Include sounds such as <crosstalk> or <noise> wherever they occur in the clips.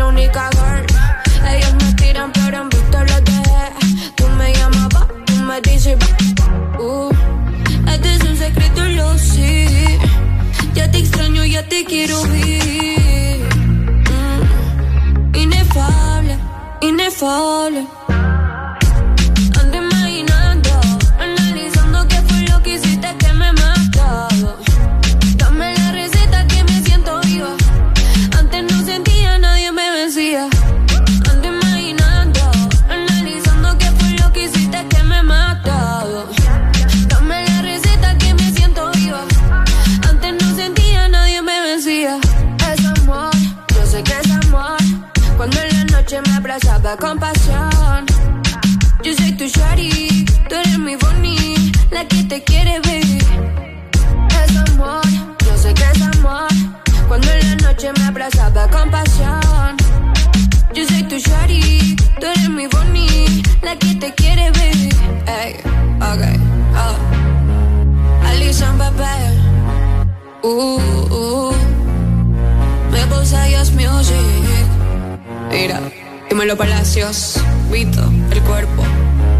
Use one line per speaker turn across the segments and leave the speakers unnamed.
la única girl. Ellos me tiran, pero en visto los dejé. Tú me llamabas, tú me dices, uh, este es un secreto, lo sé. Ya te extraño, ya te quiero ver. Mm, inefable, inefable. La que te quiere, baby. Es amor, yo sé que es amor. Cuando en la noche me abrazaba con pasión. Yo soy tu shari, tú eres mi bonnie, la que te quiere, baby. Hey, ok, oh. Alison, bebé. Uh, uh. Me puse Just Music. Mira. Dímelo Palacios, Vito, el cuerpo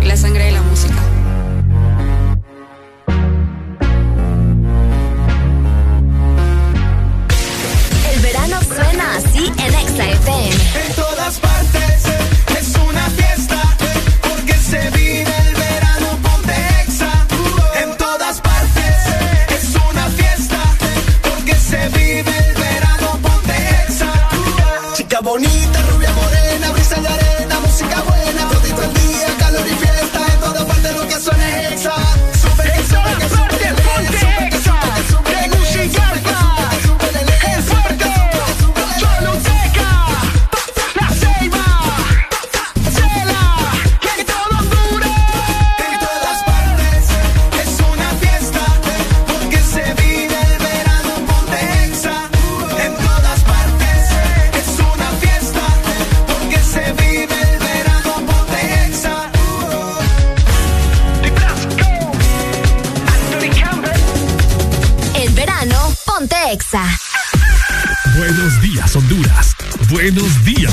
la sangre de la música.
Así en Exa
En todas partes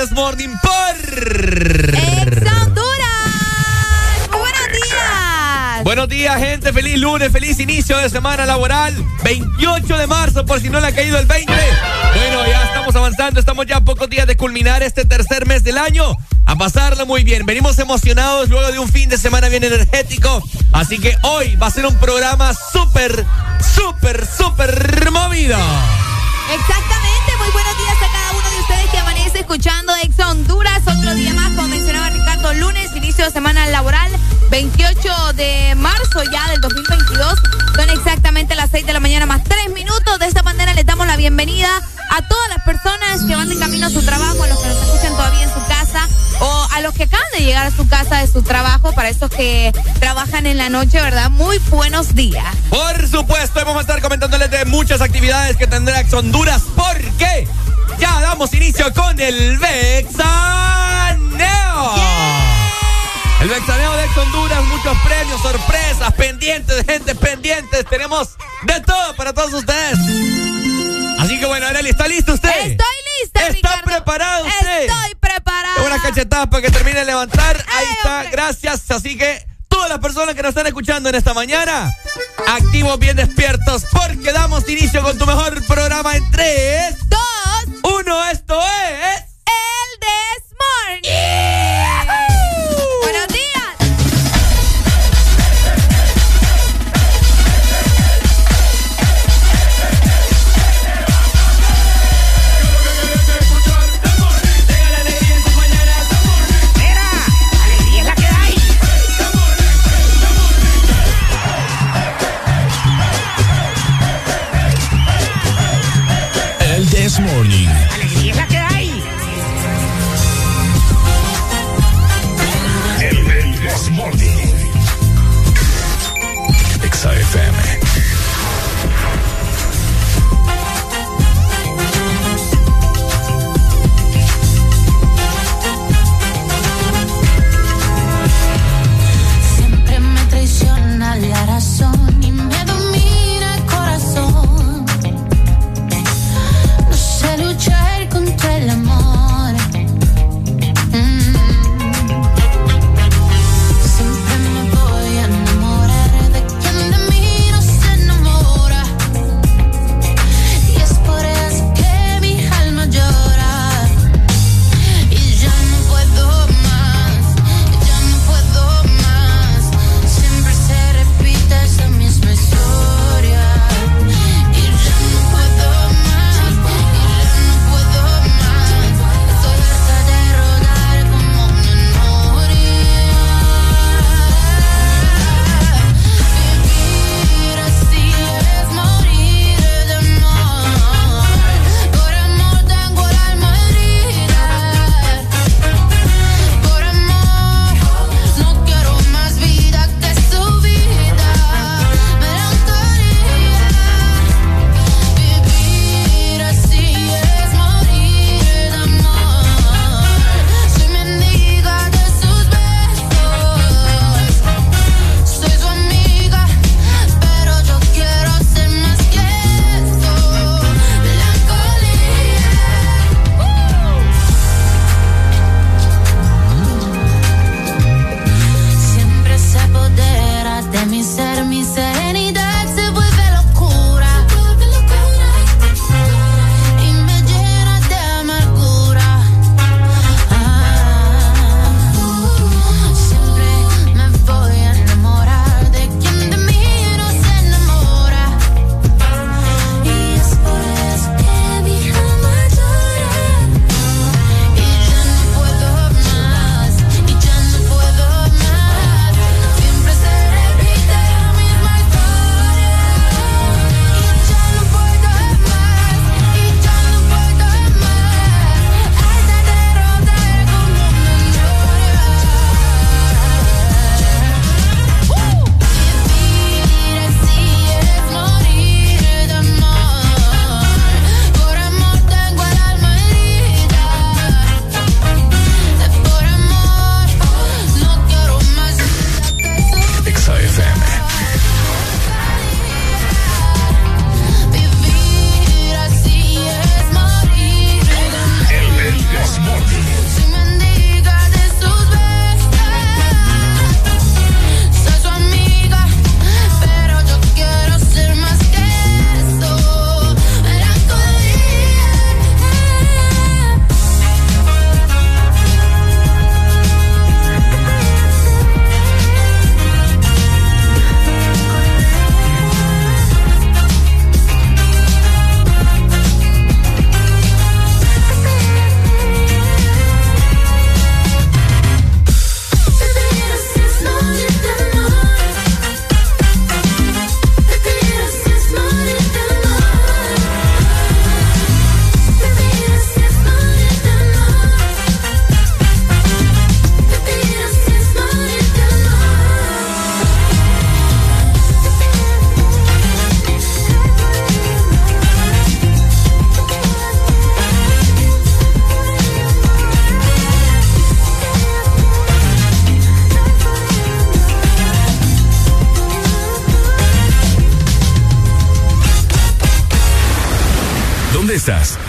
Desmorning por.
¡Ex ¡Buenos días!
Buenos días, gente. Feliz lunes, feliz inicio de semana laboral. 28 de marzo, por si no le ha caído el 20. Bueno, ya estamos avanzando. Estamos ya a pocos días de culminar este tercer mes del año. A pasarlo muy bien. Venimos emocionados luego de un fin de semana bien energético. Así que hoy va a ser un programa súper, súper, súper movido.
Exactamente. Muy buenos escuchando Ex Honduras. Otro día más, como mencionaba Ricardo, lunes, inicio de semana laboral, 28 de marzo ya del 2022. Son exactamente las 6 de la mañana más 3 minutos. De esta manera les damos la bienvenida a todas las personas que van de camino a su trabajo, a los que nos escuchan todavía en su casa o a los que acaban de llegar a su casa de su trabajo, para esos que trabajan en la noche, ¿verdad? Muy buenos días.
Por supuesto, vamos a estar comentándoles de muchas actividades que tendrá Ex Honduras porque ya damos inicio con el Vexaneo. El Vexaneo de Honduras, muchos premios, sorpresas, pendientes, gente pendientes. Tenemos de todo para todos ustedes. Así que bueno, Arely, ¿está listo usted?
Estoy lista.
¿Está preparado usted?
Estoy preparada.
Una cachetada para que termine de levantar. Ahí está, gracias. Así que todas las personas que nos están escuchando en esta mañana, activos, bien despiertos, porque damos inicio con tu mejor programa en 3,
2,
1. Esto es.
El Desmorning. Buenos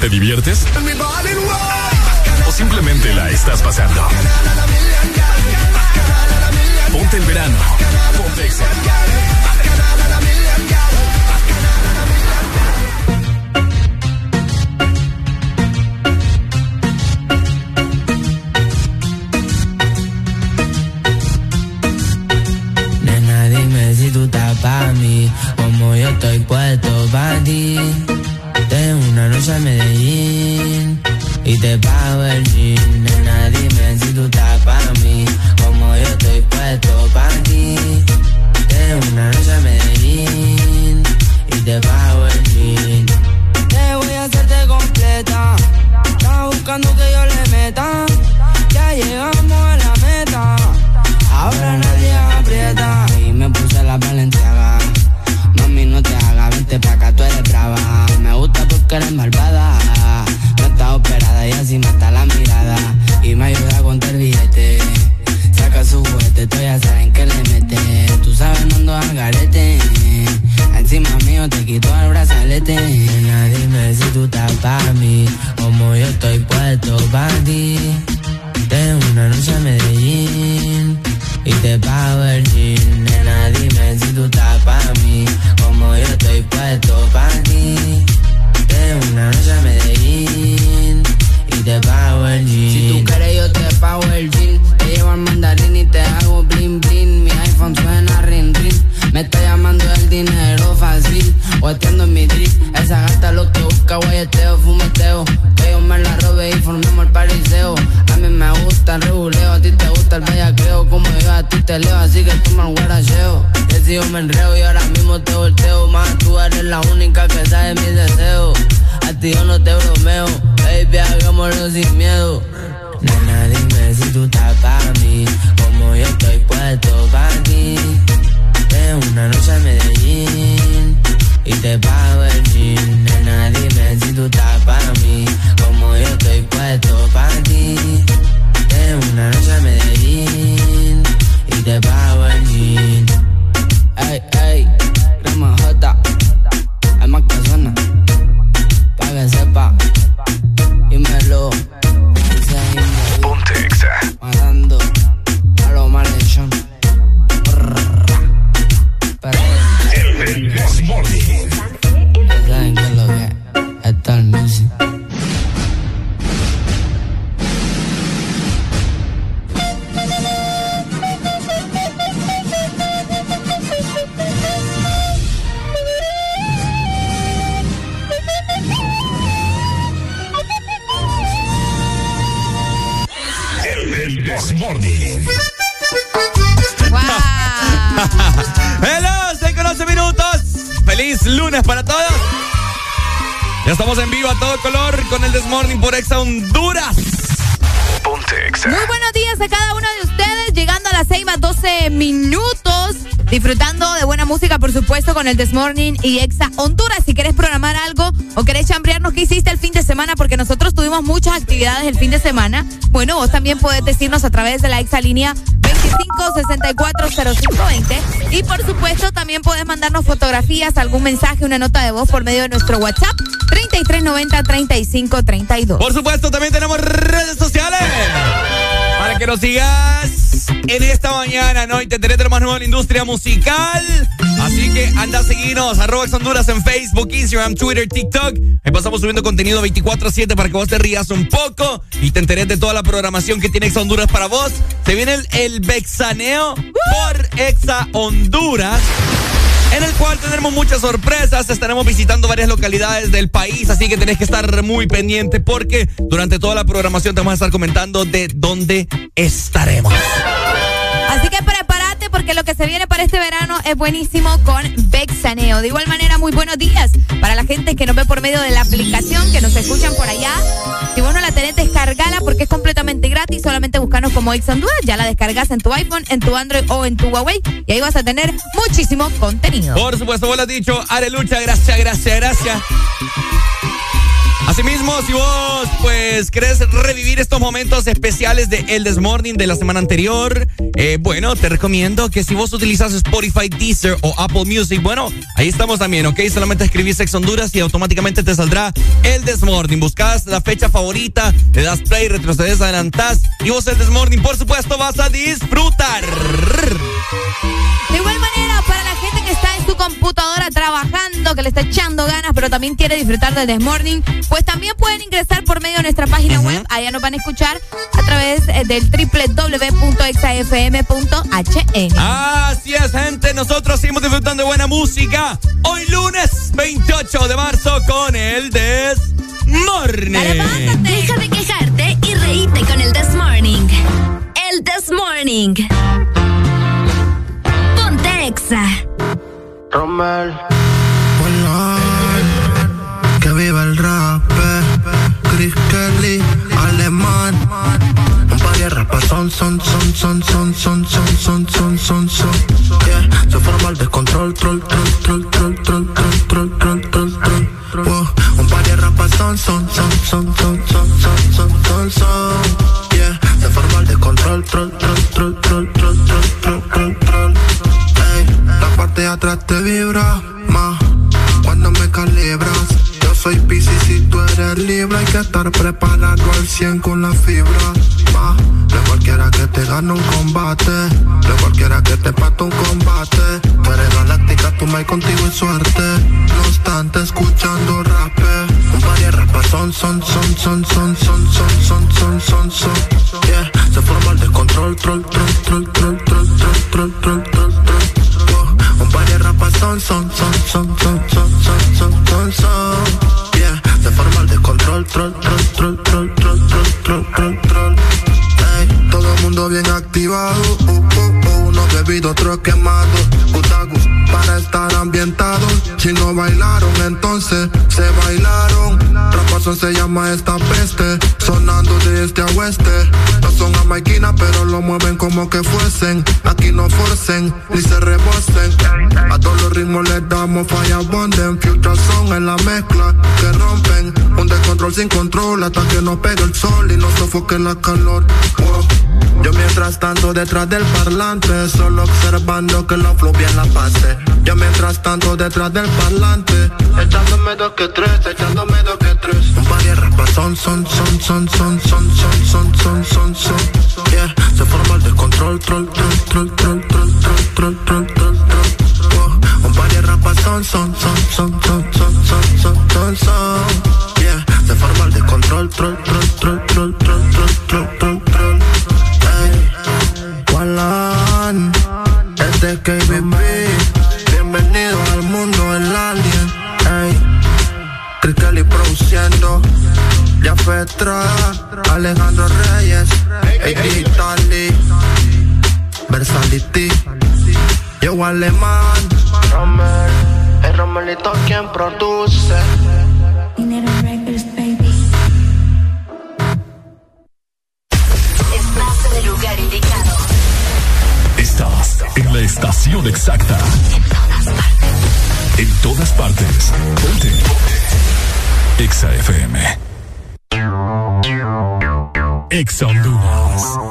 ¿Te diviertes?
Podés decirnos a través de la Exa línea 25640520 y por supuesto también podés mandarnos fotografías, algún mensaje, una nota de voz por medio de nuestro WhatsApp 3390-3532.
Por supuesto, también tenemos redes sociales. Para que nos sigas en esta mañana, ¿no? Y te enteré más nuevo en la industria musical. Así que anda a seguirnos, arroba Honduras en Facebook, Instagram, Twitter, TikTok. Ahí pasamos subiendo contenido 24-7 para que vos te rías un poco y te enteres de toda la programación que tiene Exa Honduras para vos. Se viene el, el Bexaneo por Exa Honduras en el cual tendremos muchas sorpresas. Estaremos visitando varias localidades del país, así que tenés que estar muy pendiente porque durante toda la programación te vamos a estar comentando de dónde estaremos.
Así que prepárate porque lo que se viene para este verano es buenísimo con Bexaneo. De igual manera, muy buenos días para la gente que nos ve por medio de la aplicación, que nos escuchan por allá. Si vos no la Como Ex Honduras. Ya la descargas en tu iPhone, en tu Android o en tu Huawei. Y ahí vas a tener muchísimo contenido.
Por supuesto, vos lo has dicho, Arelucha, gracias, gracias, gracias. Asimismo, si vos pues querés revivir estos momentos especiales de El Desmorning de la semana anterior, eh, bueno, te recomiendo que si vos utilizas Spotify, Deezer o Apple Music, bueno, ahí estamos también, ¿ok? Solamente escribís Sex Honduras y automáticamente te saldrá El Desmorning. Buscas la fecha favorita, le das play, retrocedes, adelantás y vos El Desmorning, por supuesto, vas a disfrutar.
De igual manera, para la gente que está en su computadora trabajando, que le está echando ganas, pero también quiere disfrutar del Desmorning, pues también pueden ingresar por medio de nuestra página web. Allá nos van a escuchar a través eh, del www.exafm.hn.
Así es, gente. Nosotros seguimos disfrutando de buena música. Hoy lunes 28 de marzo con el Desmorning.
Deja de quejarte y reíte con el This Morning. El This Morning. Ponte Exa.
Que viva el rap. Chris Kelly, alemán. Un par de rapas son, son, son, son, son, son, son, son, son, son, son. Yeah, se forma el descontrol, troll, troll, troll, troll, troll, troll, troll, troll, troll, troll. Un par de rapas son, son, son, son, son, son,
FM. Exa Honduras.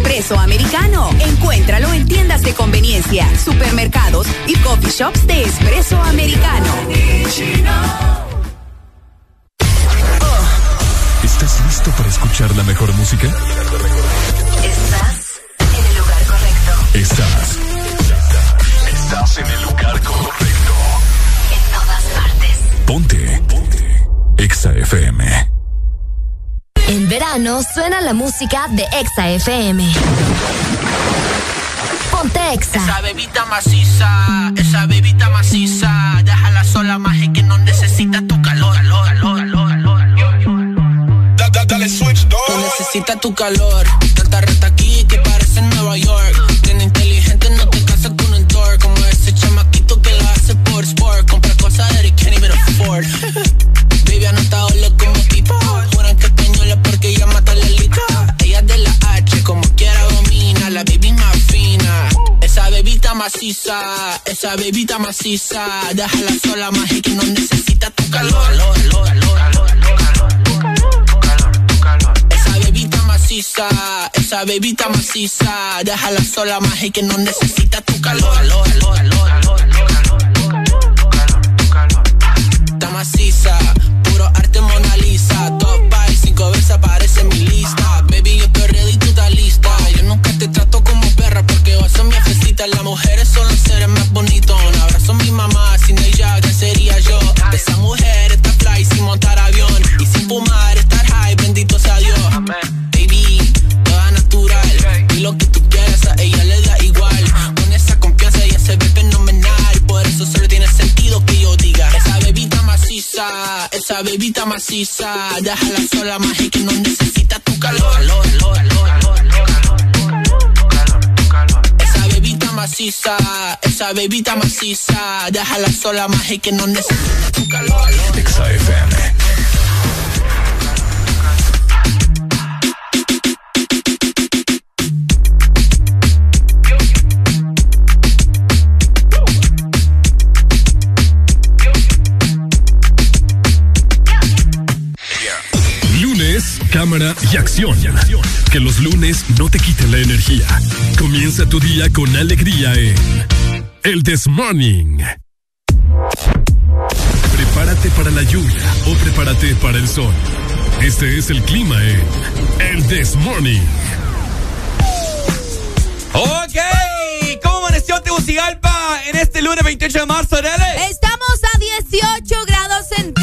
Espresso americano. Encuéntralo en tiendas de conveniencia, supermercados y coffee shops de espresso americano.
Estás ¿Listo para escuchar la mejor música?
Estás en el lugar correcto.
Estás. Estás en el lugar correcto.
En todas partes.
Ponte. Ponte. Exa FM.
En verano suena la música de Exa FM. Ponte Exa.
Esa bebita maciza, esa bebita maciza, déjala sola más y que no necesita tu calor. calor, calor, calor, calor.
Dale switch,
No necesita tu calor. Tanta reta aquí que parece Nueva York. Maciza, esa bebita maciza. Déjala sola más que no necesita tu calor. calor, calor, calor. Esa bebita maciza, esa bebita maciza, déjala sola más que no necesita tu calor. Está maciza, Las mujeres son los seres más bonitos. Un abrazo a mi mamá, sin ella, ¿qué sería yo? Esa mujer está fly sin montar avión y sin fumar, estar high, bendito sea Dios. Baby, toda natural. Y lo que tú quieras a ella le da igual. Con esa confianza ella se ve fenomenal. Por eso solo tiene sentido que yo diga. Esa bebita maciza, esa bebita maciza. Déjala sola más y que no necesita tu calor. Maciza, esa bebita maciza. Déjala sola más y que no necesita tu calor.
Exa FM. Lunes, cámara y acción. Que los lunes no te quiten la energía. Comienza tu día con alegría en El This Morning. Prepárate para la lluvia o prepárate para el sol. Este es el clima en El This Morning.
Ok, ¿cómo amaneció Tegucigalpa en este lunes 28 de marzo, Dale?
Estamos a 18 grados centígrados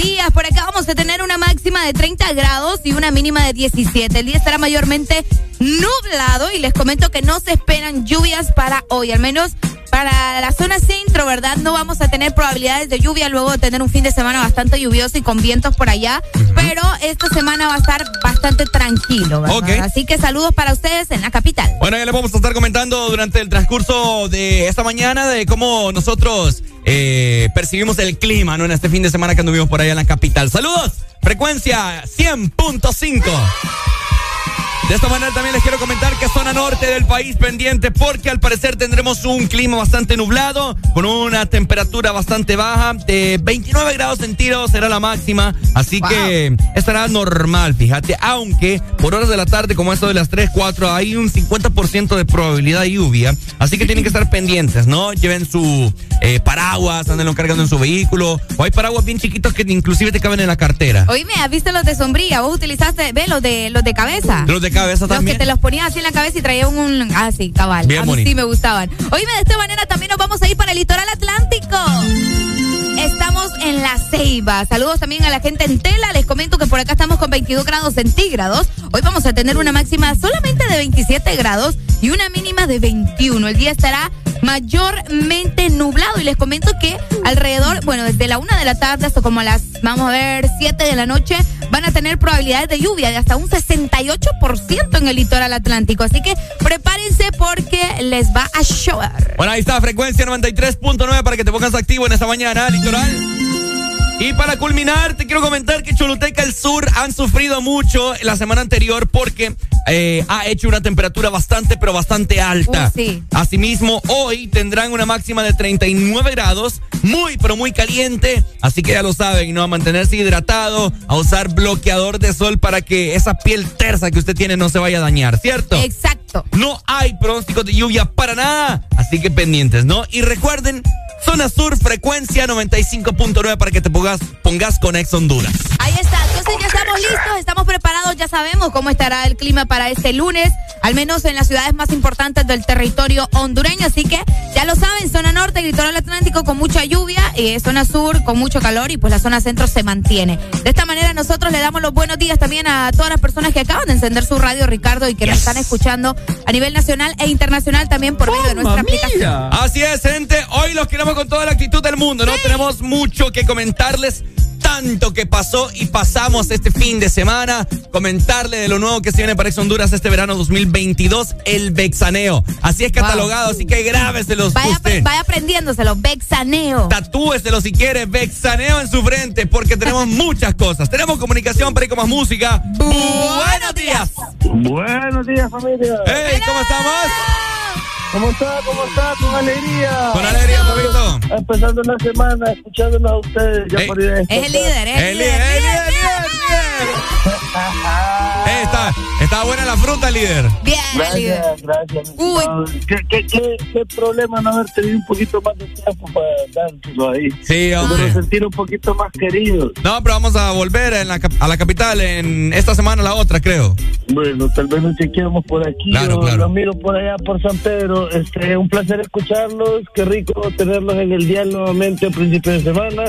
días. Por acá vamos a tener una máxima de 30 grados y una mínima de 17. El día estará mayormente nublado y les comento que no se esperan lluvias para hoy, al menos para la zona centro, ¿verdad? No vamos a tener probabilidades de lluvia luego de tener un fin de semana bastante lluvioso y con vientos por allá, pero esta semana va a estar bastante tranquilo, ¿verdad?
Ok.
Así que saludos para ustedes en la capital.
Bueno, ya les vamos a estar comentando durante el transcurso de esta mañana de cómo nosotros eh, percibimos el clima, ¿no? En este fin de semana que anduvimos por allá en la capital. Saludos, frecuencia 100.5. De esta manera también les quiero comentar que zona norte del país pendiente porque al parecer tendremos un clima bastante nublado con una temperatura bastante baja de 29 grados centígrados será la máxima, así que estará normal, fíjate, aunque por horas de la tarde como esto de las 3, 4 hay un 50% de probabilidad de lluvia, así que tienen que estar pendientes, ¿no? Lleven su eh, paraguas, andenlo cargando en su vehículo, o hay paraguas bien chiquitos que inclusive te caben en la cartera.
Oíme, ¿has visto los de sombrilla? ¿Vos utilizaste, ve, los de, los de cabeza?
Los de cabeza
Los
también.
que te los ponías así en la cabeza y traían un... Ah, sí, cabal.
Bien
a mí sí me gustaban. Oíme, de esta manera también nos vamos a ir para el litoral atlántico. Estamos en La Ceiba. Saludos también a la gente en Tela. Les comento que por acá estamos con 22 grados centígrados. Hoy vamos a tener una máxima solamente de 27 grados y una mínima de 21. El día estará mayormente nublado y les comento que alrededor, bueno, desde la una de la tarde hasta como las, vamos a ver, 7 de la noche, van a tener probabilidades de lluvia de hasta un 68% en el litoral atlántico. Así que prepárense porque les va a llover.
Bueno, ahí está, frecuencia 93.9 para que te pongas activo en esta mañana, litoral. Y para culminar, te quiero comentar que Choluteca el Sur han sufrido mucho la semana anterior porque eh, ha hecho una temperatura bastante, pero bastante alta.
Uh, sí.
Asimismo, hoy tendrán una máxima de 39 grados, muy, pero muy caliente. Así que ya lo saben, ¿no? A mantenerse hidratado, a usar bloqueador de sol para que esa piel tersa que usted tiene no se vaya a dañar, ¿cierto?
Exacto.
No hay pronósticos de lluvia para nada, así que pendientes, ¿no? Y recuerden Zona Sur, frecuencia 95.9 para que te pongas, pongas con Ex Honduras.
Ahí está, entonces ya estamos listos, estamos preparados, ya sabemos cómo estará el clima para este lunes, al menos en las ciudades más importantes del territorio hondureño, así que ya lo saben, zona norte, litoral atlántico con mucha lluvia, y zona sur con mucho calor y pues la zona centro se mantiene. De esta manera nosotros le damos los buenos días también a todas las personas que acaban de encender su radio, Ricardo, y que nos están escuchando a nivel nacional e internacional también por medio de nuestra aplicación.
Así es, gente, hoy los queremos con toda la actitud del mundo, ¿no? Tenemos mucho que comentarles tanto que pasó y pasamos este fin de semana. Comentarle de lo nuevo que se viene para Ex Honduras este verano 2022, el Bexaneo. Así es catalogado, así que grábeselos
Vaya,
usted.
vaya aprendiéndoselo, Bexaneo.
Tatúeselo si quiere, Bexaneo en su frente, porque tenemos <laughs> muchas cosas. Tenemos comunicación para ir con más música. Buenos días.
Buenos días, familia.
Hey, ¿cómo estamos?
¿Cómo está? ¿Cómo está? Con alegría.
Con alegría, papito.
Empezando la semana, escuchándonos a ustedes. Ya
Ey.
por.
Es el líder, es el,
El
líder.
líder, el
líder,
líder,
líder. <laughs>
Eh, está, está buena la fruta, líder.
Bien, el líder.
Gracias, gracias.
Uy.
¿Qué, qué, qué, qué problema no haber tenido un poquito más de tiempo para dárselo ahí?
Sí,
Pero
hombre.
sentir un poquito más queridos.
No, pero vamos a volver en la cap- a la capital en esta semana, la otra, creo.
Bueno, tal vez nos chequeamos por aquí.
Claro,
Yo
claro.
los miro por allá, por San Pedro. Este, un placer escucharlos. Qué rico tenerlos en el día nuevamente a principio de semana.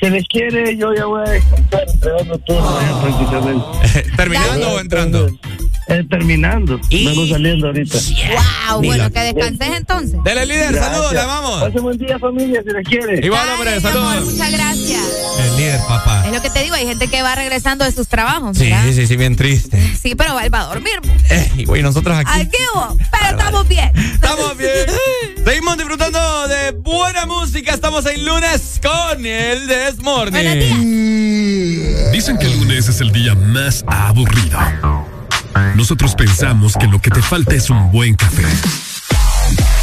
Se les quiere, yo ya voy a descansar entregando todo allá prácticamente. <laughs>
¿Terminando o entrando?
Eh, terminando. Vengo saliendo ahorita.
Wow, bueno, que descanses entonces.
Dele, líder,
Gracias.
saludos, le amamos.
Pasen buen día, familia, se les quiere.
Igual, hombre,
amor,
saludos.
muchas gracias.
El líder, papá.
Es lo que te digo, hay gente que va regresando de sus trabajos,
Sí,
¿verdad?
sí, sí, bien triste.
Sí, pero va, él va a dormir.
Eh, y güey, nosotros aquí.
Aquí, vos, pero estamos bien.
Estamos bien. Seguimos disfrutando de buena música. Estamos en lunes con el Desmorning.
Buenos días.
Dicen que el lunes es el día más aburrido. Nosotros pensamos que lo que te falta es un buen café.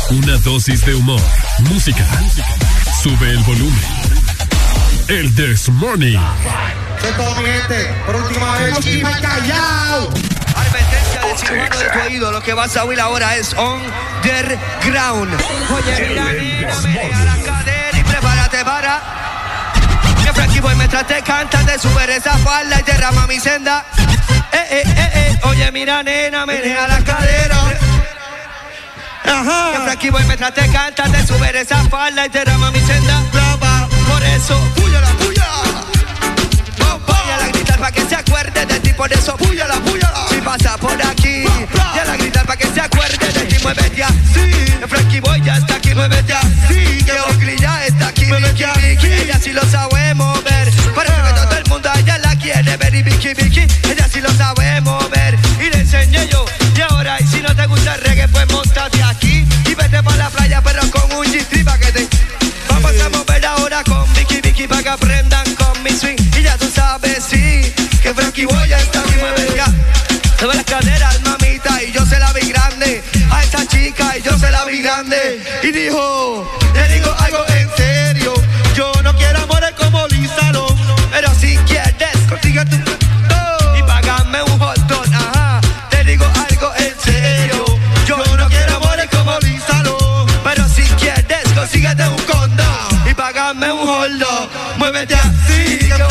Una dosis de humor, música. Sube el volumen. El This Morning.
todo mi gente, por última vez, y callao. Advertencia del cirujano de tu oído, lo que vas a oír ahora es underground. Oye, mira, nena, menea la cadera y prepárate para. Que Frankie Boy mientras te cantan de subir esa falda y derrama mi senda. Eh, eh, eh, eh. Oye, mira, nena, menea la cadera. Ajá. Que Frankie Boy mientras te cantan de subir esa falda y derrama mi senda. Por eso, por eso púyala, púyala. Si pasa por aquí, ya la gritar para que se acuerde de ti, muévete así. El Frankie Boy ya está aquí, muévete así. Que Oakley ya está aquí, Vicky, Vicky. Ella sí lo sabe mover. Parece que todo el mundo a ella la quiere ver y Vicky, Vicky. Ella sí lo sabe mover. Y le enseñé yo. Y ahora, y si no te gusta el reggae, pues montate aquí. Y vete para la playa, pero con un G-Trip pa' que te Vamos a mover ahora con Vicky Vicky para que aprendan con mi swing. Y ya tú sabes, sí, que Frankie Boy Y dijo, le digo algo en serio. Yo no quiero amores como Lisa Long, pero si quieres, consigue tu. Oh, y págame un hot dog, ajá. Te digo algo en serio. Yo no quiero amores como Lisa Long, pero si quieres, consíguete un condón y págame un holdo. Muévete así, que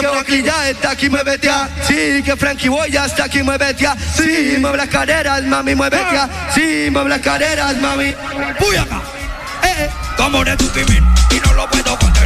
que Oakley ya está aquí, muévete así, que Frankie Boy ya está aquí, muévete así, mueve las caderas, mami, muévete así, mueve las caderas, mami. ¡Uy, acá! Eh, eh. Tu amor es tu crimen y no lo puedo contener,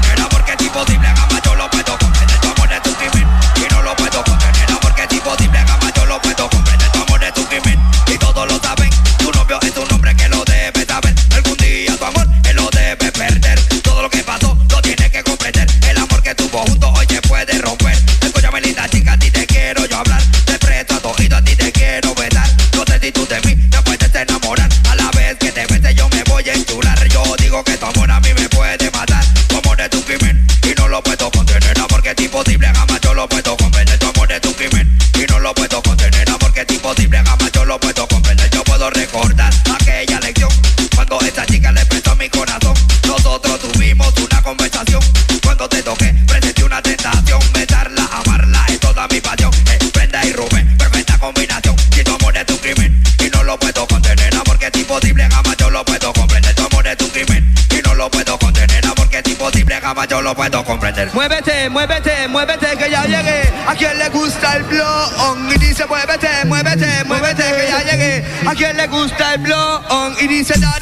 lo puedo comprender. Muévete, muévete, muévete que ya llegué. A quien le gusta el blon y dice muévete, muévete, muévete que ya llegué. A quien le gusta el blon y dice dari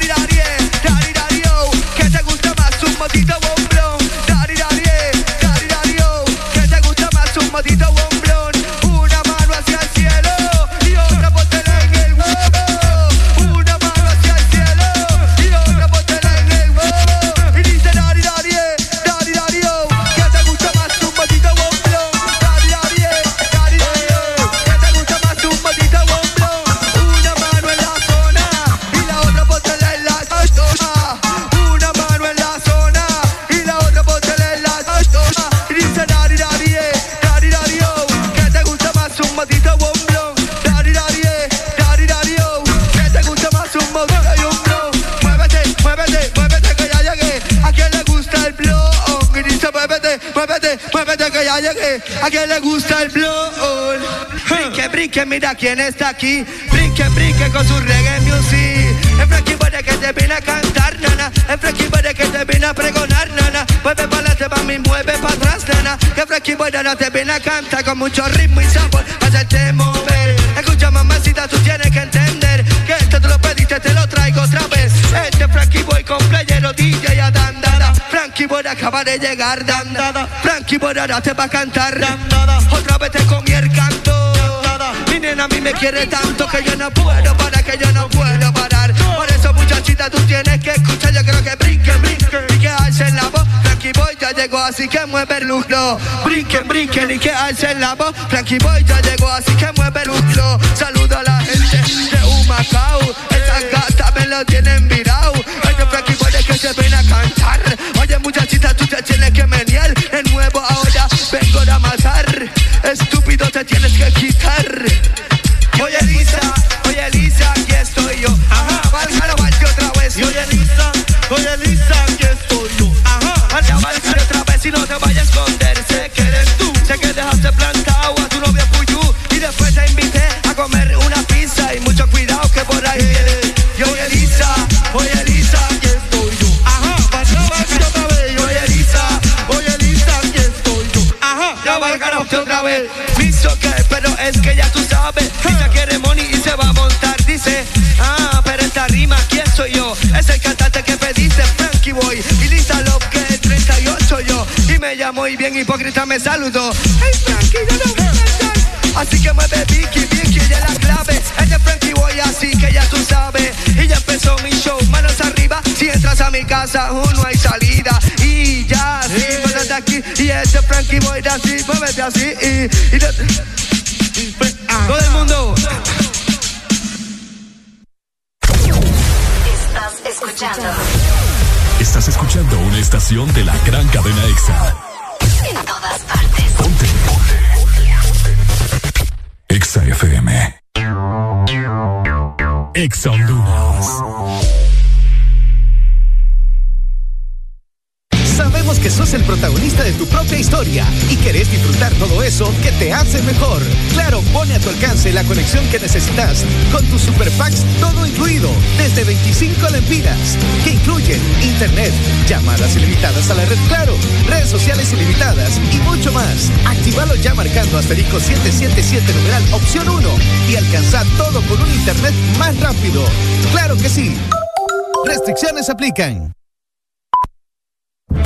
le gusta el blon. Brinque, brinque, mira quién está aquí. Brinque, brinque con su reggae music. En Frankie Boy que te viene a cantar, nana. En Frankie Boy que te viene a pregonar, nana. Mueve para adelante, mami, mueve para atrás, nana. Que Frankie Boy nana te viene a cantar con mucho ritmo y sabor. Hacerte mover. Escucha, mamacita, tú tienes que entender que esto te lo pediste, te lo traigo otra vez. Este Frankie Boy con playero DJ. Frankie Boy acaba de llegar, dandada. Frankie Boy ahora te va a cantar, dandada. Otra vez te comí el canto. Mi nena a mí me quiere tanto que yo no puedo parar, que yo no puedo parar. Por eso, muchachita, tú tienes que escuchar. Yo creo que brinquen, brinquen y que alcen la voz. Frankie Boy ya llegó, así que mueve el lucro. Brinquen, brinquen y que alcen la voz. Frankie Boy ya llegó, así que mueve el lucro. Saludo a la gente de Humacao. Estas gatas me lo tienen virado. Este Frankie Boy es que se viene a cantar. Te tienes que quitar. Y Lisa Love, que es 38 yo. Y me llamo y bien hipócrita me saludó. Hey, Frankie, yo no voy a. Así que mueve Vicky, Vicky, ella es la clave. Este Frankie Boy, así que ya tú sabes. Y ya empezó mi show, manos arriba. Si entras a mi casa, aún no hay salida. Y ya, sí, muévete aquí. Y este Frankie Boy, de así, muévete así. Y, y no-
estación de la gran cadena EXA.
Necesitas con tus super packs todo incluido desde 25 lempiras que incluyen internet, llamadas ilimitadas a la red Claro, redes sociales ilimitadas y mucho más. Actívalo ya marcando asterisco 777 numeral opción 1 y alcanza todo con un internet más rápido. Claro que sí. Restricciones aplican.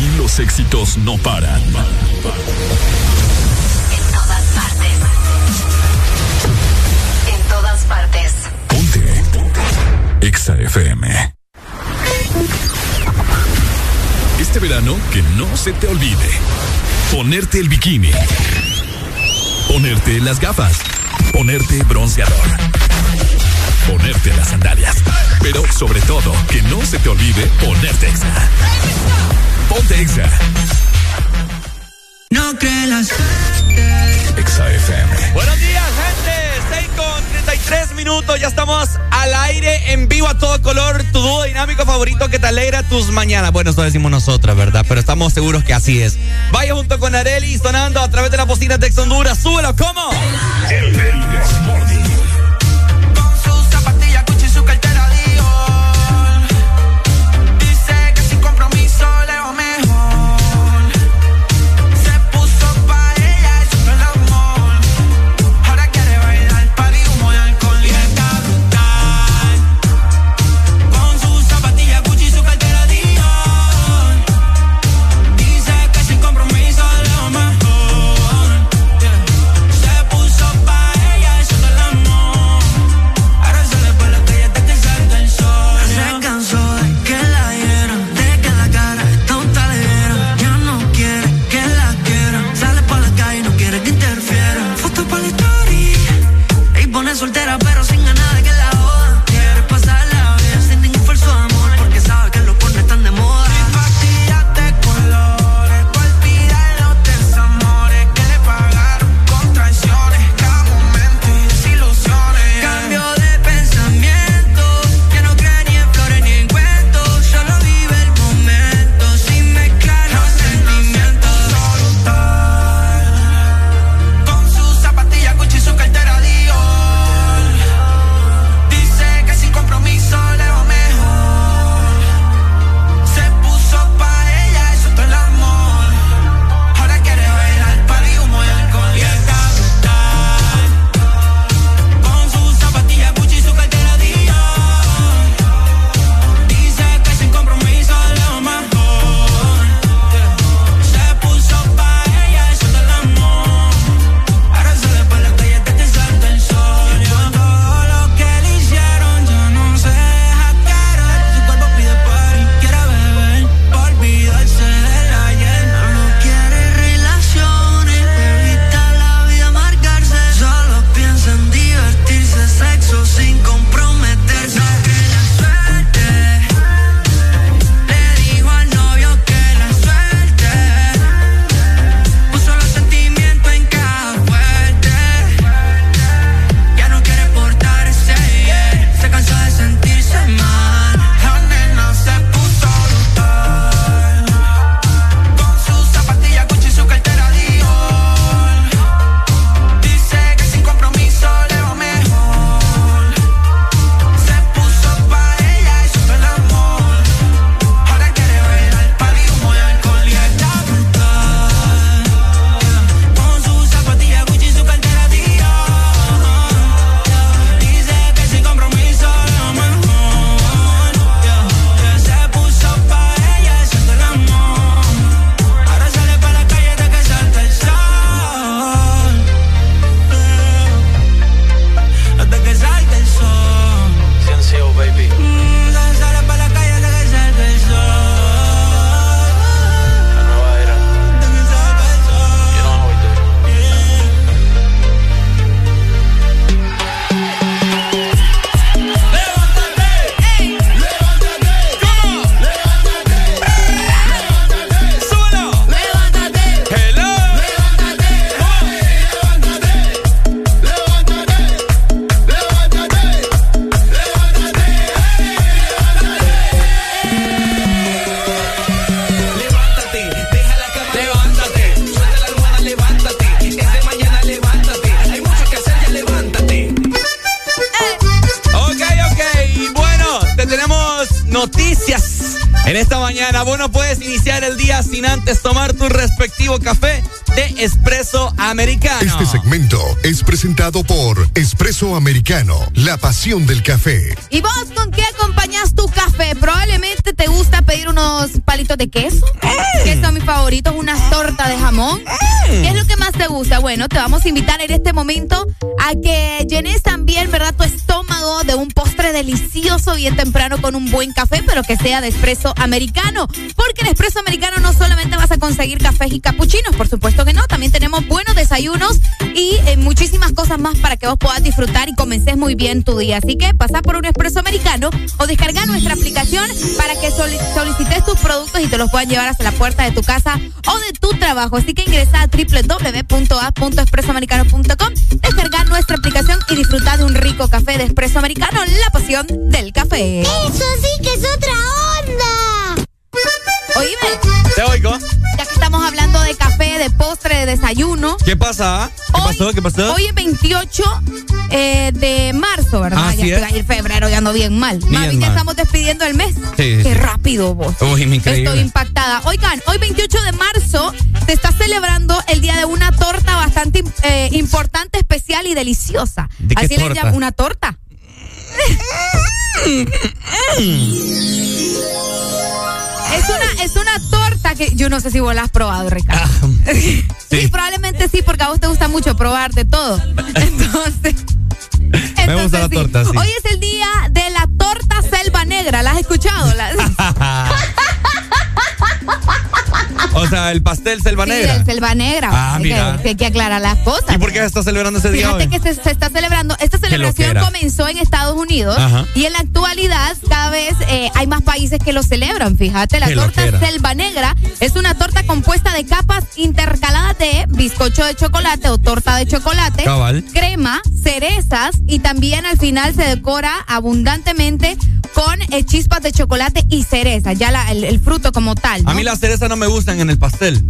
Aquí los éxitos no paran.
En todas partes. En todas partes.
EXA FM. Este verano, que no se te olvide. Ponerte el bikini. Ponerte las gafas. Ponerte bronceador ponerte las sandalias. Pero sobre todo, que no se te olvide ponerte Exa. Ponte Exa.
No que las
Exa FM.
Buenos días, gente. 6 con 33 minutos. Ya estamos al aire, en vivo a todo color. Tu dúo dinámico favorito que te alegra tus mañanas. Bueno, eso decimos nosotras, ¿verdad? Pero estamos seguros que así es. Vaya junto con Areli sonando a través de la bocina de Ex Honduras. Súbelo, ¿cómo?
El, el,
el,
americano,
la pasión del café.
¿Y vos con qué acompañas tu café? Probablemente te gusta pedir unos palitos de queso, ¡Eh! que son mis favoritos, unas tortas de jamón. Mm. ¿Qué es lo que más te gusta? Bueno, te vamos a invitar en este momento a que llenes también, ¿verdad?, tu estómago de un postre delicioso bien temprano con un buen café, pero que sea de espresso americano. Porque en espresso americano no solamente vas a conseguir cafés y capuchinos, por supuesto que no, también tenemos buenos desayunos muchísimas cosas más para que vos puedas disfrutar y comences muy bien tu día. Así que pasa por un expreso americano o descarga nuestra aplicación para que solicites tus productos y te los puedan llevar hasta la puerta de tu casa o de tu trabajo. Así que ingresa a www.a.expresoamericano.com, descarga nuestra aplicación y disfruta de un rico café de expreso americano, la pasión del café.
Eso sí que es otra onda.
Desayuno.
¿Qué pasa? ¿Qué pasó? ¿Qué pasó?
Hoy es 28 eh, de marzo, ¿verdad?
Así
ya
es.
ir febrero, ya ando bien mal.
Bien
bien ya estamos despidiendo el mes.
Sí,
Qué
sí.
rápido vos.
Uy, increíble.
Estoy impactada. Oigan, hoy 28 de marzo se está celebrando el día de una torta bastante eh, importante, especial y deliciosa.
¿De qué
Así le
torta?
llaman una torta. <laughs> Es una, es una torta que yo no sé si vos la has probado, Ricardo.
Ah, <laughs>
sí. probablemente sí, porque a vos te gusta mucho probar de todo. <laughs> Entonces.
Me gusta la torta, sí.
Hoy es el día de
sea, el pastel selva
Sí,
negra.
el selva negra.
Ah,
Hay
mira.
Que, hay que aclarar las cosas.
¿Y por qué se está celebrando ese día
Fíjate
hoy?
que se, se está celebrando, esta celebración comenzó en Estados Unidos
Ajá.
y en la actualidad cada vez eh, hay más países que lo celebran. Fíjate, la
Qué
torta
loquera.
selva negra es una torta compuesta de capas intercaladas de bizcocho de chocolate o torta de chocolate,
Cabal.
crema, cerezas y también al final se decora abundantemente con eh, chispas de chocolate y cereza, ya la- el, el fruto como tal.
A mí las cerezas no me gustan en el pastel.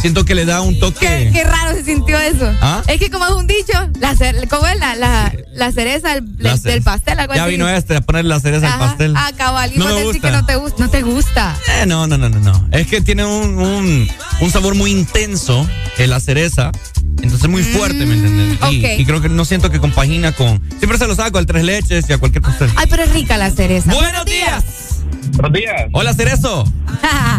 Siento que le da un toque.
Qué, qué raro se sintió eso.
¿Ah?
Es que como es un dicho, la ¿cómo es la, la, la cereza del, pastel? Algo
Ya
así.
vino este a poner la cereza al pastel.
Ah, cabal. Y
No me gusta.
que no te, gusta, no te gusta.
Eh, no, no, no, no, no. Es que tiene un, un, un sabor muy intenso eh, la cereza. Entonces muy fuerte, ¿me entiendes? Y,
Mm,
y creo que no siento que compagina con. Siempre se lo saco al tres leches y a cualquier pastel.
Ay, pero es rica la cereza.
Buenos días.
Buenos días.
Hola, Cerezo.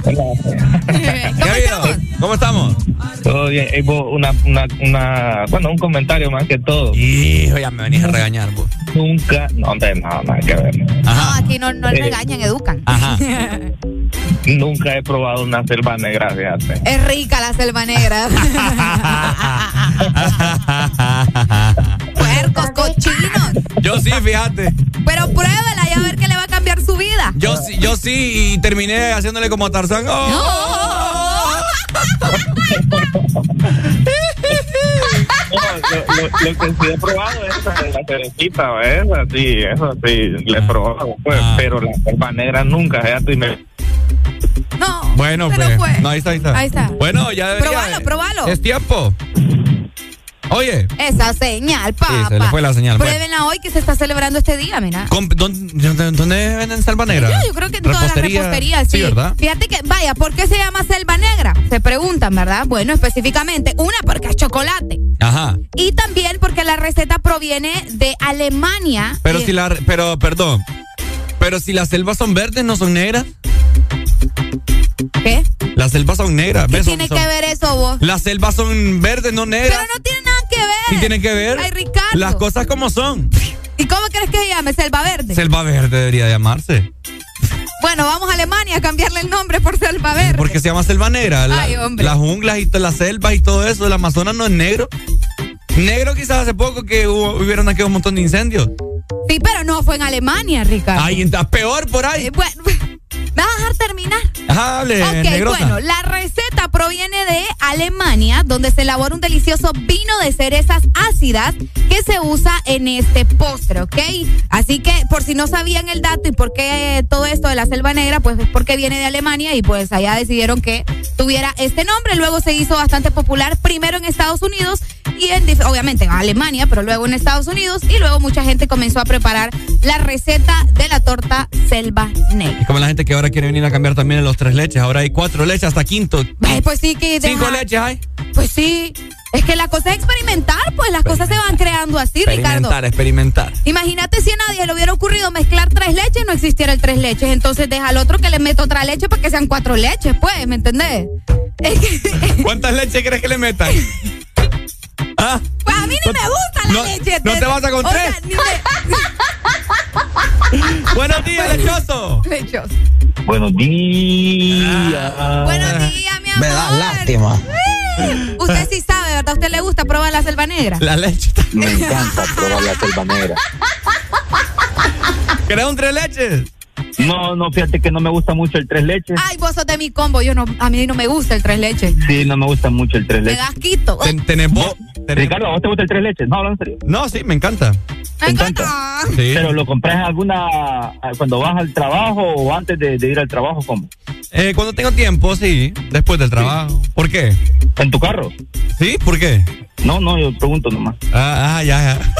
¿Qué ha habido? ¿Cómo estamos?
Todo bien. Eh, vos, una, una, una, bueno, un comentario más que todo.
Hijo, ya me venís a regañar, vos.
Nunca, no, hombre, no, nada que ver.
No, aquí no, no
Eh.
regañan, educan.
Ajá. <laughs>
Nunca he probado una selva negra, fíjate.
Es rica la selva negra. <laughs> <laughs> Puercos, cochinos.
Yo sí, fíjate.
Pero pruébela y a ver qué le va a cambiar su vida.
Yo sí, yo sí, y terminé haciéndole como a Tarzán. ¡Oh!
No, lo, lo- lo que sí he probado es la, la cerecita, esa sí, eso sí, le he probado, pues,
Ah.
pero la selva negra nunca, fíjate, y me...
No.
Bueno,
Pero
pues.
fue.
No, ahí está, ahí está.
Ahí está.
Bueno, ya debería.
Probalo, probalo.
Es tiempo. Oye.
Esa señal, papá.
se le fue la señal, bueno.
Pruébenla hoy que se está celebrando este día, mira.
¿Con- ¿Dónde, dónde- venden selva negra?
Yo, yo creo que en todas las
Repostería.
reposterías, sí.
¿verdad?
Fíjate que, vaya, ¿por qué se llama selva negra? Se preguntan, ¿verdad? Bueno, específicamente, una porque es chocolate.
Ajá.
Y también porque la receta proviene de Alemania.
Pero
Y-
si la, pero, perdón. Pero si las selvas son verdes, no son negras.
¿Qué?
Las selvas son negras.
¿Qué tiene
son-
que ver eso vos?
Las selvas son verdes, no negras.
Pero no tiene nada que ver.
Sí tiene que ver.
Ay, Ricardo.
Las cosas como son.
¿Y cómo crees que se llame? Selva verde.
Selva verde debería llamarse.
bueno, vamos a Alemania a cambiarle el nombre por selva verde.
Porque se llama selva negra. La-
Ay, hombre.
las junglas y las selvas y todo eso. El Amazonas no es negro. Negro quizás hace poco que hubo, hubieron aquí un montón de incendios.
Sí, pero no fue en Alemania, Ricardo.
Ay, está peor por ahí.
Eh, bueno, <laughs> ¿me vas a dejar terminar?
Ajá, hable,
Ok,
negrota.
bueno, la receta proviene de Alemania, donde se elabora un delicioso vino de cerezas ácidas que se usa en este postre, ¿ok? Así que, por si no sabían el dato y por qué todo esto de la selva negra, pues es porque viene de Alemania y pues allá decidieron que tuviera este nombre. Luego se hizo bastante popular, primero en Estados Unidos y en, obviamente en Alemania, pero luego en Estados Unidos y luego mucha gente comenzó a preparar la receta de la torta selva negra.
Es como la gente que ahora quiere venir a cambiar también los tres leches. Ahora hay cuatro leches hasta quinto.
Ay, pues sí que
Cinco leches hay.
Pues sí. Es que la cosa es experimentar, pues las cosas se van creando así, Ricardo.
Experimentar, experimentar.
Imagínate si a nadie le hubiera ocurrido mezclar tres leches, no existiera el tres leches. Entonces deja al otro que le meta otra leche para que sean cuatro leches, pues, ¿me entendés? Es que,
¿Cuántas leches crees que le metan? <laughs> ¿Ah?
pues a mí ni me gusta la
no-
leche.
no te vas a con
O sea,
tres.
ni me- <laughs>
Buenos días, lechoso.
Lechoso.
Buenos días.
Buenos días, mi amor.
Me das lástima.
Usted sí sabe, ¿verdad? ¿A usted le gusta probar la selva negra?
La leche.
Me encanta probar la selva negra.
¿Querés un tres leches?
No, no, fíjate que no me gusta mucho el tres leches.
Ay, vos sos de mi combo. Yo no, a mí no me gusta el tres leches.
Sí, no me gusta mucho el tres
Me
leches.
das quito.
Ten- ¿Tenés vos? tenés-
Ricardo, ¿a vos te gusta el tres leches? No, hablando en serio.
No, sí, me encanta.
Me encanta.
Sí.
Pero lo compras en alguna cuando vas al trabajo o antes de, de ir al trabajo, ¿cómo?
Eh, cuando tengo tiempo, sí. Después del trabajo. ¿Por qué?
¿En tu carro?
¿Sí? ¿Por qué?
No, no, yo pregunto nomás.
Ah, ah, ya, ya.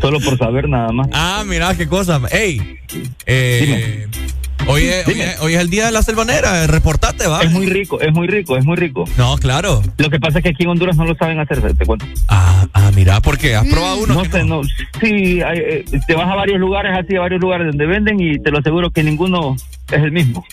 Solo por saber nada más.
Ah, mira, qué cosa. Ey, eh, Dime. Eh, hoy, es, hoy, es, hoy es el día de la selvanera. Reportate, va.
Es muy rico, es muy rico, es muy rico.
No, claro.
Lo que pasa es que aquí en Honduras no lo saben hacer, te cuento.
Ah, ah, mira, ¿por qué? ¿Has probado uno?
No sé, no. Sí, hay, eh, te vas a varios lugares, así, a varios lugares donde venden y te lo aseguro que ninguno es el mismo.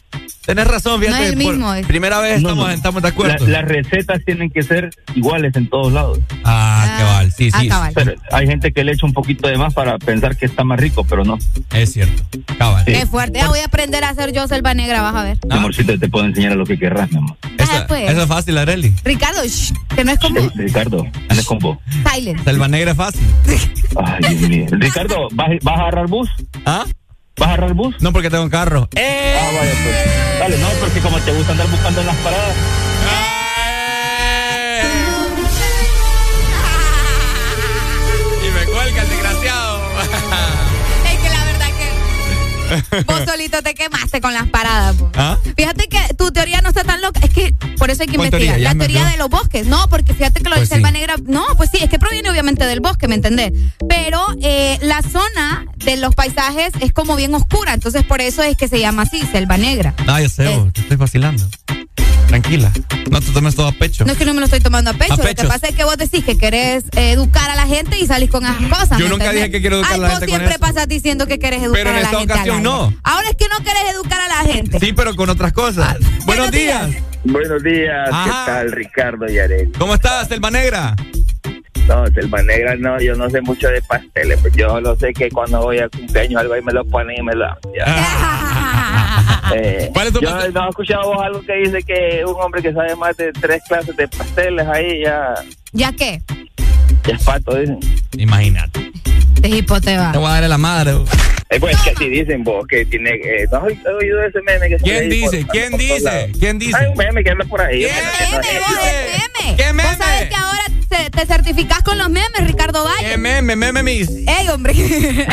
Tenés razón, fíjate.
No es el
por-
mismo, es-
Primera vez
No,
estamos,
no.
estamos de acuerdo.
La- las recetas tienen que ser iguales en todos lados.
Ah, cabal, sí,
Ah,
sí.
cabal.
Pero hay gente que le echa un poquito de más para pensar que está más rico, pero no.
Es cierto. Cabal.
Sí.
Qué fuerte. Ya voy a aprender a hacer yo selva negra, vas a ver.
Mi amorcito, te puedo enseñar a lo que querrás, mi amor.
Eso,
Ah, pues.
eso es fácil, Areli.
Ricardo, shh, que no es como
Eh, Ricardo, anda con vos.
silent.
Selva negra es fácil.
Ay, Dios mío. Ricardo, ¿vas, vas a agarrar bus?
¿Ah?
¿Vas a agarrar bus?
No, porque tengo un carro. ¡Eh!
Ah, vaya, pues. Dale, no, porque como te gusta andar buscando en las paradas.
Vos solito te quemaste con las paradas.
¿Ah?
Fíjate que tu teoría no está tan loca. Es que por eso hay que
¿Cuál
investigar.
teoría?
La teoría de los bosques. No, porque fíjate que lo
Pues
de selva
sí.
negra. No, pues sí, es que proviene obviamente del bosque, ¿me entendés? Pero eh, la zona de los paisajes es como bien oscura. Entonces por eso es que se llama así, selva negra.
Ah, yo sé, vos, te estoy vacilando. Tranquila. No te tomes todo a pecho.
No es que no me lo estoy tomando a pecho.
A
Lo que pasa es que vos decís que querés eh, educar a la gente y salís con esas cosas.
Yo
¿me
nunca
entendés?
dije que quiero educar
Ay,
a la
vos
gente con
siempre
eso.
pasas diciendo que querés educar
Pero en
a la
esta
gente. al
ocasión
aire.
no.
Ahora es que no querés educar a la gente.
Sí, pero con otras cosas. Buenos
buenos
días.
días.
Buenos días,
Ajá.
¿qué tal Ricardo y Arely?
¿Cómo estás, Selva Negra?
No, Selva Negra no, yo no sé mucho de pasteles, pues yo lo sé que cuando voy a cumpleaños algo ahí me lo ponen y me lo dan. <laughs> ya. Eh,
¿Cuál es tu
yo
pastel?
no he escuchado vos algo que dice que un hombre que sabe más de tres clases de pasteles ahí ya,
¿Ya qué?
ya es pato, dicen.
Imagínate.
Te hipoteba.
Te voy a darle la madre. vos.
Eh, pues que así dicen vos, que tiene... Eh, ¿No has oído- ese meme que
¿Quién
sale ahí
dice?
por-
¿Quién
por
dice? ¿Quién dice?
Hay un meme que anda por ahí.
¿Quién?
meme.
¿Qué meme?
Vos sabés que ahora te, te certificás con los memes, Ricardo Valle.
¿Qué meme, meme mis?
Ey, hombre. <laughs>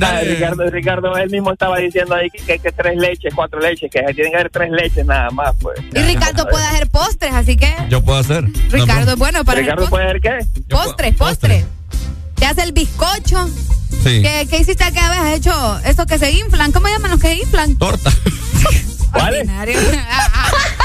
Ah, Ricardo, Ricardo, él mismo estaba diciendo ahí que, que, que tres leches, cuatro leches, que tienen que haber tres leches nada más, pues.
y Ricardo puede hacer postres, así que
Yo puedo hacer.
Ricardo es bueno para
Ricardo
hacer
puede hacer qué?
Postres, postres. Te hace el bizcocho.
Sí.
¿Qué, qué hiciste aquella vez? ¿Has hecho esos que se inflan? ¿Cómo llaman los que inflan?
Torta. <laughs> <laughs>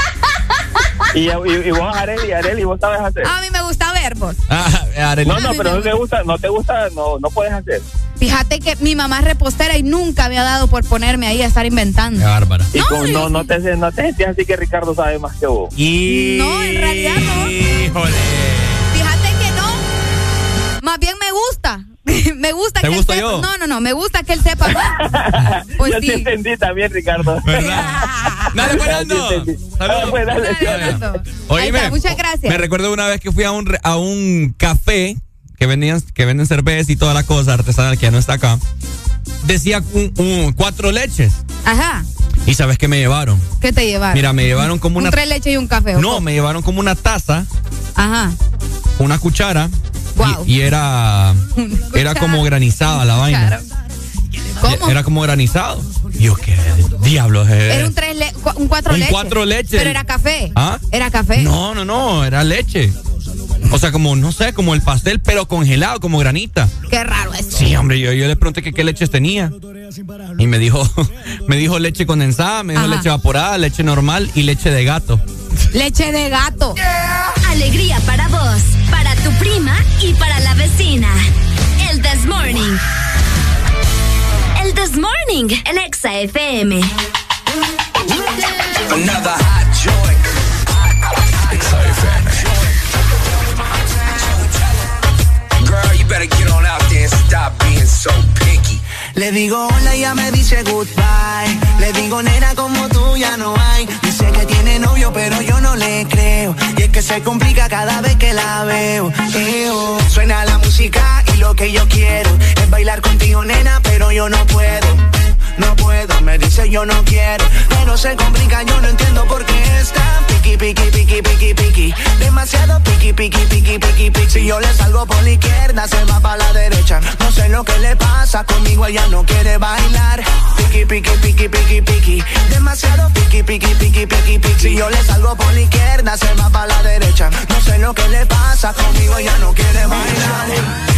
Y, y, y vos, Areli, Areli, vos sabes hacer.
A mí me gusta ver vos.
Ah, Arely.
No, no, pero no te gusta, no te gusta, no, no puedes hacer.
Fíjate que mi mamá es repostera y nunca me ha dado por ponerme ahí a estar inventando.
Qué bárbara.
Y
No,
con- no, no, te, no te sientes así que Ricardo sabe más que vos.
Y...
No, en realidad no.
Híjole.
Más bien me gusta. <laughs> me gusta
¿Te
que
gusto
él sepa.
yo?
No, no, no. Me gusta que él sepa más. <laughs> Pues
Yo
sí.
te entendí también, Ricardo.
¿Verdad? <laughs> Dale, Fernando.
Entendí.
Saludos.
Ah, pues, dale.
Fernando.
Oíme,
muchas gracias.
Me recuerdo una vez que fui a un, re- a un café que vendían que venden cerveza y toda la cosa artesanal que ya no está acá. Decía un- un- cuatro leches.
Ajá.
¿Y sabes qué me llevaron?
¿Qué te llevaron?
Mira, me llevaron como
un
una...
tres leches y un café. ¿o
No,
cómo?
me llevaron como una taza,
Ajá.
una cuchara. Y, y era... Era como granizada la vaina. Era como granizado. Yo, ¿qué diablos es?
Era un tres le- un cuatro
Un
leches.
cuatro leches.
Pero era café.
¿Ah?
Era café.
No, no, no, era leche. O sea, como, no sé, como el pastel, pero congelado, como granita.
Qué raro eso.
Sí, hombre, yo, yo le pregunté que qué leches tenía. Y me dijo, <laughs> me dijo leche condensada, me dijo
Ajá.
leche evaporada, leche normal y leche de gato.
Leche de gato.
Alegría para vos, para tu prima y para la vecina. El This Morning. El This Morning, el Exa FM.
Another hot joint. Girl, you better get on out there and stop being so picky.
Le digo hola y ya me dice goodbye. Le digo nena como tú ya no hay. Dice que tiene novio pero yo no le creo. Y es que se complica cada vez que la veo. Suena la música y lo que yo quiero es bailar contigo nena pero yo no puedo no puedo, me dice yo no quiero, pero se complica, yo no entiendo por qué está piqui, piqui, piqui, piqui, piqui, demasiado piqui, piqui, piqui, piqui, piqui. Si yo le salgo por la izquierda, se va para la derecha, no sé lo que le pasa, conmigo ella no quiere bailar, piqui, piqui, piqui, piqui, piqui, demasiado piqui, piqui, piqui, piqui, piqui. Si yo le salgo por la izquierda, se va para la derecha, no sé lo que le pasa, conmigo ella no quiere bailar.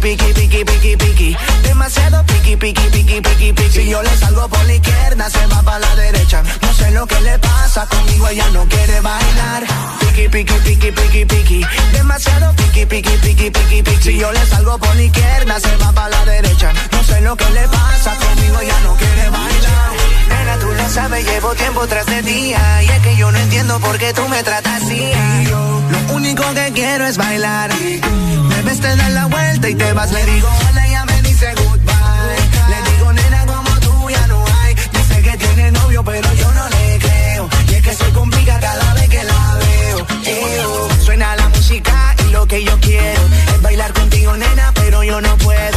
piqui, piqui, piqui, piqui, piqui. Demasiado piqui, piqui, piqui, piqui, piqui. Si yo le salgo por la izquierda, se va para la derecha. No sé lo que le pasa, conmigo ella no quiere bailar. Piqui, piqui, piqui, piqui, piqui. Demasiado piqui, piqui, piqui, piqui, piqui. Si yo le salgo por la izquierda, se va para la derecha. No sé lo que le pasa, conmigo ella no quiere bailar. Nena, tú lo sabes, llevo tiempo tras de día. Y es que yo no entiendo por qué tú me tratas así. Lo único que quiero es bailar. Me ves, te das la vuelta y te vas. Le digo hola, ella me dice goodbye. Le digo nena como tú ya no hay. Dice que tiene novio, pero yo no le creo. Y es que se complica cada vez que la veo. suena la música y lo que yo quiero es bailar contigo, nena, pero yo no puedo.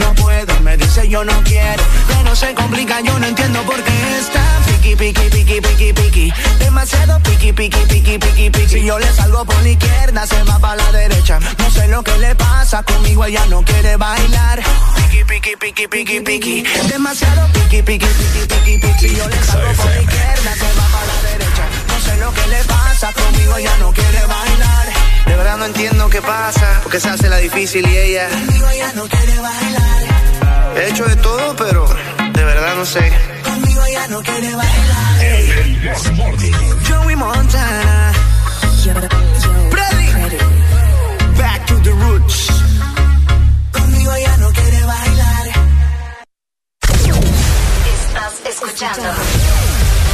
No puedo, me dice yo no quiero. Pero se complica, yo no entiendo por qué está piqui, piqui, piqui, piqui, piqui. Demasiado piqui, piqui, piqui, piqui, piqui. Si yo le salgo por la izquierda, se va para la derecha. No sé lo que le pasa, conmigo ella no quiere bailar. Piqui, piqui, piqui, piqui, piqui. Demasiado piqui, piqui, piqui, piqui, piqui. Si yo le salgo por la izquierda, se va para la derecha. No sé lo que le pasa, conmigo ella no quiere bailar. De verdad no entiendo qué pasa, porque se hace la difícil y ella. Conmigo ella no quiere bailar. He hecho de todo, pero de verdad no sé. Conmigo ella no quiere bailar. Hey. Joey Montana. Freddy. Back to the roots. Conmigo ella no quiere bailar.
Estás escuchando.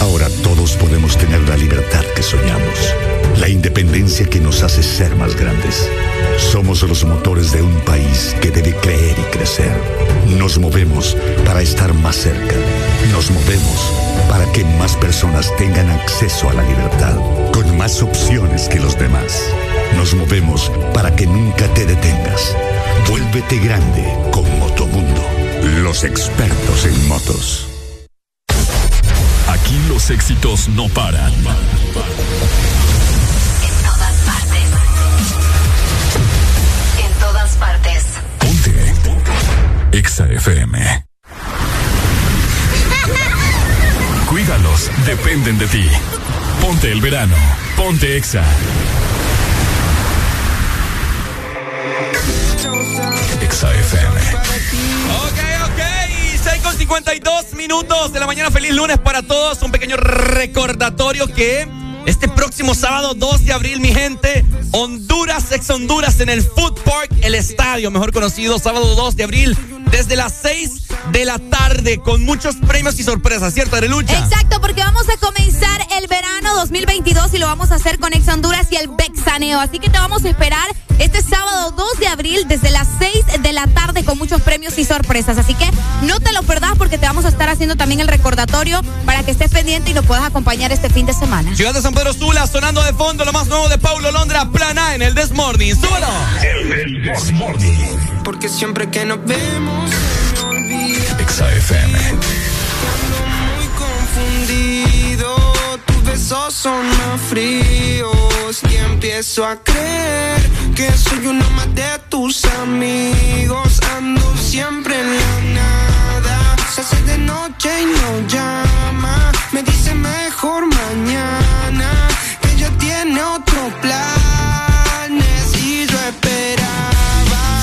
Ahora todos podemos tener la libertad que soñamos, la independencia que nos hace ser más grandes. Somos los motores de un país que debe creer y crecer. Nos movemos para estar más cerca. Nos movemos para que más personas tengan acceso a la libertad, con más opciones que los demás. Nos movemos para que nunca te detengas. Vuélvete grande con Motomundo, los expertos en motos.
Los éxitos no paran.
En todas partes. En todas partes.
Ponte. EXA FM. Cuídalos, dependen de ti. Ponte el verano. Ponte EXA. EXA FM.
Ok, ok. 6 con 52 minutos de la mañana. Feliz lunes para todos. Un pequeño recordatorio que este próximo sábado 2 de abril, mi gente, Honduras, ex Honduras en el Food Park, el estadio, mejor conocido, sábado 2 de abril, desde las 6 de la tarde, con muchos premios y sorpresas, ¿cierto, Arelucha?
Exacto, porque vamos a comenzar el verano 2022 y lo vamos a hacer con Ex Honduras y el Bexaneo. Así que te vamos a esperar este sábado 2 de abril desde las 6 de la tarde con muchos premios y sorpresas. Así que no te lo perdás porque te vamos a estar haciendo también el recordatorio para que estés pendiente y nos puedas acompañar este fin de semana.
Ciudad de San Pedro Sula, sonando de fondo lo más nuevo de Paulo Londra, Plana en el Desmorning. ¡Súbalo!
El Desmorning. Porque siempre que nos vemos se me olvida.
XAFM.
muy confundido. Tus besos son más fríos. Y empiezo a creer que soy uno más de tus amigos. Ando siempre en la nada. Se hace de noche y no llama. Me dice mejor mañana. Que ella tiene otro planes. Y yo esperaba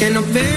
que nos vemos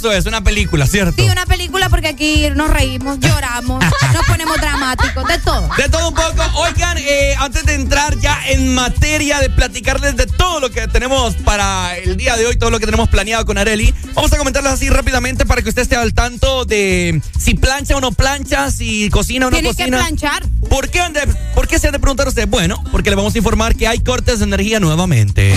eso es una película, ¿cierto?
Sí, una película porque aquí nos reímos, lloramos, <laughs> nos ponemos dramáticos, de todo.
De todo un poco. Oigan, eh, antes de entrar ya en materia de platicarles de todo lo que tenemos para el día de hoy, todo lo que tenemos planeado con Areli, vamos a comentarles así rápidamente para que usted esté al tanto de si plancha o no plancha, si cocina o no
Tiene que
cocina.
planchar.
¿Por qué, de- ¿Por qué se han de preguntar usted? Bueno, porque le vamos a informar que hay cortes de energía nuevamente.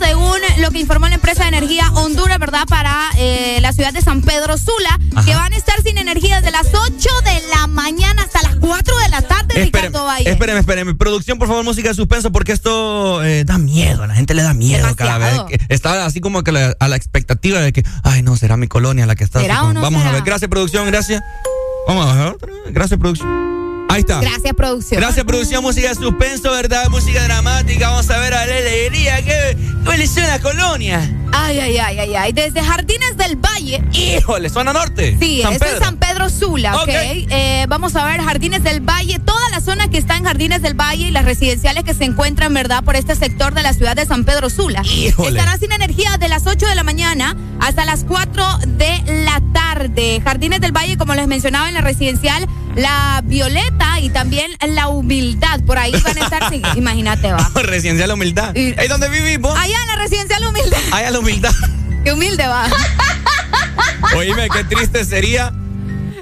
Según lo que informó la empresa de energía Honduras, ¿verdad? Para eh, la ciudad de San Pedro Sula, que van a estar sin energía desde las 8 de la mañana hasta las 4 de la tarde, Ricardo Valle.
Espérenme, espérenme. Producción, por favor, música de suspenso, porque esto eh, da miedo. A la gente le da miedo cada vez.
Demasiado.
que- está así como que la- a la expectativa de que, ay, no, será mi colonia la que está.
¿Será o no
Vamos a ver. Gracias, producción, gracias. Vamos a ver. Gracias, producción. Ahí está.
Gracias, producción.
Gracias, producción, música de suspenso, ¿verdad? Música dramática. Vamos a ver a la alegría. ¿Qué, ¿Cuál es la colonia?
Ay, ay, ay, ay, ay. Desde Jardines del Valle.
Híjole, zona norte.
Sí,
San Pedro.
es San Pedro Sula, ¿ok?
Ok.
Eh, vamos a ver Jardines del Valle, toda la zona que está en Jardines del Valle y las residenciales que se encuentran, ¿verdad?, por este sector de la ciudad de San Pedro Sula.
Híjole.
Estarán sin energía de las 8 de la mañana hasta las 4 de la tarde. Jardines del Valle, como les mencionaba en la residencial la violeta y también la humildad. Por ahí van a estar, <laughs> imagínate, va. <laughs>
residencial humildad. ¿Y dónde vivimos?
Allá en la residencial humildad.
Allá la humildad. <laughs>
Qué humilde va.
Oíme, qué triste sería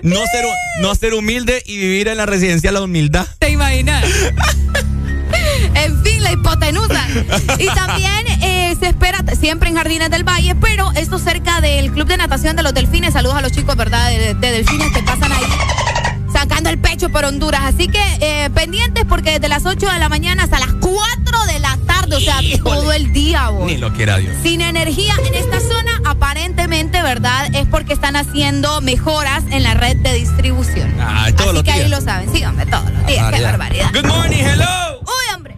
no ser, no ser humilde y vivir en la residencial la humildad.
¿Te imaginas? en fin, la hipotenusa. Y también eh, se espera siempre en Jardines del Valle, pero esto cerca del Club de Natación de los Delfines. Saludos a los chicos, ¿verdad? De, Delfines que pasan ahí sacando el pecho por Honduras. Así que eh, pendientes porque desde las 8 de la mañana hasta las 4 de la tarde, o sea, todo el día,
Ni lo quiera Dios.
Sin energía en esta zona, aparentemente, ¿verdad? Es porque están haciendo mejoras en la red de distribución.
Ah, todos
Así
que
ahí lo saben. Sí, hombre, todos los días. Qué barbaridad.
Good morning, hello.
Uy, hombre.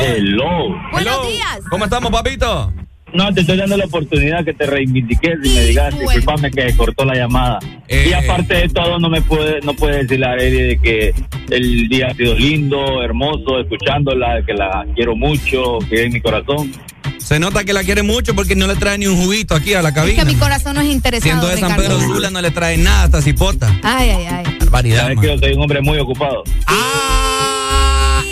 Hello.
Buenos días.
¿Cómo estamos, papito?
No, te estoy dando la oportunidad que te reivindiques y me digas, disculpame que cortó la llamada.
Eh,
y aparte de todo, no me puede, no puedes decir la de que el día ha sido lindo, hermoso, escuchándola, que la quiero mucho, que es mi corazón.
Se nota que la quiere mucho porque no le trae ni un juguito aquí a la cabina.
Es que mi corazón no es interesado.
Siendo de San Pedro Sula no le trae nada hasta cipota.
Ay, ay, ay.
Barbaridad.
Sabes que yo soy un hombre muy ocupado.
¡Ah!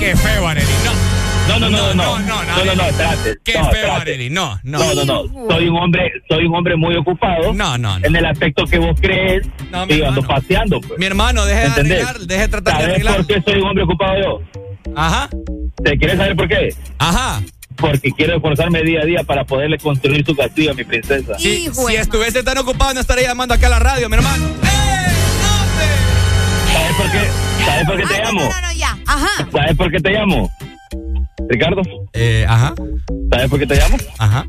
¡Qué feo, Arely! No.
No, no, no, no, no, no, no, no, espérate.
Qué
no,
feo, Arely. No, no.
No, no, no. Soy un hombre, soy un hombre muy ocupado.
No, no, no.
En el aspecto que vos crees,
no,
y ando paseando, pues.
Mi hermano, deje de arreglar, deje de tratar de arreglar.
¿Sabes por qué soy un hombre ocupado yo?
Ajá.
¿Te quieres saber por qué?
Ajá.
Porque quiero esforzarme día a día para poderle construir su castillo a mi princesa.
Sí, si estuviese tan ocupado, no estaría llamando acá a la radio, mi hermano. ¡Eh!
¿Sabes por qué? ¿Sabes por qué te llamo?
No, no, no, ya. Ajá.
¿Sabes por qué te llamo? Ricardo.
Eh, ajá.
¿Sabes por qué te llamo?
Ajá.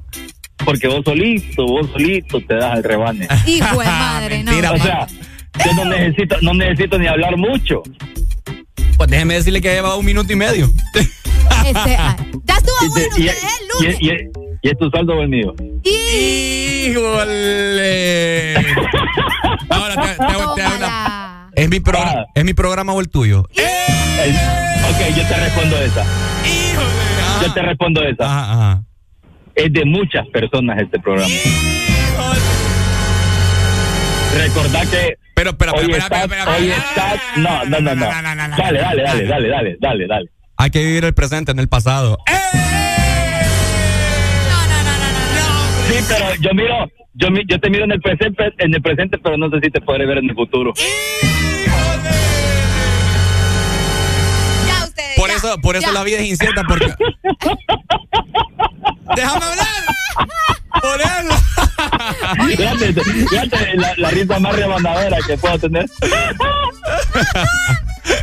Porque vos solito, vos solito te das el rebane. <laughs>
Hijo de madre, no.
Mira, o sea, yo no necesito, no necesito ni hablar mucho.
Pues déjeme decirle que ha llevado un minuto y medio.
Este, ah, ya estuvo bueno,
y,
el lunes.
Y, y, es tu saldo o el mío?
¡Híjole! <laughs> Ahora te, te, te, una... ¿Es mi, programa, ¿Es mi programa o el tuyo?
Ok, yo te respondo esa.
¡Híjole!
Yo te respondo esa.
Ajá, ajá.
Es de muchas personas este programa. Recordá que.
Pero, pero,
hoy
pero,
estás,
pero, pero,
hoy estás, no, no, no, no. Dale, dale, dale, dale, dale, dale, dale.
Hay que vivir el presente, en el pasado.
No, no, no, no, no.
Sí, pero yo miro, yo, mi- yo te miro en el presente, en el presente, pero no sé si te podré ver en el futuro.
Ya
Por
ya,
eso, por eso
ya.
la vida es incierta, porque. <laughs> ¡Déjame hablar! ¡Por eso!
Fíjate, fíjate la, la risa más rebandadera que puedo tener.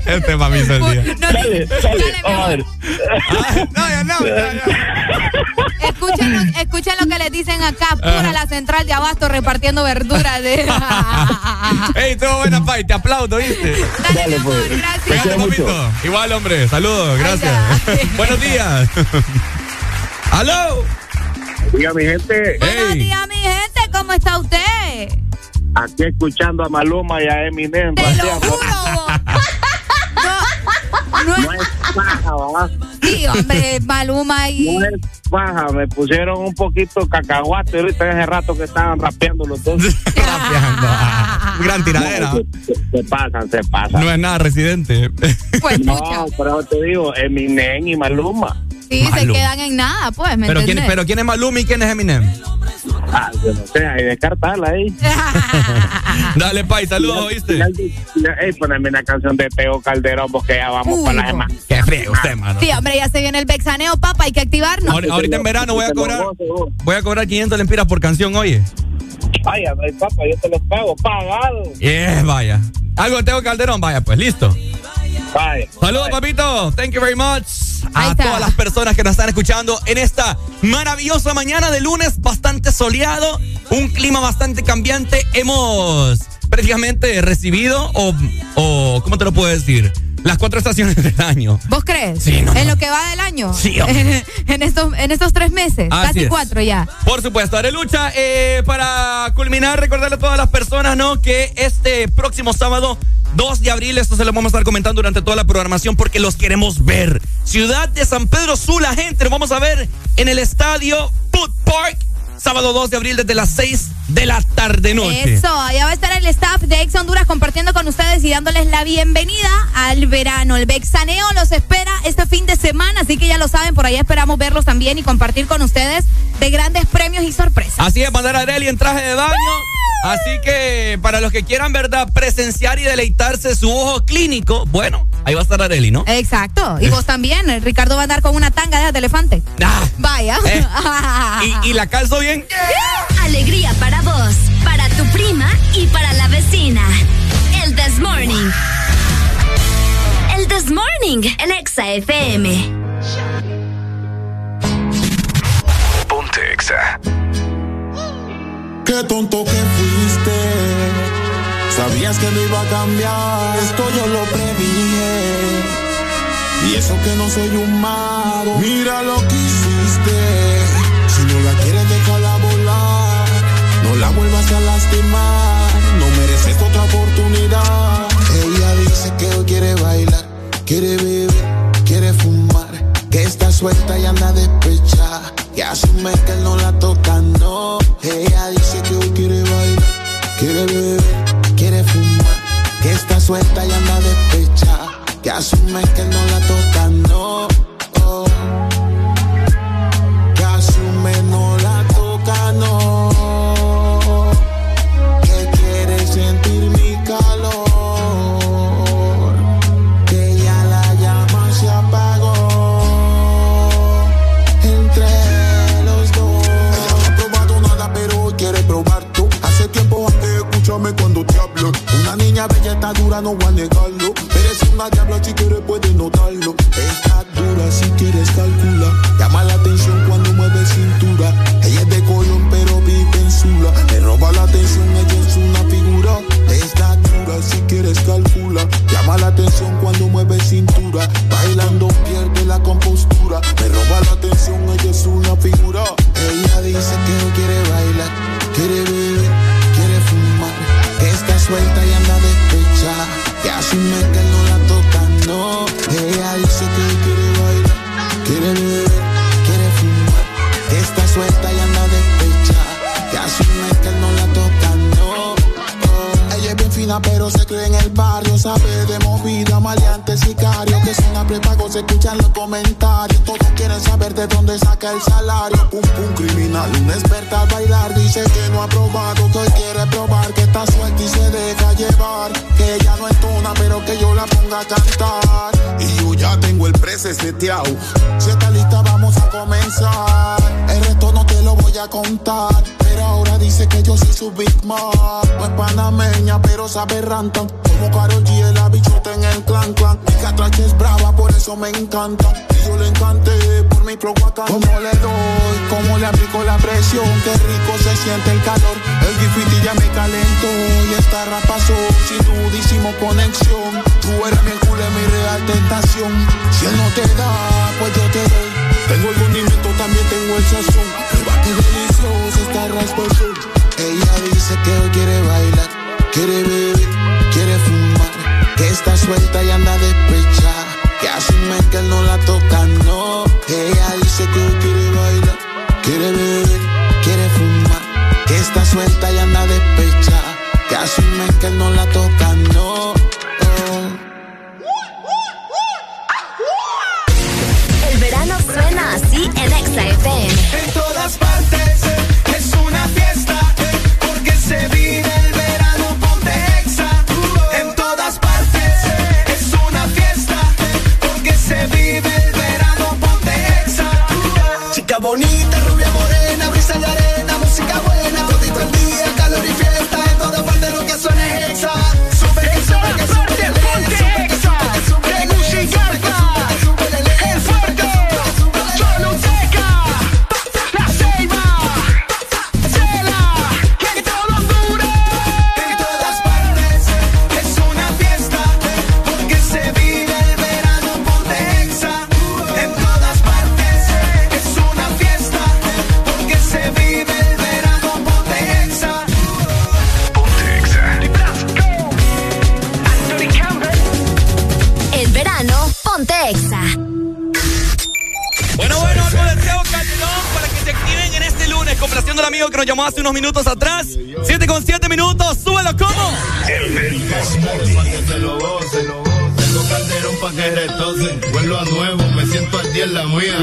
Este mami se el día.
No,
Dale, dale, vamos a ver.
Ah, no, ya no. ya, ya.
Escuchen lo, escuchen lo que les dicen acá, pura la central de abasto repartiendo verduras de. <laughs>
Ey, estuvo buena, Pai. Te aplaudo, ¿viste?
Dale, pues. Te
Gracias.
Cuídate,
quiero mucho.
papito. Igual, hombre. Saludos. Gracias.
Ay,
Buenos días. ¡Aló!
Diga mi gente,
Buenos días, mi gente, ¿cómo está usted?
aquí escuchando a Maluma y a Eminem.
Te lo <laughs> juro. No, <laughs> no
No
es.
paja, ¿verdad?
Sí, hombre, Maluma y.
No es paja. Me pusieron un poquito cacahuate ahorita hace rato que estaban rapeando los dos. <laughs>
Rapeando. Ah, Gran tiradera.
Se, se pasan, se pasan.
No es nada residente.
Pues
No, pero te digo, Eminem y Maluma.
Sí, se quedan en nada, pues, ¿me
Pero quién, pero quién es Maluma y quién es Eminem.
Ah, yo no sé, hay que descartarla ahí. <laughs>
Dale, Pai, saludos, ¿oíste?
Ey, poneme una canción de Teo Calderón porque ya vamos para las demás.
Qué frío usted, mano.
Sí, hombre, ya se viene el vexaneo, papá, hay que activarnos.
Ahori- Ahorita en verano voy a cobrar voy a cobrar 500 lempiras por canción, oye.
Vaya, no hay papa, yo te los pago, pagado.
Yeah, vaya. Algo de Teo Calderón, vaya, pues listo. Saludos, papito. Thank you very much.
Ahí
A
está.
todas las personas que nos están escuchando en esta maravillosa mañana de lunes, bastante soleado, un clima bastante cambiante. Hemos prácticamente recibido, o, o ¿cómo te lo puedo decir? Las cuatro estaciones del año.
¿Vos crees?
Sí, no,
¿En
no.
lo que va del año?
Sí, hombre. <laughs>
en, estos, en estos tres meses,
Así
casi
es.
cuatro ya.
Por supuesto, Arelucha, eh, para culminar, recordarle a todas las personas, ¿no? Que este próximo sábado, 2 de abril, esto se lo vamos a estar comentando durante toda la programación porque los queremos ver. Ciudad de San Pedro Sula, gente, nos vamos a ver en el estadio Food Park sábado 2 de abril desde las 6 de la tarde noche.
Eso, allá va a estar el staff de Ex Honduras compartiendo con ustedes y dándoles la bienvenida al verano. El Bexaneo los espera este fin de semana, así que ya lo saben, por allá esperamos verlos también y compartir con ustedes de grandes premios y sorpresas.
Así es, mandar a Areli en traje de baño. Así que para los que quieran, ¿verdad?, presenciar y deleitarse su ojo clínico, bueno, ahí va a estar Areli, ¿no?
Exacto. Y vos también, Ricardo va a andar con una tanga de elefante.
Ah.
Vaya.
Eh. <laughs> ¿Y, y la calzo bien?
Alegría para vos, para tu prima y para la vecina. El This Morning. El This Morning, el Exa FM.
Ponte Exa.
Qué tonto que fuiste. Sabías que no iba a cambiar. Esto yo lo predije. Y eso que no soy un mago. Mira lo que hiciste. No mereces otra oportunidad. Ella dice que hoy quiere bailar, quiere beber, quiere fumar. Que está suelta y anda despechada. Que asume que él no la toca, no. Ella dice que hoy quiere bailar, quiere beber, quiere fumar. Que está suelta y anda despechada. Que asume que él no la toca, no. Está dura, no voy a negarlo. Eres una diabla, si quieres puedes notarlo. Está dura, si quieres calcula. Llama la atención cuando mueve cintura. Ella es de Colón, pero vive en Sula. Me roba la atención, ella es una figura. Está dura, si quieres calcula. Llama la atención cuando mueve cintura. Bailando pierde la compostura. Me roba la atención, ella es una figura. Ella dice que no quiere bailar, No la no. Ella dice que quiere bailar, quiere beber, quiere fumar. Está suelta y anda despechada. Asume que él no la toca, no. Oh. Ella es bien fina, pero se cree en el barrio. Sabe de movida, maleante, sicario. Que son a se escuchan los comentarios. Todos quieren saber de dónde saca el salario. Pum, pum, criminal, una experta al bailar. Dice que no ha probado, que la ponga a cantar. Y yo ya tengo el precio seteado. Si está lista, vamos a comenzar. El resto no te lo voy a contar. Pero ahora dice que yo soy su Big Mom. No es panameña, pero sabe rantan. Como Karol G, la bichota en el clan clan. Mi catracha es brava, por eso me encanta. Y yo le encanté por mi provocación. Como le doy, como le aplico la presión. Qué rico se siente el calor. Graffiti ya me calentó. Y esta rapa pasó sin dudísimo conexión. Tú eres mi culo, mi real tentación. Si él no te da, pues yo te doy. Tengo el condimento, también tengo el sazón. Que delicioso esta raspación. Ella dice que hoy quiere bailar, quiere beber, quiere fumar. Que está suelta y anda despechada. Que asume que él no la toca, no. Ella dice que hoy quiere bailar, quiere beber, quiere fumar. Que está suelta y anda despechada. Que asume que no la toca, no.
Unos minutos atrás. 7 con 7 minutos, súbelo como.
Calderón pa' que a nuevo, me siento al día en la mía,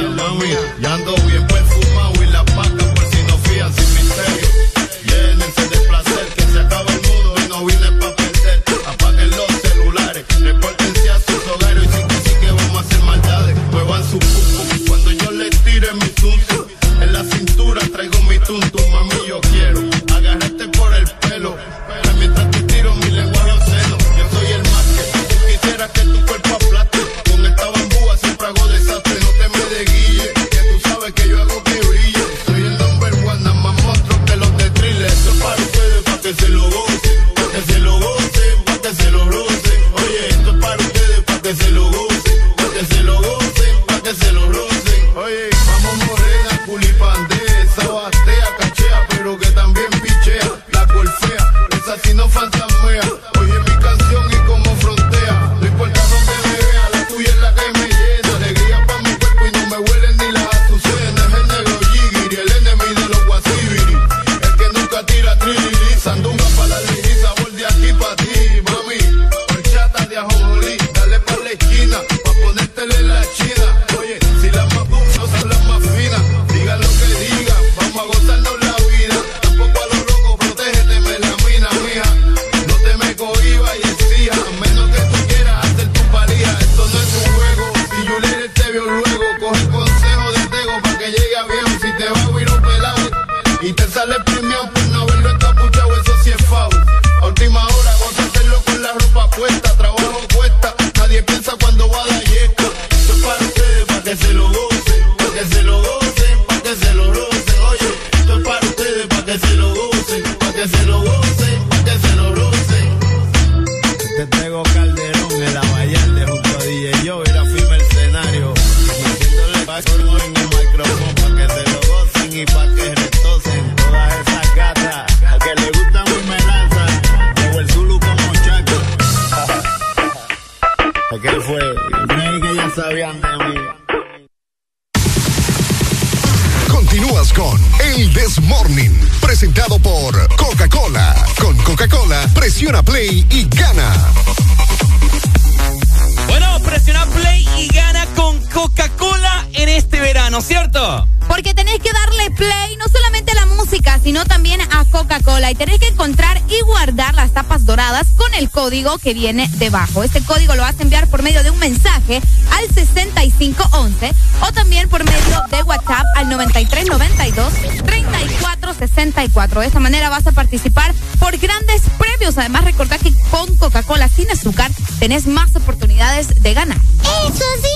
que
viene debajo. Este código lo vas a enviar por medio de un mensaje al 6511 o también por medio de WhatsApp al 9392-3464. De esta manera vas a participar por grandes premios. Además, recordad que con Coca-Cola sin azúcar tenés más oportunidades de ganar.
Eso sí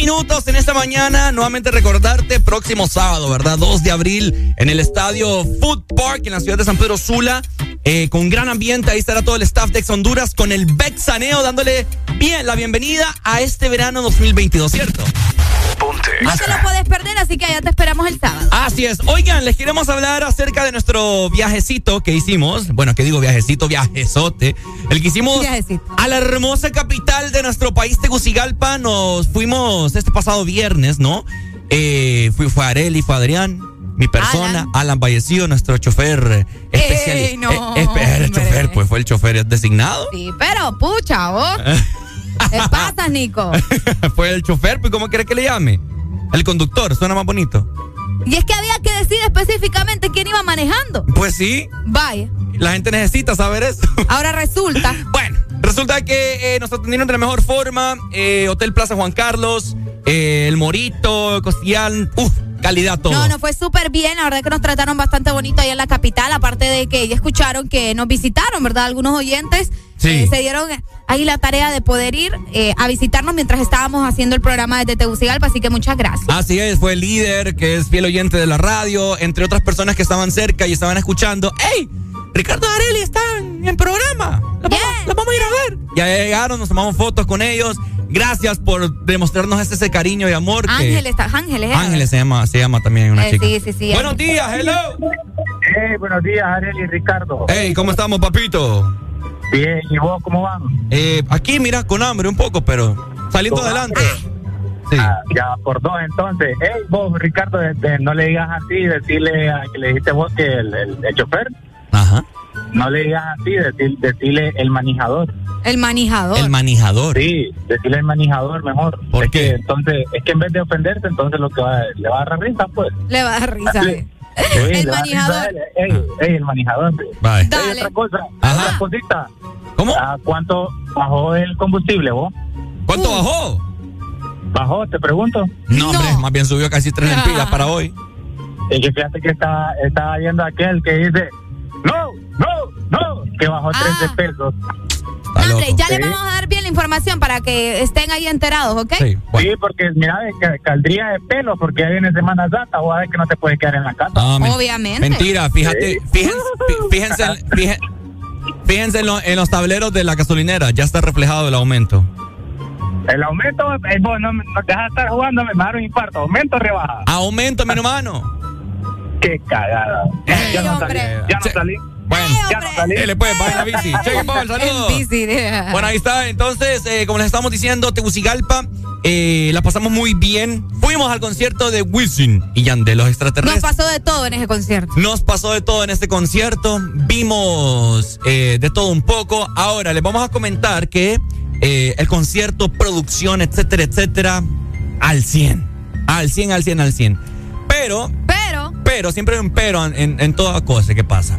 minutos en esta mañana. Nuevamente recordarte, próximo sábado, ¿verdad? 2 de abril en el estadio Food Park en la ciudad de San Pedro Sula. eh, con gran ambiente, ahí estará todo el staff de Ex Honduras con el Bexaneo dándole bien la bienvenida a este verano 2022, ¿cierto?
No te lo puedes perder, así que allá te esperamos el sábado.
Así es. Oigan, les queremos hablar acerca de nuestro viajecito que hicimos. Bueno, que digo viajecito, viajezote. El que hicimos
Viajecito.
a la hermosa capital de nuestro país, Tegucigalpa. Nos fuimos este pasado viernes, ¿no? Eh, fui, fue Areli, fue Adrián, mi persona, Alan, Vallecillo, nuestro chofer especial.
Ey, no,
Eh, el chofer, pues fue el chofer designado.
Sí, pero pucha, vos. ¿Qué <laughs> pasa, Nico? <laughs>
fue el chofer, pues ¿cómo quieres que le llame? El conductor, suena más bonito.
Y es que había que decir específicamente quién iba manejando.
Pues sí,
Vaya.
la gente necesita saber eso.
Ahora resulta. <laughs>
Resulta que eh, nos atendieron de la mejor forma. eh, Hotel Plaza Juan Carlos, eh, El Morito, Costillán. Uf, calidad todo.
No, no fue súper bien. La verdad que nos trataron bastante bonito ahí en la capital. Aparte de que ya escucharon que nos visitaron, ¿verdad? Algunos oyentes
Sí.
eh, se dieron ahí la tarea de poder ir a visitarnos mientras estábamos haciendo el programa desde Tegucigalpa. Así que muchas gracias.
Así es, fue el líder, que es fiel oyente de la radio, entre otras personas que estaban cerca y estaban escuchando. ¡Ey! Ricardo Areli está en, programa. La vamos, a ir a ver. Ya llegaron, nos tomamos fotos con ellos. Gracias por demostrarnos ese, ese cariño y amor. que-
Ángeles, Ángeles. ¿eh?
Ángeles se llama, se llama también una
Eh,
chica.
sí, sí, sí.
Buenos días, hello.
Hey, buenos días, Ariel y Ricardo.
Hey, ¿cómo estamos, papito?
Bien, ¿y vos cómo van?
Eh, aquí, mira, con hambre un poco, pero saliendo adelante.
Ah, ya por dos, entonces. Hey, vos, Ricardo, este, no le digas así, decirle a que le dijiste vos que el, el- el chofer.
Ajá.
No le digas así, decir, decirle el manejador.
El manejador.
El manejador.
Sí, decirle el manejador mejor.
¿Por
Es
qué?
que, entonces, es que en vez de ofenderte, entonces lo que va, le va a dar risa, pues.
Le va a dar risa.
Sí.
eh.
Sí,
El
le va a dar
manejador.
risa. Ey, ey, el manejador.
Bye.
Ey,
Dale.
otra cosa, otra cosita.
¿Cómo?
¿A cuánto bajó el combustible, vos?
¿Cuánto bajó?
¿Bajó, te pregunto?
No, hombre, más bien subió casi tres lempiras para hoy.
Es que fíjate que estaba, estaba viendo aquel que dice, no, no, no, que bajó 13 pesos.
Hombre, ya le
Sí.
vamos a dar bien la información para que estén ahí enterados, ¿ok?
Sí, porque mira, caldría de pelo porque ya viene Semana Santa, o a ver que no te puedes quedar en la casa.
Ah, men-
Obviamente.
Mentira, fíjate, fíjense, fí- fíjense, fíjense, fíjense en, lo- en los tableros de la gasolinera, ya está reflejado el aumento.
El aumento, eh, vos no, me- no dejas de estar jugando, me va a dar un infarto. ¿Aumento o rebaja?
Aumento, mi hermano.
Qué cagada. ya no salí. Ya no salí.
Bueno,
ya no salí.
Dele pues, va en la bici. Cheque, Paul, saludos.
Bici,
Bueno, ahí está. Entonces, eh, como les estamos diciendo, Tegucigalpa, eh, la pasamos muy bien. Fuimos al concierto de Wisin y Yandel, los
Nos
extraterrestres.
pasó de todo en ese concierto.
Nos pasó de todo en este concierto. Vimos eh, de todo un poco. Ahora les vamos a comentar que eh, el concierto, producción, etcétera, etcétera, al 100. Al 100, al 100, al 100. Pero,
pero,
pero, siempre hay un pero en, en, en toda cosa que pasa.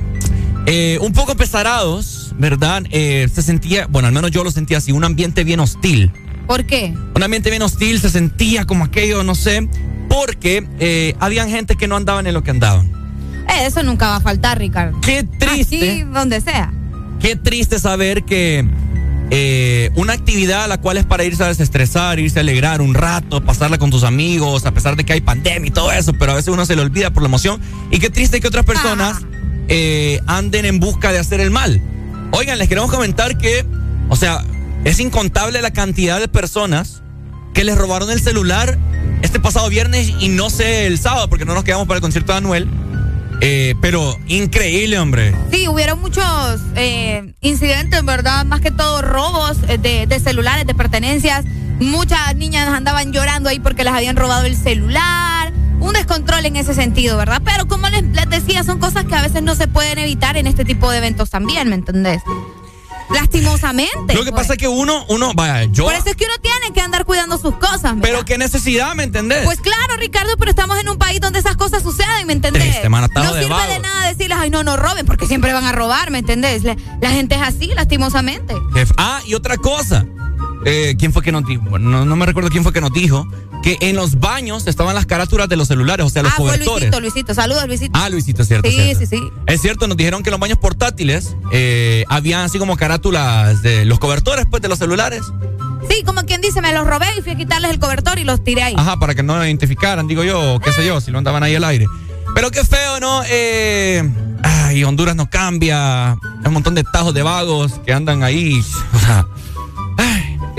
Eh, un poco pesarados, ¿verdad? Eh, se sentía, bueno, al menos yo lo sentía así, un ambiente bien hostil.
¿Por qué?
Un ambiente bien hostil, se sentía como aquello, no sé, porque eh, habían gente que no andaban en lo que andaban.
Eso nunca va a faltar, Ricardo.
Qué triste.
Aquí, donde sea.
Qué triste saber que eh, una actividad a la cual es para irse a desestresar, irse a alegrar un rato, pasarla con tus amigos, a pesar de que hay pandemia y todo eso, pero a veces uno se le olvida por la emoción. Y qué triste que otras personas eh, anden en busca de hacer el mal. Oigan, les queremos comentar que, o sea, es incontable la cantidad de personas que les robaron el celular este pasado viernes y no sé el sábado, porque no nos quedamos para el concierto de Anuel. Eh, pero increíble, hombre.
Sí, hubieron muchos eh, incidentes, ¿verdad? Más que todo robos eh, de, de celulares, de pertenencias. Muchas niñas andaban llorando ahí porque les habían robado el celular. Un descontrol en ese sentido, ¿verdad? Pero como les, les decía, son cosas que a veces no se pueden evitar en este tipo de eventos también, ¿me entendés? Lastimosamente.
Lo que
pues.
pasa es que uno, uno, vaya, yo.
Por eso es que uno tiene que andar cuidando sus cosas, ¿verdad?
Pero qué necesidad, ¿me entendés?
Pues claro, Ricardo, pero estamos en un país donde esas cosas suceden, ¿me entendés?
Triste, man,
no
de
sirve de nada decirles, ay, no, no roben, porque siempre van a robar, ¿me entendés? La, la gente es así, lastimosamente.
Jef- Ah, y otra cosa. Eh, ¿Quién fue que nos dijo? Bueno, no, no me recuerdo quién fue que nos dijo que en los baños estaban las carátulas de los celulares, o sea, los
ah, fue
cobertores.
Luisito, Luisito. Saludos, Luisito.
Ah, Luisito, es cierto.
Sí,
cierto.
sí, sí.
Es cierto, nos dijeron que en los baños portátiles eh, habían así como carátulas de los cobertores, pues, de los celulares.
Sí, como quien dice, me los robé y fui a quitarles el cobertor y los tiré ahí.
Ajá, para que no lo identificaran, digo yo, qué sé yo, si no andaban ahí al aire. Pero qué feo, ¿no? Eh, ay, Honduras no cambia. Hay un montón de tajos de vagos que andan ahí. <laughs>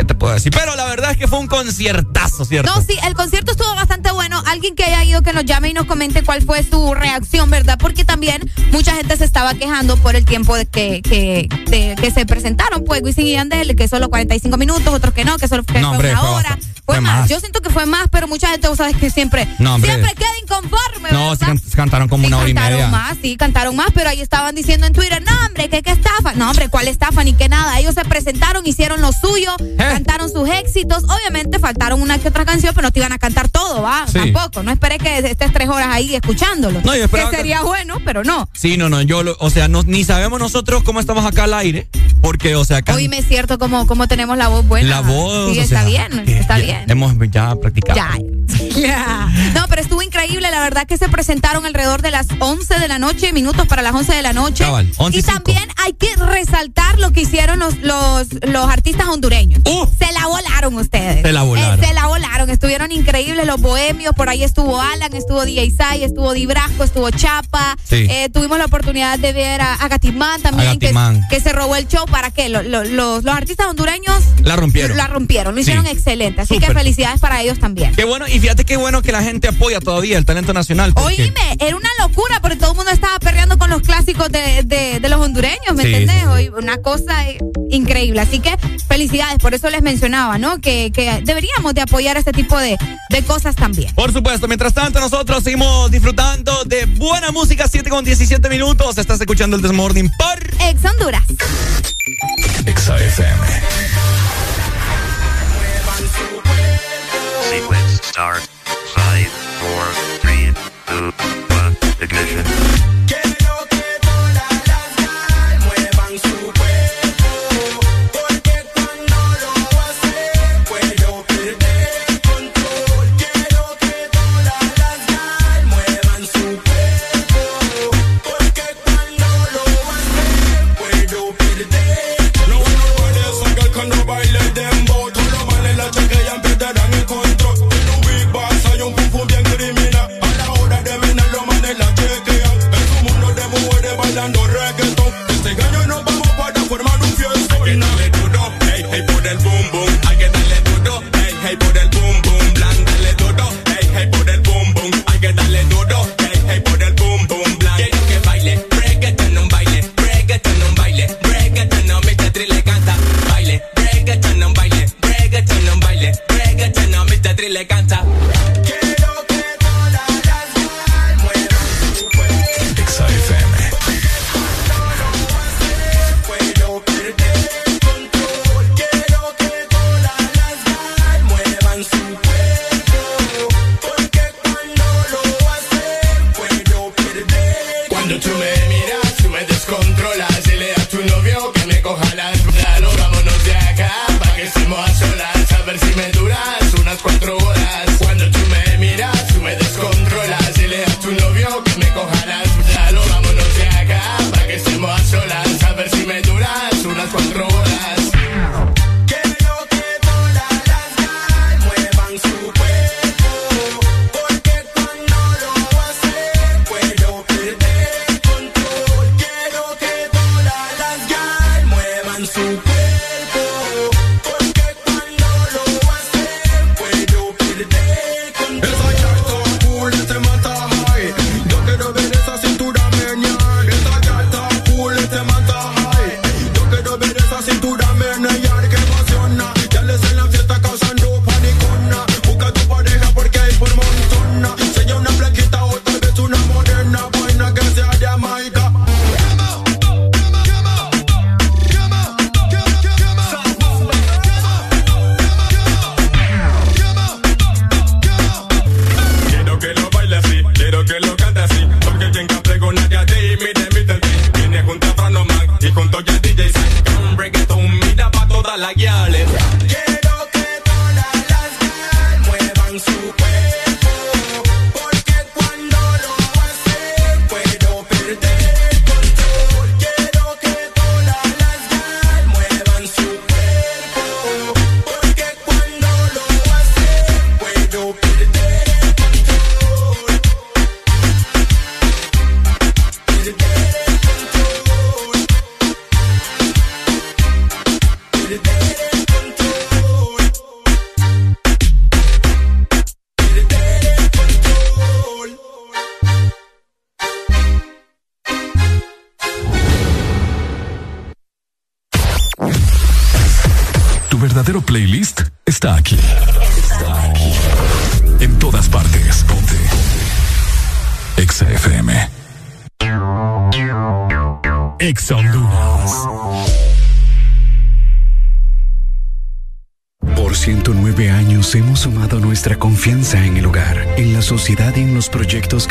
que puedo decir? Pero la verdad es que fue un conciertazo, ¿cierto?
No, sí, el concierto estuvo bastante bueno. Alguien que haya ido que nos llame y nos comente cuál fue su reacción, ¿verdad? Porque también mucha gente se estaba quejando por el tiempo de que, que, de- que se presentaron, pues Wisin y Yandel, que solo 45 minutos, otros que no, que solo que
No,
fue
hombre,
una
fue
hora. Fue
Fue
más.
más.
Yo siento que fue más, pero mucha gente, vos sabes que siempre,
No, hombre.
siempre queda inconforme.
No, sí can- cantaron como una hora y
Cantaron
media.
más, sí, cantaron más, pero ahí estaban diciendo en Twitter, no, hombre, que qué estafa. No, hombre, ¿cuál estafa? Ni que nada. Ellos se presentaron, hicieron lo suyo,
Eh.
cantaron sus éxitos. Obviamente faltaron una que otra canción, pero no te iban a cantar todo, ¿va?
Sí.
Tampoco. No esperé que estés tres horas ahí escuchándolo.
No, yo
que
que-
sería bueno, pero no.
Sí, no, no, yo, lo- o sea, no, ni sabemos nosotros cómo estamos acá al aire, porque, o sea, acá
Hoy me es cierto cómo, cómo tenemos la voz buena.
la voz.
Sí,
o
está
sea,
bien, está
ya
bien.
Hemos ya practicado.
Ya. <laughs> Ya. No, pero estuvo increíble. La verdad que se presentaron alrededor de las 11 de la noche, minutos para las 11 de la noche.
Cabal, 11 y
también hay que resaltar lo que hicieron los, los, los artistas hondureños. Se la volaron ustedes.
Se la volaron.
Eh, se la volaron. Estuvieron increíbles los bohemios. Por ahí estuvo Alan, estuvo DJ Sai, estuvo Di Brasco, estuvo Chapa.
Sí.
Eh, tuvimos la oportunidad de ver a, Gatimán también,
A
que,
Gatimán.
que se robó el show. ¿Para qué? Lo- lo- los, los artistas hondureños
La rompieron.
la rompieron. Lo
Sí.
hicieron excelente. Así que felicidades para ellos también.
Qué bueno, y fíjate qué bueno que la gente apoya todavía el talento nacional. porque-
Oíme, era una locura porque todo el mundo estaba perreando con los clásicos clásicos de, los hondureños, ¿me entendés? Hoy una cosa increíble. Así que felicidades, por eso les mencionaba, ¿no? Que, deberíamos de apoyar este tipo de, de cosas también.
Por supuesto, mientras tanto nosotros seguimos disfrutando de buena música, 7 con 17 minutos. Estás escuchando el Desmorning por
Ex Honduras.
Ex FM.
Sequence start. 5, 4, 3, 2, 1, ignition. le canta.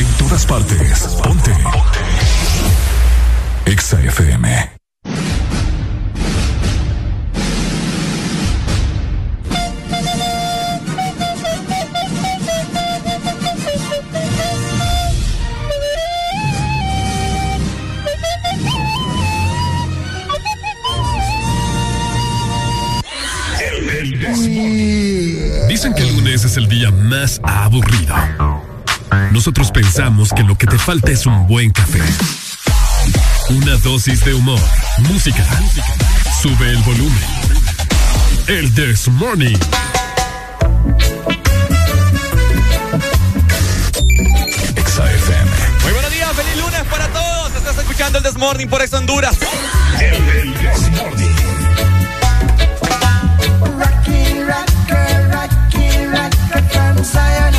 En todas partes. Ponte. Exa FM. Dicen que el lunes es el día más aburrido. Nosotros pensamos que lo que te falta es un buen café. Una dosis de humor, música. Sube el volumen. El This Morning.
Muy buenos días, feliz lunes para todos. Estás escuchando el This Morning por Ex Honduras.
El, el This Morning.
Rocky, rocker, rocky, rocker from Zion,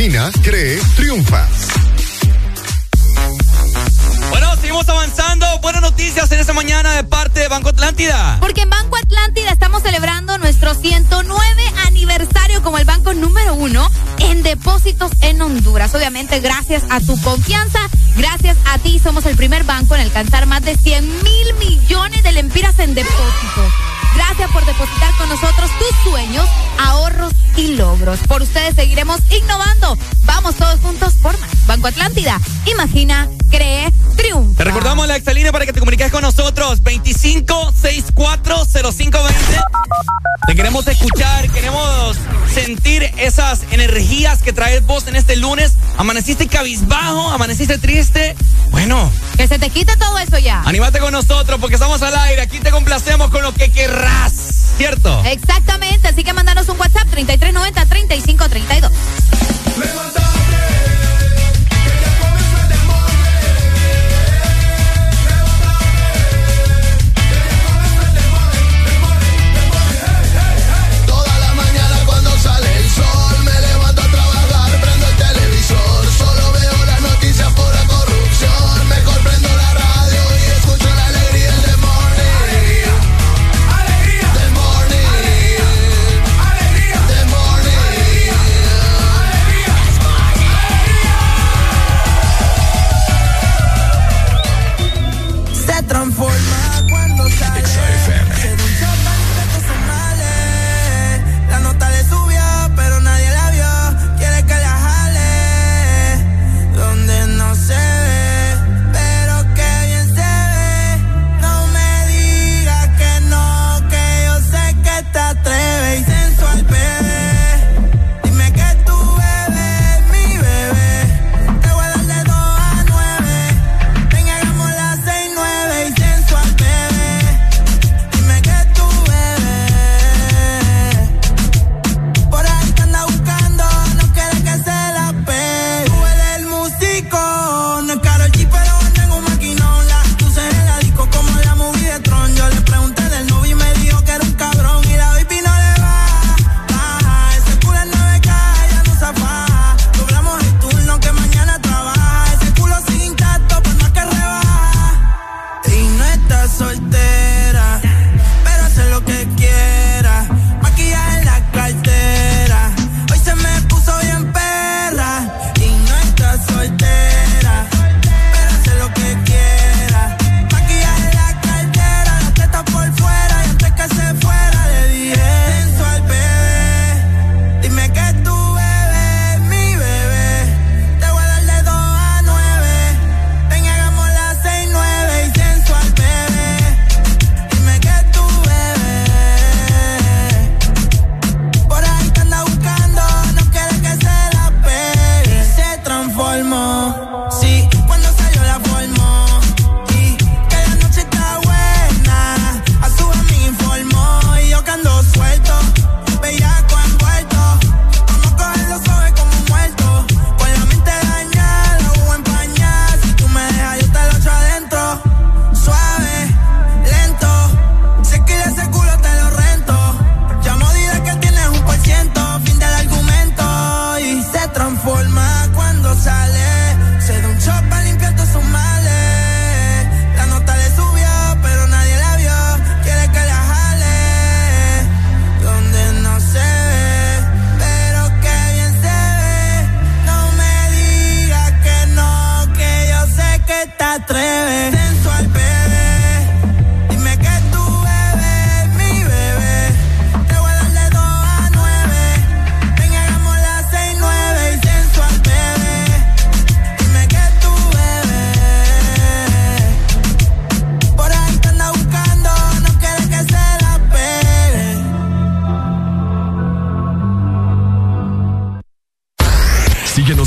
imaginas, crees triste, bueno.
Que se te quite todo eso ya.
Anímate con nosotros porque estamos al aire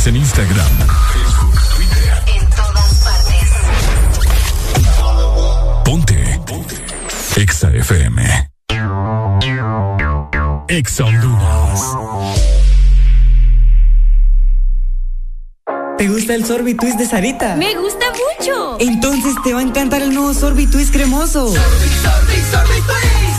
En
Instagram, Facebook, Twitter.
En todas partes.
Ponte. Ponte. Exa FM. Exa Honduras.
¿Te gusta el sorbitwist de Sarita?
Me gusta mucho.
Entonces te va a encantar el nuevo sorbitwist cremoso. Sorbit, sorbit, sorbitwist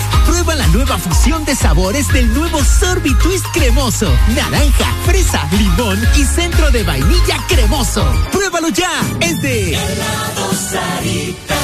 Prueba la nueva fusión de sabores del nuevo Sorbi Twist cremoso. Naranja, fresa, limón y centro de vainilla cremoso. Pruébalo ya. Es de
En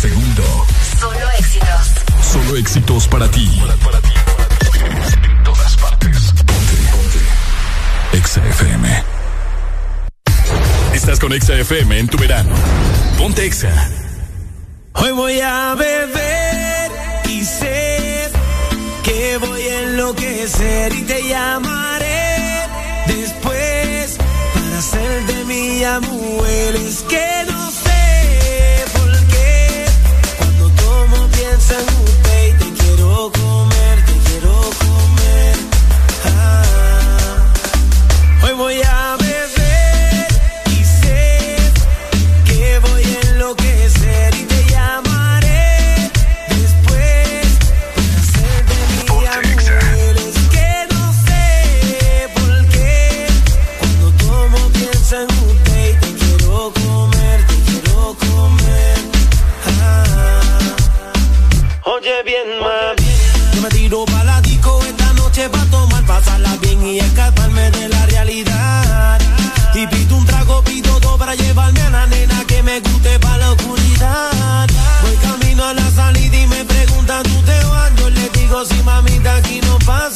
Segundo.
Solo éxitos.
Solo éxitos para ti. En todas partes. Ponte, ponte. Exa FM. Estás con Exa FM en tu verano. Ponte Exa.
Hoy voy a beber y sé que voy a enloquecer y te llamaré después para hacer de mi amor. Es que no sé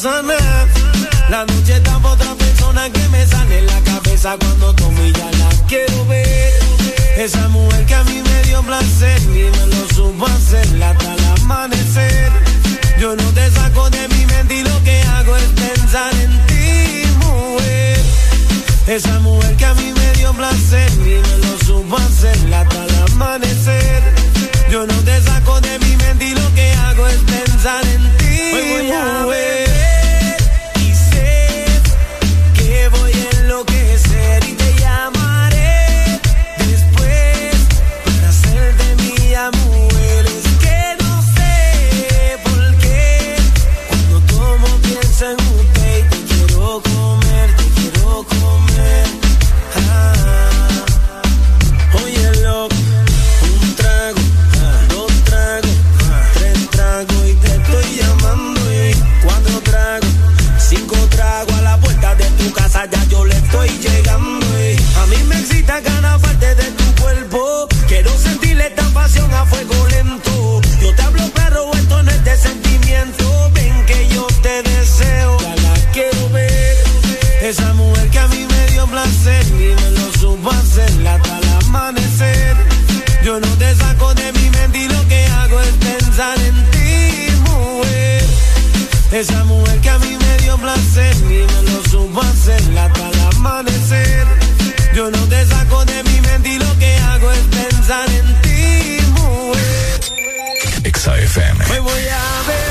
La noche está pa' otra persona que me sale en la cabeza cuando tomo y ya la quiero ver. Esa mujer que a mí me dio placer y me lo supo hacer hasta el amanecer. Yo no te saco de mi mente y lo que hago es pensar en ti, mujer. Esa mujer que a mí me dio placer y me lo supo hacer hasta el amanecer. Yo no te saco de mi mente y lo que hago es pensar en ti,
Hoy voy a
mujer. Pasión a fuego lento. Yo te hablo, perro, esto no es de sentimiento. Ven que yo te deseo, ya la quiero ver. Esa mujer que a mí me dio placer y me lo supo hacer hasta el amanecer. Yo no te saco de mi mente y lo que hago es pensar en ti, mujer. Esa mujer que a mí me dio placer y me lo supo hacer hasta el
Exa FM.
Hoy voy a beber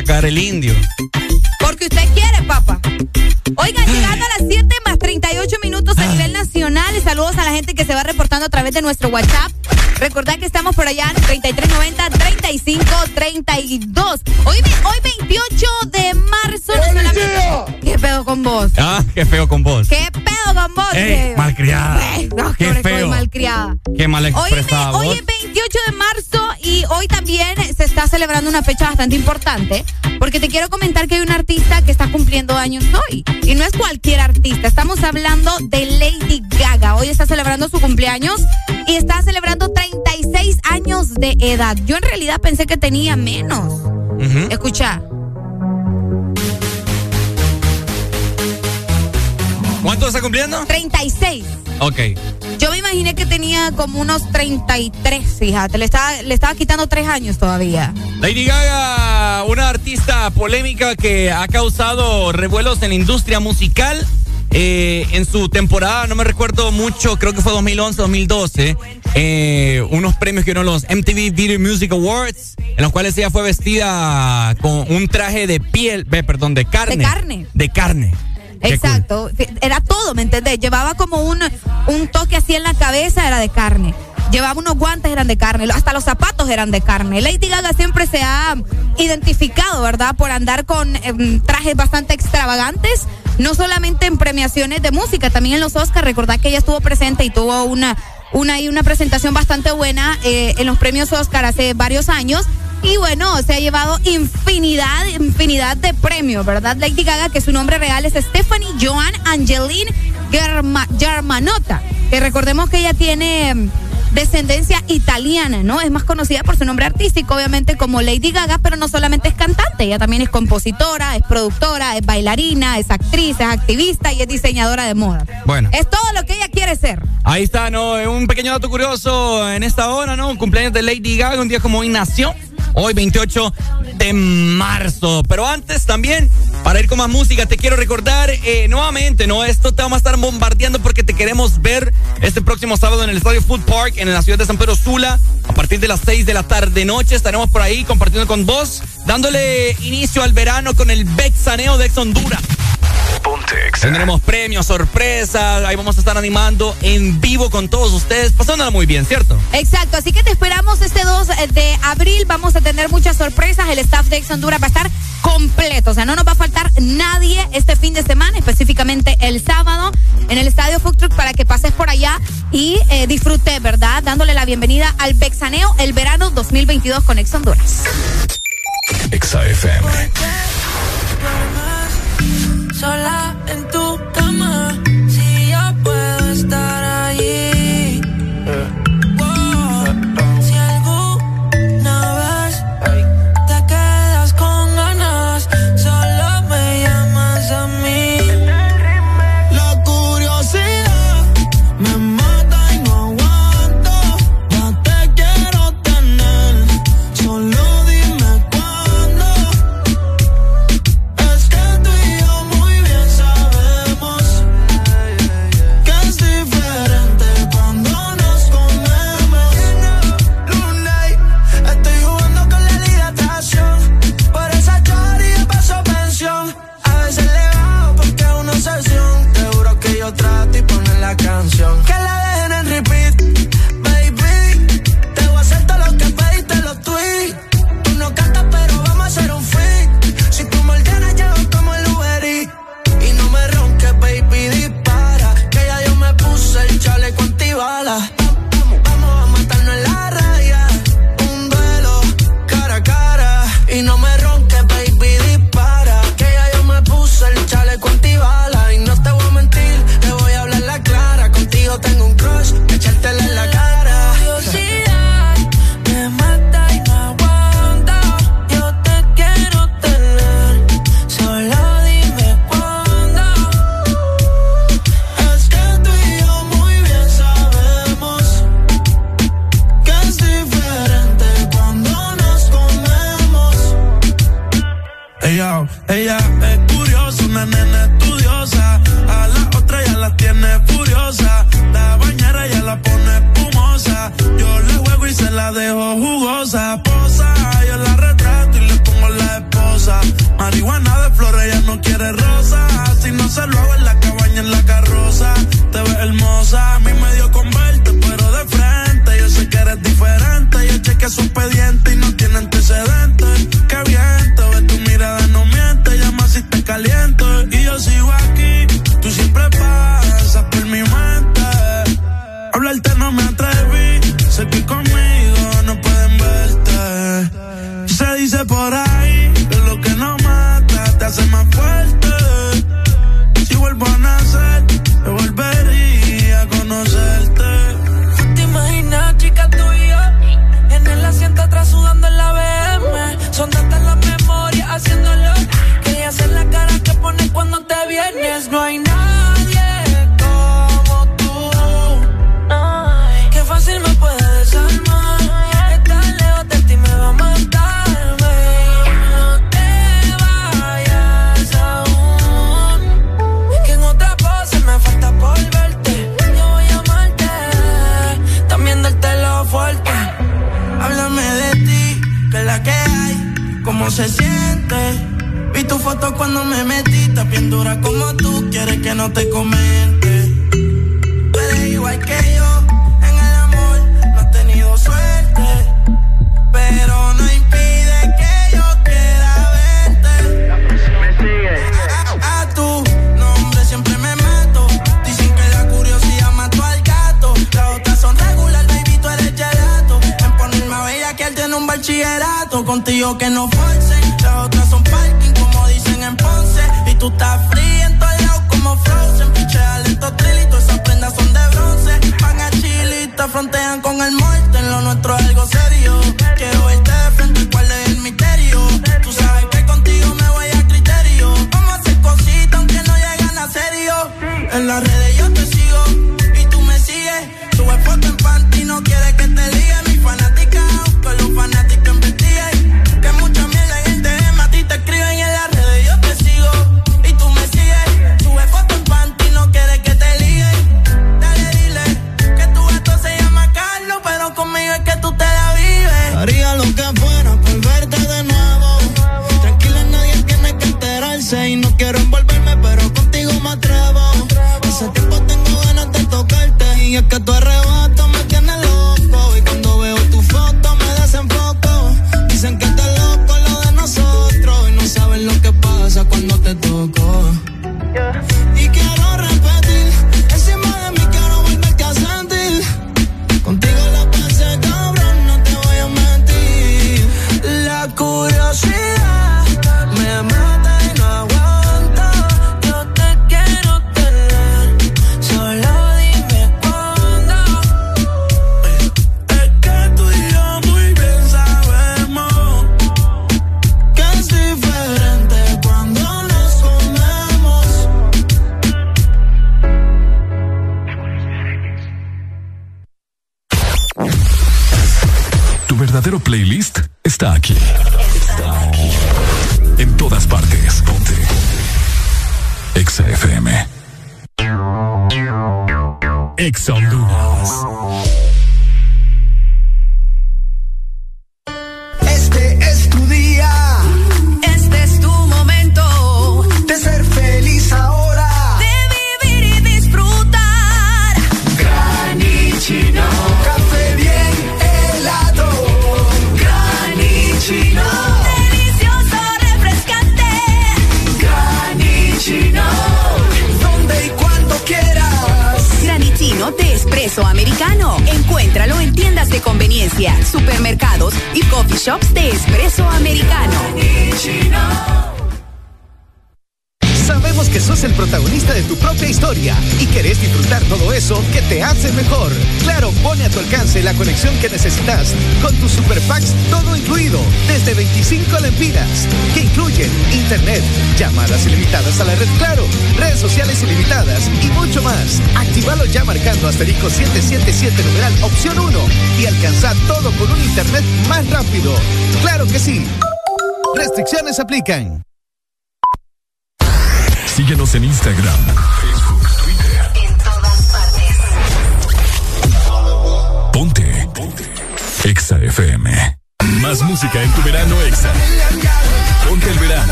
sacar el indio.
Porque usted quiere, papá. Oigan, llegando a las 7 más 38 minutos a nivel nacional. Saludos a la gente que se va reportando a través de nuestro WhatsApp. Recordad que estamos por allá en 3390-3532. Hoy, hoy 28 de marzo. ¿Qué pedo con vos?
Ah, qué feo con vos.
¿Qué pedo con vos?
Ey, malcriada.
no,
qué feo.
malcriada.
Qué mal
Hoy,
expresada
hoy
vos.
es 28 de marzo y hoy también se está celebrando una fecha bastante importante porque te quiero comentar que hay un artista que está cumpliendo años hoy y no es cualquier artista, estamos hablando de Lady Gaga. Hoy está celebrando su cumpleaños y está celebrando 36 años de edad. Yo en realidad pensé que tenía menos. Escucha.
¿Cuánto está cumpliendo?
36.
Ok.
Yo me imaginé que tenía como unos 33, fíjate. Le estaba, le estaba quitando tres años todavía.
Lady Gaga, una artista polémica que ha causado revuelos en la industria musical. Eh, en su temporada, no me recuerdo mucho, creo que fue 2011-2012, eh, unos premios que eran los MTV Video Music Awards, en los cuales ella fue vestida con un traje de piel, ve, perdón, de carne.
De carne.
De carne.
Exacto. Era todo, ¿me entendés? Llevaba como un, un toque así en la cabeza, era de carne. Llevaba unos guantes, eran de carne. Hasta los zapatos eran de carne. Lady Gaga siempre se ha identificado, ¿verdad? Por andar con em, trajes bastante extravagantes. No solamente en premiaciones de música, también en los Oscars. Recordad que ella estuvo presente y tuvo una, una, y una presentación bastante buena eh, en los premios Oscar hace varios años. Y bueno, se ha llevado infinidad, infinidad de premios, ¿verdad? Lady Gaga, que su nombre real es Stephanie Joan Angeline Germa, Germanotta. Que recordemos que ella tiene descendencia italiana, ¿no? Es más conocida por su nombre artístico, obviamente, como Lady Gaga, pero no solamente es cantante, ella también es compositora, es productora, es bailarina, es actriz, es activista y es diseñadora de moda.
Bueno.
Es todo lo que ella quiere ser.
Ahí está, ¿no? Un pequeño dato curioso en esta hora, ¿no? Un cumpleaños de Lady Gaga, un día como hoy nació. Hoy 28 de marzo. Pero antes también, para ir con más música, te quiero recordar eh, nuevamente, ¿no? Esto te vamos a estar bombardeando porque te queremos ver este próximo sábado en el Estadio Food Park en la ciudad de San Pedro Sula. A partir de las 6 de la tarde noche estaremos por ahí compartiendo con vos, dándole inicio al verano con el Bexaneo de Ex Honduras. Tendremos premios, sorpresas, ahí vamos a estar animando en vivo con todos ustedes, pasándola muy bien, ¿cierto?
Exacto, así que te esperamos este 2 de abril. Vamos a tener muchas sorpresas. El staff de Ex Honduras va a estar completo. O sea, no nos va a faltar nadie este fin de semana, específicamente el sábado, en el Estadio Food Truck para que pases por allá y eh, disfrute, ¿verdad? Dándole la bienvenida al Bexaneo el verano 2022 con Ex Honduras.
Exa FM.
Sola en tu poner la canción. Que la dejen en repeat,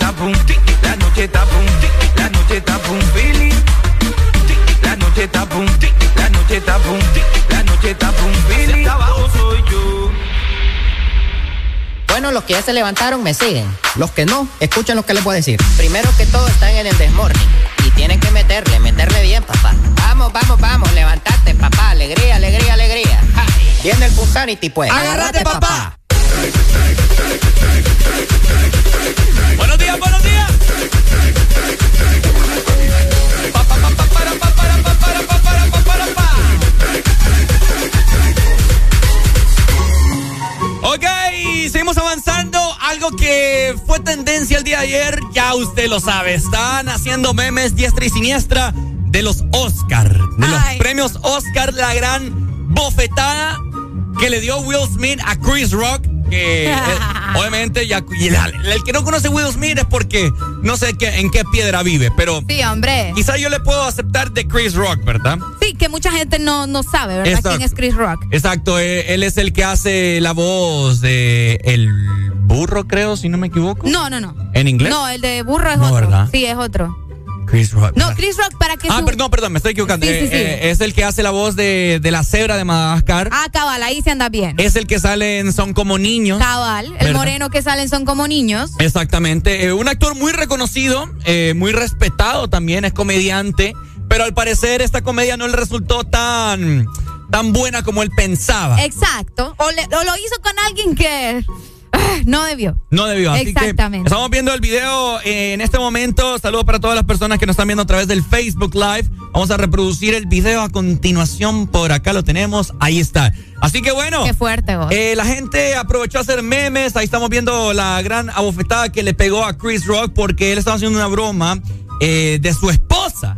está la
noche está
pum, la noche está Philly. La noche está pum, la noche está pum, la noche está. Hacia hasta abajo soy yo.
Bueno, los que ya se levantaron me siguen. Los que no, escuchen lo que les voy a decir. Primero que todo están en el desmorning. Y tienen que meterle, meterle bien, papá. Vamos, vamos, vamos, levantate, papá. Alegría, alegría, alegría. Ja. Viene el Punsanity, pues.
Agárrate, papá. Que fue tendencia el día de ayer, ya usted lo sabe. Están haciendo memes diestra y siniestra de los Oscar, de los premios Oscar, la gran bofetada que le dio Will Smith a Chris Rock. Que <laughs> eh, obviamente ya el, el que no conoce a Will Smith es porque no sé qué, en qué piedra vive, pero
Sí, hombre.
quizá yo le puedo aceptar de Chris Rock, ¿verdad?
Sí, que mucha gente no, no sabe, ¿verdad?
Exacto.
¿Quién es Chris Rock?
Exacto, eh, él es el que hace la voz de el burro, creo, si no me equivoco.
No, no, no.
¿En inglés?
No, el de burro es
No,
otro.
¿verdad?
Sí, es otro.
Chris Rock.
No, Chris Rock para que
Ah,
su-
perdón, perdón, me estoy equivocando.
Sí, sí,
Eh,
sí.
eh, es el que hace la voz de, de la cebra de Madagascar.
Ah, cabal, ahí se anda bien.
Es el que sale en Son como niños.
Cabal, el moreno que salen son como niños.
Exactamente. Eh, un actor muy reconocido, eh, muy respetado también, es comediante. Pero al parecer esta comedia no le resultó tan, tan buena como él pensaba.
Exacto. O, le- o lo hizo con alguien que <laughs> no debió.
No debió. Así
Exactamente.
que estamos viendo el video eh, en este momento. Saludos para todas las personas que nos están viendo a través del Facebook Live. Vamos a reproducir el video a continuación. Por acá lo tenemos. Ahí está. Así que bueno.
Qué fuerte, vos.
Eh, la gente aprovechó a hacer memes. Ahí estamos viendo la gran abofetada que le pegó a Chris Rock porque él estaba haciendo una broma eh, de su esposa.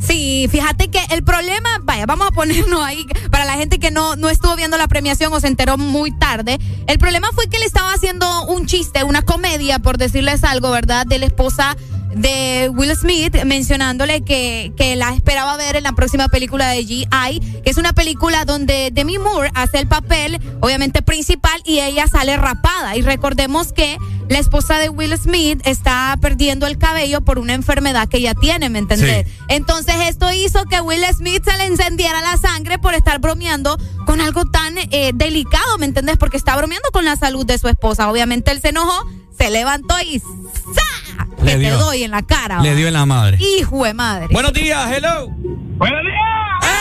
Sí, fíjate que el problema, vaya, vamos a ponernos ahí para la gente que no, no estuvo viendo la premiación o se enteró muy tarde. El problema fue que le estaba haciendo un chiste, una comedia, por decirles algo, ¿verdad? De la esposa de Will Smith, mencionándole que, que la esperaba ver en la próxima película de G.I., que es una película donde Demi Moore hace el papel, obviamente principal, y ella sale rapada. Y recordemos que la esposa de Will Smith está perdiendo el cabello por una enfermedad que ella tiene, ¿me entendés? Entonces esto hizo que Will Smith se le encendiera la sangre por estar bromeando con algo tan eh, delicado, ¿me entendés? Porque está bromeando con la salud de su esposa. Obviamente él se enojó, se levantó y ¡za!
Le
Que te
dio.
doy en la cara.
Le
va.
dio en la madre.
Hijo de madre.
Buenos días, hello.
Buenos días.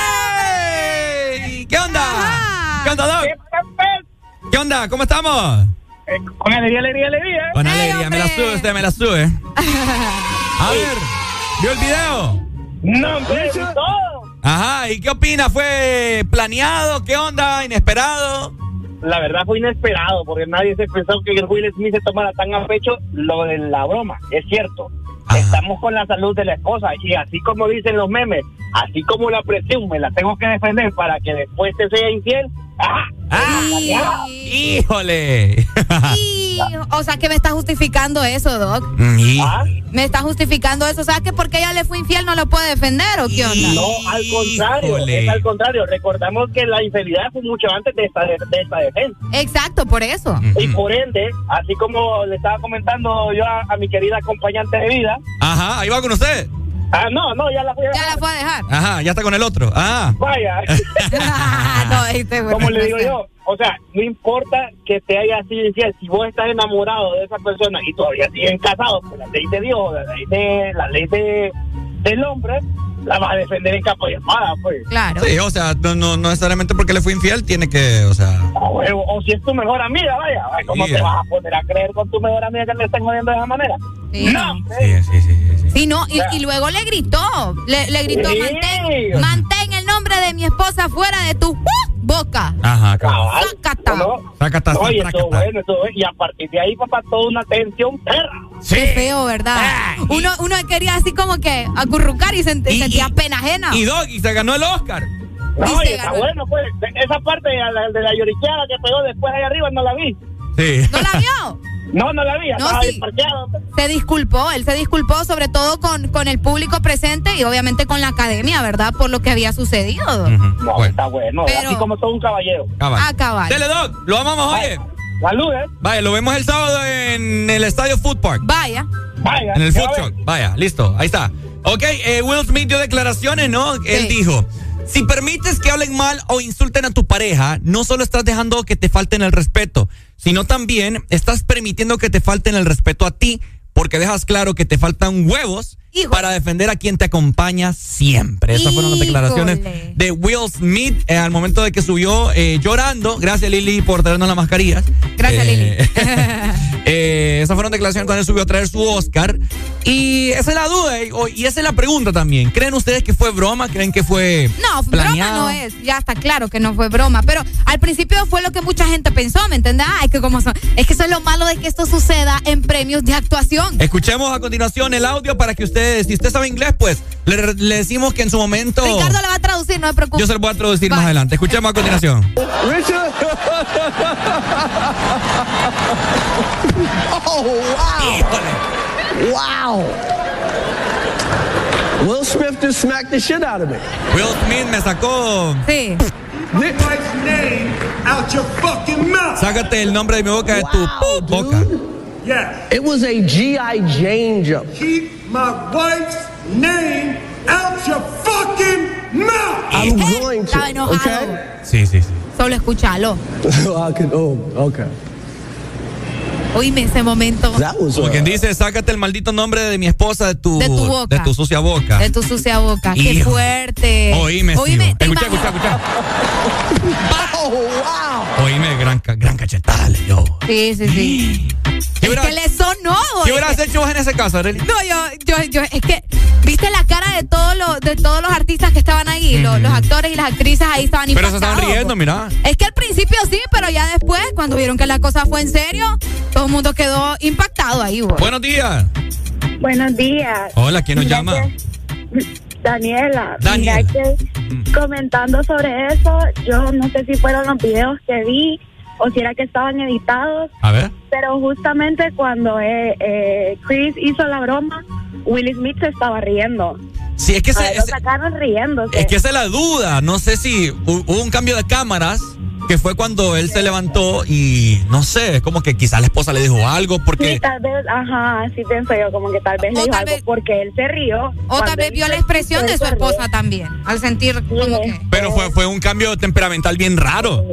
¡Ey! ¿Qué onda? ¿Qué onda, Doc? ¿Qué onda? ¿Cómo estamos?
Con alegría, alegría, alegría.
Con alegría, me la sube usted, me la sube. <laughs> A ver, ¿vio el video?
No, hombre, todo.
Ajá, ¿y qué opina? ¿Fue planeado? ¿Qué onda? ¿Inesperado?
La verdad fue inesperado, porque nadie se pensó que el Will Smith se tomara tan a pecho lo de la broma. Es cierto. Estamos con la salud de la esposa y así como dicen los memes, así como la presión me la tengo que defender para que después te sea infiel. ¡Ah!
¡Híjole!
Y, <laughs> o sea, que me está justificando eso, Doc.
Y-
Me está justificando eso. O sea, que porque ella le fue infiel no lo puede defender o qué onda?
No, al contrario, es al contrario. Recordamos que la infidelidad fue mucho antes de esta, de, de esta defensa.
Exacto, por eso.
Y por ende, así como le estaba comentando yo a, a mi querida acompañante de vida,
Ajá, ahí va con usted.
Ah, no, no, ya la fui a
Ya la fue a dejar.
Ajá, ya está con el otro. Ah.
Vaya. <laughs> <laughs>
no, este,
Como le digo yo, o sea, no importa que te haya sido infiel, si vos estás enamorado de esa persona y todavía siguen casados, pues la ley de Dios, la ley, de, la ley de, del hombre, la vas a defender en capa y espada, pues.
Claro.
Sí, o sea, no, no, no necesariamente porque le fue infiel, tiene que, o sea.
O si es tu mejor amiga, vaya, vaya, ¿cómo te vas a poner a creer con tu mejor amiga que le estén jodiendo de esa manera?
Sí,
no. Sí, sí, sí. Sí,
sí no, y, y, luego le gritó. Le, le gritó, sí. mantén, mantén, el nombre de mi esposa fuera de tu uh, boca.
Ajá,
cabal.
Sácata.
No,
Sácata,
Oye, eso bueno, eso Y a partir de ahí, papá, toda una tensión perra.
Sí. Qué feo, ¿verdad? Ay. Uno, uno quería así como que acurrucar y, sent y sentía pena ajena.
Y Doggy se ganó el Oscar.
No, y está bueno, pues. Esa parte de la, de la lloriqueada que pegó después ahí arriba no la vi.
Sí.
¿No la vio? <laughs>
No, no la vi,
no, sí. Se disculpó, él se disculpó sobre todo con, con el público presente y obviamente con la academia, ¿verdad? Por lo que había sucedido.
Uh -huh. No, bueno. está bueno, Pero... así como todo un caballero.
Cabal.
Ah, cabal.
Dele, Doc, lo amamos, oye.
Salud, ¿eh?
Vaya, lo vemos el sábado en el Estadio Food Park.
Vaya.
Vaya.
En el Food Truck. Vaya, listo, ahí está. Ok, eh, Will Smith dio declaraciones, ¿no? Sí. Él dijo... Si permites que hablen mal o insulten a tu pareja, no solo estás dejando que te falten el respeto, sino también estás permitiendo que te falten el respeto a ti, porque dejas claro que te faltan huevos Híjole. para defender a quien te acompaña siempre. Esas fueron las declaraciones de Will Smith eh, al momento de que subió eh, llorando. Gracias, Lili, por traernos las mascarillas.
Gracias,
eh, Lili. <laughs> esas fueron declaraciones cuando él subió a traer su Oscar. Y esa es la duda, y esa es la pregunta también. ¿Creen ustedes que fue broma? ¿Creen que fue
No,
planeado?
broma no es. Ya está claro que no fue broma. Pero al principio fue lo que mucha gente pensó, ¿me entiendes? Ah, es que como son, es que eso es lo malo de que esto suceda en premios de actuación.
Escuchemos a continuación el audio para que ustedes, si usted sabe inglés, pues le, le decimos que en su momento.
Ricardo le va a traducir, no se preocupe.
Yo se lo voy a traducir Bye. más adelante. Escuchemos a continuación.
Richard. <laughs> <laughs> oh, wow.
Híjole.
Wow. Will Smith just smacked the shit out of me.
Will Smith me sacó.
Sí.
Sácate el nombre de mi boca de tu
wow,
boca.
Yeah. It was a G.I. Jane jump.
Keep my wife's name out your fucking mouth.
I'm going to. Okay?
Sí, sí, sí.
Solo escúchalo. <laughs>
Oh, okay.
Oíme ese momento.
Como quien dice, sácate el maldito nombre de mi esposa de tu,
de tu boca.
De tu sucia boca.
De tu sucia boca.
Hijo.
Qué fuerte.
Oíme,
Oíme.
Escucha, escucha, <laughs> escucha.
Oh, wow.
Oíme, gran, gran cachetada le dio.
Sí, sí, sí.
¿Qué
es que le sonó.
¿Qué hubieras hecho vos en ese caso, Arely?
No, yo, yo, yo, es que, viste la cara de todos los, de todos los artistas que estaban ahí, mm. los, los, actores y las actrices ahí estaban
Pero
impactados.
se estaban riendo, mira.
Es que al principio sí, pero ya después, cuando vieron que la cosa fue en serio, todo el mundo quedó impactado ahí.
Buenos días.
Buenos días.
Hola, ¿quién nos llama?
Daniela.
Daniela.
Mira que comentando sobre eso, yo no sé si fueron los videos que vi o si era que estaban editados.
A ver.
Pero justamente cuando eh, eh, Chris hizo la broma, Will Smith se estaba riendo.
Sí, es que se,
lo sacaron riéndose.
Es que esa es la duda. No sé si hubo un cambio de cámaras que fue cuando él se levantó y no sé, es como que quizás la esposa le dijo algo porque
sí, tal vez, ajá, sí pienso yo como que tal vez o le dijo algo vez, porque él se rió.
O tal vez vio la expresión de su esposa también, al sentir como que
Pero fue fue un cambio temperamental bien raro.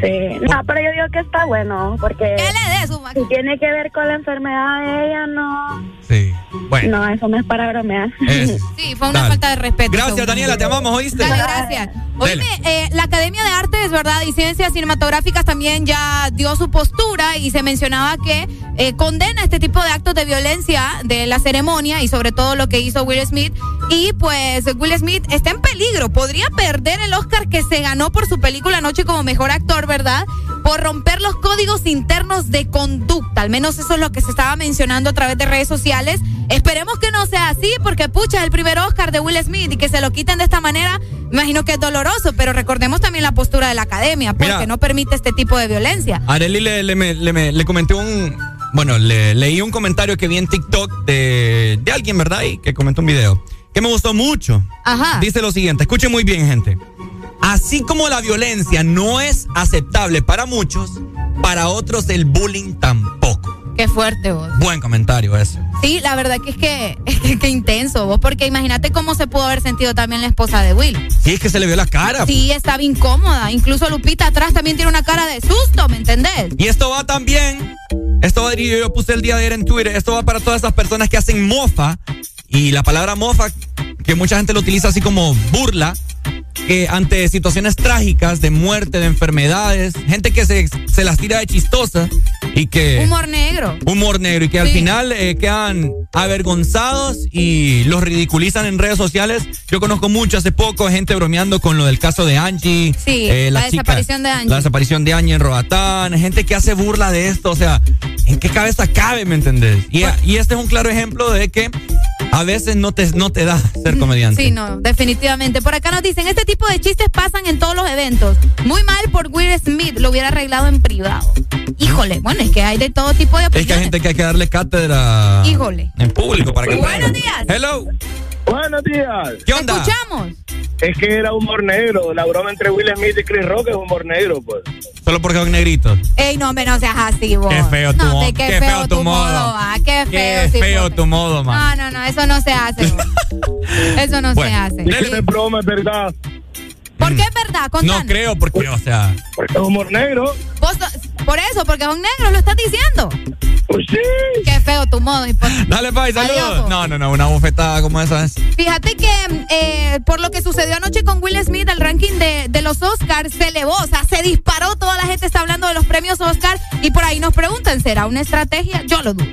Sí, no, pero yo digo que está bueno, porque
¿Qué le dé su
si tiene que ver con la enfermedad de ella, no.
Sí, bueno.
No, eso no es para bromear.
Es. <laughs>
Sí, fue una Dale. falta de respeto.
Gracias. Daniela, te amamos, ¿oíste?
Dale, gracias. Oíme, eh, la Academia de Artes, ¿verdad? Y Ciencias Cinematográficas también ya dio su postura y se mencionaba que eh, condena este tipo de actos de violencia de la ceremonia y sobre todo lo que hizo Will Smith. Y pues Will Smith está en peligro. Podría perder el Oscar que se ganó por su película Anoche como mejor actor, ¿verdad? Por romper los códigos internos de conducta. Al menos eso es lo que se estaba mencionando a través de redes sociales. Esperemos que no sea así, porque pucha, es el primer Oscar de Will Smith y que se lo quiten de esta manera, imagino que es doloroso, pero recordemos también la postura de la academia, porque Mira, no permite este tipo de violencia.
Arely le, le, le, le, le comenté un. Bueno, le, leí un comentario que vi en TikTok de, de alguien, ¿verdad? Y que comentó un video. Que me gustó mucho.
Ajá.
Dice lo siguiente: escuchen muy bien, gente. Así como la violencia no es aceptable para muchos, para otros el bullying tampoco.
Qué fuerte vos.
Buen comentario ese.
Sí, la verdad que es que, <laughs> que intenso vos, porque imagínate cómo se pudo haber sentido también la esposa de Will.
Sí, es que se le vio la cara.
Sí, estaba incómoda. Incluso Lupita atrás también tiene una cara de susto, ¿me entendés?
Y esto va también, esto va, yo puse el día de ayer en Twitter, esto va para todas esas personas que hacen mofa, y la palabra mofa, que mucha gente lo utiliza así como burla, que ante situaciones trágicas de muerte, de enfermedades, gente que se, se las tira de chistosa y que...
Humor negro.
Humor negro y que al final eh, quedan avergonzados y los ridiculizan en redes sociales. Yo conozco mucho hace poco gente bromeando con lo del caso de Angie.
Sí,
eh,
la, desaparición de Angie.
La desaparición de Angie en Roatán, gente que hace burla de esto, o sea, ¿en qué cabeza cabe, me entendés? Y, y este es un claro ejemplo de que a veces no te, no te da ser comediante.
Sí, no, definitivamente. Por acá nos dicen, este tipo de chistes pasan en todos los eventos. Muy mal por Will Smith, lo hubiera arreglado en privado. Híjole, bueno, es que hay de todo tipo de
Es que hay gente que hay que darle cátedra
Híjole.
en público para que
Buenos días.
Hello.
Buenos días.
¿Qué onda?
Escuchamos.
Es que era humor negro. La broma entre Will Smith y Chris Rock es humor negro, pues.
Solo porque son negritos.
Ey, no, hombre, no seas así, vos.
Qué feo tu
no, qué,
qué
feo, tu modo. ah, qué feo.
Qué
sí,
feo tu modo, man.
No, no, no, eso no se hace. vos. <laughs> eso no
Bueno,
se hace.
Es que es broma, es verdad.
¿Por qué es verdad? Contanos.
No creo porque, o sea...
Porque es humor negro.
Vos por eso, porque son negros, lo estás diciendo.
Pues sí.
Qué feo tu modo. y por-
Dale, Pai, saludos. No, no, no, una bofetada como esa es.
Fíjate que eh, por lo que sucedió anoche con Will Smith, el ranking de, de los Oscars se elevó, o sea, se disparó, toda la gente está hablando de los premios Oscar y por ahí nos preguntan, ¿será una estrategia? Yo lo dudo.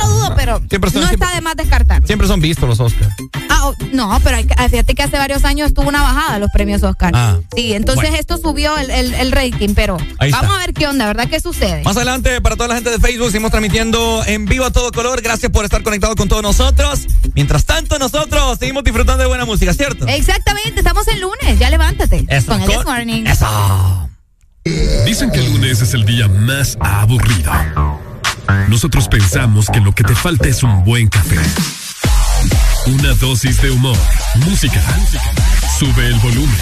Yo lo dudo, pero
Siempre son-
no
siempre-
está de más descartar.
Siempre son vistos los Oscars.
Ah, oh, no, pero hay fíjate que hace varios años tuvo una bajada los premios Oscar.
Ah.
Sí, entonces
Bueno.
esto subió el, el- el rating, pero
Ahí
vamos
está.
a ver qué onda, ¿verdad? ¿Qué sucede?
Más adelante, para toda la gente de Facebook, seguimos transmitiendo en vivo a todo color. Gracias por estar conectados con todos nosotros. Mientras tanto, nosotros seguimos disfrutando de buena música, ¿cierto?
Exactamente, estamos el lunes, ya levántate.
Eso,
con el
con-
This Morning.
Eso.
Dicen que el lunes es el día más aburrido. Nosotros pensamos que lo que te falta es un buen café. Una dosis de humor, música. Sube el volumen.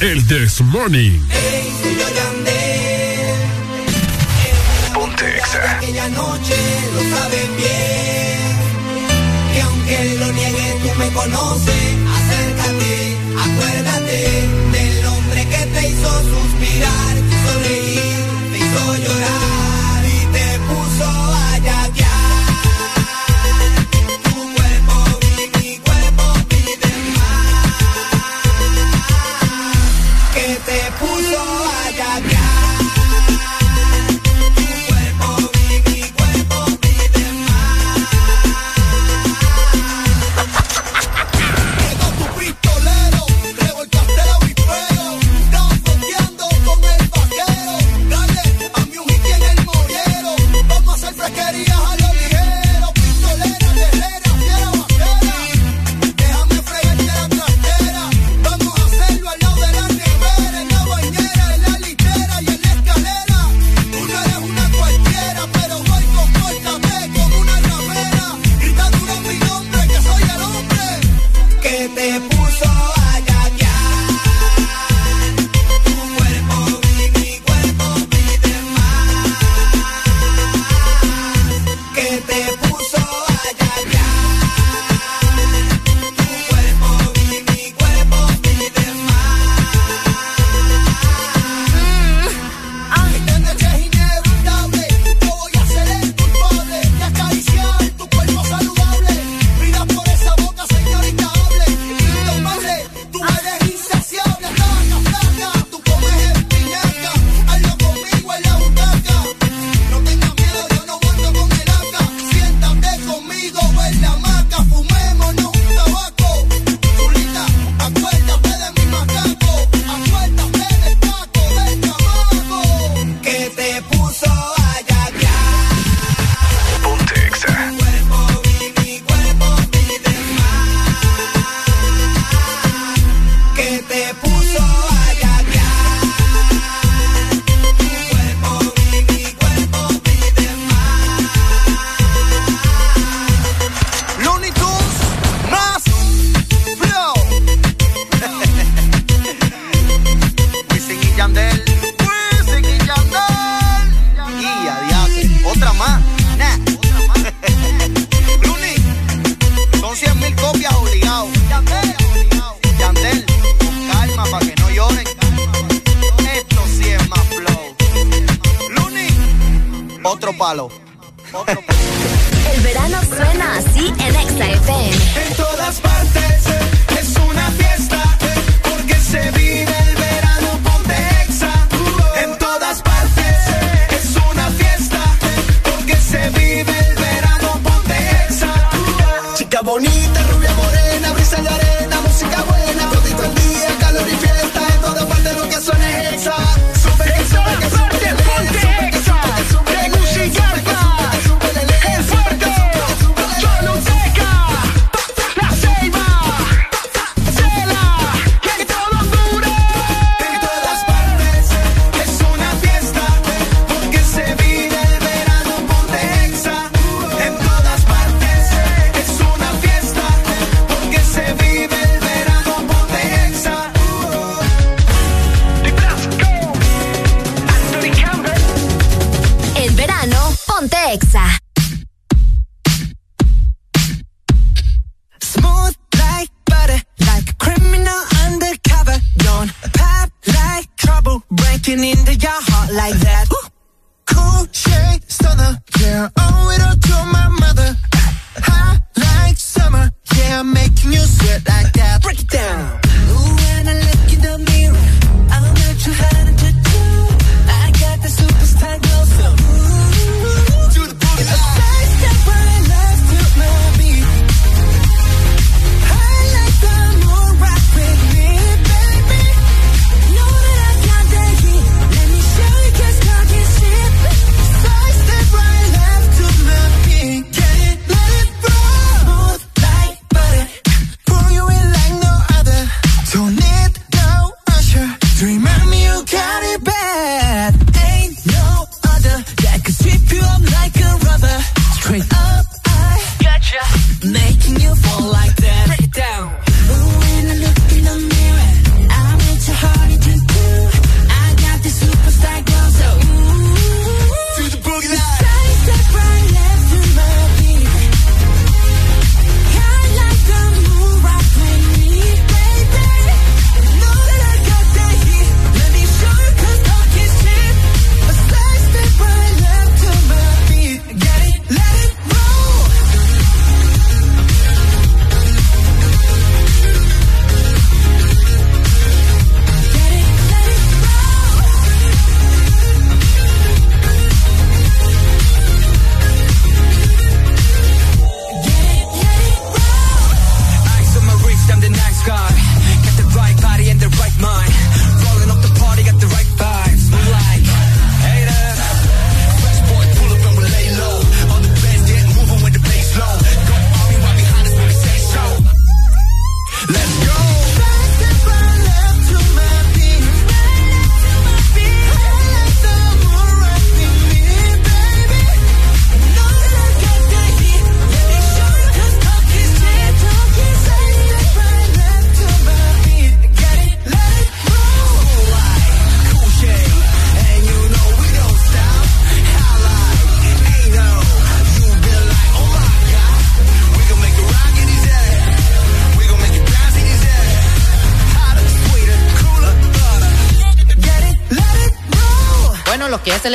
El This Morning. Ponte Exa.
Aquella noche lo sabes bien. Que aunque lo niegue, tú me conoces. Acércate, acuérdate del hombre que te hizo suspirar, te hizo reír, te hizo llorar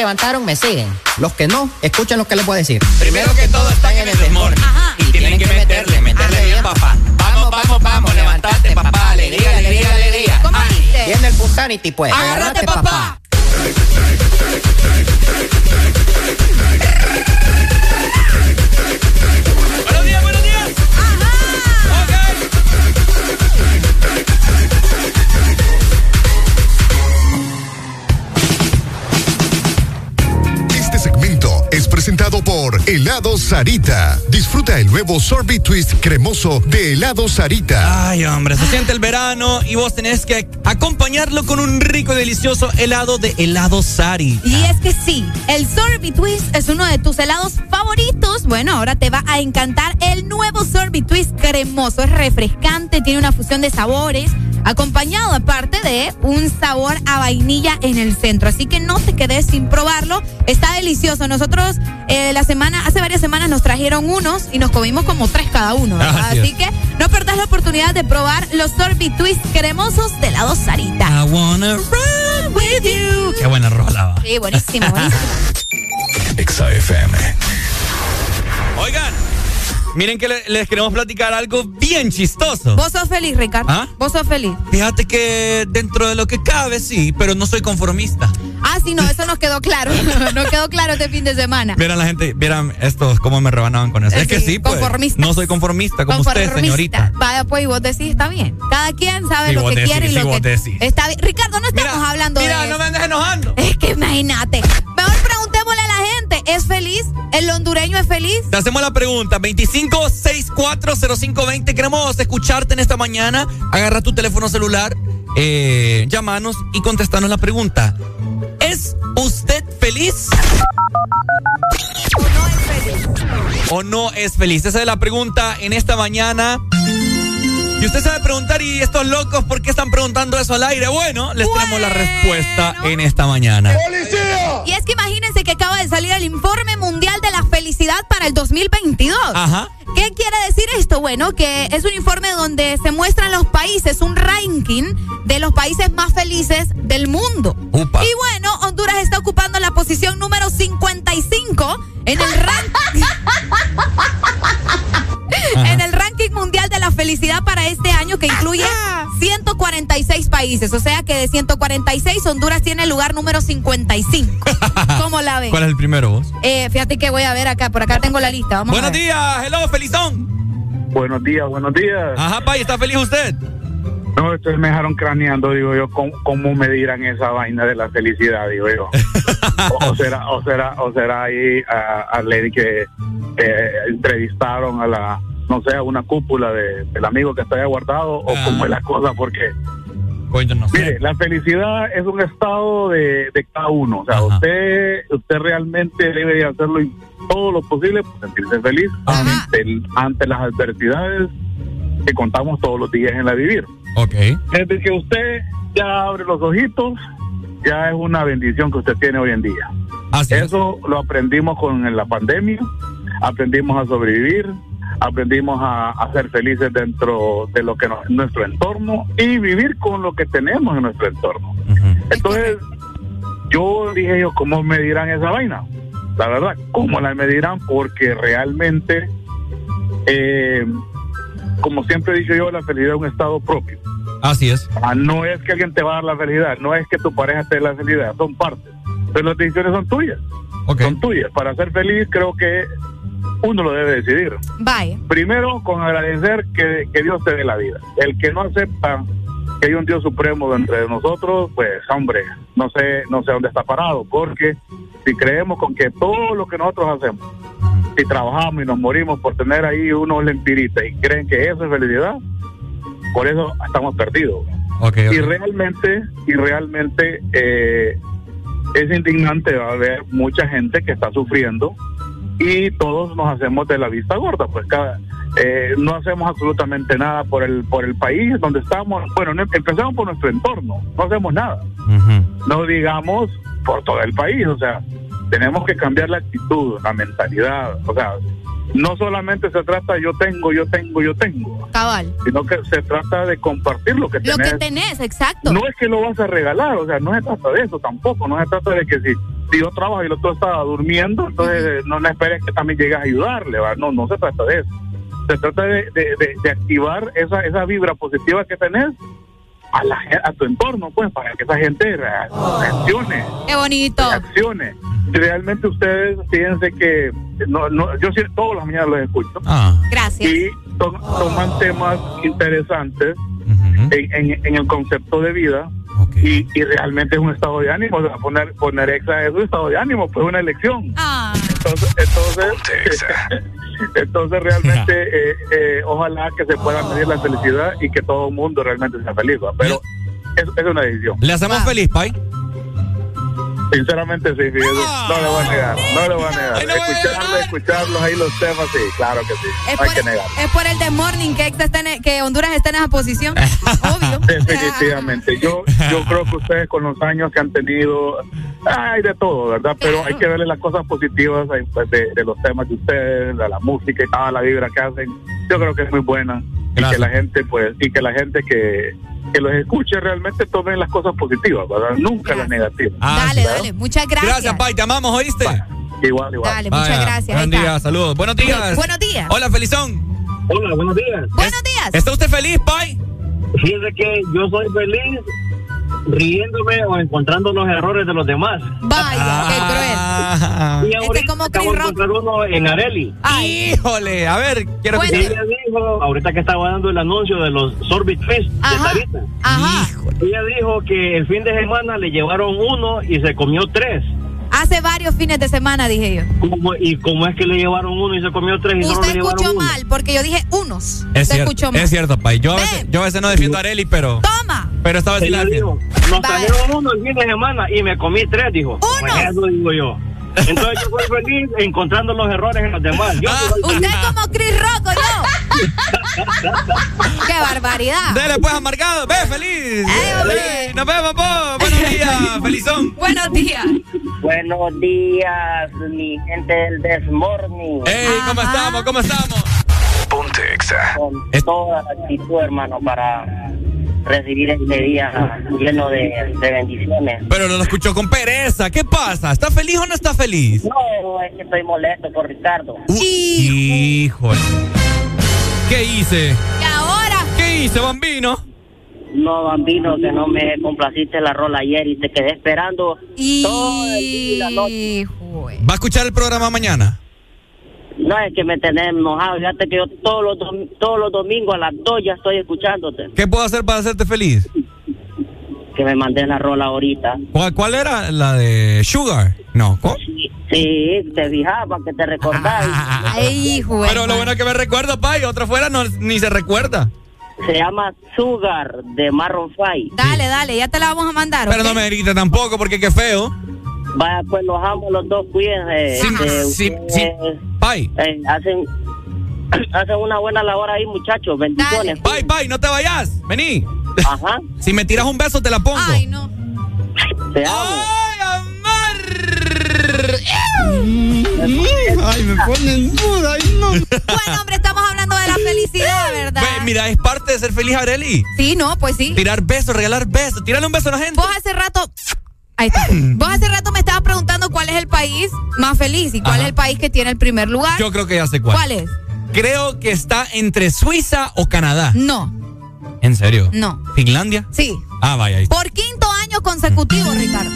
levantaron me siguen. Los que no, escuchen lo que les voy a decir. Primero que todo están en el desmorning. Y tienen que meterle, meterle bien, papá. Vamos, vamos, vamos, levantate, papá. Alegría, alegría, alegría. Ay, Viene el Punsanity, pues. Agárrate, papá.
Helado Sarita. Disfruta el nuevo sorbet twist cremoso de Helado Sarita.
Ay, hombre, se siente el verano y vos tenés que acompañarlo con un rico y delicioso helado de helado Sari.
Y es que sí, el Sorbet Twist es uno de tus helados favoritos. Bueno, ahora te va a encantar el nuevo Sorbet Twist cremoso. Es refrescante, tiene una fusión de sabores, acompañado aparte de un sabor a vainilla en el centro. Así que no te quedes sin probarlo. Está delicioso. Nosotros eh, la semana, hace varias semanas nos trajeron unos y nos comimos como tres cada uno. ¿verdad?
Así
Así que no perdás la oportunidad de probar los Sorbet Twist cremosos de helado Sarita.
I wanna run with you. Qué buena rola. va.
Sí, buenísimo, <laughs> buenísimo.
XAFM.
Oigan, miren que le- les queremos platicar algo bien chistoso.
¿Vos sos feliz, Ricardo?
¿Ah?
¿Vos sos feliz?
Fíjate que dentro de lo que cabe, sí, pero no soy conformista.
Ah, sí, no, eso nos quedó claro. <laughs> nos quedó claro este fin de semana.
Vieran la gente, vieran estos cómo me rebanaban con eso. Es que
sí,
pues. No soy conformista como usted,
Conformista.
señorita.
Vaya, pues, y vos decís, está bien. Cada quien sabe
Sí,
lo que
decís,
quiere y
sí,
lo
vos
que.
decís.
Está bien. Ricardo, no estamos hablando
mira,
de.
no
eso.
me andes enojando.
Es que imagínate. Mejor ¿es feliz? ¿El hondureño es feliz?
Te hacemos la pregunta, 25640520. Queremos escucharte en esta mañana. Agarra tu teléfono celular, eh, llámanos y contestanos la pregunta. ¿Es usted feliz?
¿O no es feliz?
¿O no es feliz? Esa es la pregunta en esta mañana. Y usted sabe preguntar, ¿y estos locos por qué están preguntando eso al aire? Bueno, les tenemos la respuesta en esta mañana.
¡Policía! Y es que imagínense que acaba de salir el informe mundial de la felicidad para el 2022.
Ajá.
¿Qué quiere decir esto? Bueno, que es un informe donde se muestran los países, un ranking de los países más felices del mundo. Y bueno, Honduras está ocupando la posición número 55 en el <laughs> ranking. en el ranking mundial de la felicidad para este año que incluye 146 países. O sea que de 146 Honduras tiene el lugar número 55. <laughs> ¿Cómo la ves?
¿Cuál es el primero vos?
Eh, fíjate que voy a ver acá, por acá tengo la lista. Vamos
Buenos
a ver.
días, hello, felizón.
Buenos días, buenos días.
Ajá, Pai, ¿está feliz usted?
No, ustedes me dejaron craneando, digo yo, ¿cómo, cómo me dirán esa vaina de la felicidad, digo yo. <laughs> o, o será, o será, o será ahí a, a Lady que eh, entrevistaron a la, no sé, a una cúpula de, del amigo que está ahí guardado, o cómo es la cosa, porque Mire, la felicidad es un estado de, de cada uno. O sea, usted usted realmente debe de hacerlo todo lo posible para sentirse feliz ante, el- ante las adversidades que contamos todos los días en la vivir.
Ok.
Desde que usted ya abre los ojitos, ya es una bendición que usted tiene hoy en día. Eso lo aprendimos con la pandemia, aprendimos a sobrevivir, aprendimos a, a ser felices dentro de lo que nos- nuestro entorno y vivir con lo que tenemos en nuestro entorno. Entonces, yo dije yo, ¿cómo medirán esa vaina? La verdad, ¿cómo la medirán? Porque realmente, eh, como siempre he dicho yo, la felicidad es un estado propio.
Así es.
Ah, no es que alguien te va a dar la felicidad, no es que tu pareja te dé la felicidad, son partes. Pero las decisiones son tuyas. Son tuyas. Para ser feliz creo que uno lo debe decidir.
Vaya.
Primero, con agradecer que, que Dios te dé la vida. El que no acepta que hay un Dios supremo dentro de nosotros, pues hombre, no sé, no sé dónde está parado, porque si creemos con que todo lo que nosotros hacemos, si trabajamos y nos morimos por tener ahí unos lempiritas y creen que eso es felicidad, por eso estamos perdidos. Y realmente, y realmente eh, es indignante va a ver mucha gente que está sufriendo y todos nos hacemos de la vista gorda, pues cada, eh, no hacemos absolutamente nada por el por el país donde estamos. Bueno, no- empezamos por nuestro entorno, no hacemos nada. No digamos por todo el país, o sea, tenemos que cambiar la actitud, la mentalidad, o sea, no solamente se trata yo tengo, yo tengo, yo tengo,
Cabal.
sino que se trata de compartir lo que
Lo
tenés.
que tenés, exacto.
No es que lo vas a regalar, o sea, no se trata de eso tampoco, no se trata de que si, si yo trabajo y el otro estaba durmiendo, entonces no me esperes que también llegues a ayudarle, ¿va? no, no se trata de eso. Se trata de, de- de- de activar esa, esa vibra positiva que tenés a, la, a tu entorno, pues, para que esa gente rea- reaccione
Qué bonito.
acciones. Realmente ustedes, fíjense que no, no, yo sí, todas las mañanas los escucho.
Gracias.
Y to- toman temas interesantes en, en- en el concepto de vida. Y, y realmente es un estado de ánimo. O sea, poner, poner exa es un estado de ánimo, pues una elección.
Ah.
Entonces, entonces, <laughs> entonces realmente, eh, eh, ojalá que se pueda medir la felicidad y que todo el mundo realmente sea feliz. ¿va? Pero es, es una decisión.
¿Le hacemos feliz, Pai?
Sinceramente sí, fíjese. No le voy a negar, no le voy a negar. Escucharlo, escucharlos ahí los temas, sí, claro que sí.
Es
no hay que negar.
es por el de Morning que, Exa está en- que Honduras está en esa posición. <laughs> Obvio.
Definitivamente. Yo, yo creo que ustedes con los años que han tenido, hay de todo, ¿verdad? Pero hay que verle las cosas positivas pues, de, de los temas de ustedes, de la música y toda la vibra que hacen. Yo creo que es muy buena y que la gente, pues, y que la gente que, que los escuche realmente tomen las cosas positivas, ¿verdad? Nunca las negativas.
Dale,
¿verdad?
dale. Muchas gracias.
Gracias, Pai, te amamos, ¿oíste?
Igual, igual.
Dale, muchas gracias.
Buen día, saludos. Buenos días.
Buenos días.
Hola, Felizón.
Hola, buenos días.
Buenos días.
¿Está usted feliz, Pai?
Fíjese que yo soy feliz riéndome o encontrando los errores de los demás.
Vaya, qué cruel.
Y
Este
ahorita
es como
acabo de encontrar uno en Areli.
Híjole, a ver, quiero que
Ella dijo, ahorita que estaba dando el anuncio de los Sorbit Fest de Sarita. Ella dijo que el fin de semana le llevaron uno y se comió tres.
Hace varios fines de semana, dije yo.
¿Cómo- ¿Y cómo es que le llevaron uno y se comió tres y solo
Usted
le llevaron
escuchó
uno?
mal, porque yo dije unos.
Es
Usted
cierto,
escuchó mal.
es cierto, Pai. Yo a, veces, yo a veces no defiendo a Areli, pero.
Toma.
Pero esta vez sí la
nos trajeron uno el fin de semana y me comí tres, dijo. ¿Cómo es eso, digo yo. Entonces yo soy feliz encontrando los errores en los demás. Yo soy
Usted es como Chris Rock, ¿o yo. Qué barbaridad!
Dele pues, amargado. Ve, feliz.
hombre!
Nos vemos, po. Buenos días, felizón.
Buenos días.
Buenos días, mi gente del Desmorning.
Hey, ¿cómo estamos? ¿Cómo estamos?
Ponte Exa.
Con toda la actitud, hermano, para recibir este día lleno de, de bendiciones.
Pero no lo escuchó con pereza. ¿Qué pasa? ¿Está feliz o no está feliz?
No, es que estoy molesto por Ricardo.
Híjole. ¿Qué hice?
¿Y ahora?
¿Qué hice, bambino?
No, bambino, que no me complaciste la rola ayer y te quedé esperando todo el día y la noche.
¿Va a escuchar el programa mañana?
No, es que me tenés enojado. Fíjate que yo todos los, dom- todos los domingos a las 2 ya estoy escuchándote.
¿Qué puedo hacer para hacerte feliz?
Que me mandé la rola ahorita.
¿Cuál, cuál era? ¿La de Sugar? No. ¿cuál?
Sí, te fijaba, que te recordás. <laughs>
Ay, hijo.
Pero lo bueno es que me recuerdo, pa, y otra fuera no, ni se recuerda.
Se llama Sugar de Marron Five.
Dale, dale, ya te la vamos a mandar.
Pero no me tampoco, porque qué feo.
Vaya, pues los amo los dos, cuídense.
Sí, sí,
ustedes,
sí. Bye.
eh, hacen, <clears throat> hacen una buena labor ahí, muchachos. Bendiciones.
Bye, bye, no te vayas. Vení.
Ajá. <laughs>
Si me tiras un beso, te la pongo.
Ay, no.
Te amo.
Ay, me ponen duda. no. <laughs>
Bueno, hombre, estamos hablando de la felicidad, ¿verdad?
Ve, mira, es parte de ser feliz, Areli.
Sí, no, pues sí.
Tirar besos, regalar besos. Tírale un beso a la gente.
Vos hace rato. Ahí está. <clears throat> Vos hace rato me estabas preguntando cuál es el país más feliz y cuál
Ajá.
es el país que tiene el primer lugar.
Yo creo que ya sé cuál.
¿Cuál es?
Creo que está entre Suiza o Canadá.
No,
¿En serio?
no.
¿Finlandia?
Sí.
Ah, vaya. ahí está.
Por quinto año consecutivo, Ricardo.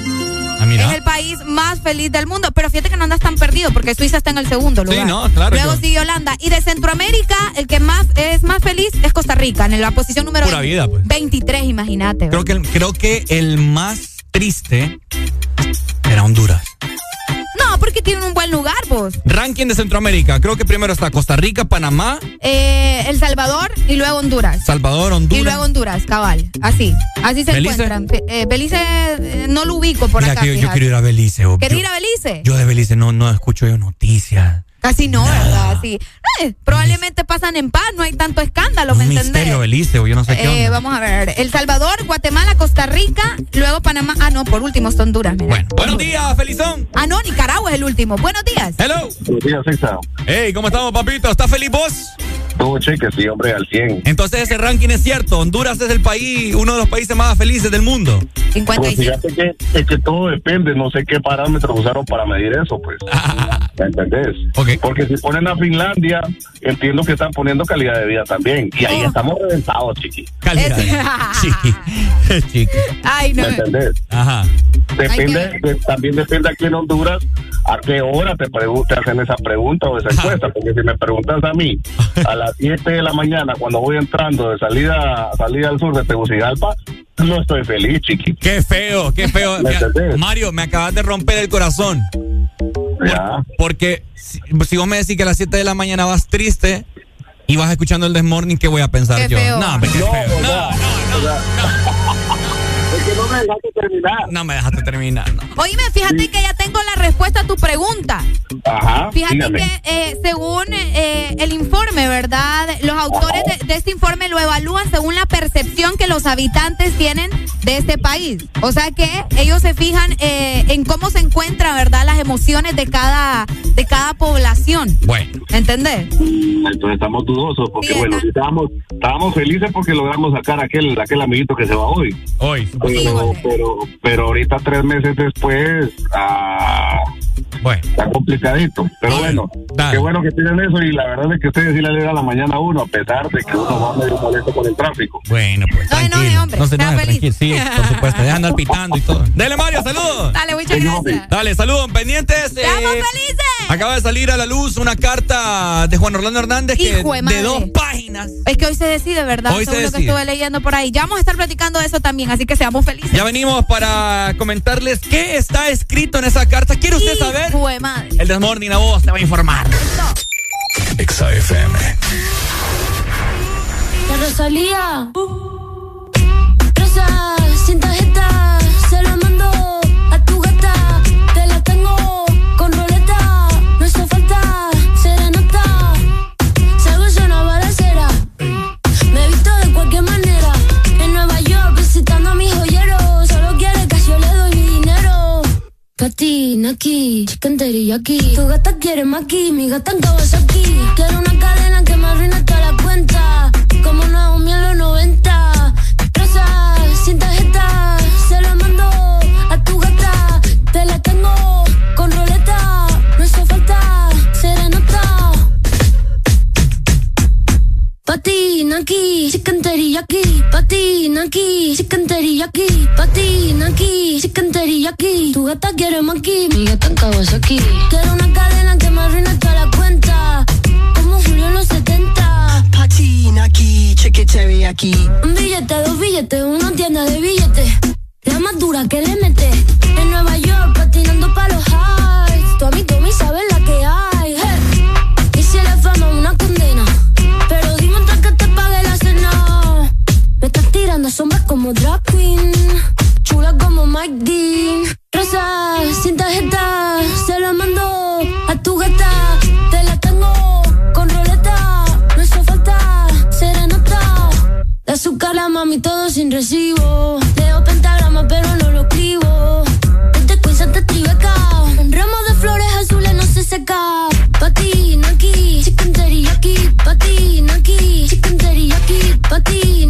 Ah, mira.
Es el país más feliz del mundo. Pero fíjate que no andas tan perdido porque Suiza está en el segundo
Sí,
lugar.
no, claro,
Luego
yo-
sigue Holanda. Y de Centroamérica, el que más es más feliz es Costa Rica, en la posición número
Pura vida, pues.
23, imagínate.
Creo que, el- creo que el más triste era Honduras.
No, porque tienen un buen lugar, vos.
Ranking de Centroamérica. Creo que primero está Costa Rica, Panamá,
Eh, el Salvador y luego Honduras.
Salvador, Honduras.
Y luego Honduras, cabal. Así. Así se
¿Belice?
encuentran. Eh, Belice eh, no lo ubico por
Mira
acá.
que yo, quiero ir a Belice. o-
¿Querés
yo-
ir a Belice?
Yo de Belice no, no escucho yo noticias.
Casi no, ¿verdad? Sí. Eh, probablemente pasan en paz, no hay tanto escándalo, ¿me
Un
entendés?
misterio Belice o yo no sé qué
Eh,
onda.
vamos a ver. El Salvador, Guatemala, Costa Rica, luego Panamá. Ah, no, por último está Honduras. Mira.
Bueno, buenos días, Felizón.
Ah, no, Nicaragua es el último. Buenos días.
Hello.
Buenos días, Exa.
Hey, ¿cómo estamos, papito? ¿Estás feliz vos?
Todo cheque, sí, hombre, al 100.
Entonces ese ranking es cierto. Honduras es el país, uno de los países más felices del mundo.
Pues fíjate que, es que todo depende, no sé qué parámetros usaron para medir eso, pues. <laughs> ¿Me entendés? Porque si ponen a Finlandia, entiendo que están poniendo calidad de vida también. Y ahí estamos reventados, chiqui.
Calidad. Chiqui. <laughs> Chiqui.
Ay, no.
¿Me entendés?
Ajá.
Depende, de- también depende aquí en Honduras a qué hora te, te hacen esa pregunta o esa encuesta. Porque si me preguntas a mí <laughs> a las 7 de la mañana, cuando voy entrando de salida, salida al sur de Tegucigalpa, no estoy feliz, chiqui.
Qué feo, qué feo.
¿Me?
Mario, me acabas de romper el corazón.
Ya.
Porque si, si vos me decís que a las 7 de la mañana vas triste y vas escuchando el Desmorning, ¿qué voy a pensar
Qué
yo?
feo.
No, hombre, qué
No,
feo.
no, Es que no me dejaste terminar.
No me dejaste terminar. no.
Oíme, fíjate que ya tengo la respuesta a tu pregunta.
Ajá.
Fíjate
dígame.
que eh, según eh, el informe, ¿verdad? Los autores de, de este informe lo evalúan según la percepción que los habitantes tienen de este país. O sea que ellos se fijan eh, en cómo se encuentran, ¿verdad? Las emociones de cada, de cada población.
Bueno.
¿Entendés?
Entonces estamos dudosos, porque bueno, sí estábamos, estábamos felices porque logramos sacar aquel, aquel amiguito que se va hoy.
Hoy.
Pero, pero, pero ahorita tres meses después, ah,
bueno.
está complicadito. Pero bueno, qué bueno que tienen eso y la verdad es que ustedes sí le alegra la mañana a uno, a pesar de que uno va medio molesto con el tráfico.
Bueno, pues.
No, no,
tranquilo.
hombre,
No se
sea
enoje,
feliz.
tranquilo. Sí, por supuesto. Deja de andar pitando y todo. Dele, Mario, saludos.
Dale, muchas gracias.
Dale, saludos, pendientes. eh,
¡Estamos felices!
Acaba de salir a la luz una carta de Juan Orlando Hernández que
Hijo de
de
madre.
dos páginas.
Es que hoy se decide, ¿verdad?
Hoy se
Según lo que
decide.
estuve leyendo por ahí. Ya vamos a estar platicando de eso también, así que seamos felices.
Ya venimos para comentarles qué está escrito en esa carta. ¿Quiere usted saber?
De madre.
El Desmorning a vos te va a informar.
Exa FM.
La Rosalía. Rosa, naki, chicken teriyaki. Tu gata quiere maki, mi gata en Kawasaki. Quiero una cadena que me arruine toda la cuenta. Como Naomi en los 90. Patina aquí, chicken teriyaki. Patina aquí, chicken teriyaki. Patina aquí, chicken teriyaki. Tu gata quiere maki, mi gata en Kawasaki. Quiero una cadena que me arruine toda la cuenta. Como Julio en los 70.
Patina aquí, chicken teriyaki.
Un billete, dos billetes, una tienda de billetes. La más dura que le mete. En Nueva York, patinando pa' los highs. Tu amigo me sabe la que hay. Estás tirando sombras como drag queen. Chula como Mike Dean. Rosa, sin tarjeta. Se la mando a tu gata. Te la tengo con roleta. No hizo falta serenata. De azúcar la mami todo sin recibo. Leo pentagrama pero no lo escribo. Este quiz te tribeca. Un ramo de flores azules no se seca. Patina aquí, chicken teriyaki. Patina aquí, chicken teriyaki. Aquí,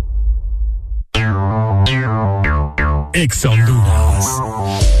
Exa Honduras.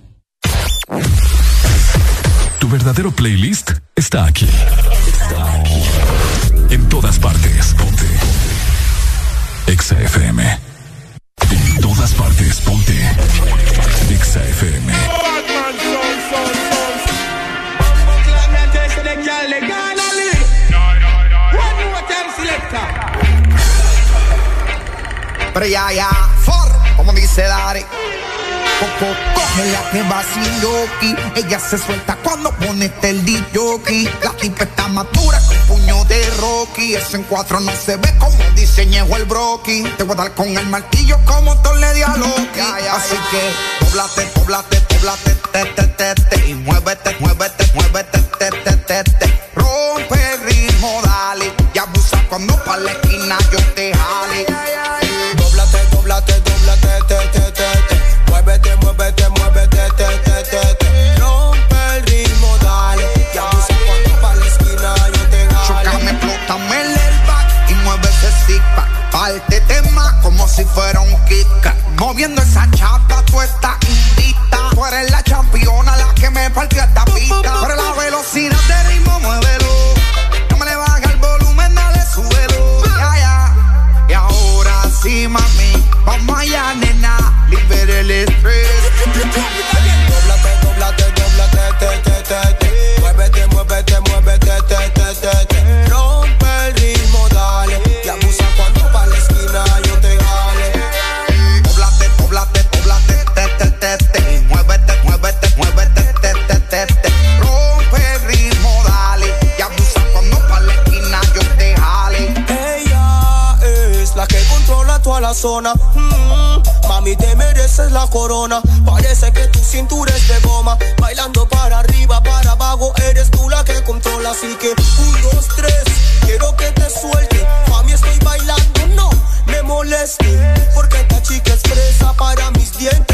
Tu verdadero playlist está aquí. Está aquí. En todas partes. Ponte. Exa FM. En todas partes. Ponte. Exa FM.
Pero ya, ya, for, como dice Dari. Coco, coge la que va sin yoki. Ella se suelta cuando pone este el jockey. La tipa está madura con puño de Rocky. Eso en cuatro no se ve como diseñó el broki. Te voy a dar con el martillo como tú le di a Loki. Así que, poblate, poblate, poblate, te, te, te, te. Y muévete, muévete, muévete, te, te, te, te. Rompe el ritmo, dale. Y abusa cuando pa' la esquina yo te Moviendo esa chapa, tú estás indita. Tú eres la championa, la que me partió esta pista. Pero la velocidad de ritmo, muévelo. No me le baja el volumen, dale, súbelo. Ya, ya. Y ahora sí, mami, vamos allá, nena. Libera el estrés.
La que controla toda la zona. Mm, Mami, te mereces la corona. Parece que tu cintura es de goma. Bailando para arriba, para abajo. Eres tú la que controla. Así que un, dos, tres. Quiero que te suelte. Mami, estoy bailando, no me moleste. Porque esta chica es fresa para mis dientes.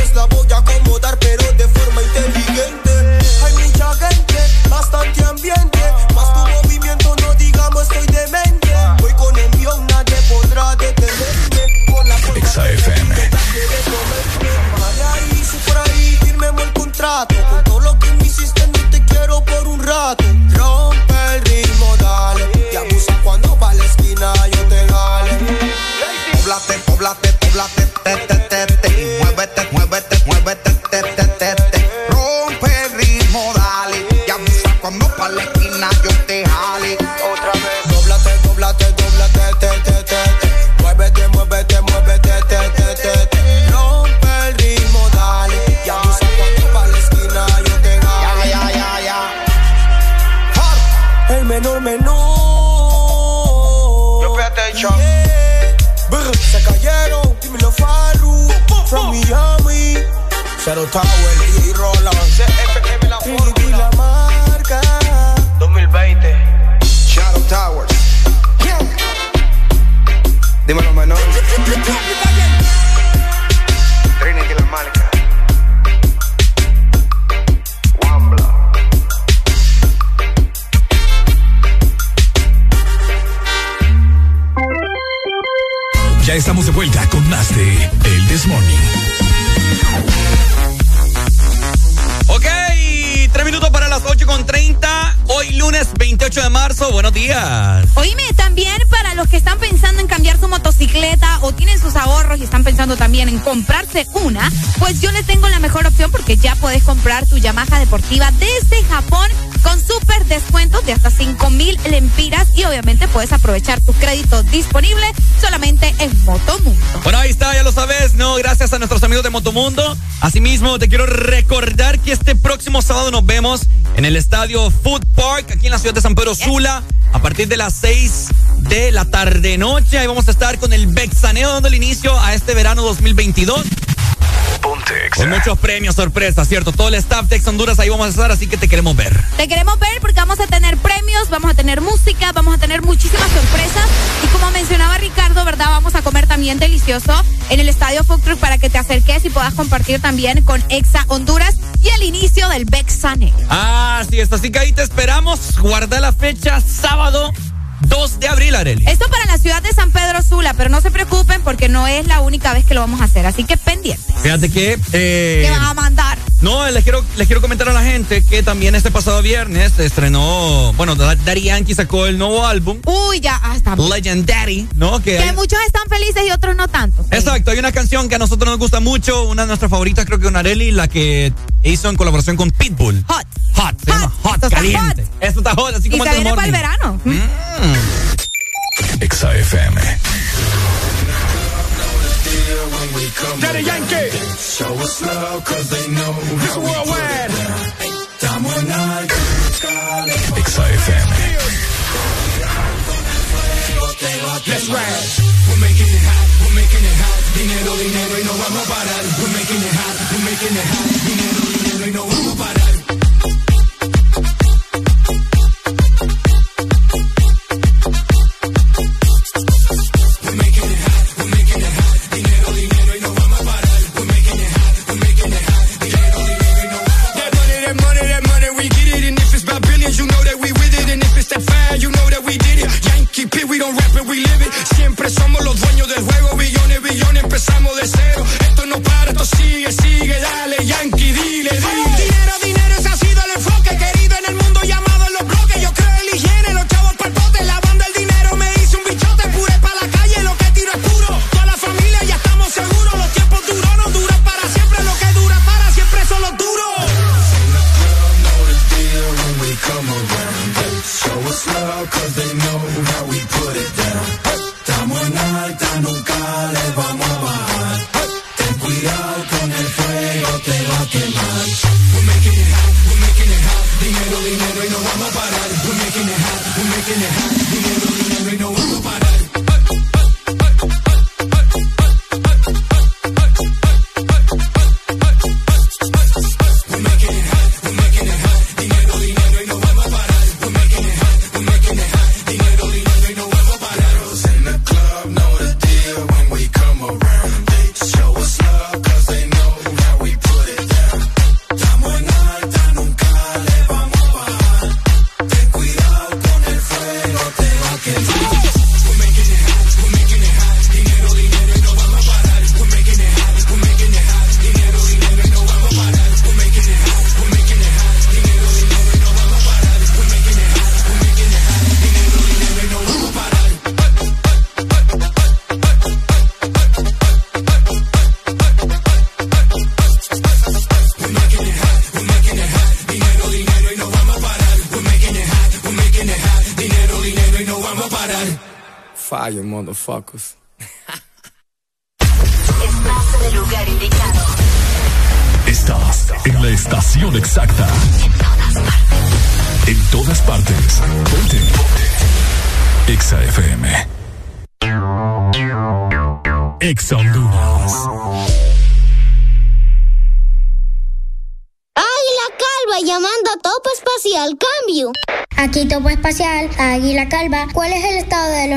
En comprarse una, pues yo les tengo la mejor opción porque ya puedes comprar tu Yamaha deportiva desde Japón con súper descuentos de hasta 5 mil lempiras y obviamente puedes aprovechar tu crédito disponible solamente en Motomundo.
Bueno, ahí está, ya lo sabes, ¿no? Gracias a nuestros amigos de Motomundo. Asimismo, te quiero recordar que este próximo sábado nos vemos en el estadio Food Park, aquí en la ciudad de San Pedro Sula, a partir de las 6 de la tarde-noche. Ahí vamos a estar con el Bexaneo dando el inicio a este verano 2022. Con muchos premios, sorpresas, ¿cierto? Todo el staff de Ex Honduras ahí vamos a estar, así que te queremos ver.
Te queremos ver porque vamos a tener premios, vamos a tener música, vamos a tener muchísimas sorpresas. Y como mencionaba Ricardo, ¿verdad? Vamos a comer también delicioso en el Estadio Food Truck para que te acerques y puedas compartir también con Exa Honduras y el inicio del Bexane.
Ah, sí, está. Así que ahí te esperamos. Guarda la fecha, sábado 2 de abril, Areli.
Esto para la ciudad de San Pedro Sula, pero no se preocupen porque no es la única vez que lo vamos a hacer, así que pendiente.
Fíjate que... Eh,
¿Qué van a mandar?
No, les quiero, les quiero comentar a la gente que también este pasado viernes se estrenó, bueno, Daddy Yankee sacó el nuevo álbum.
Uy, ya, hasta.
Legendary, ¿no? Que,
Que
hay-
muchos están felices y otros no tanto.
Exacto, hay una canción que a nosotros nos gusta mucho, una de nuestras favoritas creo que con Areli, la que hizo en colaboración con Pitbull.
Hot.
Hot, se llama Hot,
Esto está
caliente. Esto está hot, así
Y
como
se
el
viene para el verano.
Exa FM.
Daddy Yankee. Show us love cause they know this worldwide.
Exa FM.
Let's ride. We're making it hot, we're making it hot. Dinero, dinero y no vamos a parar. We're making it hot, we're making it hot. Dinero, dinero y no vamos a parar.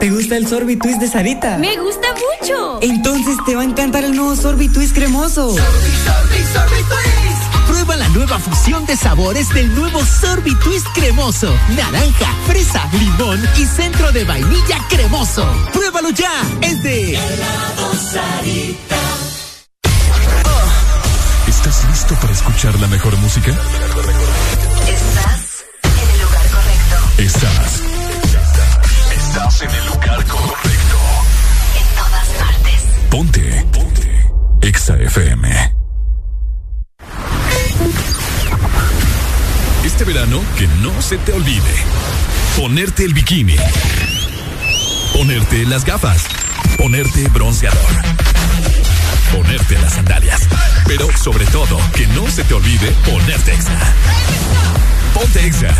¿Te gusta el Sorbit Twist de Sarita?
Me gusta mucho.
Entonces te va a encantar el nuevo Sorbit Twist cremoso.
Prueba la nueva fusión de sabores del nuevo Sorbit Twist cremoso. Naranja, fresa, limón y centro de vainilla cremoso. Pruébalo ya. Es de
¿Estás listo para escuchar la mejor música?
Estás en el lugar correcto.
Estás. Estás en el lugar correcto.
En todas partes.
Ponte. Ponte. Exa FM. Este verano, que no se te olvide. Ponerte el bikini. Ponerte las gafas. Ponerte bronceador. Ponerte las sandalias. Pero sobre todo, que no se te olvide ponerte Exa. Ponte Exa.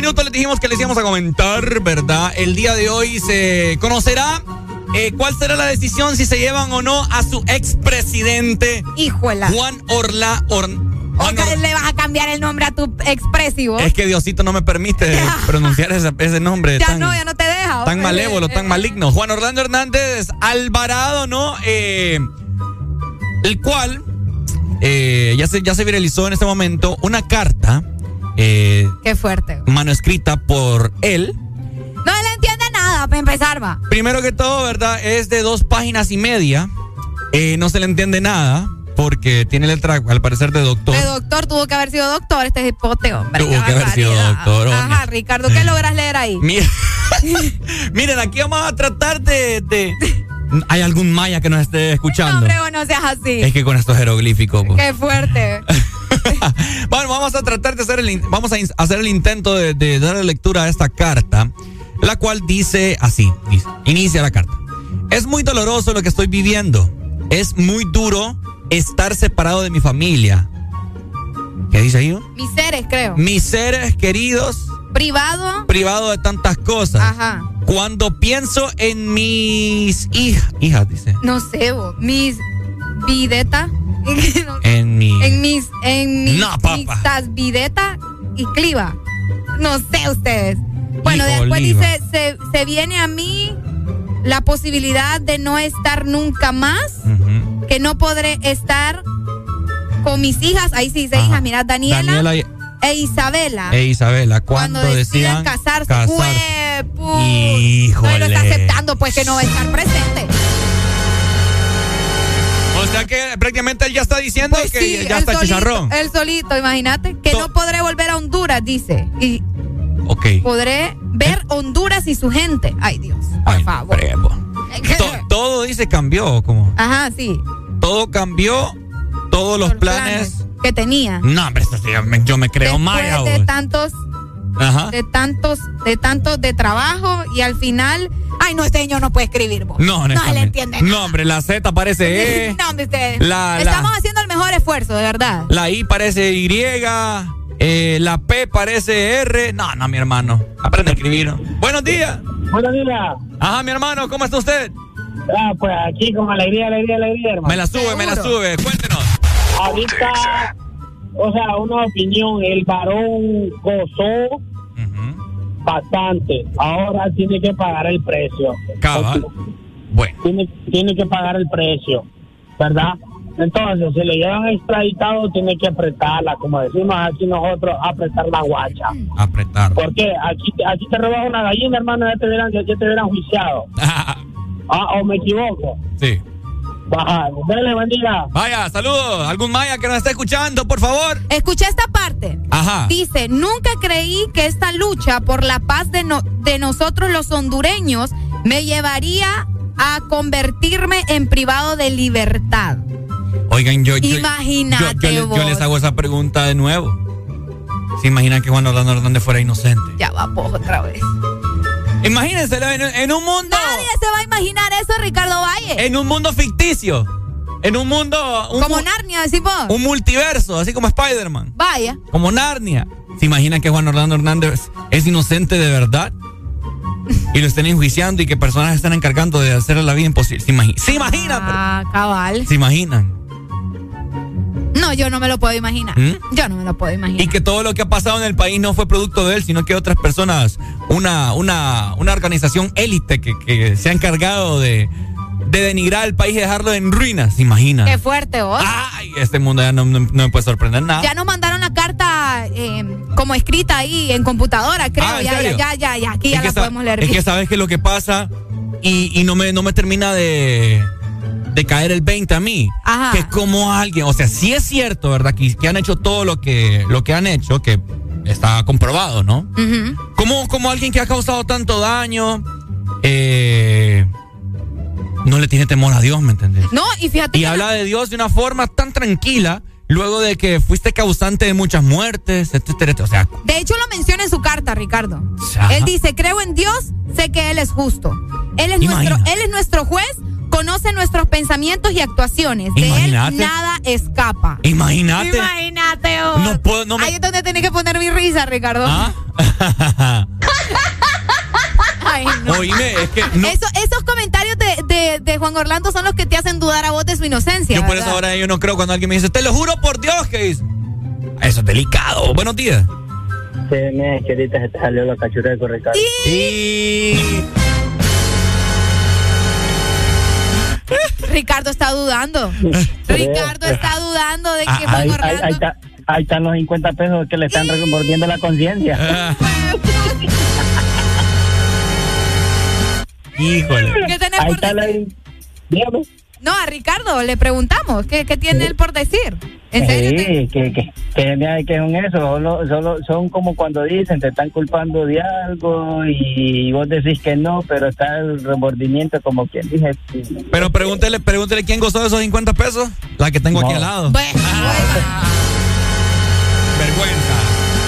Minutos les dijimos que les íbamos a comentar, ¿verdad? El día de hoy se conocerá eh, cuál será la decisión si se llevan o no a su expresidente
Híjola.
Juan Orla. Or-
O
Juan
que
Or-
le vas a cambiar el nombre a tu expresivo.
es que Diosito no me permite <laughs> pronunciar ese, ese nombre
ya
tan,
no, ya no te deja.
tan malévolo, tan maligno. Juan Orlando Hernández Alvarado, ¿no? Eh, el cual eh, ya, se, ya se viralizó en este momento una carta eh,
Qué fuerte.
manuscrita por él.
No le entiende nada, para empezar, va.
Primero que todo, ¿verdad? Es de dos páginas y media. Eh, no se le entiende nada porque tiene letra, al parecer, de doctor.
De doctor, tuvo que haber sido doctor este hipote, hombre.
Tuvo que haber sido doctor, hombre.
Ajá, Ricardo, ¿qué logras leer ahí?
Mira- <laughs> Miren, aquí vamos a tratar de, de- ¿Hay algún maya que nos esté
No,
escuchando?
hombre, vos no seas así.
es que con estos jeroglíficos. pues.
Qué fuerte. <laughs> <laughs>
Bueno, vamos a tratar de hacer el, vamos a hacer el intento de, de darle lectura a esta carta, la cual dice así, dice, inicia la carta. Es muy doloroso lo que estoy viviendo. Es muy duro estar separado de mi familia. ¿Qué dice ahí?
Mis seres, creo.
Mis seres queridos,
Privado.
privado de tantas cosas.
Ajá.
Cuando pienso en mis hijas, hijas dice,
No sé, vos. Mis videta. <laughs>
en mi
en mis. En mis.
No,
videta y cliva. No sé ustedes. Bueno,
Y
después
oliva.
dice: se, se viene a mí la posibilidad de no estar nunca más. Que no podré estar con mis hijas. Ahí sí dice
Ajá.
hijas. Mira, Daniela,
Daniela y-
e Isabela.
e Isabela, cuando,
cuando
decían
decidan casarse.
casarse.
No, y lo está aceptando, pues que no va a estar presente.
O sea que prácticamente él ya está diciendo
Pues
que
sí,
ya está
solito,
chicharrón.
Él solito, imagínate. Que no podré volver a Honduras, dice. Y
Ok.
podré ver Honduras y su gente. Ay, Dios, por
Ay,
favor. <laughs>
To- todo dice cambió, como
Ajá, sí.
todo cambió, todos los planes.
Que tenía.
No, hombre, yo me, yo me creo
Después
maya.
de
vos.
tantos,
Ajá.
de tantos, de tantos de trabajo y al final. Ay, no, este señor no puede escribir, vos.
No,
no se le entiende.
No, hombre, la Z parece <laughs> E,
no, hombre, ustedes.
La- la-
Estamos haciendo el mejor esfuerzo, de verdad.
la I parece Y, eh, la P parece R. No, no, mi hermano. Aprende a escribir. Buenos días.
Buenos días.
Ajá, mi hermano, ¿cómo está usted?
Ah, pues aquí con alegría, alegría, alegría, hermano.
Me la sube, me la sube. Cuéntenos.
Ahorita, o sea, una opinión, el varón gozó bastante. Ahora tiene que pagar el precio.
Cabal. Bueno.
Tiene, tiene que pagar el precio, ¿verdad? Entonces, si le llevan extraditado, tiene que apretarla, como decimos aquí nosotros, apretar la guacha.
Apretar.
Porque aquí, aquí te robas una gallina, hermano, ya te hubieran, ya te hubieran juiciado. <laughs> ah, o me equivoco.
Sí.
Baja, dale, buen día.
Vaya, saludos. ¿Algún maya que nos esté escuchando, por favor?
Escuché esta parte.
Ajá.
Dice, nunca creí que esta lucha por la paz de, no- de nosotros los hondureños me llevaría a convertirme en privado de libertad.
Oigan, yo, yo,
Imagínate
yo, les hago esa pregunta de nuevo. ¿Se imaginan que Juan Orlando Hernández fuera inocente?
Ya va, pues, otra vez.
Imagínense en, en un mundo.
Nadie se va a imaginar eso, Ricardo Valle.
En un mundo ficticio. En un mundo. Un,
Como
mu-
Narnia, decimos.
un multiverso, así como Spider-Man.
Vaya.
Como Narnia. ¿Se imaginan que Juan Orlando Hernández es inocente de verdad? Y lo estén enjuiciando y que personas están encargando de hacerle la vida imposible. ¿Se, imagi- ¿Se imaginan?
Ah, cabal.
¿Se imaginan?
No, yo no me lo puedo imaginar.
¿Mm?
Yo no me lo puedo imaginar.
Y que todo lo que ha pasado en el país no fue producto de él, sino que otras personas, una, una, una organización élite que, que se ha encargado de, de denigrar el país y dejarlo en ruinas. ¿Se imaginan?
Qué fuerte, vos.
Ay, este mundo ya no, no- no me puede sorprender nada.
Ya nos mandaron la carta eh, como escrita ahí en computadora, creo.
Ah, ¿en
ya,
serio?
ya, ya, ya, aquí
Es
ya la podemos leer.
Es que sabes que lo que pasa y, y no, me, no me termina de, de caer el 20 a mí.
Ajá.
Que como alguien, o sea, sí es cierto, ¿verdad? Que, que han hecho todo lo que, lo que han hecho, que está comprobado, ¿no?
Ujú.
Como, como alguien que ha causado tanto daño, eh, no le tiene temor a Dios, ¿me entendés?
No, y fíjate
Y
que
habla de Dios de una forma tan tranquila, luego de que fuiste causante de muchas muertes, etcétera, etcétera. O sea,
De hecho, lo menciona en su carta, Ricardo.
Ajá.
Él dice, creo en Dios, sé que Él es justo. Él es,
Imagina.
nuestro, él es nuestro juez, conoce nuestros pensamientos y actuaciones. De
Imagínate.
Él nada escapa.
imagínate.
Imagínate, vos.
No puedo- no me-
Ahí es donde tenés que poner mi risa, Ricardo.
¿Ah? <laughs>
Ay, no.
Oíme, es que no-
Eso- esos comentarios de, de- de Juan Orlando son los que te hacen dudar a vos de su inocencia.
yo por eso ahora yo no creo cuando alguien me dice, te lo juro por Dios que dice. Eso es delicado. Buenos días.
Sí, me que ahorita se te salió la cachura de Ricardo.
Y
Ricardo está dudando. Ricardo está dudando de que
ahí,
Juan
ahí-
Orlando.
están los 50 pesos que le están remordiendo la conciencia.
Ah. <laughs> Híjole.
¿Qué tenés
Ahí
por
está la... Dígame.
No, a Ricardo le preguntamos, ¿qué, qué tiene él por decir? ¿En serio? te-
Sí, que, que, que, mira, que son eso, solo, solo son como cuando dicen, te están culpando de algo y vos decís que no, pero está el remordimiento como quien dije.
Pero pregúntele, pregúntele quién gozó de esos 50 pesos. La que tengo aquí al lado.
Bueno, <laughs>
Vergüenza.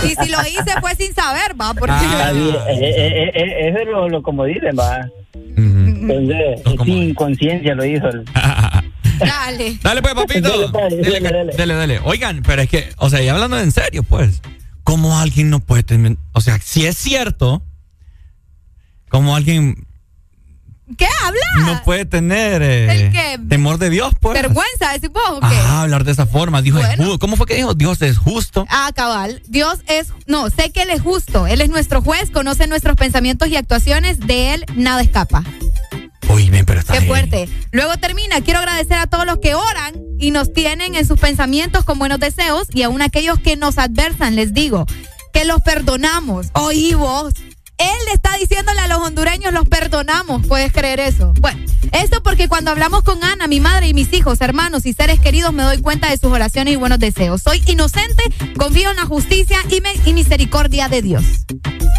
y si lo hice fue sin saber, va, porque...
Eh, eh, eh, eh, eso es lo, lo como dicen, va. Entonces, sin conciencia lo hizo. el- <laughs>
Dale.
Dale pues, papito.
Dale,
Dele,
dale, dale.
dale, dale. Oigan, pero es que, o sea, y hablando en serio, pues, ¿cómo alguien no puede tener, o sea, si es cierto, ¿cómo alguien
¿Qué habla?
no puede tener eh,
¿El qué?
temor de Dios, pues?
¿Vergüenza, decís vos o qué?
Ah, hablar de esa forma. Dios es
Bueno.
ju- ¿Cómo fue que dijo? Dios es justo.
Ah, cabal. Dios es, no, sé que Él es justo. Él es nuestro juez, conoce nuestros pensamientos y actuaciones. De Él nada escapa.
Uy, ven, pero está
Qué
bien.
fuerte. Luego termina. Quiero agradecer a todos los que oran y nos tienen en sus pensamientos con buenos deseos y aún aquellos que nos adversan, les digo, que los perdonamos. Oí vos. Él le está diciéndole a los hondureños, los perdonamos. ¿Puedes creer eso? Bueno, esto porque cuando hablamos con Ana, mi madre y mis hijos, hermanos y seres queridos, me doy cuenta de sus oraciones y buenos deseos. Soy inocente, confío en la justicia y, me- y misericordia de Dios.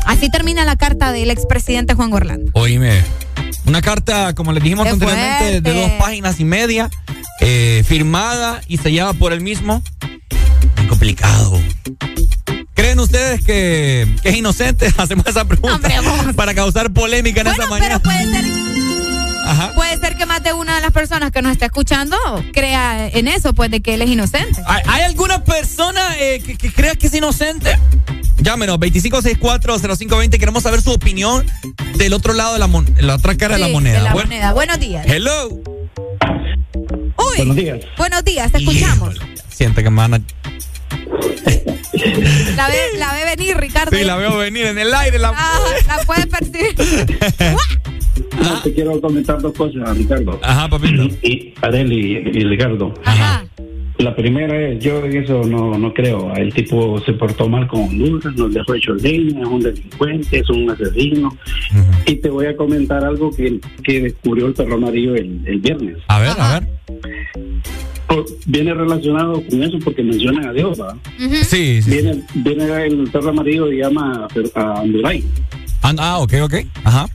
Así termina la carta del expresidente Juan Orlando.
Oíme, una carta, como les dijimos
Qué
anteriormente, de dos páginas y media, eh, firmada y sellada por él mismo. Muy complicado. ¿Creen ustedes que, que es inocente? <laughs> Hacemos esa pregunta para causar polémica en esta mañana.
Puede ser,
Ajá.
puede ser que más de una de las personas que nos está escuchando crea en eso, pues de que él es inocente.
¿Hay, hay alguna persona eh, que, que crea que es inocente? Llámenos, 25640520. Queremos saber su opinión del otro lado de la, mon- la otra cara de la
Sí,
moneda.
de la
Bueno,
moneda. Buenos días.
Hello.
Uy.
Buenos días.
Buenos días, te escuchamos.
Siente que me van a...
La ve, la ve venir, Ricardo.
Sí, la veo venir en el aire. La...
Ah, la puede percibir. <laughs>
No, te quiero comentar dos cosas, Ricardo.
Ajá, papito.
Y Areli y Ricardo.
Ajá.
La primera es, yo en eso no, no creo. El tipo se portó mal con Honduras, nos dejó hecho leña, es un delincuente, es un asesino. Y te voy a comentar algo que, que descubrió el perro amarillo el, el viernes.
A ver, a ver.
Por- viene relacionado con eso porque mencionan a Dios, ¿verdad?
Sí, sí.
Viene, viene el perro amarillo y llama a, a Honduray.
Ah, ah, ok, ok. Ajá.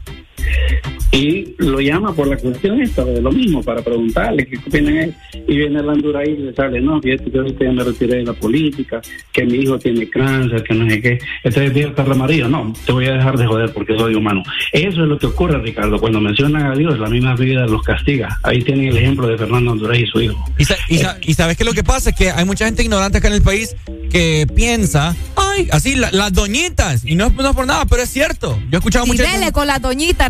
Y lo llama por la cuestión esta, de lo mismo, para preguntarle qué opina él. Y viene el Honduray y le sale, no, fíjate que ahorita ya me retiré de la política, que mi hijo tiene cáncer, que no sé qué. Entonces dice el perro amarillo, no, te voy a dejar de joder porque soy humano. Eso es lo que ocurre, Ricardo, cuando mencionan a Dios, la misma vida los castiga. Ahí tienen el ejemplo de Fernando Honduray y su hijo.
Y, sa- y sa- y sabes que lo que pasa es que hay mucha gente ignorante acá en el país que piensa, ay, así, la- las doñitas, y no, es- no es por nada, pero es cierto. Yo he escuchado
Y
mucha
dele con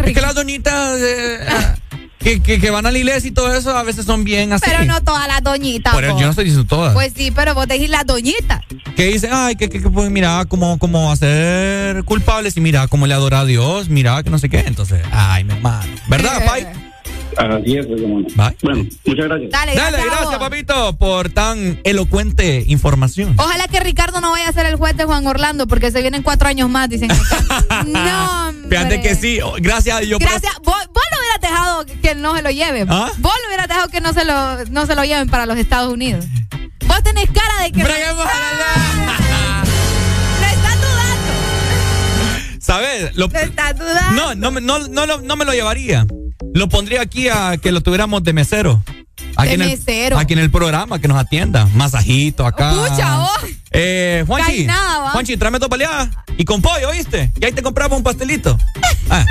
Es que las doñitas eh, que, que, que van a la iglesia y todo eso a veces son bien así.
Pero no todas las doñitas. Vos.
yo no estoy diciendo todas.
Pues sí, pero vos decís las doñitas.
que dicen, ay, que, que, que, pues mira, como, como hacer culpables y mira, cómo le adora a Dios, mira, que no sé qué. Entonces, ay, mi hermano. ¿Verdad, Pai?
Así es, hermano. Bueno, muchas gracias.
Dale,
Dale,
gracias,
gracias,
vos.
papito, por tan elocuente información.
Ojalá que Ricardo no vaya a ser el juez de Juan Orlando porque se vienen cuatro años más, dicen. <laughs> no, hombre.
Fíjate que sí, oh, gracias a Dios. por-
Gracias. Vos, vos lo hubieras dejado que no se lo lleven.
¿Ah?
Vos lo hubieras dejado que no se lo, no se lo lleven para los Estados Unidos. Vos tenés cara de que.
Breguemos
Lo estás dudando.
¿Sabes? Lo-
Lo estás dudando.
no, no, no, no, no me lo llevaría. Lo pondría aquí a que lo tuviéramos de mesero. Aquí
De
en el,
mesero.
Aquí en el programa, que nos atienda. Masajito acá.
Pucha, vos.
Eh, Juanchi,
nada.
Juanchi, tráeme dos baleadas y con pollo, ¿oíste? Y ahí te compramos un pastelito. <laughs> Ah,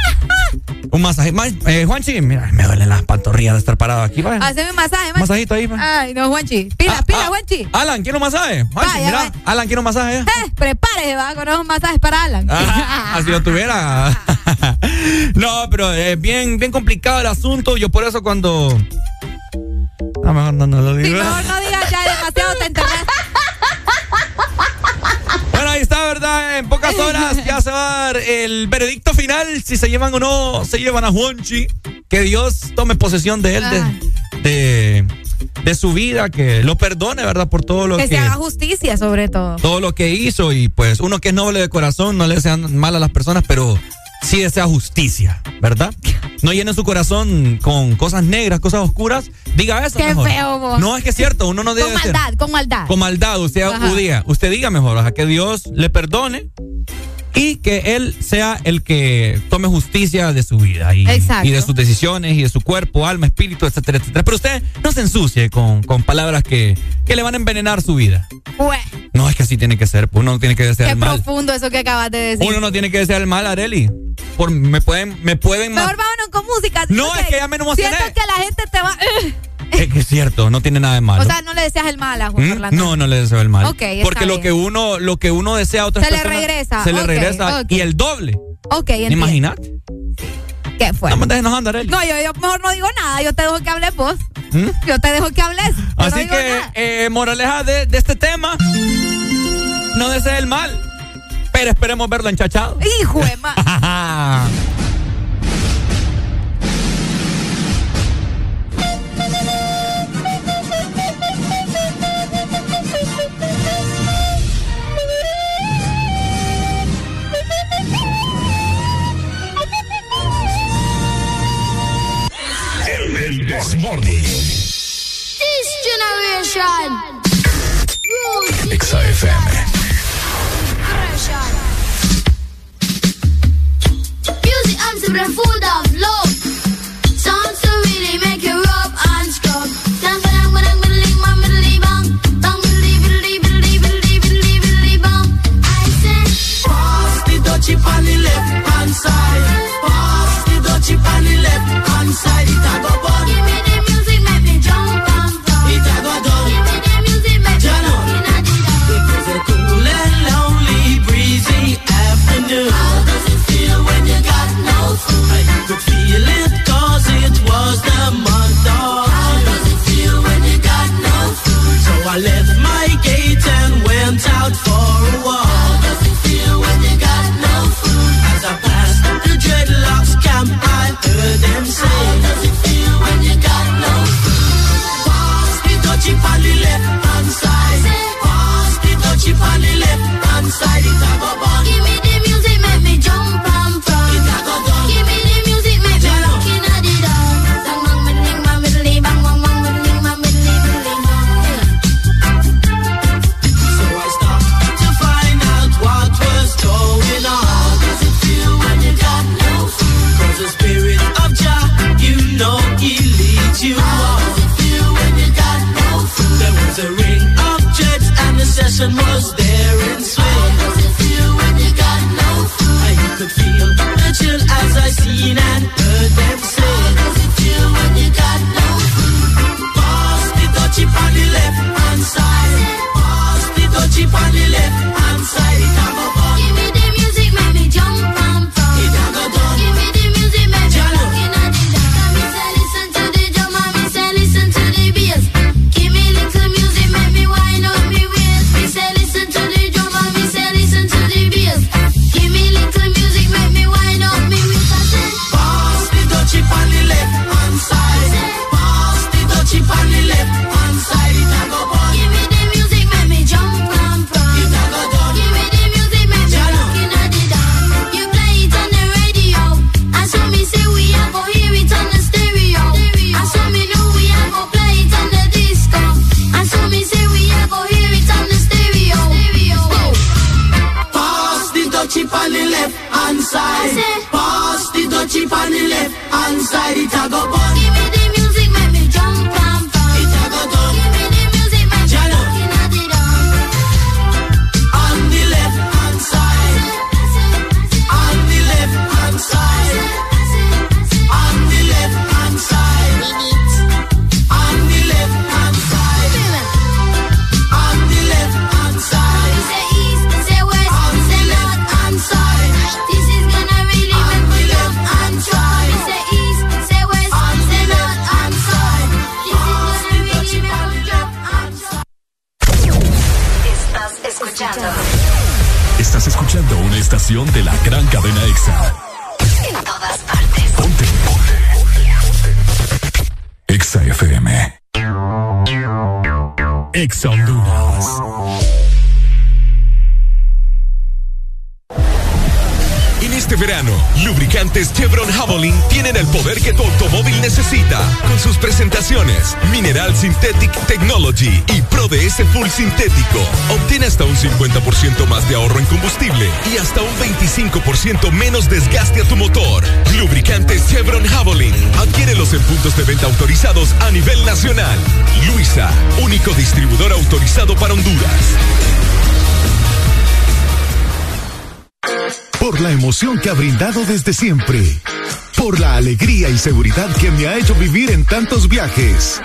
un masaje. Ma- eh, Juanchi, mira, me duelen las pantorrillas de estar parado aquí. vaya.
Haceme un masaje, man.
Masajito ahí, va.
Ay, no, Juanchi. Pila,
Ah,
pila,
ah,
Juanchi.
Alan, ¿quiere un masaje? Juanchi,
Vaya,
mira. Alan, ¿quiere un masaje?
Eh, prepárese, va, con esos masajes para Alan.
Ah, <laughs> así lo tuviera. <laughs> no, pero es bien, bien complicado el asunto. Yo por eso cuando. A lo mejor no, no lo
Sí,
digo.
mejor no digas ya demasiado te enterraste.
Ahí está, ¿verdad? En pocas horas ya se va a dar el veredicto final. Si se llevan o no, se llevan a Juanchi. Que Dios tome posesión de él, de, de, de su vida, que lo perdone, ¿verdad? Por todo lo
Que
que.
se haga justicia, sobre todo.
todo lo que hizo y pues uno que es noble de corazón no le desea mal a las personas, pero sí desea justicia, ¿verdad? No llene su corazón con cosas negras, cosas oscuras. Diga eso
Qué
mejor.
feo, vos.
No, es que es cierto, uno no debe
Con
ser-
maldad, con maldad.
con maldad, usted
Ajá.
diga, usted diga mejor, o sea, que Dios le perdone y que él sea el que tome justicia de su vida y,
Exacto.
y de sus decisiones y de su cuerpo, alma, espíritu, etcétera, etcétera. Pero usted no se ensucie con, con palabras que, que le van a envenenar su vida.
Ue,
No, es que así tiene que ser. Uno no tiene que desear
qué
el mal.
profundo eso que acabas de decir.
Uno no tiene que desear el mal, Areli. Por, me pueden, me pueden
Mejor vámonos con música.
No, es que ya me emocioné.
Siento que la gente te va.
Es que es cierto, no tiene nada de malo.
O sea, no le deseas el mal a Juan
¿Mm?
Orlando.
No, no le deseo el mal.
Ok, está
Porque lo
bien.
que uno, lo que uno desea a otras
Se le
personas,
regresa,
Se le regresa y el doble.
Ok.
Imagínate.
¿Qué fue?
No me dejes enojando.
No, yo, yo mejor no digo nada. Yo te dejo que hables vos.
¿Mm?
Yo te dejo que hables. No
Así que, eh, moraleja de, de este tema, no desee el mal, pero esperemos verlo enchachado.
Hijo de <laughs>
Mornings.
This generation. XFM. Music and the food of love. Sounds to really make you rub and scrub. Dang, dang, dang, middling, my middling, bang. Bang, middling, middling, middling, middling, middling, bang. I say,
pass the dutchie
pan How does it feel when you got no food? As I pass the dreadlocks camp, I heard them say. How does it feel when you got no food? Pass the touchy on left hand side. Pass the touchy on the left hand side.
passion was there in swing. How does
it
feel when you got no food? I could
feel the
chill as I seen and heard them sing. How does it
feel when you got 10% menos desgaste a tu motor. Lubricante Chevron Javelin. Adquiérelos en puntos de venta autorizados a nivel nacional. Luisa, único distribuidor autorizado para Honduras.
Por la emoción que ha brindado desde siempre. Por la alegría y seguridad que me ha hecho vivir en tantos viajes.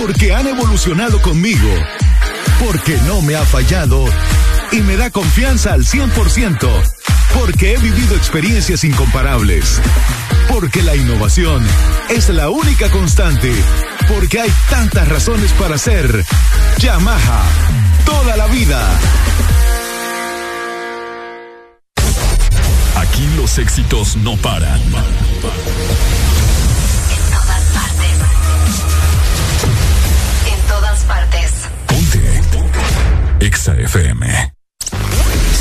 Porque han evolucionado conmigo. Porque no me ha fallado. Y me da confianza al 100%. Porque he vivido experiencias incomparables. Porque la innovación es la única constante. Porque hay tantas razones para ser Yamaha. Toda la vida.
Aquí los éxitos no paran.
En todas partes. En todas partes.
Ponte. Exa FM.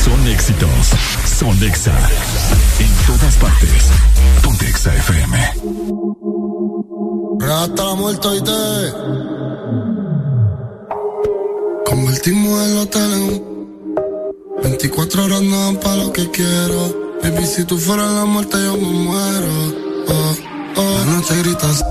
Son éxitos. Son En todas partes. Ponte Exa FM.
Hasta la muerte y te. Convertimos el hotel en 24 horas no dan pa' lo que quiero. Baby, si tú fueras la muerte, yo me muero. Oh, oh. La noche gritas.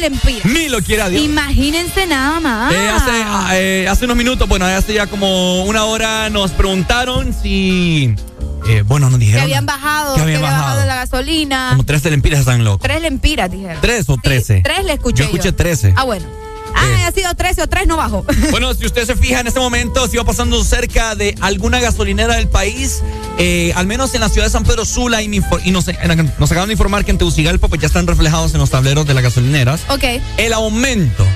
112 lempiras.
Ni lo quiera Dios.
Imagínense nada más.
Eh, hace, ah, eh, hace unos minutos, bueno, hace ya como una hora nos preguntaron si. eh, bueno, nos
que
dijeron.
habían bajado,
que
que
habían
había bajado
bajado.
la gasolina.
Como tres lempiras están locos.
Tres lempiras, dijeron.
¿Tres o trece?
Tres le escuché.
Yo escuché trece.
Ah, bueno. Ah, ha sido 13 o 3 no bajó.
Bueno, si usted se fija en este momento, si va pasando cerca de alguna gasolinera del país, eh, al menos en la ciudad de San Pedro Sula, y, nos, en- nos acaban de informar que en Tegucigalpa pues, ya están reflejados en los tableros de las gasolineras.
ok,
El aumento,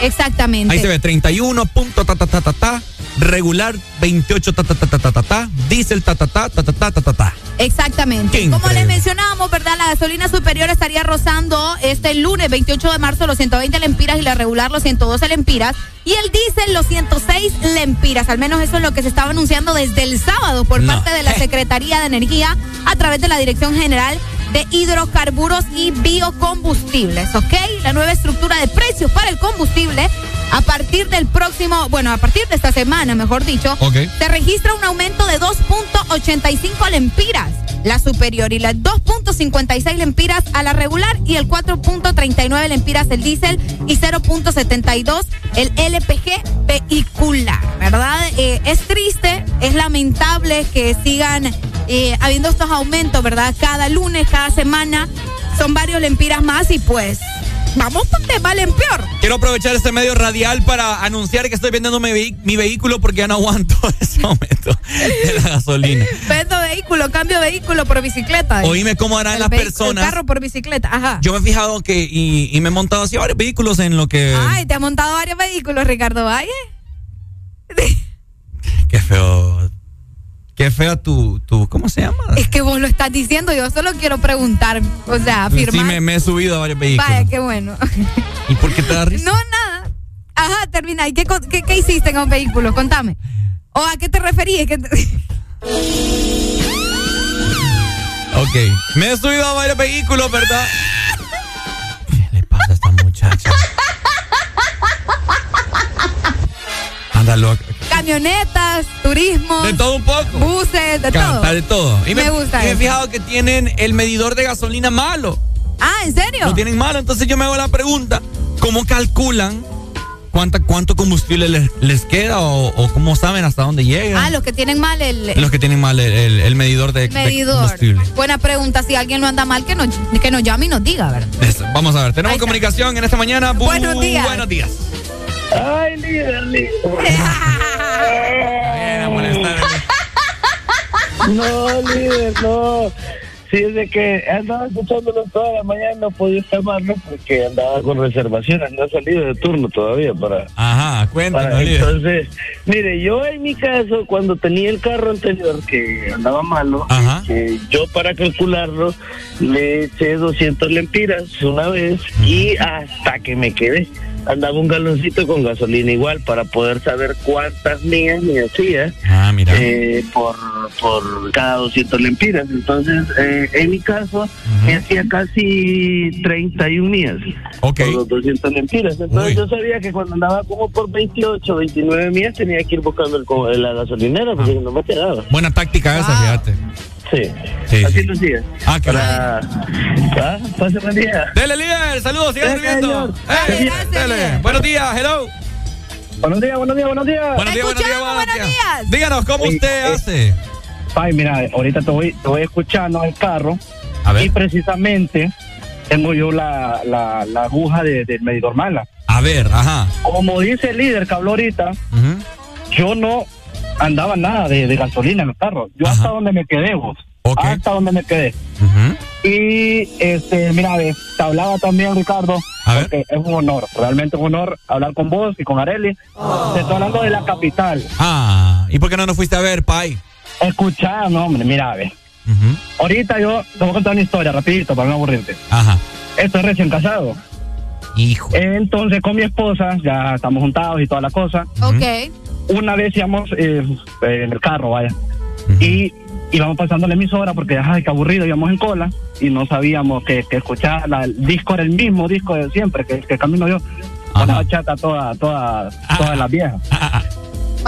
exactamente.
ahí se ve 31 punto ta ta ta ta ta, regular 28 ta ta ta ta ta ta ta, diésel ta ta ta ta ta ta ta ta ta.
Exactamente. Como les mencionábamos, ¿verdad? La gasolina superior estaría rozando este lunes 28 de marzo los 120 lempiras y la regular los 112 lempiras. Y el diésel los 106 lempiras. Al menos eso es lo que se estaba anunciando desde el sábado por
No.
parte de la <laughs> Secretaría de Energía a través de la Dirección General de Hidrocarburos y Biocombustibles. ¿Ok? La nueva estructura de precios para el combustible a partir del próximo, bueno, a partir de esta semana, mejor dicho,
Ok.
se registra un aumento de 2.85 lempiras la superior y las 2.56 lempiras a la regular y el 4.39 lempiras el diésel y 0.72 el LPG vehicular, ¿verdad? Eh, es triste, es lamentable que sigan eh, habiendo estos aumentos, ¿verdad? Cada lunes, cada semana son varios lempiras más y pues vamos de mal en peor.
Quiero aprovechar este medio radial para anunciar que estoy vendiendo mi, vehículo porque ya no aguanto <laughs> ese momento de la gasolina.
Vendo vehículo, cambio vehículo por bicicleta.
Oíme cómo harán
El
las personas.
El carro por bicicleta, ajá.
Yo me he fijado que, y, y me he montado así varios vehículos en lo que.
Ay, te ha montado varios vehículos, Ricardo Valle.
Qué feo. Qué feo tu, tu. ¿Cómo se llama?
Es que vos lo estás diciendo, yo solo quiero preguntar, o sea,
Sí,
afirmar.
me, me he subido a varios vehículos.
Vaya, qué bueno.
¿Y por qué te da risa?
No, nada. Ajá, termina. ¿Y qué, qué, qué hiciste en un vehículo? Contame. ¿O a qué te referías? ¿Qué te- <laughs>
Ok. Me he subido a varios vehículos, ¿verdad? ¿Qué le pasa a esta muchacha? Anda loca.
Camionetas, turismo.
De todo un poco.
Buses, de
Canta
todo.
de todo. Y
Me gusta
y me he fijado que tienen el medidor de gasolina malo.
Ah, ¿en serio?
Lo tienen malo. Entonces yo me hago la pregunta: ¿cómo calculan cuánta, cuánto combustible les, les queda o, o cómo saben hasta dónde llegan?
Ah, los que tienen mal el,
Los que tienen mal el, el- el medidor de, combustible.
Buena pregunta. Si alguien no anda mal, que nos, que nos llame y nos diga, ¿verdad?
Eso, Vamos a ver, tenemos comunicación en esta mañana. Bu-
Buenos días.
Buenos días.
Ay, líder, líder. <laughs> No, líder, no. Sí, es de que andaba escuchándolo toda la mañana, no podía llamarlo porque andaba con reservaciones, no ha salido de turno todavía para...
Ajá, cuéntanos,
para- entonces, mire, yo en mi caso, cuando tenía el carro anterior que andaba malo, que yo para calcularlo le eché 200 lempiras una vez y hasta que me quedé. Andaba un galoncito con gasolina igual para poder saber cuántas millas me hacía
Ah, mira.
eh, por, por cada 200 lempiras. Entonces, eh, en mi caso, me hacía casi 31 millas por los 200 lempiras. Entonces, yo sabía que cuando andaba como por 28, 29 millas, tenía que ir buscando el co- la gasolinera porque no me quedaba.
Buena táctica esa, fíjate.
Sí,
Sí,
así
sí. Ah, qué
Para... ¿Ah? Pase buen día.
Dele, líder, saludos, sigan escribiendo.
señor.
Eh, dele. Buenos días, hello.
Buenos días, buenos días, buenos días.
Buenos días, buenos días, buenos días. Díganos, ¿cómo
Sí,
usted
eh,
hace?
Ay, mira, ahorita te voy, te voy escuchando en el carro.
A ver.
Y precisamente tengo yo la, la, la aguja de- del medidor mala.
A ver, ajá.
Como dice el líder que habló ahorita, yo no andaba nada de, de gasolina en el carro. Yo hasta donde me quedé, vos. Hasta donde me quedé. Y, este, mira, ve, te hablaba también, Ricardo, porque es un honor, realmente un honor hablar con vos y con Areli. Te estoy hablando de la capital.
Ah, ¿y por qué no nos fuiste a ver, Pai?
Escuchá, no, hombre, mira, ve. Ahorita yo te voy a contar una historia rapidito para no aburrirte.
Ajá.
Estoy recién casado.
Hijo.
Entonces con mi esposa, ya estamos juntados y toda la cosa.
Ok.
Una vez íbamos eh, en el carro, vaya. Y íbamos pasando la emisora porque, ay, qué aburrido, íbamos en cola y no sabíamos que, que escuchar. La, el disco era el mismo disco de siempre, que, que camino yo. Con la bachata toda, toda, todas las viejas.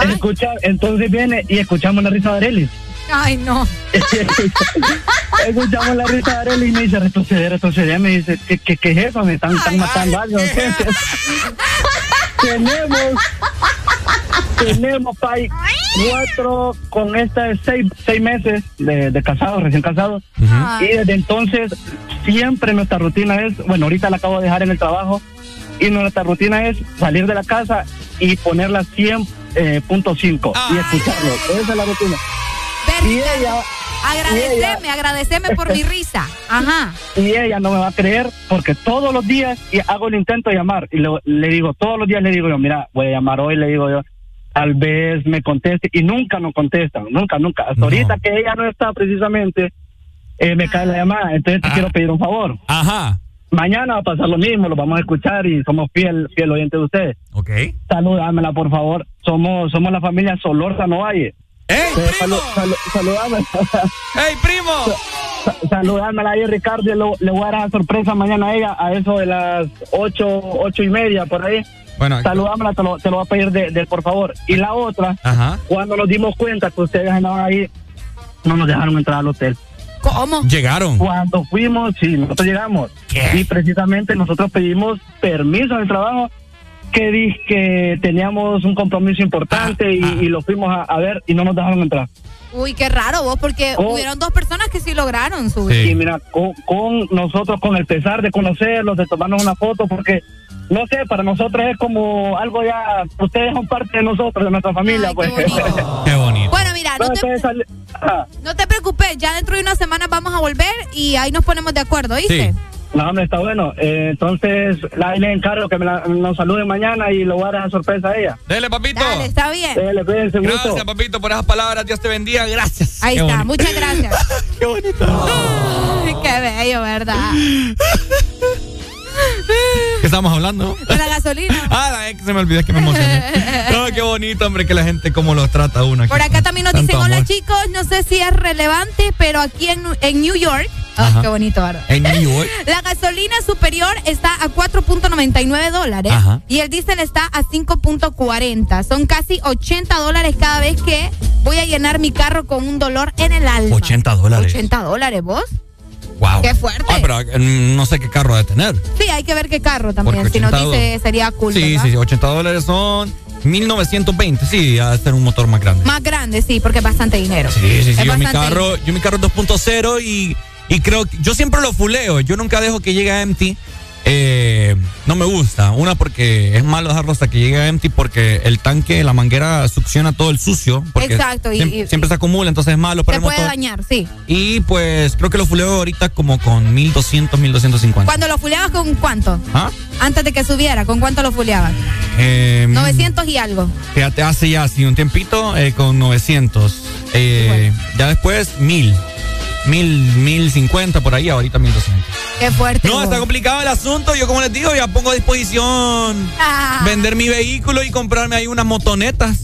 Escucha, entonces viene y escuchamos la risa de Arely.
Ay, no. <laughs>
Escuchamos la risa de Arely y me dice, retroceder, retroceder. Me dice, ¿qué, qué, qué es eso? Me están, están matando algo. <laughs> tenemos, tenemos, Pai, cuatro, con esta seis, seis meses de, de casados, recién casados. Y desde entonces, siempre nuestra rutina es, bueno, ahorita la acabo de dejar en el trabajo, y nuestra rutina es salir de la casa y ponerla 100.5 eh, punto cinco y escucharlo. Esa es la rutina. Y ella,
Agradeceme, agradeceme por mi risa. Ajá. <laughs>
y ella no me va a creer porque todos los días y hago el intento de llamar y le, le digo, todos los días le digo yo, mira, voy a llamar hoy, le digo yo, tal vez me conteste y nunca nos contestan, nunca, nunca. Hasta ahorita que ella no está precisamente, eh, me cae la llamada, entonces te quiero pedir un favor.
Ajá.
Mañana va a pasar lo mismo, lo vamos a escuchar y somos fiel, fiel oyente de ustedes.
Ok.
Saludámela, por favor. Somos, somos la familia Solórzano Valle.
¡Ey,
primo! saludame.
¡Ey, primo! <laughs>
Saludámela ahí, Ricardo. Le, le voy a dar la sorpresa mañana a ella, a eso de las ocho, ocho y media, por ahí.
Bueno,
Saludámela, te lo, te lo voy a pedir de, de por favor. Y la otra,
Ajá.
cuando nos dimos cuenta que ustedes andaban ahí, no nos dejaron entrar al hotel.
¿Cómo?
Llegaron.
Cuando fuimos, sí, nosotros llegamos. Y precisamente nosotros pedimos permiso del trabajo que di que teníamos un compromiso importante y, y lo fuimos a, a ver y no nos dejaron entrar.
Uy, qué raro vos, porque
Oh.
hubieron dos personas que sí lograron subir.
Y mira, con, con nosotros, con el pesar de conocerlos, de tomarnos una foto, porque, no sé, para nosotros es como algo ya, ustedes son parte de nosotros, de nuestra familia, pues. <laughs>
Qué bonito.
Bueno, mira, no te, no te preocupes, ya dentro de una semana vamos a volver y ahí nos ponemos de acuerdo, ¿viste?
No, hombre, está bueno. Eh, entonces, la, le encargo que me la- nos saluden mañana y le voy a dar esa sorpresa a ella.
Dele, papito.
Dale, está bien.
Dele, cuídense mucho.
Gracias, papito, por esas palabras. Dios te bendiga. Gracias.
Ahí
Qué
está,
bonito.
muchas gracias. <laughs>
Qué bonito.
Ay, qué bello, ¿verdad? <laughs>
¿Qué estamos hablando?
Con la gasolina. <laughs>
Ah, se me olvidó que me emocioné. <laughs> No, qué bonito, hombre, que la gente cómo los trata uno.
Por acá también nos dicen, hola chicos, no sé si es relevante, pero aquí en, en New York,
Ajá.
qué bonito, ¿verdad?
En New York. <laughs>
La gasolina superior está a 4.99 dólares
Ajá.
y el diésel está a 5.40. Son casi 80 dólares cada vez que voy a llenar mi carro con un dolor en el alma.
80 dólares.
80 dólares, ¿vos?
Wow.
Qué fuerte.
Ah, pero mm, no sé qué carro de tener.
Sí, hay que ver qué carro también.
Porque
Si nos
80
dice, sería cool.
Sí,
¿verdad?
sí, sí, 80 dólares son 1920. Sí, a ser un motor más grande.
Más grande, sí, porque es bastante dinero.
Sí, sí, sí. Yo mi carro, yo mi carro es 2.0 y, y creo que yo siempre lo fuleo. Yo nunca dejo que llegue a empty. Eh, no me gusta. Una porque es malo dejarlo hasta que llegue a empty porque el tanque, la manguera succiona todo el sucio. Porque
Exacto, y-
siempre,
y-
siempre se acumula, entonces es malo para
Se
el
puede
motor.
dañar, sí.
Y pues creo que lo fuleo ahorita como con 1200, 1250.
Cuando lo fuleabas con cuánto?
¿Ah?
Antes de que subiera, ¿con cuánto lo fuleabas?
Eh,
900 y algo.
Fíjate, hace ya así un tiempito eh, con 900. Eh, Ya después 1000. 1000, 1050 por ahí, ahorita 1200.
Qué fuerte.
No,
vos.
está complicado el asunto. Yo, como les digo, ya pongo a disposición
Ah.
vender mi vehículo y comprarme ahí unas motonetas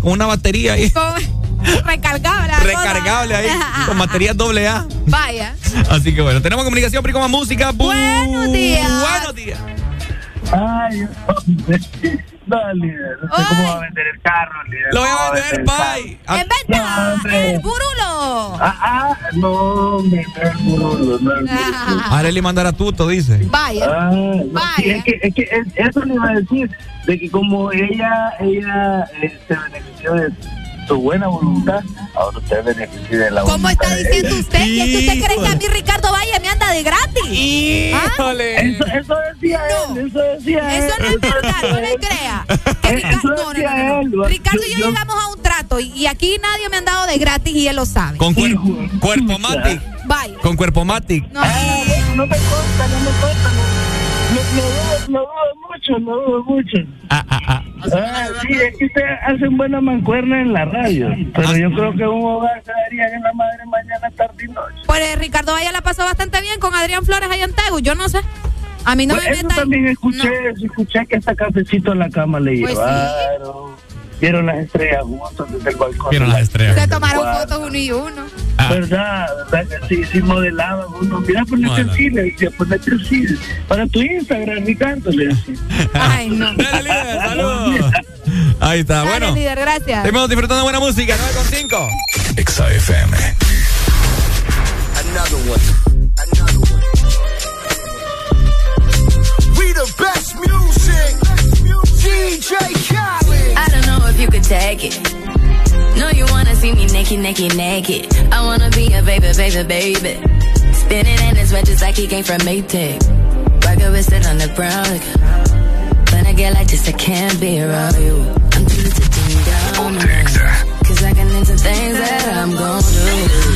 con una batería ahí. <laughs>
Recargable.
Recargable ahí, <laughs> con baterías doble A.
Vaya.
Así que bueno, tenemos comunicación, Pri, con más música. Bu-
Buenos días.
Buenos días.
Ay. No, líder. No sé cómo va a vender el carro, líder.
Lo voy a
No,
vender,
el
pay.
¡En venta!
No.
¡El burulo!
Ah, ah, no, hombre, no es burro, no es burro.
Ahora le mandar a Tuto, dice.
Vaya.
Ah, no,
Vaya.
es que, es que es- eso le iba a decir, de que como ella, ella eh, se benefició de su buena voluntad, ahora usted beneficia de la
¿Cómo está diciendo usted? ¿Y es que usted cree que a mí Ricardo Valle me anda de gratis? ¿Ah?
Híjole.
Eso, eso decía
No.
él, eso decía
Eso
él.
no es verdad, no le crea.
Eso
no, no, no. Ricardo y yo, llegamos a un trato y, y aquí nadie me ha dado de gratis y él lo sabe.
Con cuer- cuerpo matic.
Vaya.
Con cuerpo matic.
No,
Ah, bueno, no me consta, no me consta. No, no, no dudo, no dudo mucho, no dudo mucho.
Ah, ah, ah.
Ah, sí, es que ustedes hacen buena mancuerna en la radio. Pero yo creo que un hogar se darían en la madre mañana, tarde y noche.
pues eh, Ricardo Valle la pasó bastante bien con Adrián Flores allá en Tegu. Yo no sé. A mí no
Pues
me
eso
metan.
también escuché, escuché que hasta cafecito en la cama le
Pues sí.
Vieron las estrellas juntos desde el balcón.
Vieron las estrellas.
Se tomaron fotos uno y uno.
Ah.
¿Verdad? ¿Verdad? Sí, sí modelaban uno. Mira, ponete
Bueno.
así, le decía, ponete así. Para tu Instagram, Ricardo, le decía. <laughs>
Ay, no.
Dale, líder, <laughs> saludos. Ahí está,
Dale,
bueno.
líder, gracias.
Seguimos disfrutando de buena música, 9 con 5.
Exa FM.
Another one. Another one. We the best music. DJ Khaled.
I don't know if you could take it. No, you wanna see me naked, naked, naked. I wanna be a baby, baby, baby. Spinning in his red just like he came from Maytag. Rocket with it on the brown. Like, when I get like this, I can't be around you. I'm too little to ding down. Cause I can into things that I'm gon' do.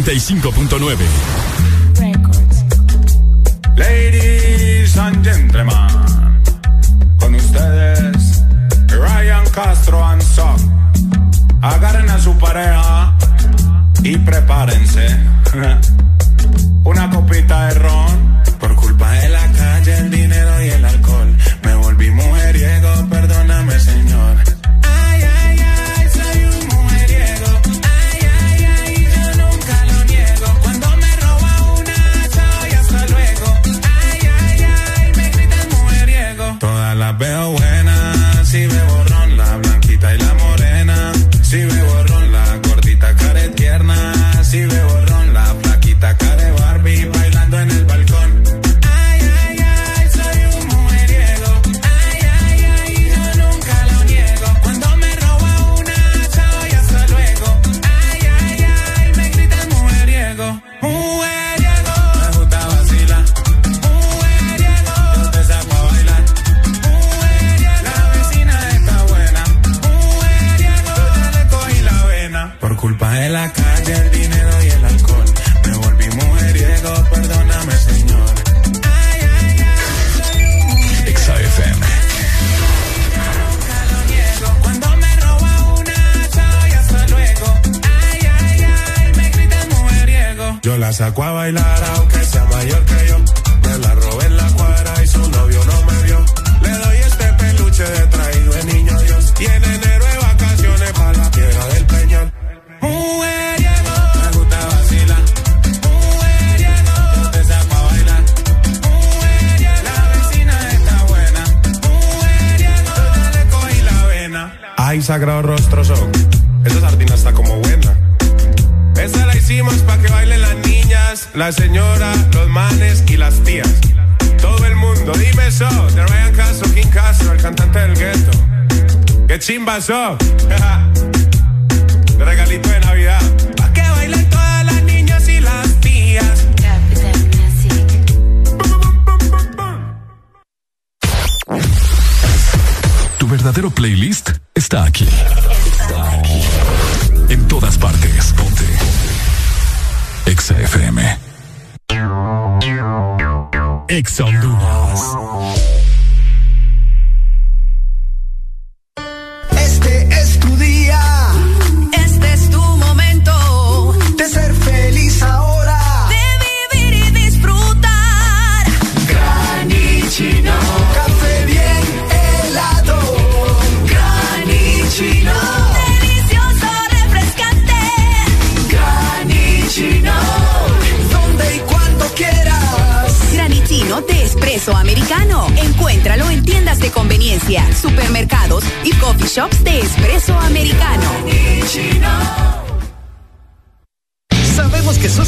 95.1.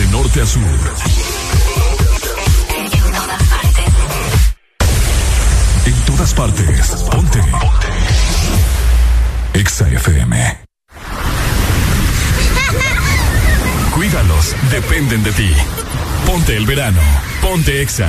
De norte a sur. En todas partes. Ponte. Exa FM. Cuídalos, dependen de ti. Ponte el verano. Ponte Exa.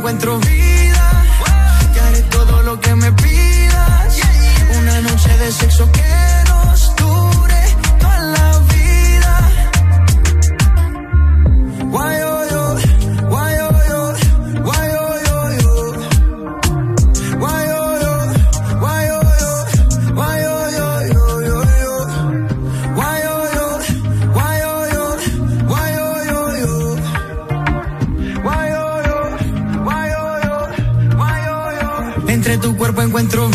encuentro vida. Te haré todo lo que me pidas. Una noche de sexo que Entre tu cuerpo encuentro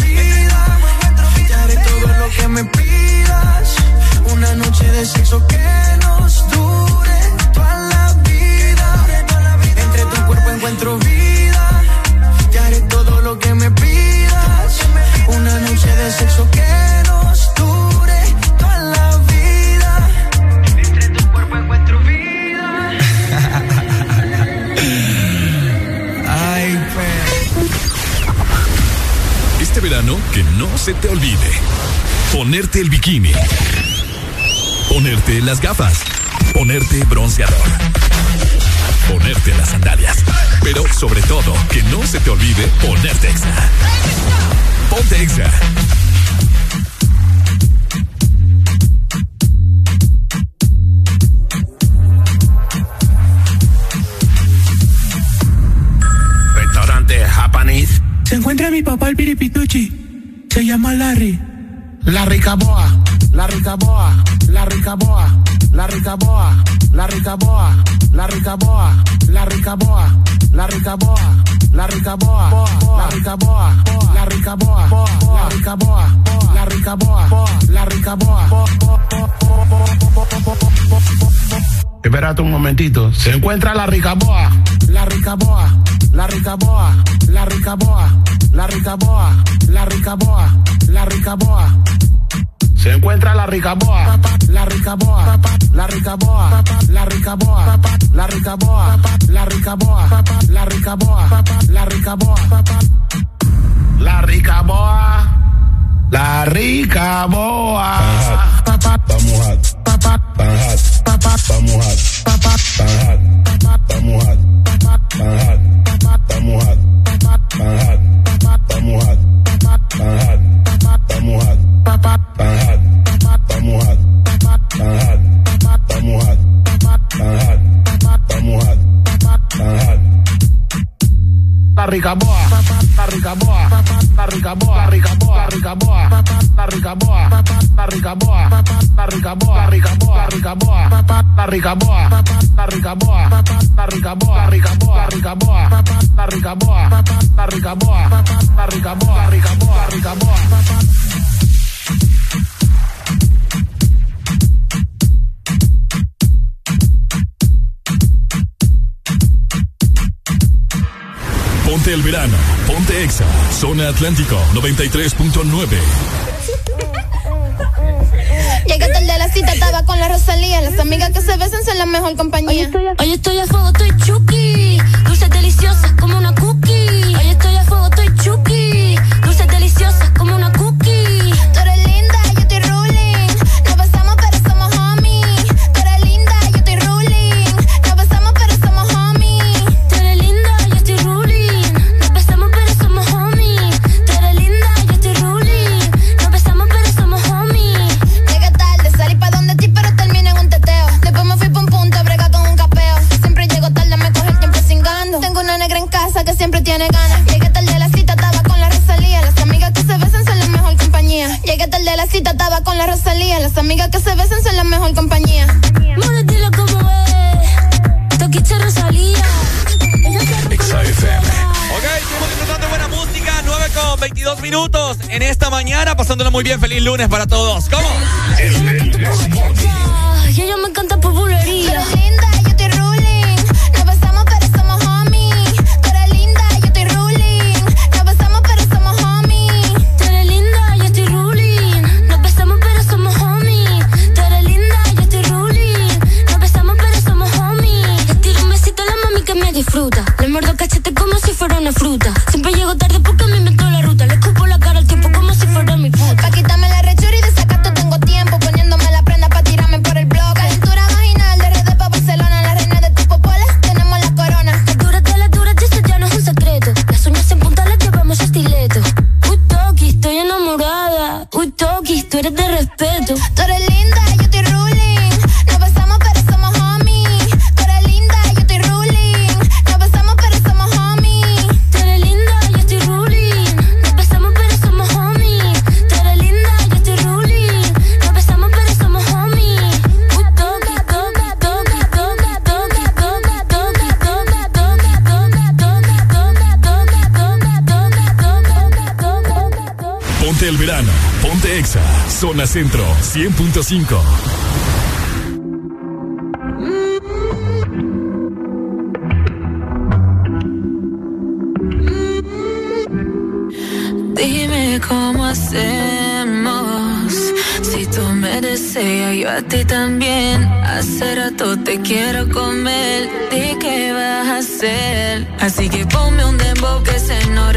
se te olvide. Ponerte el bikini. Ponerte las gafas. Ponerte bronceador. Ponerte las sandalias. Pero sobre todo, que no se te olvide ponerte exa. Ponte exa.
Restaurante Japanese.
Se encuentra mi papá el piripituchi. Se llama Larry.
La Ricaboa, la Ricaboa, la Ricaboa, la Ricaboa, la Ricaboa, la Ricaboa, la Ricaboa, la Ricaboa, la Ricaboa, la Ricaboa, la Ricaboa, la Ricaboa, la Ricaboa, la Ricaboa. Espérate un momentito. Se encuentra la Ricaboa, la Ricaboa, la Ricaboa, la Ricaboa, la Ricaboa, la Ricaboa, la Ricaboa. Se encuentra la ricaboa, la ricaboa, la ricaboa, la ricaboa, la ricaboa, la ricaboa, la ricaboa, la ricaboa, la ricaboa, la ricaboa. Vamos a, vamos a, vamos a, vamos a, vamos a, vamos a, vamos a. La ricaboa, la ricaboa, la rica boa, rica boa, rica boa, la rica boa, la rica boa, la rica boa, rica boa, rica boa, la rica boa, la rica boa, la rica boa, rica boa, rica boa, la rica boa, la rica boa, la rica boa, rica boa, rica boa.
Ponte el verano. Ponte exa. Zona Atlántico 93.9.
Llegué tarde a la cita, estaba con la Rosalía. Las amigas que se besan son la mejor compañía.
Hoy estoy a fuego, estoy chuki. Dulces deliciosas como una cookie. Hoy estoy a fuego,
amigas que se besan son la mejor compañía.
Mórdetelo como es. Toquicha Rosalía.
Ok, estamos disfrutando buena música. 9 con 22 minutos en esta mañana. Pasándola muy bien. Feliz lunes para todos. ¿Cómo?
Ya, ya me encanta populería. una fruta. Siempre llego tarde
Centro 100.5.
Dime cómo hacemos. Si tú me deseas, yo a ti también. Hace rato te quiero comer. ¿De qué vas a hacer? Así que ponme un dembow que
se no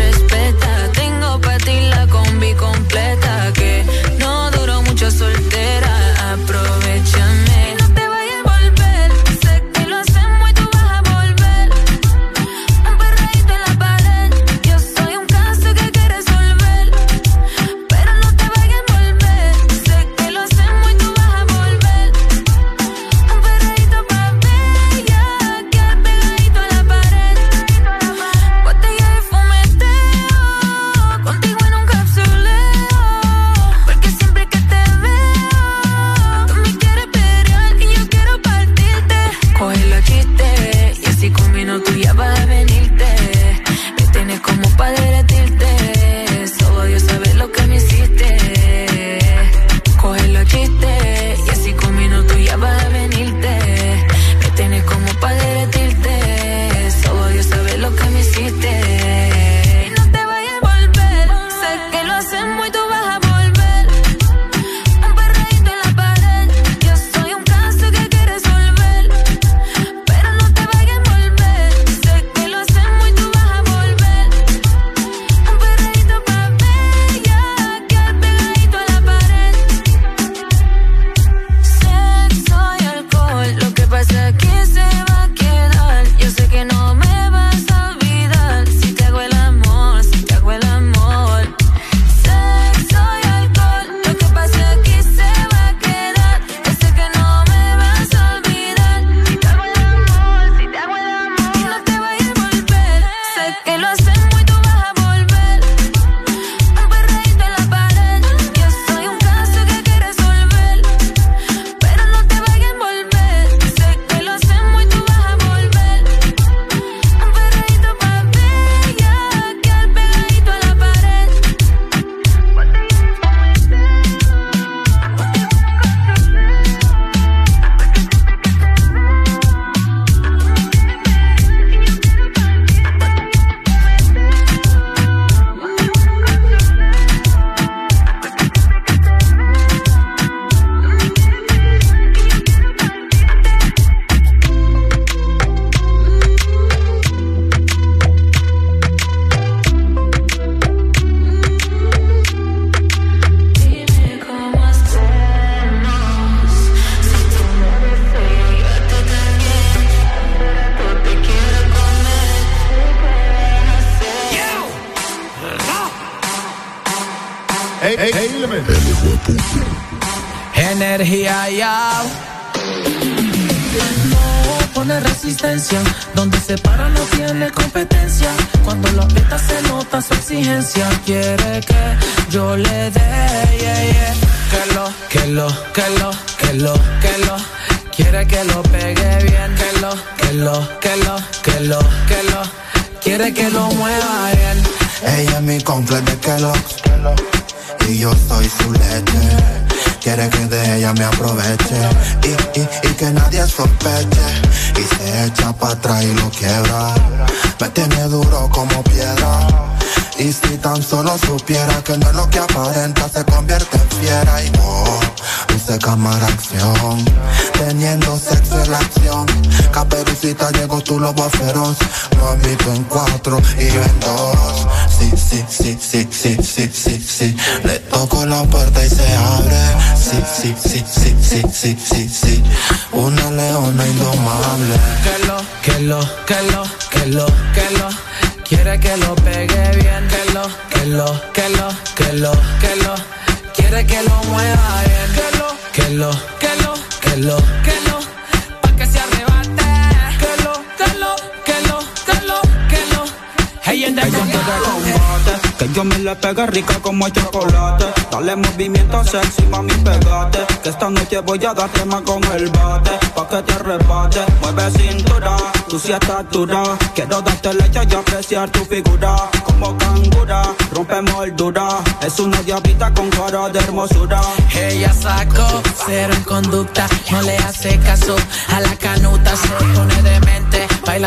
voy a darte más con el bate. Pa' que te arrebate. Mueve cintura, tú si estás dura. Quiero darte leche y apreciar tu figura. Como cangura, rompe moldura. Es una diablita con cara de hermosura.
Ella sacó cero en conducta. No le hace caso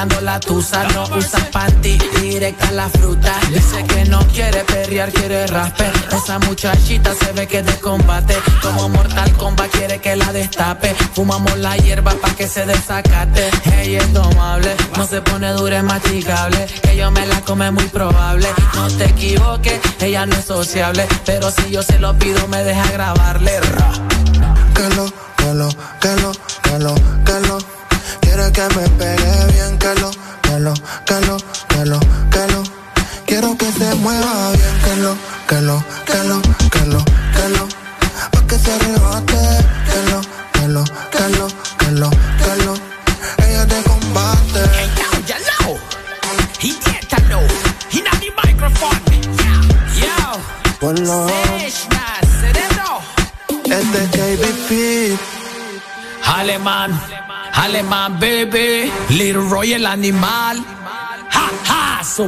Bailando la tusa, no usa panty. Directa la fruta. Dice que no quiere perrear, quiere rasper. Esa muchachita se ve que de combate. Como Mortal Kombat quiere que la destape. Fumamos la hierba pa' que se desacate. Ella es domable, no se pone dura, es masticable. Que yo me la come muy probable. No te equivoques, ella no es sociable. Pero si yo se lo pido, me deja grabarle.
Que lo, que
el animal, ha, ha, so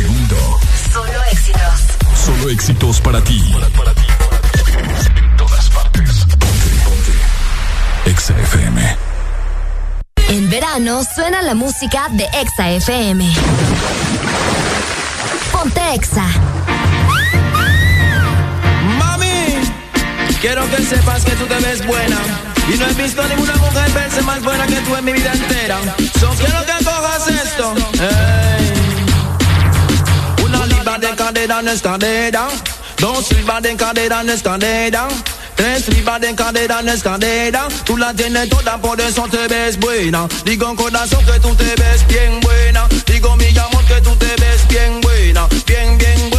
Segundo.
Solo éxitos.
Solo éxitos para ti. En todas partes. Ponte, ponte. Exa FM.
En verano suena la música de Exa FM. Ponte Exa.
Mami, quiero que sepas que tú te ves buena. Y no he visto a ninguna mujer verse más buena que tú en mi vida entera. So quiero que cojas esto. Ey. De cadera en escalera. Dos libras de cadera en escalera. Tres libras de cadera en escalera. Tú la tienes toda, por eso te ves buena. Digo corazón que tú te ves bien buena. Digo mi amor que tú te ves bien buena. Bien, bien buena,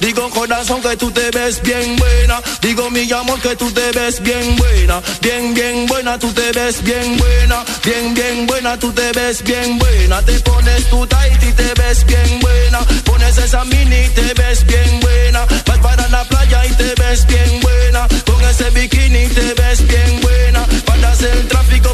Digo corazón que tú te ves bien buena. Digo mi amor que tú te ves bien buena. Bien, bien buena, tú te ves bien buena. Bien, bien buena, tú te ves bien buena. Te pones tu tight y te ves bien buena. Pones esa mini y te ves bien buena. Vas para la playa y te ves bien buena. Con ese bikini te ves bien buena. El tráfico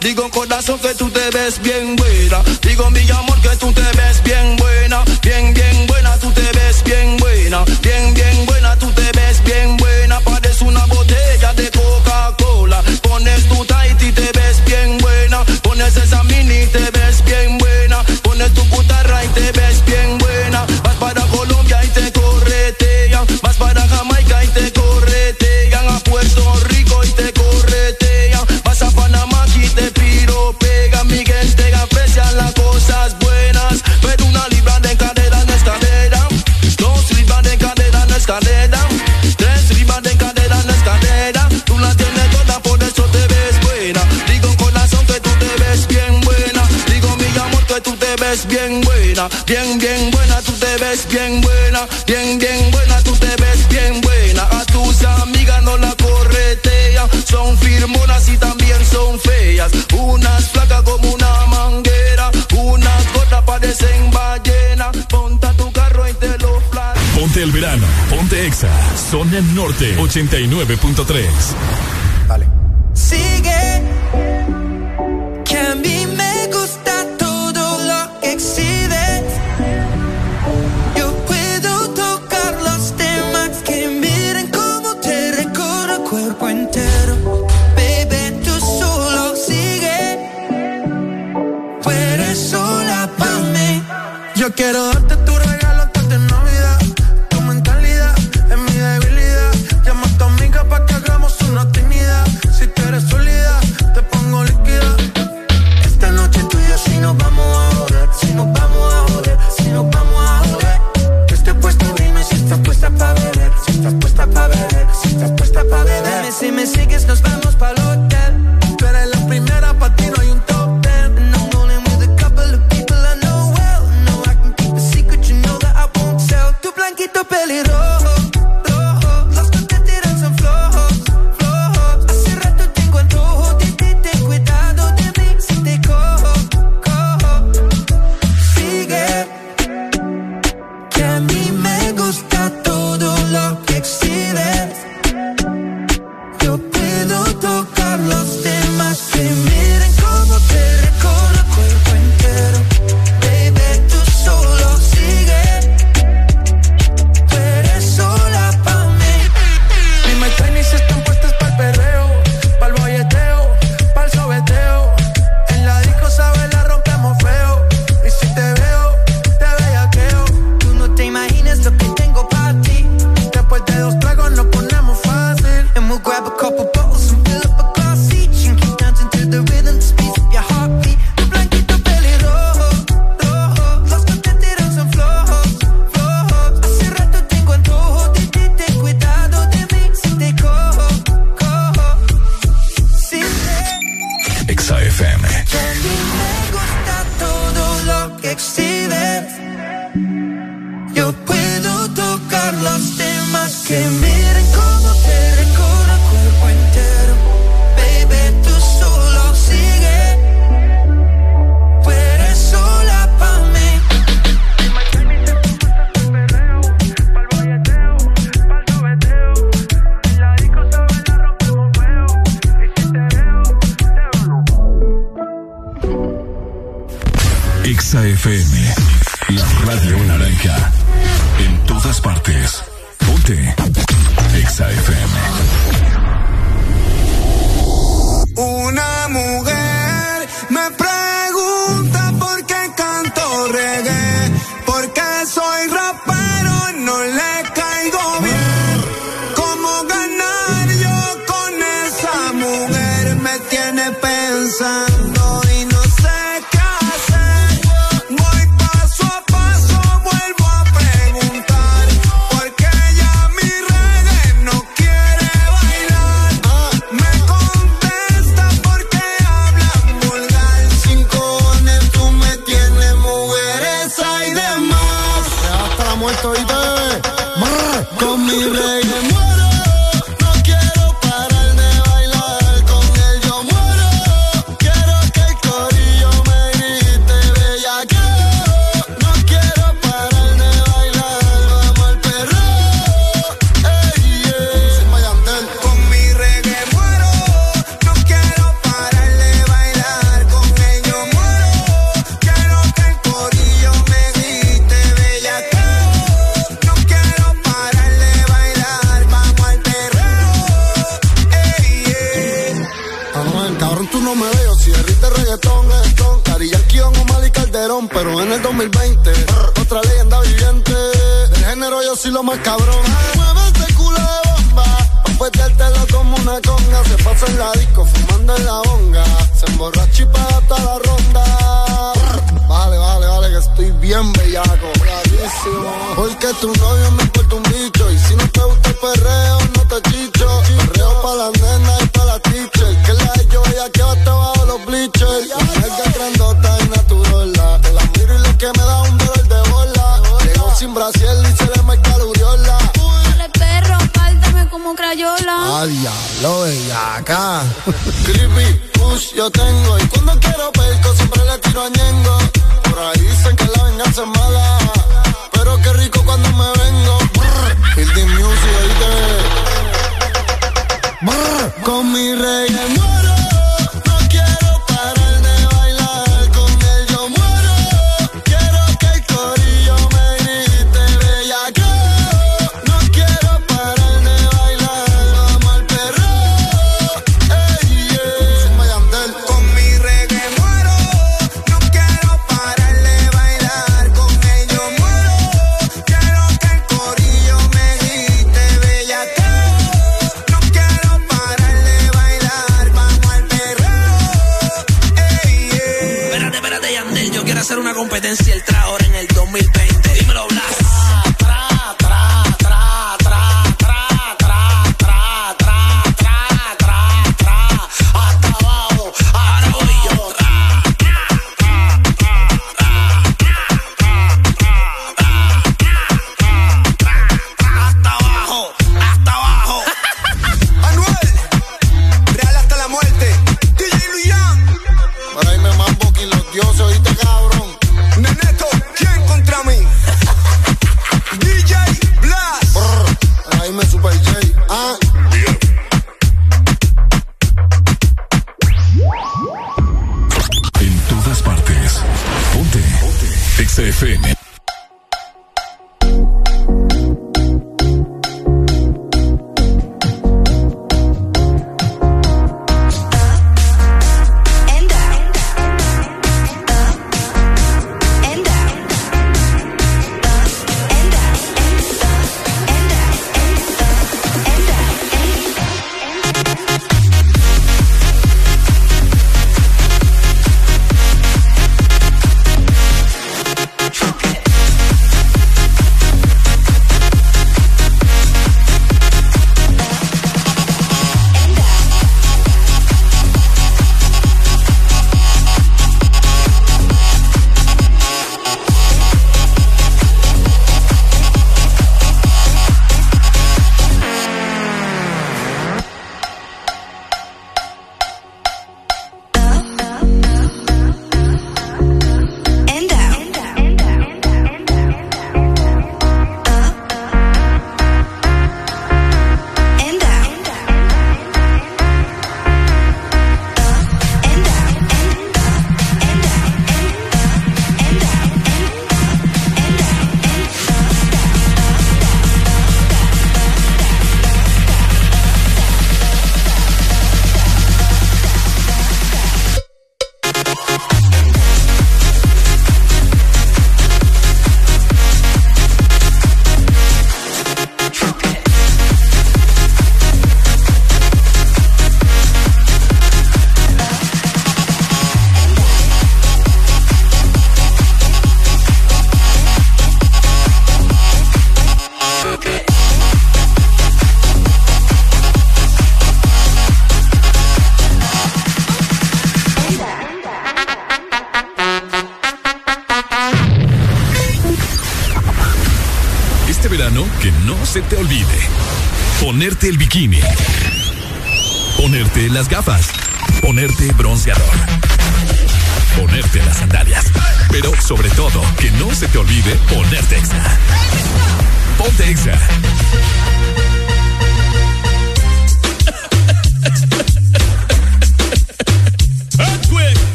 Digo un corazón que tú te ves bien buena. Digo mi amor ves bien buena, bien, bien buena, tú te ves bien buena, bien, bien buena, tú te ves bien buena. A tus amigas no la corretean, son firmonas y también son feas. Unas flacas como una manguera, unas gotas parecen ballena. Ponta tu carro y te lo flan.
Ponte el verano, ponte exa, zona norte 89.3.
Dale.
Sigue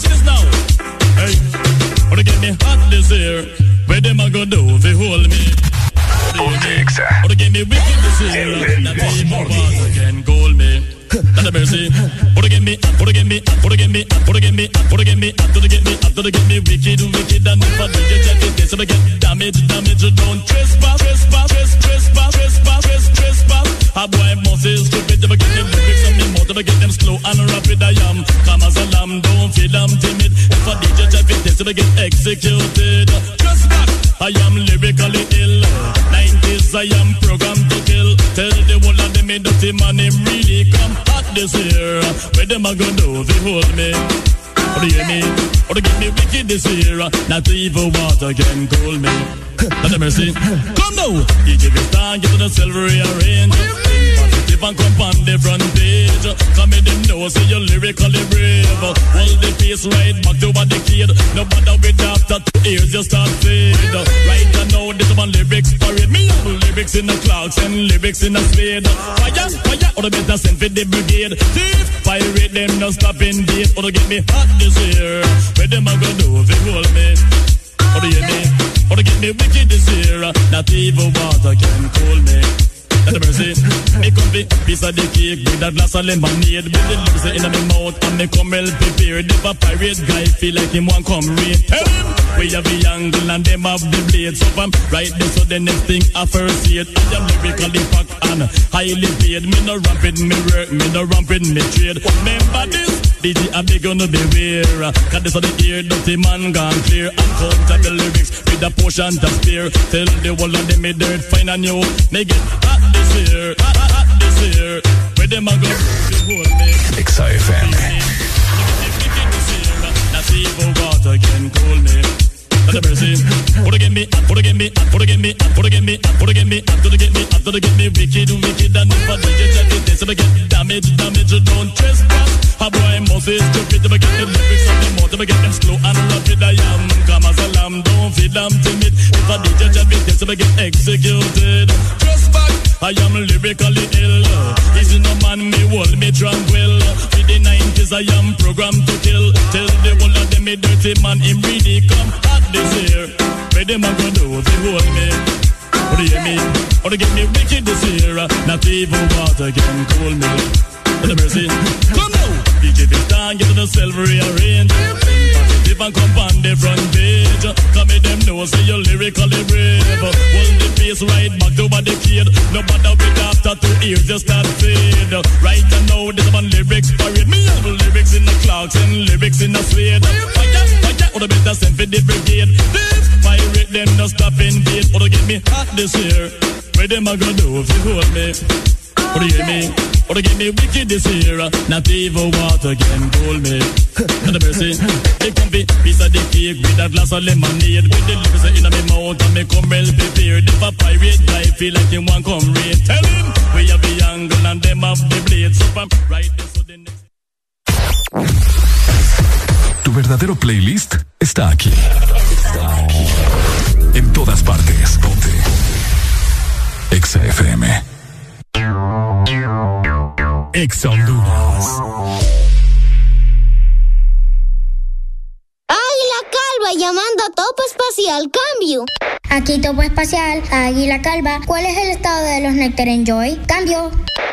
Watch this now. Hey, wanna get me hot this year? Where them a go do if they hold me? Wanna get me wicked this year? That people want again, call me. Not a mercy. Wanna get me, wanna get me, wanna get me, wanna get me, wanna get me, wanna get me, wanna get me wicked, wicked, and if I do check it, so I get damage, damage, don't trespass, trespass, trespass, trespass, trespass. A boy must is stupid, never get them lyrics on me mouth, never get them slow and rapid. I am calm as a lamb, don't feel I'm timid. If I DJ check it, so I get executed. Just back, I am lyrically ill. 90s, I am programmed to kill. Tell the whole of them, me dirty man, him really come hot this year. Where them a gonna do they hold me? You hear me? To get me wicked this year? Not evil water can cool me. Not a mercy. Come now, you give it time, get to the silver rearrange. Positive and come on the front page. Come in them know, say you're lyrically brave. Hold the pace right back to what the kid. No matter with after two ears, just start fade. Right now, this one lyrics parade. Me have lyrics in the clouds and lyrics in the spade. Fire, fire, or the better send for the brigade. Thief, pirate them, no stop in date. Or to get me hot this year. Where them a go do if they hold me? Or do you me? Or to get me wicked this year. Not even water can cool me. Not a mercy. Me come be piece of the cake with a glass of lemonade. With the lips in my mouth and me come well prepared. If a pirate guy feel like him want come raid, tell him we have the angle and them have the blade. So I'm right there, so the next thing I first see it. I am lyrically packed and highly paid. Me no ramping me work, me no ramping me trade. Remember this? DJ I beg gonna beware. Cause this are the ear dirty man gone clear. Uncountable lyrics with a portion to spare. Tell the whole of them me dirt fine and new. Me get hot this year. Where them a go? They hold me.
XFM.
Not even water can cool me. Not a mercy. Put me, put me, put me, put me, put me, get me, get me wicked, wicked, and if I do you check it, so I get damage, damage, don't trespass. A boy must is stupid, if I get the lyrics on them mouth, if I get them slow and rapid, I am as a lamb, don't feel I'm timid. If I do you check it, so I get executed. I am lyrically ill. Is no man, me hold me tranquil. In the 90s, I am programmed to kill. Tell the whole of them, me dirty man, him really come hot this year. Where them a gonna do they hold me? Or do you hear me? Or to get me wicked this year? Not even water can cool me. Let mercy. Come now. DJ time, get to the silver rearrange. And come on the front page. Come in them know, say you're lyrically brave. Hold the pace right back to what the kid. No matter with after two ears, just start fade. Right now, this one lyrics parade. Me have lyrics in the clouds and lyrics in the suede. Fire, fire, or the better send for the brigade. This pirate them no stop in beat. Or oh, to get me hot this year. Where them a gonna do if you hold me? You hear me? To get me wicked this year. Not even water can cool me. <laughs> Not a mercy. They come be piece of the cake with a glass of lemonade. With the lips in my me come well prepared. Feel like want come tell him we have the angle and them have the blade. So I'm right there, the next.
Tu verdadero playlist. Está aquí. En todas partes. Ponte. Exa FM. Exa Honduras.
Águila Calva llamando a Topo Espacial, cambio.
Aquí Topo Espacial, Águila Calva. ¿Cuál es el estado de los Nectar Enjoy? Cambio.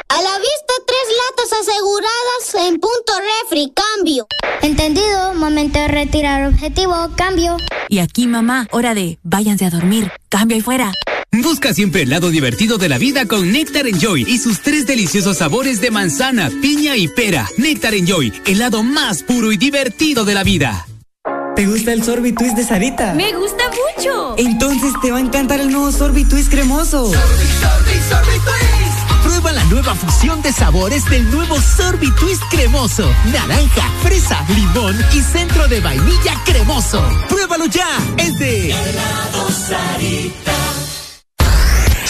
A la vista, tres latas aseguradas en punto refri, cambio.
Entendido, momento de retirar objetivo, cambio.
Y aquí, mamá, hora de váyanse a dormir. Cambio ahí fuera.
Busca siempre el lado divertido de la vida con Nectar Enjoy y sus tres deliciosos sabores de manzana, piña y pera. Nectar Enjoy, el lado más puro y divertido de la vida.
¿Te gusta el sorbitwist de Sarita?
¡Me gusta mucho!
Entonces te va a encantar el nuevo sorbitwist cremoso.
Sorbi, sorbi, sorbi twist.
Prueba
la nueva fusión de sabores del nuevo sorbitwist cremoso. Naranja, fresa, limón y centro de vainilla cremoso. ¡Pruébalo ya! Es de Helado Sarita.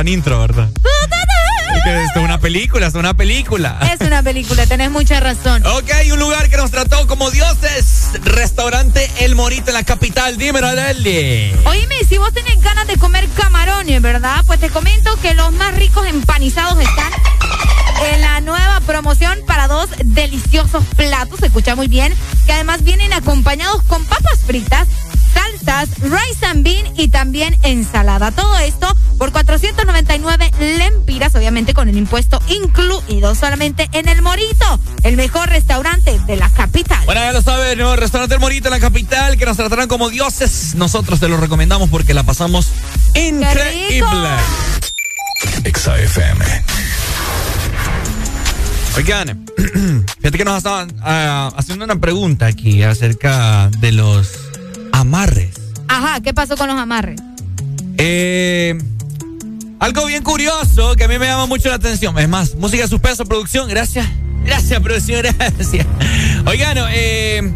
gran intro, ¿verdad? Esto es una película, es una película.
Es una película, tenés mucha razón.
Ok, un lugar que nos trató como dioses. Restaurante El Morito en la capital. Dímelo, Adeli.
Oíme, si vos tenés ganas de comer camarones, ¿verdad? Pues te comento que los más ricos empanizados están en la nueva promoción para dos deliciosos platos. Se escucha muy bien. Que además vienen acompañados con papas fritas, salsas, rice and bean y también ensalada. Todo esto por 499 lempiras, obviamente con el impuesto incluido solamente en El Morito, el mejor restaurante de la capital.
Bueno, ya lo saben, ¿no? restaurante El Morito en la capital, que nos tratarán como dioses. Nosotros te lo recomendamos porque la pasamos increíble.
XAFM.
Oigan, <clears throat> fíjate que nos estaban ah, haciendo una pregunta aquí acerca de los amarres.
Ajá, ¿qué pasó con los amarres?
Eh, algo bien curioso que a mí me llama mucho la atención. Es más, música suspenso, producción, gracias. <laughs> Gracias, producción, gracias. Oigan, eh,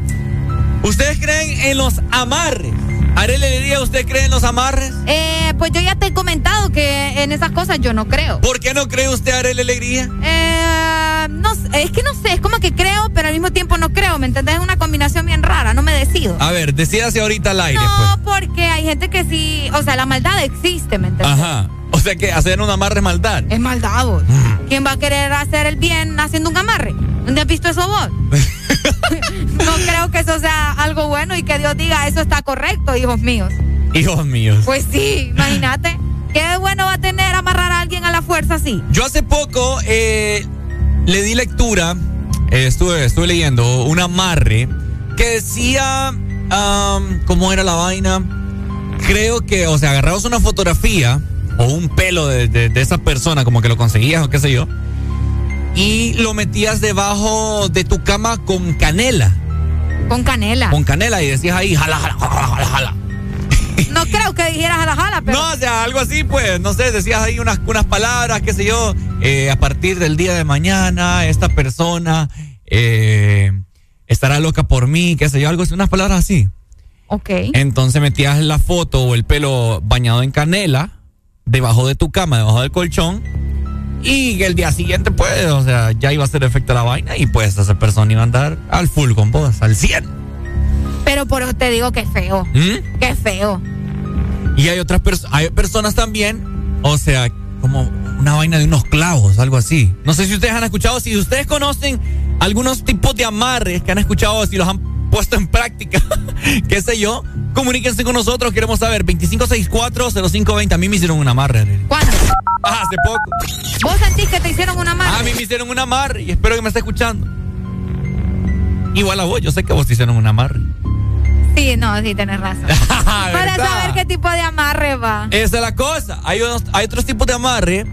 ¿ustedes creen en los amarres? Arele diría, ¿usted cree en los amarres?
Eh, pues yo ya te he comentado que en esas cosas yo no creo.
¿Por qué no cree usted, Arele Alegría?
Eh no, es que no sé, es como que creo, pero al mismo tiempo no creo, ¿me entendés? Es una combinación bien rara, no me decido.
A ver, decídase ahorita al aire.
No, pues. porque hay gente que sí, o sea, la maldad existe, ¿me entendés?
Ajá. O sea que hacer un amarre es maldad.
Es maldad, vos. ¿Quién va a querer hacer el bien haciendo un amarre? ¿Dónde has visto eso vos? <laughs> no creo que eso sea algo bueno y que Dios diga eso está correcto, hijos míos.
Hijos míos.
Pues sí, imagínate. <laughs> ¿Qué bueno va a tener amarrar a alguien a la fuerza así?
Yo hace poco eh, le di lectura, eh, estuve, estuve leyendo un amarre que decía, ¿cómo era la vaina? Creo que, o sea, agarrabas una fotografía o un pelo de, de- de esa persona, como que lo conseguías o qué sé yo, y lo metías debajo de tu cama con canela.
Con canela.
Con canela y decías ahí, jala, jala, jala, jala, jala.
No creo que dijeras a la jala, pero.
No, o sea, algo así, pues, no sé, decías ahí unas, unas palabras, qué sé yo, eh, a partir del día de mañana, esta persona eh, estará loca por mí, qué sé yo, algo así, unas palabras así.
Ok.
Entonces metías la foto o el pelo bañado en canela debajo de tu cama, debajo del colchón. Y el día siguiente, pues, o sea, ya iba a hacer efecto la vaina y pues esa persona iba a andar al full con vos, al 100.
Pero por eso te digo que es feo.
¿Mm?
Qué feo.
Y hay otras personas, hay personas también, o sea, como una vaina de unos clavos, algo así. No sé si ustedes han escuchado, si ustedes conocen algunos tipos de amarres que han escuchado, si los han puesto en práctica, <laughs> qué sé yo, comuníquense con nosotros, queremos saber. 2564-0520, a mí me hicieron un amarre.
¿Cuándo?
Ah, hace poco.
¿Vos sentís que te hicieron una mano?
A mí me hicieron un amarre y espero que me esté escuchando. Igual a vos, yo sé que vos te hicieron un amarre.
Sí, no, sí, tenés razón. <laughs> Para saber qué tipo de amarre va.
Esa es la cosa. Hay, unos- hay otros tipos de amarre.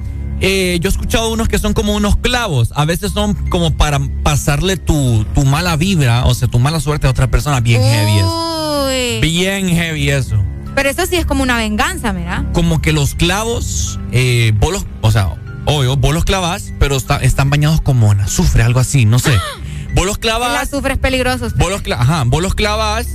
Eh, yo he escuchado unos que son como unos clavos. A veces son como para pasarle tu, tu mala vibra, o sea, tu mala suerte a otra persona. Bien heavy eso.
Uy.
Bien heavy eso.
Pero eso sí es como una venganza, mira.
Como que los clavos, eh, vos los, o sea, obvio, vos los clavas, pero está- están bañados como en azufre, algo así, no sé. Vos los
El
clavas,
azufre es peligroso.
vos los, ajá, vos los clavas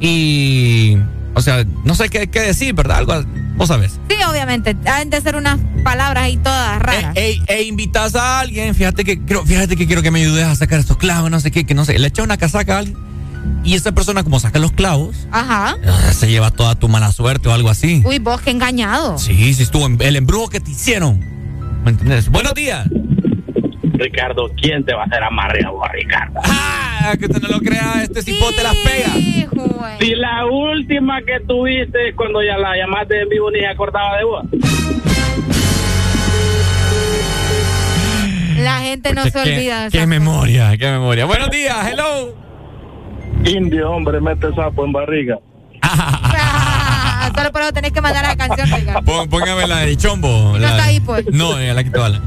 y, o sea, no sé qué, qué decir, ¿verdad? Algo, vos sabes.
Sí, obviamente. Deben de ser unas palabras ahí todas raras.
E, e invitas a alguien, fíjate que creo, fíjate que quiero que me ayudes a sacar estos clavos, no sé qué, que no sé, le echas una casaca a alguien y esa persona como saca los clavos,
Ajá.
ah, se lleva toda tu mala suerte o algo así.
Uy, vos qué engañado.
Sí, sí estuvo en- el embrujo que te hicieron. ¿Me entiendes? Buenos días.
Ricardo, ¿quién te va a hacer amarre a vos, Ricardo?
Ah, que usted no lo crea, este cipote las pega.
Si la última que tuviste cuando ya la llamaste en vivo ni se acordaba de vos.
La gente no se
Qué-
olvida.
Qué memoria, qué memoria. Buenos días, hello.
Indio, hombre, mete sapo en barriga. <laughs>
Solo por eso tenés que mandar la canción, <laughs>
póngame la de chombo.
No
la-
está ahí, pues.
No, eh, la quito bala.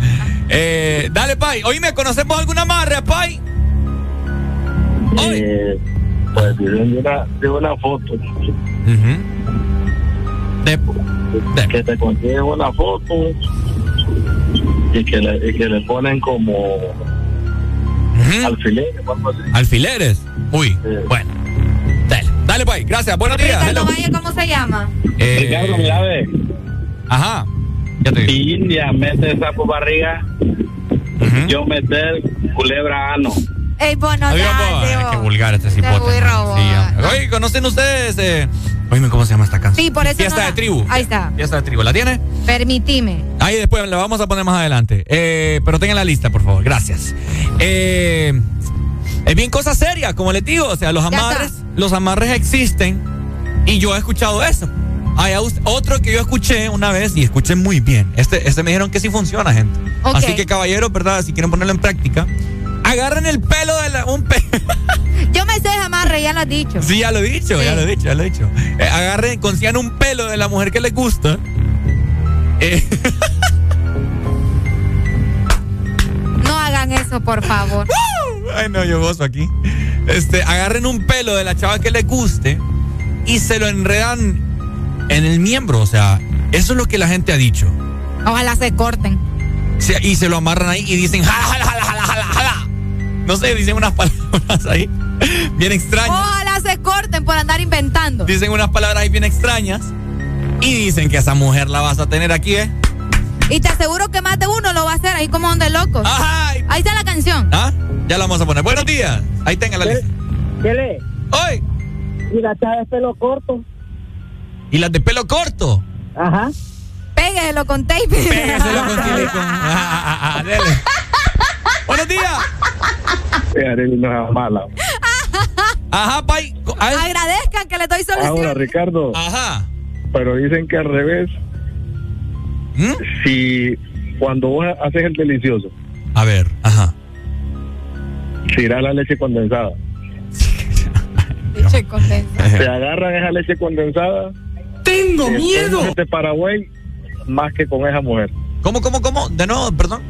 Eh, dale, Pai. Oíme, ¿conocemos alguna amarre, Pai?
Eh, pues de una, de una foto. Que te consiguen una foto y que le, y que le ponen como alfileres o algo así.
¿Alfileres? Uy, bueno. Dale, Pai. Gracias. Buenos días.
Ricardo. Valle, ¿cómo se llama?
Eh,
Ricardo, mira, ve.
Ajá.
Si India mete sapo barriga, yo meter culebra ano.
Ey, no
po.
Diego.
Qué vulgar este
Te
cipote. Sí, hombre. Oye, ¿conocen ustedes? Eh? Oíme, ¿cómo se llama esta canción?
Sí, por eso
Fiesta
no
de tribu.
Ahí está.
Fiesta de tribu. ¿La tiene?
Permitime.
Ahí después la vamos a poner más adelante. Eh, pero tengan la lista, por favor. Gracias. Eh, es bien cosa seria, como les digo. O sea, los amarres, los amarres existen y yo he escuchado eso. Hay otro que yo escuché una vez y escuché muy bien. Este, este me dijeron que sí funciona, gente. Así que, caballeros, ¿verdad? Si quieren ponerlo en práctica, agarren el pelo de la, un pe- <laughs>
Yo me sé de amarre, ya lo has dicho.
Sí, ya lo he dicho, ya lo he dicho, ya lo he dicho. Eh, agarren, consigan un pelo de la mujer que les gusta. Eh, <laughs>
No hagan eso, por favor. <laughs>
Ay, no, yo gozo aquí. Este, agarren un pelo de la chava que les guste y se lo enredan en el miembro. O sea, eso es lo que la gente ha dicho.
Ojalá se corten.
Se- y se lo amarran ahí y dicen, jala, jala, jala, jala, jala, jala. No sé, dicen unas <laughs> palabras ahí bien extrañas.
Ojalá se corten por andar inventando.
Dicen unas palabras ahí bien extrañas. Y dicen que esa mujer la vas a tener aquí, ¿eh?
Y te aseguro que más de uno lo va a hacer ahí como donde locos. Ahí está la canción.
¿Ah? Ya la vamos a poner. Buenos días. Ahí tenga la lista.
¿Qué le?
¡Hoy!
Y la chava de pelo corto.
¿Y las de pelo corto?
Ajá.
Pégueselo con tape.
Pégueselo con. <laughs> Ah, ah, ah, dele. Buenos días.
No es mala.
Ajá, pay.
Agradezcan que le doy solución.
Ahora, Ricardo.
Ajá.
Pero dicen que al revés.
¿Mm?
Si cuando vos haces el delicioso,
A ver, ajá.
tiras la leche condensada. <laughs>
Leche condensada.
Se agarran esa leche condensada.
¡Tengo miedo!
te Paraguay más que con esa mujer.
¿Cómo, cómo, cómo? De nuevo, perdón.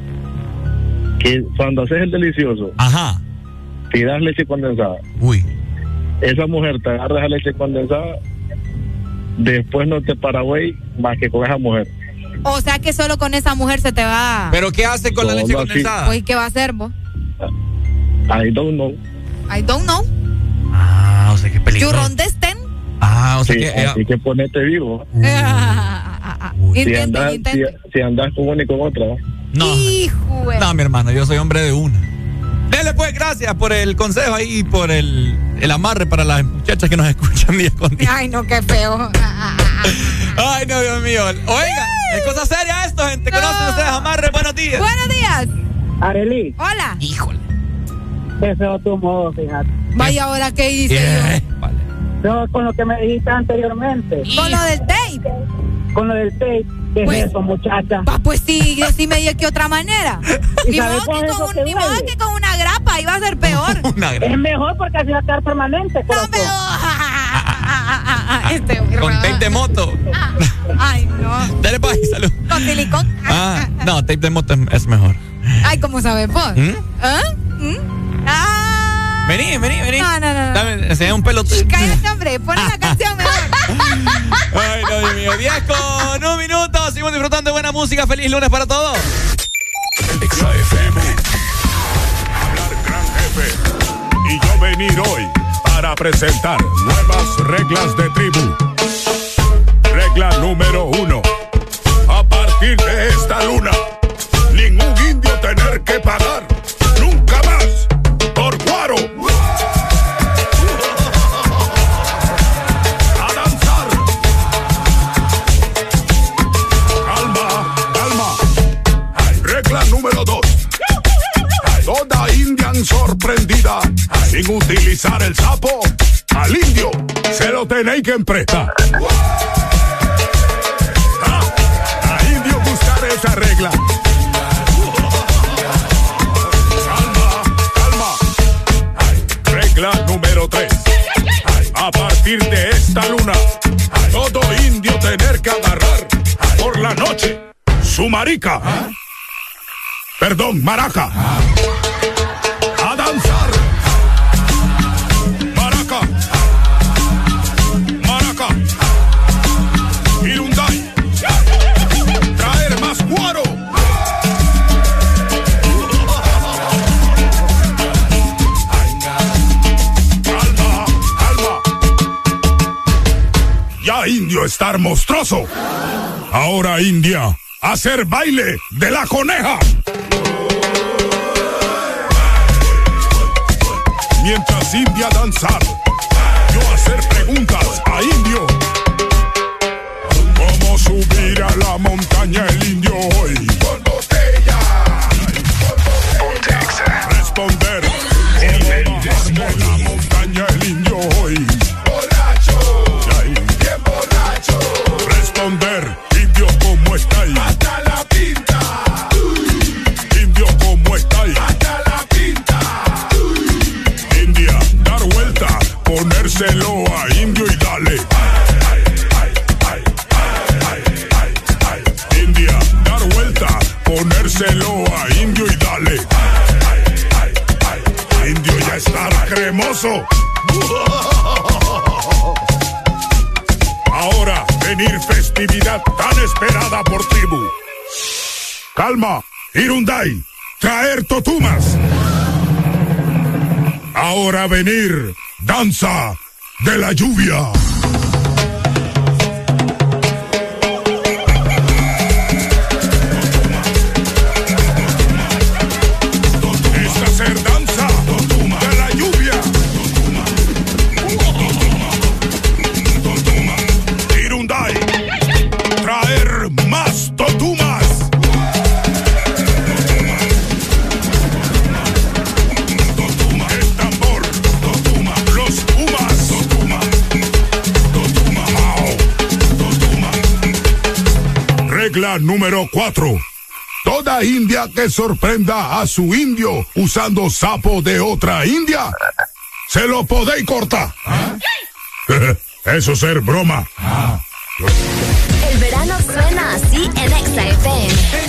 Que cuando haces el delicioso,
Ajá.
tiras leche condensada.
Uy.
Esa mujer te agarra esa leche condensada. Después no te Paraguay más que con esa mujer.
O sea que solo con esa mujer se te va.
¿Pero qué hace con la leche condensada?
Pues, ¿qué va a hacer vos?
I don't know.
I don't know.
Ah, o sea, qué
You
peligro.
understand?
Ah, o sea
Sí,
que. eh,
así que ponete vivo. <laughs> Si
Intenten,
andas, si,
intenten.
si andas con una y con otra.
No.
Hijo
No, mi hermano, yo soy hombre de una. Dele pues, gracias por el consejo ahí y por el, el amarre para las muchachas que nos escuchan <laughs> día con día.
Ay, no, qué feo. <laughs>
Ay, no, Dios mío. Oiga, es cosa seria esto, gente. ¿Conocen ustedes amarre? Buenos días.
Buenos días.
Arely,
Hola.
Híjole.
qué feo tu modo, fíjate.
Vaya, ahora qué hice
Yeah. Vale.
No, con lo que me dijiste anteriormente,
yo. Con lo del tape.
con lo del tape, ¿qué
Pues-
es eso, muchacha?
Pa, pues sí, yo sí me dije que otra manera. <laughs>
¿Y
Ni modo que con,
lo
un-
que
ni modo
duele?
que con una grapa iba a ser peor. <laughs>
Una
Es mejor porque así va a estar permanente,
No,
corazón.
Pero. Este,
Con tape de moto.
Ay, no.
Dale pues, salud.
Con silicón.
Ah, no, tape de moto es, es mejor.
Ay, ¿cómo sabes vos?
¿Mm?
¿Ah? ¿Mm? Ah.
Vení, vení, vení.
No, no, no.
Dame, enseña un pelo.
Cállate, hombre. Pon la canción mejor. <laughs>
Ay, no, Dios mío. 10 con un minuto. Seguimos disfrutando de buena música. Feliz lunes para todos.
XAFM. Gran jefe. Y yo venir hoy para presentar nuevas reglas de tribu. Regla número uno. A partir de esta luna, ningún indio tener que pagar. Nunca más. Por guaro. A danzar. Calma, calma. Regla número dos. Toda indian sorprendida sin utilizar el sapo. Al indio se lo tenéis que emprestar. Ah, A indio buscar esa regla. Calma, calma. Regla número tres. A partir de esta luna, todo indio tener que agarrar por la noche su marica. Perdón, maraca. Indio estar monstruoso. Ahora India, hacer baile de la coneja. Mientras India danzar, yo hacer preguntas a Indio. ¿Cómo subir a la montaña el indio hoy? ofrécelo a Indio y dale. India, dar vuelta, ponérselo a Indio y dale. Indio ya está cremoso. Ahora, venir festividad tan esperada por tribu. Calma, Irundai, traer totumas. Ahora venir, danza de la lluvia. número 4. Toda India que sorprenda a su indio usando sapo de otra India, se lo podéis cortar. ¿Ah? <laughs> Eso ser broma.
El verano suena así
en XFM.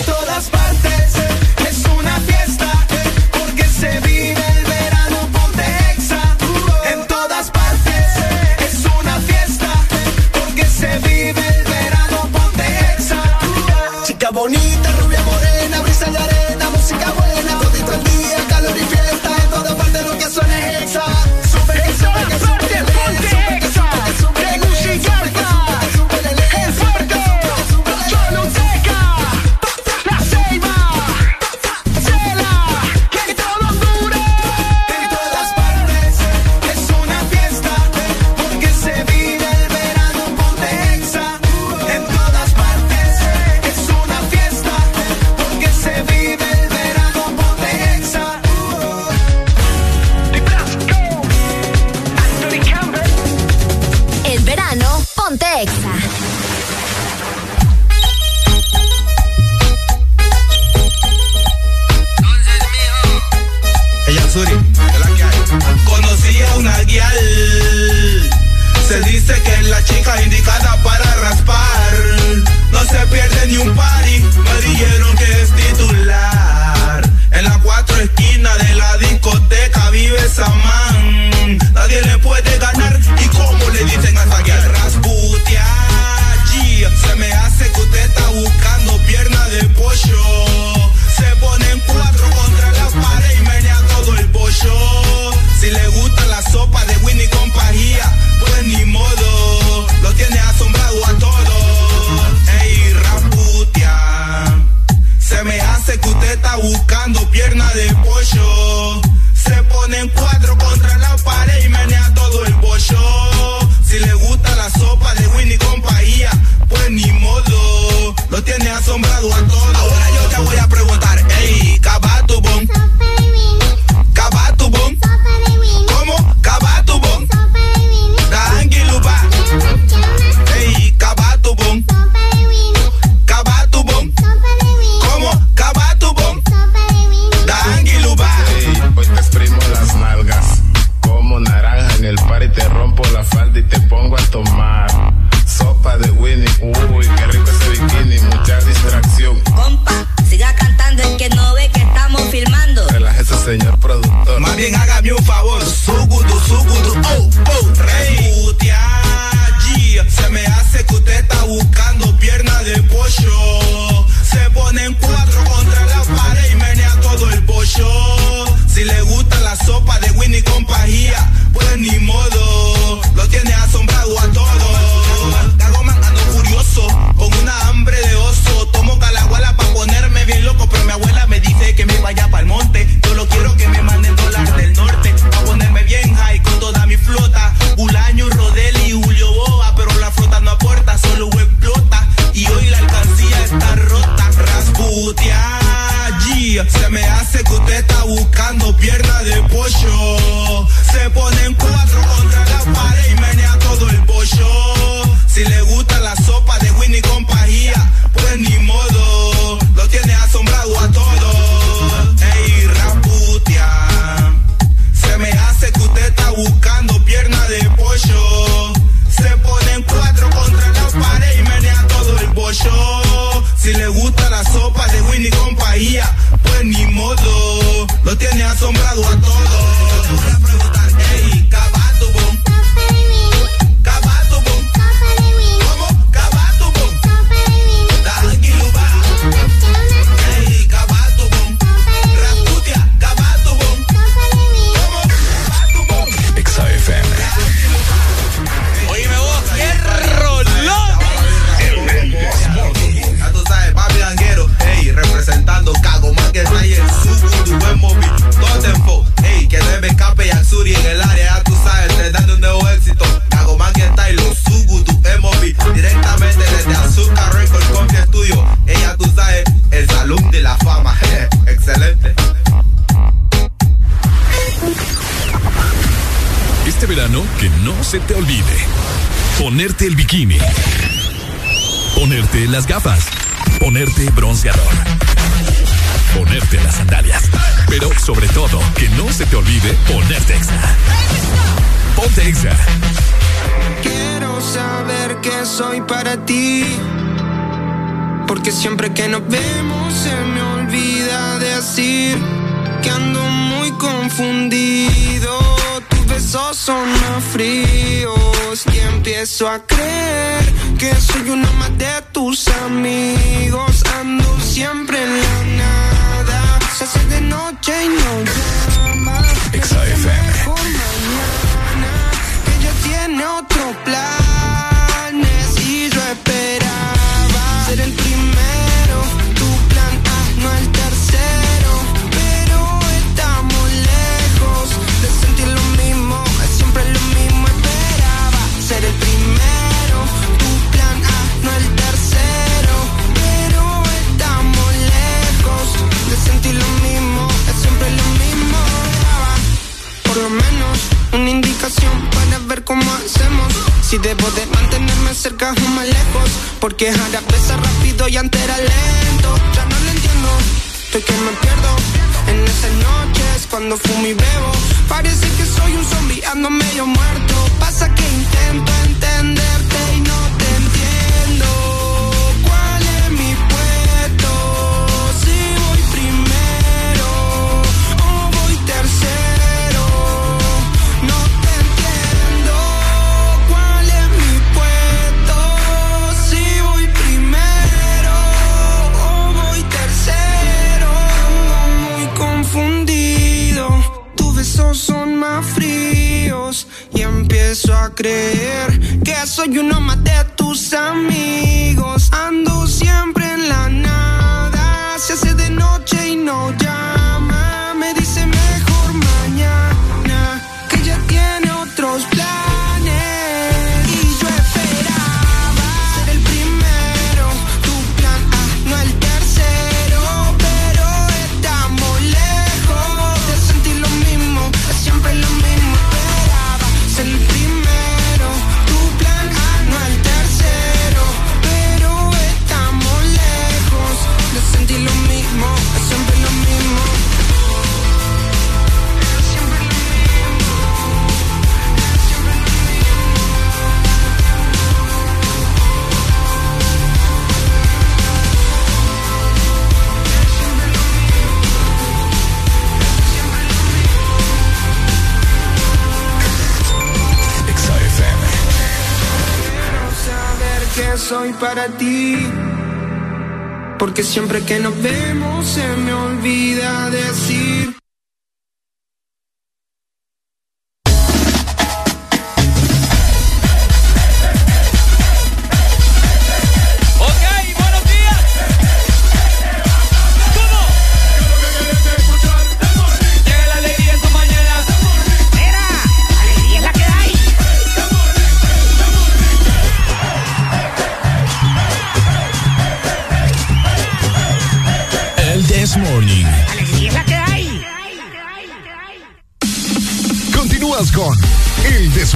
Porque siempre que nos vemos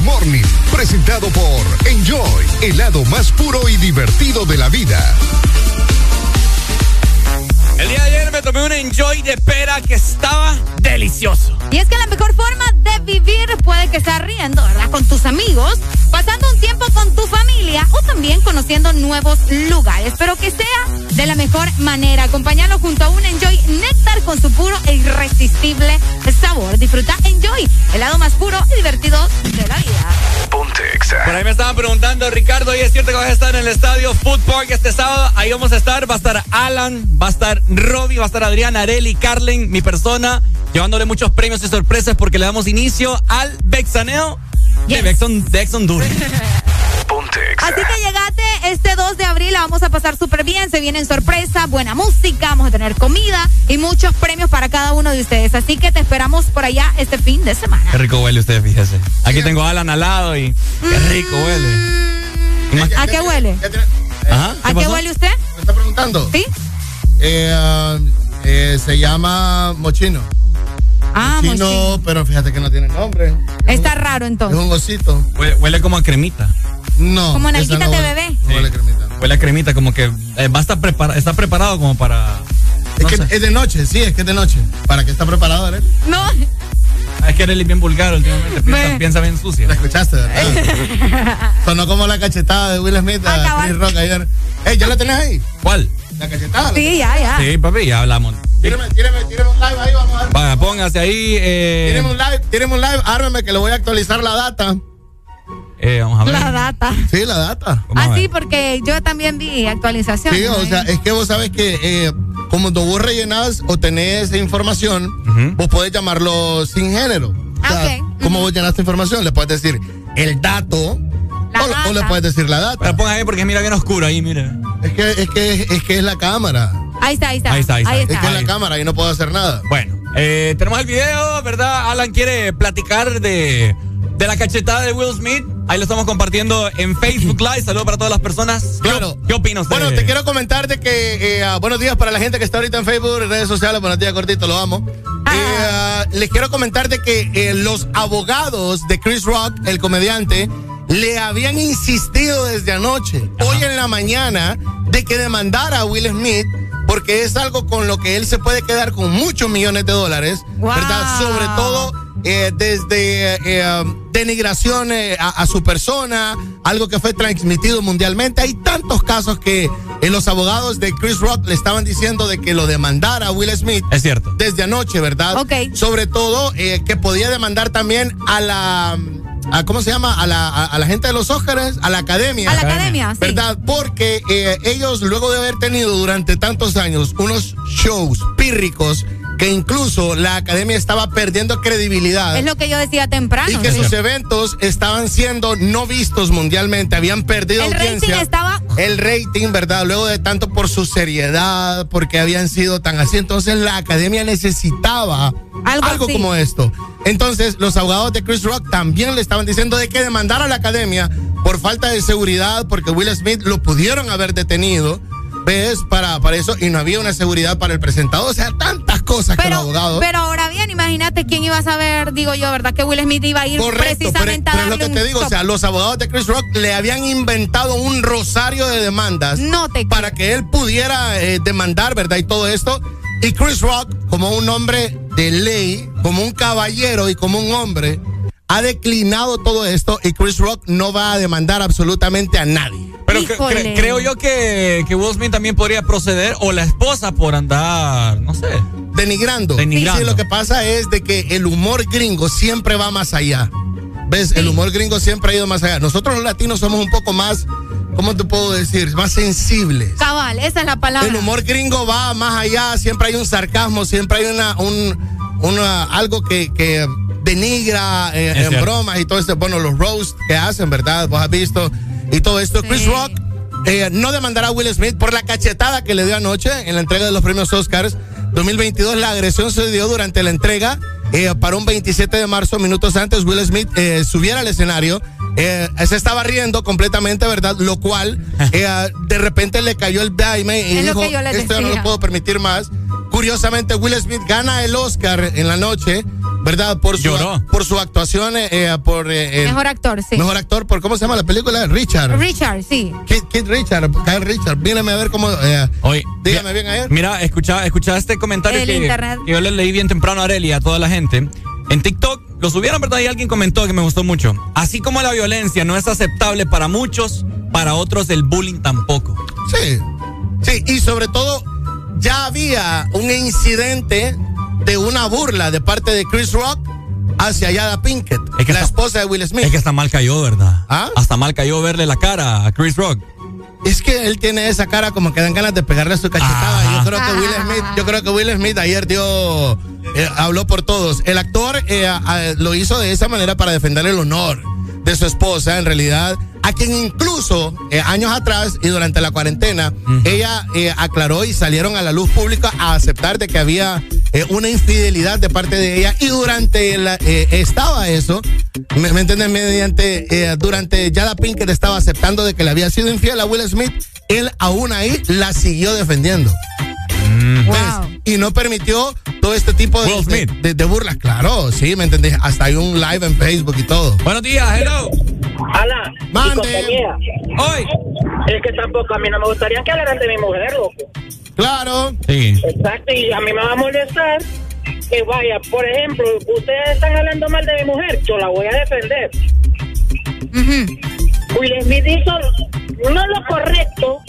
Morning,
presentado por Enjoy, el lado más puro y divertido de la vida.
El día de ayer me tomé un enjoy de pera que estaba delicioso.
Y es que la mejor forma de vivir puede que sea riendo, ¿verdad? Con tus amigos, pasando un tiempo con tu familia o también conociendo nuevos lugares, pero que sea de la mejor manera. Acompañarlo junto a un Enjoy Néctar con su puro e irresistible sabor. Disfruta Enjoy, el lado más puro y divertido de la vida.
Por ahí me estaban preguntando, Ricardo, ¿y es cierto que vas a estar en el estadio Food Park este sábado? Ahí vamos a estar, va a estar Alan, va a estar Robbie, va a estar Adrián, Areli, Carlen, mi persona, llevándole muchos premios y sorpresas porque le damos inicio al Bexaneo de Bexon, de
Así que llegate este 2 de abril, la vamos a pasar súper bien. Se vienen sorpresas, buena música, vamos a tener comida y muchos premios para cada uno de ustedes. Así que te esperamos por allá este fin de semana.
Qué rico huele usted, fíjese. Aquí tengo a Alan al lado y qué rico huele.
¿A qué huele?
Ajá,
¿A qué huele usted?
¿Me está preguntando?
Sí.
Eh, ah, eh, se llama Mochino.
Ah,
Mochino, pero fíjate que no tiene nombre.
Está raro
Es
entonces.
un osito.
Huele, huele como a cremita.
No.
Como
esa
nalguitas
no
de
huele-
bebé.
no huele a cremita.
Huele a cremita, como que eh, va a estar prepara- está preparado como para.
Es que es de noche, sí, es que es de noche. ¿Para qué está preparado, Arely?
No.
Ah, Es que Arely es bien vulgar últimamente, piensa, piensa bien sucia.
La escuchaste, ¿verdad? <laughs> Sonó como la cachetada de Will Smith a Chris Rock ayer. Ey, ¿ya la tenés ahí?
¿Cuál?
La cachetada.
Sí, ya, ya.
Sí, papi, ya hablamos.
Tíreme, tíreme, tíreme un live ahí, vamos a ver.
Vaya, póngase ahí. Eh,
Tíreme un live, tíreme un live, ármeme que le voy a actualizar la data.
eh, vamos a ver.
La data.
Sí, la data.
Vamos
Ah, sí, porque yo también vi actualizaciones.
Sí, o sea, es que vos sabes que eh, como cuando vos rellenás o tenés información, vos podés llamarlo sin género. O sea, ¿Cómo vos llenaste información? Le puedes decir el dato o, o le puedes decir la data.
Pero ponga ahí porque mira bien oscuro ahí, mira.
Es que es, que, es, que es la cámara.
Ahí está, ahí está.
Ahí está, ahí está.
Es que es la cámara y no puedo hacer nada.
Bueno, eh, tenemos el video, ¿verdad? Alan quiere platicar de, de la cachetada de Will Smith. Ahí lo estamos compartiendo en Facebook Live. Saludos para todas las personas.
Claro.
¿Qué opina usted?
Bueno, te quiero comentar de que eh, ah, buenos días para la gente que está ahorita en Facebook, redes sociales, buenos días, cortito, lo amo. Eh, ah, les quiero comentar de que eh, los abogados de Chris Rock, el comediante, le habían insistido desde anoche, hoy en la mañana, de que demandara a Will Smith porque es algo con lo que él se puede quedar con muchos millones de dólares, ¿verdad? Sobre todo eh, desde eh, um, denigración eh, a, a su persona, algo que fue transmitido mundialmente. Hay tantos casos que eh, los abogados de Chris Rock le estaban diciendo de que lo demandara a Will Smith.
Es cierto.
Desde anoche, ¿verdad?
Ok.
Sobre todo eh, que podía demandar también a la... a- ¿Cómo se llama? A la, a, a la gente de los Óscares, a la academia.
A la academia, sí.
¿Verdad? Porque eh, ellos, luego de haber tenido durante tantos años unos shows pírricos, que incluso la academia estaba perdiendo credibilidad.
Es lo que yo decía temprano.
Y que sus eventos estaban siendo no vistos mundialmente, habían perdido
El
audiencia.
rating estaba-
El rating, ¿verdad? Luego de tanto por su seriedad, porque habían sido tan así. Entonces la academia necesitaba algo,
así.
como esto. Entonces los abogados de Chris Rock también le estaban diciendo de que demandara a la academia por falta de seguridad, porque Will Smith lo pudieron haber detenido. ¿Ves? Para, para eso, y no había una seguridad para el presentador. O sea, tantas cosas que los abogados.
Pero ahora bien, imagínate quién iba a saber, digo yo, ¿verdad? Que Will Smith iba a ir
Correcto, pero,
precisamente
pero
a
es lo
darle
que
un
te digo, o sea, los abogados de Chris Rock le habían inventado un rosario de demandas
No te
para que él pudiera eh, demandar, ¿verdad? Y todo esto. Y Chris Rock, como un hombre de ley, como un caballero y como un hombre, ha declinado todo esto y Chris Rock no va a demandar absolutamente a nadie.
Pero cre- cre- creo yo que, que Will Smith también podría proceder, o la esposa por andar, no sé.
Denigrando.
Denigrando.
Sí, lo que pasa es de que el humor gringo siempre va más allá. ¿Ves? El humor gringo siempre ha ido más allá. Nosotros los latinos somos un poco más, ¿cómo te puedo decir? Más sensibles.
Cabal, esa es la palabra.
El humor gringo va más allá, siempre hay un sarcasmo, siempre hay una, un, una algo que, que denigra eh, en
cierto.
bromas y todo esto. Bueno, los roasts que hacen, ¿verdad? Vos has visto. Y todo esto. Chris Rock eh, no demandará a Will Smith por la cachetada que le dio anoche en la entrega de los premios Oscars 2022. La agresión se dio durante la entrega. eh, para un 27 de marzo, minutos antes, Will Smith eh, subiera al escenario. eh, se estaba riendo completamente, ¿verdad? Lo cual, <laughs> eh, de repente le cayó el daime y
Es
dijo, esto ya no lo puedo permitir más. Curiosamente, Will Smith gana el Oscar en la noche, ¿verdad? Por su,
Lloró.
por su actuación, eh, eh, por... eh, el-
Mejor actor, sí.
Mejor actor, por ¿cómo se llama la película? Richard.
Richard, sí.
Kid, Kid Richard, Kyle Richard. Mírame a ver cómo... eh,
Oye,
dígame bien ayer.
Mira, escucha, escucha este comentario
El
que, yo le leí bien temprano a Areli y a toda la gente. En TikTok lo subieron, ¿verdad? Y alguien comentó que me gustó mucho. Así como la violencia no es aceptable para muchos, para otros el bullying tampoco.
Sí, sí, y sobre todo ya había un incidente de una burla de parte de Chris Rock hacia Yada Pinkett, la esposa de Will Smith.
Es que hasta mal cayó, ¿verdad?
¿Ah?
Hasta mal cayó verle la cara a Chris Rock.
Es que él tiene esa cara como que dan ganas de pegarle su cachetada.
Ajá.
Yo creo que Will Smith, yo creo que Will Smith ayer dio, eh, habló por todos. El actor eh, a- a- lo hizo de esa manera para defender el honor de su esposa, en realidad, a quien incluso eh, años atrás y durante la cuarentena, ella eh, aclaró y salieron a la luz pública a aceptar de que había eh, una infidelidad de parte de ella y durante la, estaba eso, ¿me, me entienden? Mediante, durante Yada Pinkett estaba aceptando de que le había sido infiel a Will Smith, él aún ahí la siguió defendiendo. ¿Ves? Y no permitió todo este tipo de, de, de- de burlas. Claro, sí, ¿me entendés? Hasta hay un live en Facebook y todo.
Buenos días, hello.
Ala,
Mande.
Hoy.
Es que tampoco a mí no me gustaría que hablaran de mi mujer, loco.
Claro.
Sí.
Exacto, y a mí me va a molestar que vaya, por ejemplo, ustedes están hablando mal de mi mujer, yo la voy a defender. Will Smith hizo no lo correcto,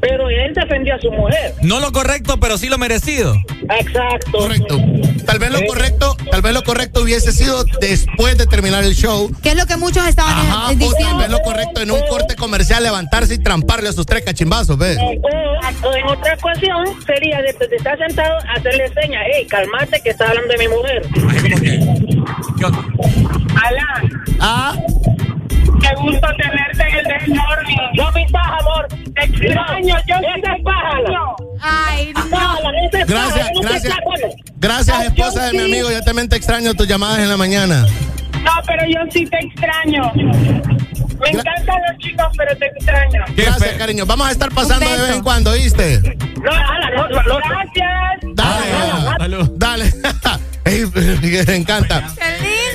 pero él defendió a su mujer.
No lo correcto, pero sí lo merecido.
Exacto.
Correcto. Tal vez lo correcto, tal vez lo correcto hubiese sido después de terminar el show.
Que es lo que muchos estaban eh,
Ajá, o tal
diciendo.
vez lo correcto en un corte comercial levantarse y tramparle a sus tres cachimbazos, ¿ves?
O, o en otra ocasión sería de, de estar sentado, hacerle señas, hey, calmate que está hablando de mi mujer. Alan.
Ah.
Qué gusto tenerte en el Desmorning. No paja, amor. Te extraño, yo Esa es paja.
Ay,
no.
Gracias, gracias. Gracias, esposa de mi amigo. Yo también te extraño tus llamadas en la mañana.
No, pero yo sí te extraño. Me encantan los chicos, pero te extraño.
Gracias, cariño. Vamos a estar pasando de vez en cuando, ¿oíste?
No, Ala, no, no, no. Gracias.
Dale, dale. <laughs> Me encanta.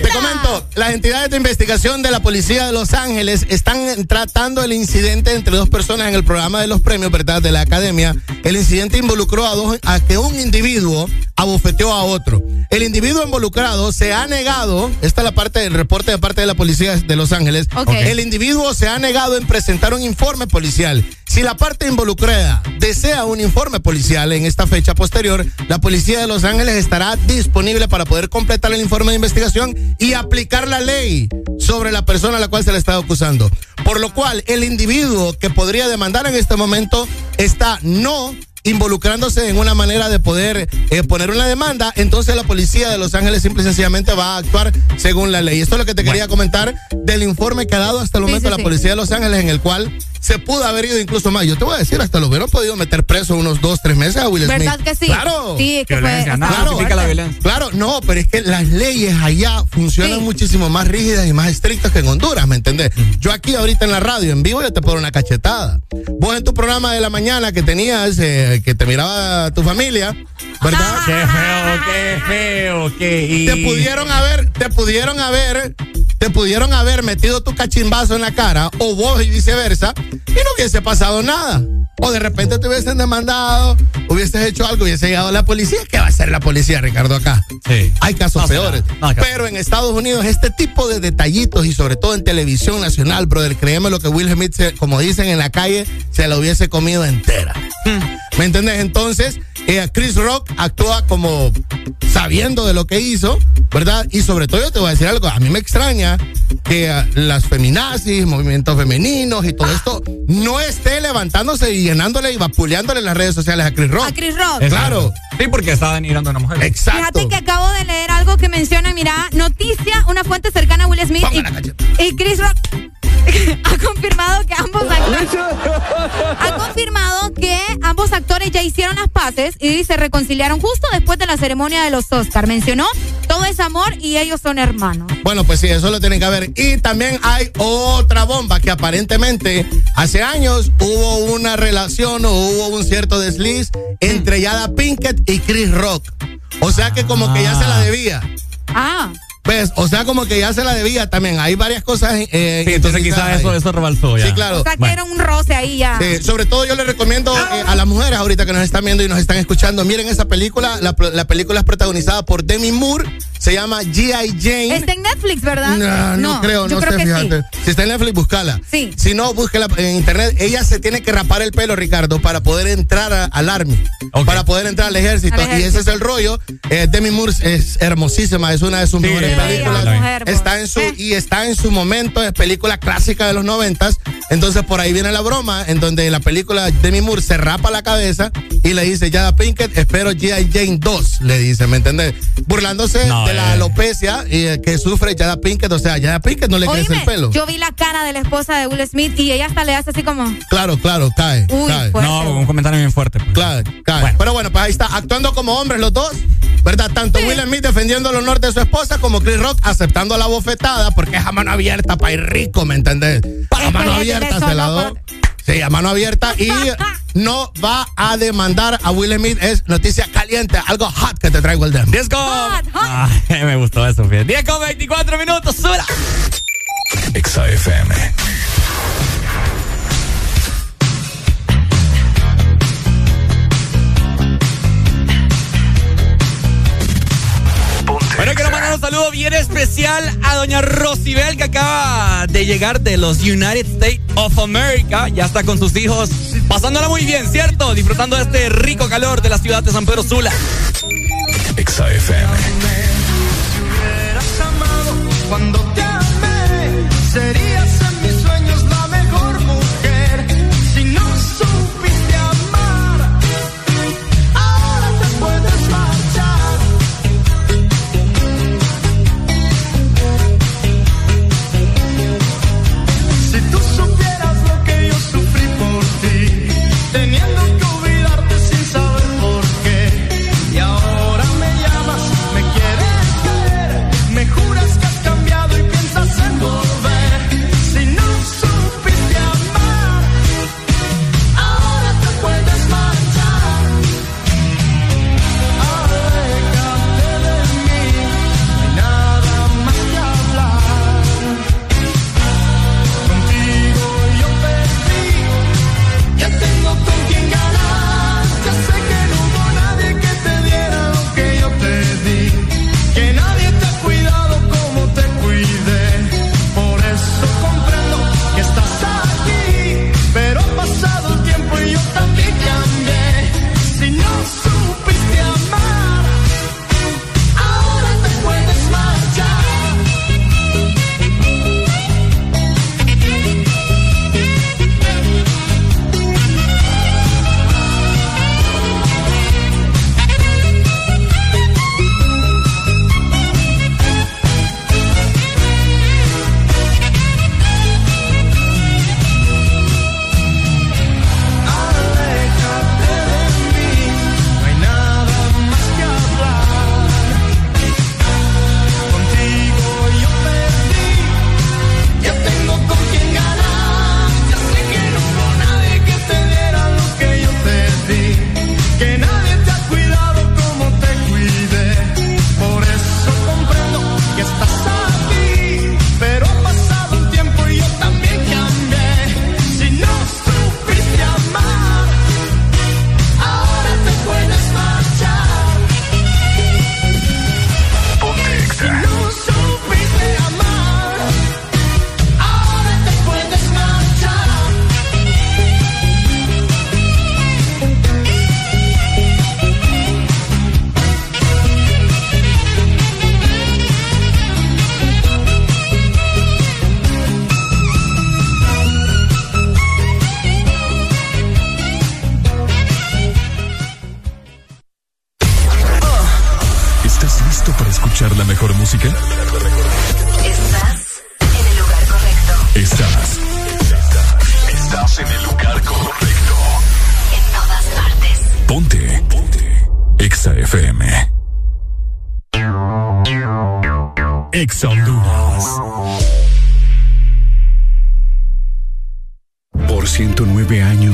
Te comento, las entidades de investigación de la policía de Los Ángeles están tratando el incidente entre dos personas en el programa de los premios, ¿verdad? De la academia. El incidente involucró a dos, a que un individuo abofeteó a otro. El individuo involucrado se ha negado, esta es la parte del reporte de parte de la policía de Los Ángeles. El individuo se ha negado en presentar un informe policial. Si la parte involucrada desea un informe policial en esta fecha posterior, la policía de Los Ángeles estará disponible para poder completar el informe de investigación y aplicar la ley sobre la persona a la cual se le está acusando. Por lo cual, el individuo que podría demandar en este momento está no involucrándose en una manera de poder eh, poner una demanda, entonces la policía de Los Ángeles simple y sencillamente va a actuar según la ley. Esto es lo que te quería comentar del informe que ha dado hasta el momento la policía de Los Ángeles, en el cual se pudo haber ido incluso más. Yo te voy a decir, hasta lo hubieran podido meter preso unos dos, tres meses a Will Smith.
¿Verdad que sí?
Claro.
Sí, es que fue.
Claro, claro, no, pero es que las leyes allá funcionan muchísimo más rígidas y más estrictas que en Honduras, ¿me entendés? Yo aquí ahorita en la radio, en vivo, yo te pongo una cachetada. Vos en tu programa de la mañana que tenías, eh, que te miraba tu familia, ¿verdad?
Qué feo, qué feo, qué.
Te pudieron haber, te pudieron haber, te pudieron haber metido tu cachimbazo en la cara, o vos y viceversa, y no hubiese pasado nada. O de repente te hubiesen demandado, hubieses hecho algo, hubiese llegado a la policía. ¿Qué va a hacer la policía, Ricardo, acá?
Sí.
Hay casos
No
peores.
no.
Pero en Estados Unidos, este tipo de detallitos, y sobre todo en televisión nacional, brother, créeme lo que Will Smith, se- como dicen en la calle, se la hubiese comido entera. <laughs> ¿Me entendés? Entonces, eh, Chris Rock actúa como sabiendo de lo que hizo, ¿verdad? Y sobre todo yo te voy a decir algo, a mí me extraña que ah, las feminazis, movimientos femeninos y todo esto no esté levantándose y llenándole y vapuleándole en las redes sociales a Chris Rock.
A Chris Rock.
Claro.
Sí, porque está denigrando a una mujer.
Exacto.
Fíjate que acabo de leer algo que menciona, mira, noticia, una fuente cercana a Will Smith y, y Chris Rock <laughs> ha confirmado que ambos actores ha confirmado que ambos actores ya hicieron las paces y se reconciliaron justo después de la ceremonia de los Oscar. Mencionó todo es amor y ellos son hermanos.
Bueno, pues sí, eso lo tienen que ver. Y también hay otra bomba que aparentemente hace años hubo una relación o hubo un cierto desliz entre Yada Pinkett y Chris Rock. O sea que como que ya se la debía.
Ah.
¿Ves? O sea, como que ya se la debía también. Hay varias cosas. Eh,
Sí, entonces quizás eso, eso rebalsó ya.
Sí, claro.
O sea que
Bueno.
era un roce ahí ya.
Sí, sobre todo yo les recomiendo eh, a las mujeres ahorita que nos están viendo y nos están escuchando, miren esa película, la, la película es protagonizada por Demi Moore, se llama G.I. Jane.
Está en Netflix, ¿verdad?
No, no, creo,
yo
no
creo
sé,
que
fíjate.
sí.
Si está en Netflix, búscala.
Sí.
Si no, búsquela en internet. Ella se tiene que rapar el pelo, Ricardo, para poder entrar a- al Army, para poder entrar al ejército.
Al
Y ese es el rollo. Eh, Demi Moore es hermosísima, es una de sus mejores películas.
pues.
está en su y está en su momento, es película clásica de los noventas. Entonces por ahí viene la broma, en donde la película Demi Moore se rapa la cabeza y le dice, Yada Pinkett, espero G.I. Jane 2, le dice, ¿me entiendes? Burlándose
No,
de la
eh.
alopecia y, eh, que sufre Yada Pinkett, o sea, Yada Pinkett no le crece el pelo.
yo vi la cara de la esposa de Will Smith y ella hasta le hace así como.
Claro, claro, cae.
Uy,
cae.
fuerte.
No, un comentario bien fuerte. pues.
Claro, cae. Pero bueno, pues ahí está, actuando como hombres los dos, ¿verdad? Tanto Will Smith defendiendo el honor de su esposa como Chris Rock aceptando la bofetada porque es a mano abierta, pa' ir rico, ¿me entendés? A mano abierta se la
no
do. Sí, a mano abierta y <laughs> no va a demandar a Will Smith. Es noticia caliente, algo hot que te traigo el demo.
10 con. Ay, me gustó eso, fíjate. 10 con 24 minutos, sura.
Exa
saludo bien especial a doña Rosibel que acaba de llegar de los United States of America. Ya está con sus hijos, pasándola muy bien, ¿cierto? Disfrutando de este rico calor de la ciudad de San Pedro Sula.
Cuando te amé,
Exa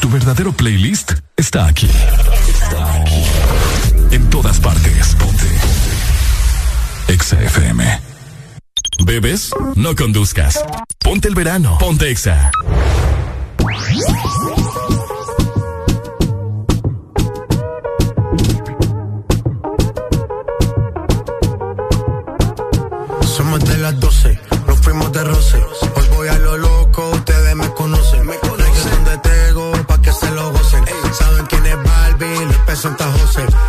Tu verdadero playlist está aquí. Está aquí. En todas partes. Ponte. Exa FM. ¿Bebes? No conduzcas. Ponte el verano. Ponte Exa.
Calvin, López Santa José.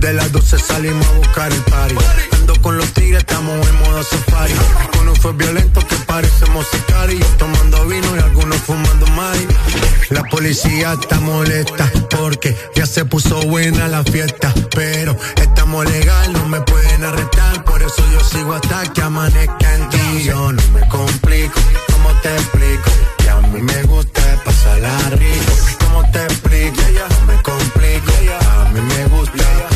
De las 12 salimos a buscar el party. Ando con los tigres, estamos en modo safari. Uno fue violento que parecemos sicarios. Tomando vino y algunos fumando mari. La policía está molesta porque ya se puso buena la fiesta. Pero estamos legal, no me pueden arrestar. Por eso yo sigo hasta que amanezca en ti. Yo no me complico, ¿cómo te explico? Que a mí me gusta pasarla rico. ¿Cómo te explico? No me complico, a mí me gusta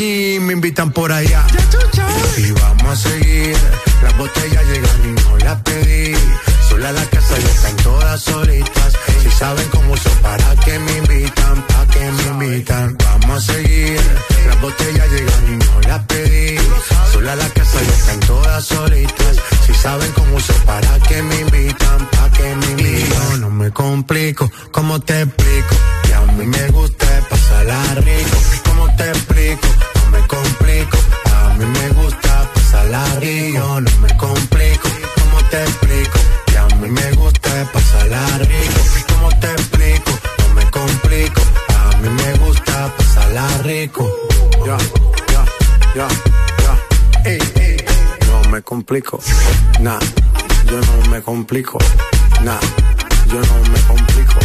Aquí, me invitan por allá. Y vamos a seguir. Las botellas llegan y no las pedí. Sola la casa ya están todas solitas. Si saben cómo uso para que me invitan, pa' que me invitan. Vamos a seguir. Las botellas llegan y no las pedí. Sola la casa ya están todas solitas. Si saben cómo uso para que me invitan, pa' que me invitan. Yo no me complico, ¿cómo te explico? A mí me gusta pasarla rico. ¿Cómo te explico? No me complico. A mí me gusta pasarla rico. No me complico, ¿cómo te explico? Que a mí me gusta pasarla rico. ¿Cómo te explico? No me complico. A mí me gusta pasarla rico. Ya, ya, ya, ya. Ey. No me complico. Nah, yo no me complico. Nah, yo no me complico.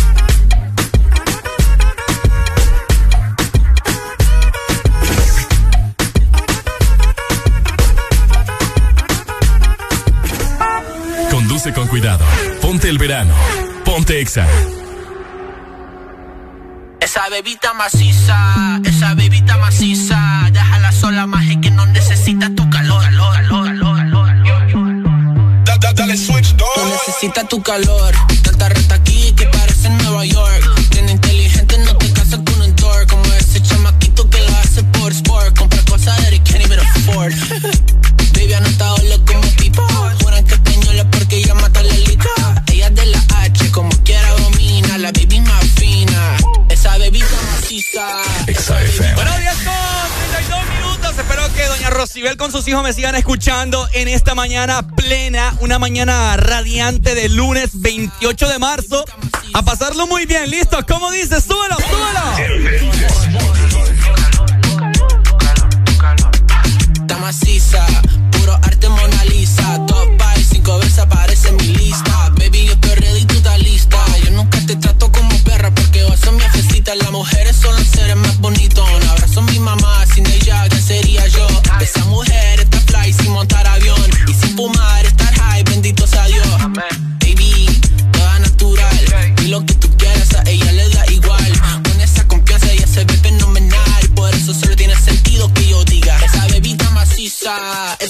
Conduce con cuidado. Ponte el verano. Ponte Exa.
Esa bebita maciza, esa bebita maciza, déjala sola más es que no necesita tu calor, calor, calor, calor, calor.
Dale switch,
Tú necesitas tu calor, tanta reta aquí que parece Nueva York. Tiene inteligente, no te casas con un tour, como ese chamaquito que lo hace por sport, compra cosas that he can't even afford. Maciza.
Buenos días con 32 minutos. Espero que doña Rosibel con sus hijos me sigan escuchando en esta mañana plena, una mañana radiante de lunes 28 de marzo. A pasarlo muy bien, ¿listo? ¿Cómo dice? ¡Súbelo, súbelo!
Está maciza,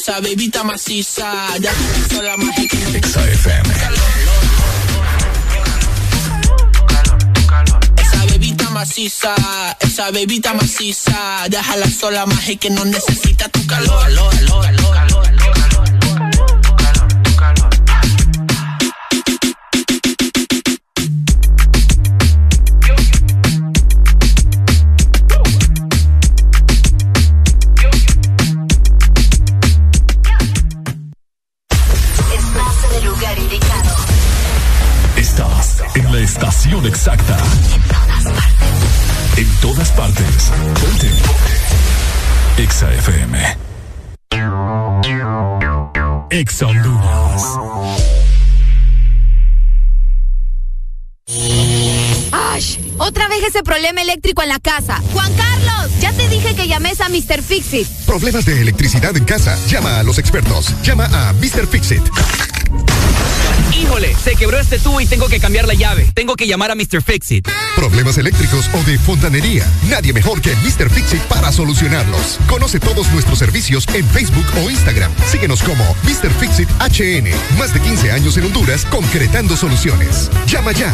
maciza, esa bebita maciza. Ya tú y que no Esa bebita maciza, esa bebita maciza. Déjala sola y que no necesita tu calor. calor, calor, calor, calor.
Exacta. En todas partes. Ponte. Exa FM. Exa Honduras.
Ash, otra vez ese problema eléctrico en la casa. Juan Carlos, ya te dije que llames a Mr. Fixit.
Problemas de electricidad en casa. Llama a los expertos. Llama a Mr. Fixit.
Híjole, se quebró este tubo y tengo que cambiar la llave. Tengo que llamar a Mr. Fixit.
Problemas eléctricos o de fontanería. Nadie mejor que Mr. Fixit para solucionarlos. Conoce todos nuestros servicios en Facebook o Instagram. Síguenos como Mr. Fixit HN. Más de 15 años en Honduras concretando soluciones. Llama ya.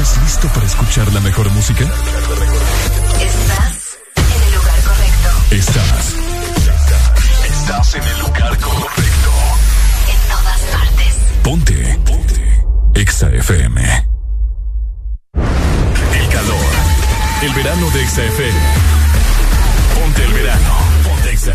¿Estás listo para escuchar la mejor música?
Estás en el lugar correcto.
Estás. Estás, en el lugar correcto.
En todas partes.
Ponte. Ponte. Exa FM. El calor. El verano de Exa FM. Ponte el verano. Ponte Exa.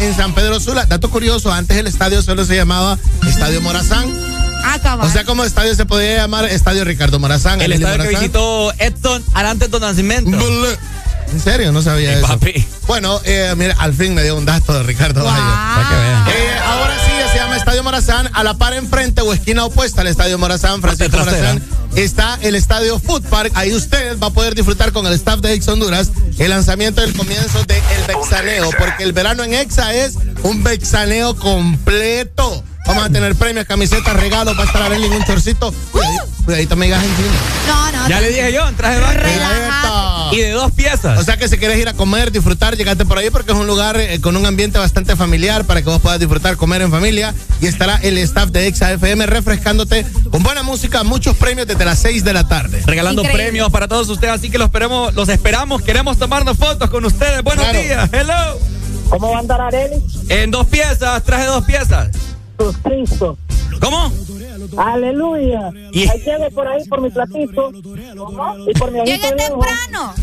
En San Pedro Sula.
Dato curioso, antes el estadio solo se llamaba Estadio Morazán.
Ah, Acabar.
O sea, como estadio se podía llamar Estadio Ricardo Morazán.
El,
el
estadio
Morazán.
que visitó Edson Arantes Don Nacimiento.
En serio, no sabía eso.
Papi.
Bueno, eh, mira, al fin me dio un dato de Ricardo
wow. Valle.
Eh, ahora sí, se llama Estadio Morazán. A la par enfrente o esquina opuesta al Estadio Morazán, Francisco Morazán, está el Estadio Food Park. Ahí usted va a poder disfrutar con el staff de Ex Honduras el lanzamiento del comienzo del Bexaneo. Porque el verano en Exa es un Bexaneo completo. Vamos a tener premios, camisetas, regalos, va a estar Arely en un chorcito. Cuidadito, Cuidadito, migas encima.
No, no.
Ya le dije yo, en traje de. Y de dos piezas.
O sea que si quieres ir a comer, disfrutar, llegate por ahí porque es un lugar eh, con un ambiente bastante familiar para que vos puedas disfrutar, comer en familia. Y estará el staff de Exa FM refrescándote con buena música, muchos premios desde las 6 de la tarde.
Regalando
Increíble.
premios para todos ustedes, así que los esperamos, los esperamos, queremos tomarnos fotos con ustedes. Buenos
Claro.
días, hello.
¿Cómo va a andar Arely?
En dos piezas, traje dos piezas.
Sus Cristo.
¿Cómo?
Aleluya.
Y-
Ahí por ahí por mi platito. Y por mi viejo.
temprano.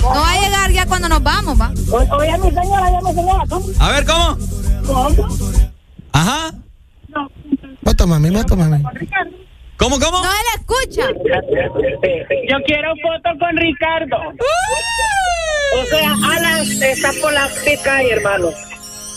No va a llegar ya cuando nos vamos, va.
Oye, mi señora, ya mi señora. ¿Cómo?
A ver, ¿cómo?
¿Cómo?
Ajá.
Mami, moto mami.
¿Cómo, cómo?
No le escucha.
Yo quiero foto con Ricardo. O sea, Alan está por la calle, hermano.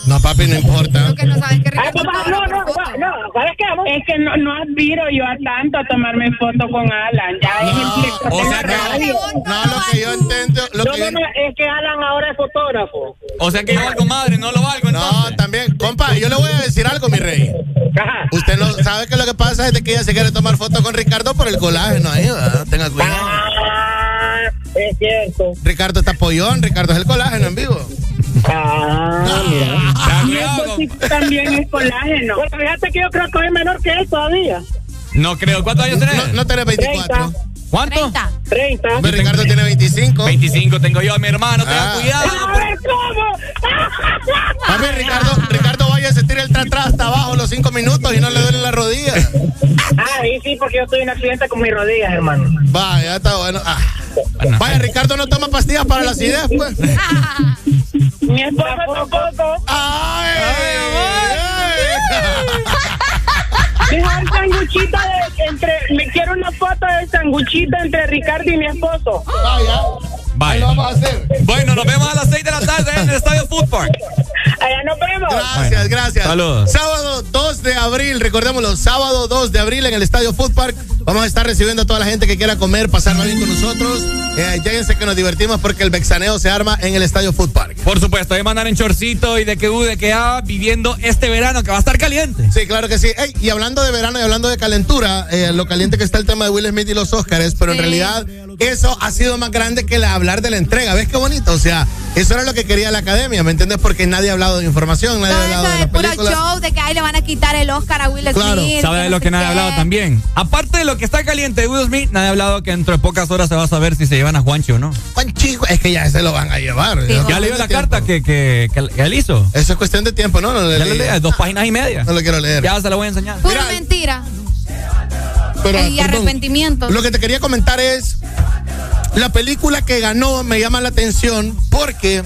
No, papi, no importa.
Que no saben que
Ay, papá, no, no, no, no, ¿sabes qué? Es que no, no aspiro yo a tanto a tomarme foto con Alan. Ya es el director
o
de
sea
la
que-
radio.
No, lo que yo entiendo, lo
No,
que
no,
yo-
no, es que Alan ahora es fotógrafo.
O sea que yo valgo madre, no lo valgo
No,
entonces.
también, compa, yo le voy a decir algo, mi rey.
Ajá.
Usted no sabe que lo que pasa es de que ella se quiere tomar foto con Ricardo por el colágeno ahí, ¿verdad? Tenga cuidado.
Ah, es cierto.
Ricardo está pollón, Ricardo es el colágeno en vivo.
Ah, mira. Sí también es colágeno. Bueno, fíjate que yo creo que es menor que él todavía.
No creo. ¿Cuántos años tenés?
No, no tenés 24.
30.
¿Cuánto?
30.
30.
Hombre, Ricardo tiene 25.
25 tengo yo, mi hermano, tenga
Ah.
cuidado.
A ver, ¿cómo?
Papi, Ricardo, Ricardo vaya, se tira el tra atrás hasta abajo los 5 minutos y no le duele la rodilla.
Ah, sí, sí, porque yo estoy en accidente con mis rodillas, hermano.
Vaya, está bueno. Ah. Vaya, Ricardo no toma pastillas para la acidez, pues.
Mi esposa tampoco.
¡Ay!
Deja el sanguchito de, entre. Me quiero una foto del sanguchito entre Ricardo y mi esposo.
Vaya. Ahí lo
Vaya.
vamos a hacer.
Bueno, nos vemos a las 6 de la tarde en el Estadio Food Park.
Allá nos vemos.
Gracias,
Bueno,
gracias.
saludos.
Sábado 2 de abril, recordémoslo, sábado 2 de abril en el Estadio Food Park. Vamos a estar recibiendo a toda la gente que quiera comer, pasarlo bien con nosotros. Eh, lléguense que nos divertimos porque el vexaneo se arma en el Estadio Food Park.
Por supuesto, ahí mandan en chorcito y de que U, de que A, viviendo este verano que va a estar caliente.
Sí, claro que sí. Ey, y hablando de verano y hablando de calentura, eh, lo caliente que está el tema de Will Smith y los Oscars, pero en realidad eso ha sido más grande que la, hablar de la entrega. ¿Ves qué bonito? O sea, eso era lo que quería la academia, ¿me entiendes? Porque nadie ha hablado de información, nadie ha hablado
eso
de
es
las
puro show de que ahí le van a quitar el Oscar a Will
Claro,
Smith.
¿Sabe de
no
lo que nadie ha hablado también? Aparte de lo que está caliente de Will Smith, nadie ha hablado que dentro de pocas horas se va a saber si se llevan a Juancho o no.
Juan Chico, es que ya se lo van a llevar.
Sí,
Ya leyó la carta
tiempo.
que, que, que él hizo.
Eso es cuestión de tiempo, ¿no? No, le
Ya le
leí.
leí, dos páginas y media.
No lo quiero leer.
Ya se la voy a enseñar.
Pura
Mira,
mentira.
Pero,
y arrepentimiento.
Lo que te quería comentar es, la película que ganó me llama la atención porque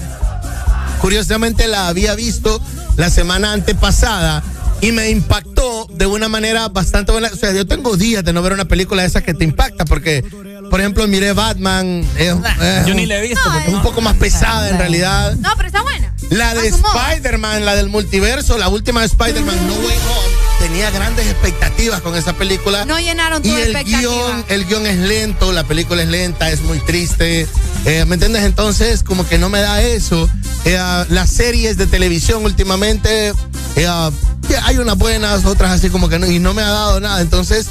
curiosamente la había visto la semana antepasada y me impactó de una manera bastante buena. O sea, yo tengo días de no ver una película de esas que te impacta porque, por ejemplo, miré Batman. es- es
Yo
un-
ni le he visto.
No,
es un poco más pesada en realidad.
No, pero está buena.
La de. Spider-Man, la del multiverso, la última de Spider-Man, No Way Home, tenía grandes expectativas con esa película.
No llenaron tu
Y el
expectativa.
guion, el guion es lento, la película es lenta, es muy triste. Eh, ¿Me entiendes? Entonces, como que no me da eso. Eh, las series de televisión últimamente, eh, hay unas buenas, otras así como que no, y no me ha dado nada. Entonces,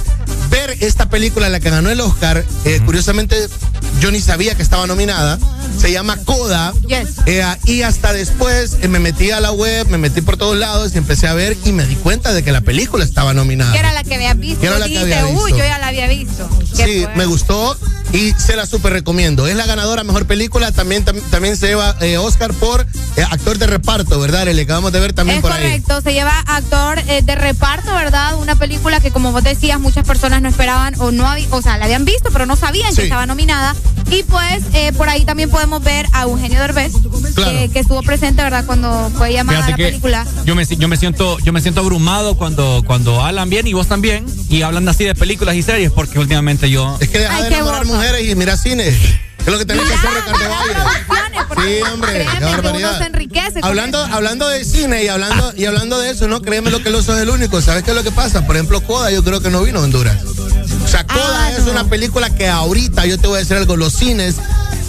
ver esta película, la que ganó el Oscar, eh, curiosamente, yo ni sabía que estaba nominada. Se llama Coda.
Yes.
Eh, y hasta después eh, me metí a la web, me metí por todos lados y empecé a ver y me di cuenta de que la película estaba nominada.
Que era la que habías visto.
Que era la que había
uy,
visto.
yo ya la había visto.
Sí, me gustó y se la super recomiendo. Es la ganadora mejor película. También, tam- también se lleva eh, Oscar por actor de reparto, ¿verdad? Le acabamos de ver también
Es
por ahí.
correcto, se lleva actor de reparto, ¿verdad? Una película que como vos decías, muchas personas no esperaban o no habían, o sea, la habían visto, pero no sabían
Sí.
que estaba nominada. Y pues eh, por ahí también podemos ver a Eugenio Derbez,
Claro.
que, que estuvo presente, ¿verdad? Cuando fue llamada
Fíjate
la película.
Yo me, yo me siento yo me siento abrumado cuando cuando hablan bien y vos también y hablan así de películas y series porque últimamente yo
Es que deja de enamorar mujeres y mira cine. Es lo que tenés que hacer, Ricardo Valle. Sí, hombre, qué
Créeme uno se enriquece.
Hablando,
eso.
hablando de cine y hablando, y hablando de eso, no créeme lo que el oso es el único. ¿Sabes qué es lo que pasa? Por ejemplo, Coda, yo creo que no vino a Honduras. O sea, Coda es una película que ahorita, yo te voy a decir algo, los cines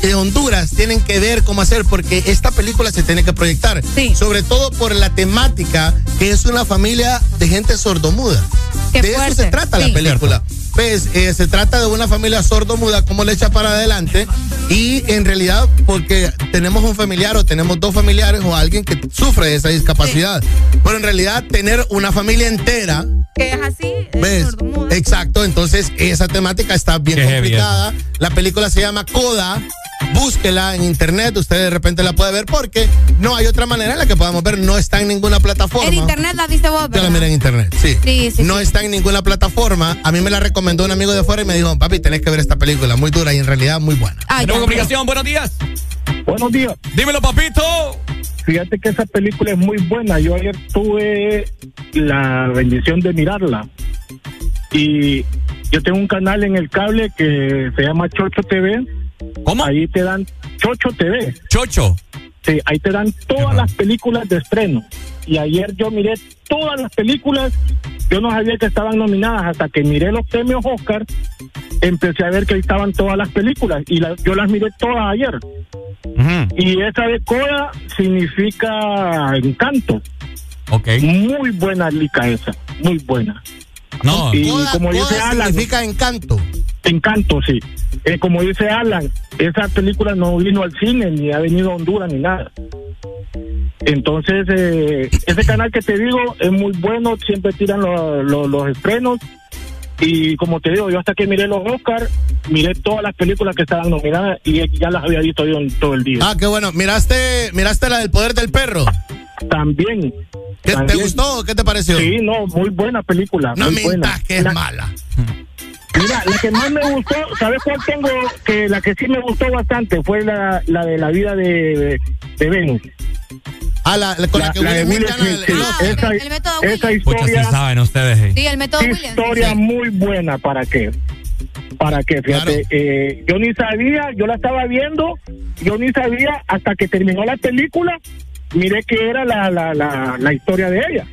de Honduras tienen que ver cómo hacer porque esta película se tiene que proyectar. Sobre todo por la temática que es una familia de gente sordomuda.
Qué
de eso se trata
sí.
la película. Pues eh, se trata de una familia sordomuda, cómo le echa para adelante. Y en realidad, porque tenemos un familiar o tenemos dos familiares o alguien que sufre de esa discapacidad. Pero en realidad, tener una familia entera.
Que es así. es
¿Ves? Exacto, entonces esa temática está bien
Qué heavy
complicada. La película se llama Coda. Búsquela en internet, usted de repente la puede ver porque no hay otra manera en la que podamos ver, no está en ninguna plataforma.
En internet la viste vos,
Yo la
¿verdad?
miré en internet, sí.
Sí, sí,
no está en ninguna plataforma. A mí me la recomendó un amigo de fuera y me dijo, papi, tenés que ver esta película, muy dura y en realidad muy buena.
Tenemos comunicación, buenos días.
Buenos días.
Dímelo, papito.
Fíjate que esa película es muy buena. Yo ayer tuve la bendición de mirarla. Y yo tengo un canal en el cable que se llama Chocho TV.
¿Cómo?
Ahí te dan Chocho TV.
Chocho.
Sí, ahí te dan todas las películas de estreno. Y ayer yo miré todas las películas. Yo no sabía que estaban nominadas hasta que miré los premios Oscar. Empecé a ver que ahí estaban todas las películas y la- yo las miré todas ayer. Y esa de Coda significa encanto.
Ok.
Muy buena lica esa, muy buena.
No,
y
Coda-
como dice
Coda
Alan.
significa encanto.
Encanto, sí. Eh, como dice Alan, esa película no vino al cine, ni ha venido a Honduras, ni nada. Entonces, eh, ese canal que te digo es muy bueno, siempre tiran lo- lo- los estrenos. Y como te digo, yo hasta que miré los Oscars, miré todas las películas que estaban nominadas y ya las había visto yo en todo el día.
Ah, qué bueno. ¿Miraste, miraste la del poder del perro?
También.
¿Qué, ¿Te gustó? ¿Qué te pareció?
Sí, no, muy buena película.
No
muy buena.
que es
La-
mala.
Mira, la que más me gustó, ¿sabes cuál tengo? Que la que sí me gustó bastante fue la, la de la vida de, de Venus.
Ah, la, la- con la,
La-
que
la de
Will Smith
Will
gana el,
Smith,
el
sí. Esa,
el método
esa.
Pucha, sí
historia,
saben ustedes. eh.
Sí, el método
historia muy buena, ¿para qué? ¿Para qué? Fíjate, eh, yo ni sabía, yo la estaba viendo, yo ni sabía hasta que terminó la película, miré que era la, la, la, la historia de ella.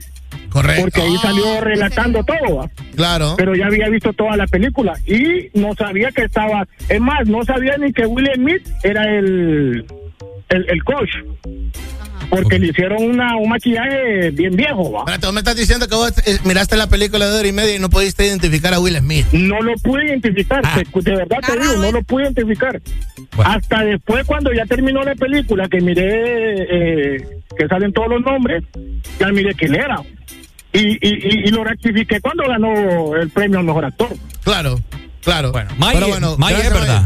Correcto.
Porque ahí salió relatando todo. ¿va?
Claro.
pero ya había visto toda la película y no sabía que estaba, es más, no sabía ni que Will Smith era el, el, el coach, porque le hicieron una, un maquillaje bien viejo, ¿va?
Espérate, me estás diciendo que vos eh, miraste la película de hora y media y no pudiste identificar a Will Smith.
No lo pude identificar,
Ah.
te- de verdad te digo, no lo pude identificar. Hasta después cuando ya terminó la película, que miré eh, que salen todos los nombres, ya miré quién era. Y, y, y, lo rectifiqué cuando ganó el premio al mejor actor.
Claro, claro.
Bueno, May,
Pero bueno,
May es verdad.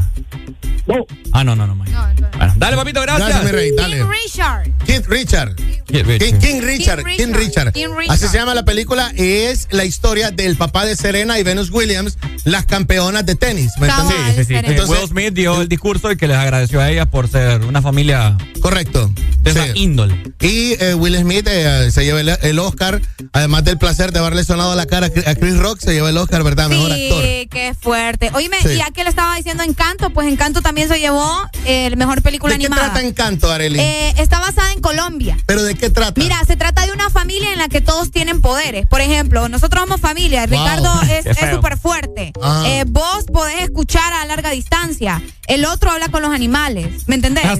No.
Ah, no, no, no, May. Bueno, dale, papito, gracias.
Gracias, mi rey, dale.
King Richard.
King Richard.
King Richard.
King, Richard,
King
Richard.
King Richard.
Así se llama la película. Es la historia del papá de Serena y Venus Williams, las campeonas de tenis. ¿Me entendés?
Sí, sí, sí.
Serena.
Will Smith dio el discurso y que les agradeció a ella por ser una familia
Correcto.
de
Sí.
esa índole.
Y eh, Will Smith eh, se lleva el, el Oscar, además del placer de haberle sonado la cara a Chris Rock, se lleva el Oscar, ¿verdad? Mejor actor.
Sí, qué fuerte. Oíme,
Sí.
ya que le estaba diciendo Encanto, pues Encanto también se llevó el mejor película
¿De qué
animada.
trata Encanto, Arely?
Eh, está basada en Colombia.
¿Pero de qué trata?
Mira, se trata de una familia en la que todos tienen poderes. Por ejemplo, nosotros somos familia.
Wow.
Ricardo <laughs> es
Qué
súper fuerte.
Ah.
Eh, vos podés escuchar a larga distancia. El otro habla con los animales. ¿Me entendés?
Ah,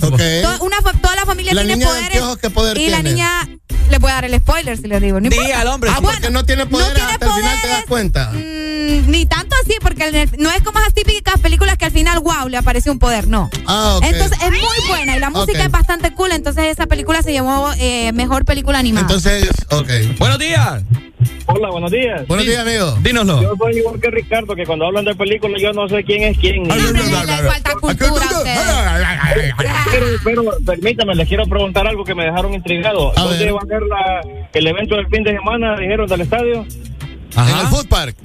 una fa- toda la familia
La
tiene
niña de
poderes.
¿qué poder
y la niña le puede dar el spoiler si le digo.
Diga al hombre.
Ah,
sí.
porque no tiene poder
tiene
hasta el final te das
poderes.
cuenta.
Mm, ni tanto así, porque el- no es como esas típicas películas que al final, wow, le aparece un poder, no.
Ah, ok.
Entonces es muy buena y la música es bastante cool. Entonces esa película se llevó eh, mejor película animada.
Entonces, ok.
Buenos días.
Hola, buenos días.
Buenos días, amigo.
Dínoslo.
Yo soy igual que Ricardo, que cuando hablan de películas yo no sé quién es quién.
Le falta cultura. <laughs>
Pero, pero permítame, les quiero preguntar algo que me dejaron intrigado.
A
¿Dónde
ver.
va a ser la, el evento del fin de semana, dijeron, del estadio?
En el
Ajá.
Food Park.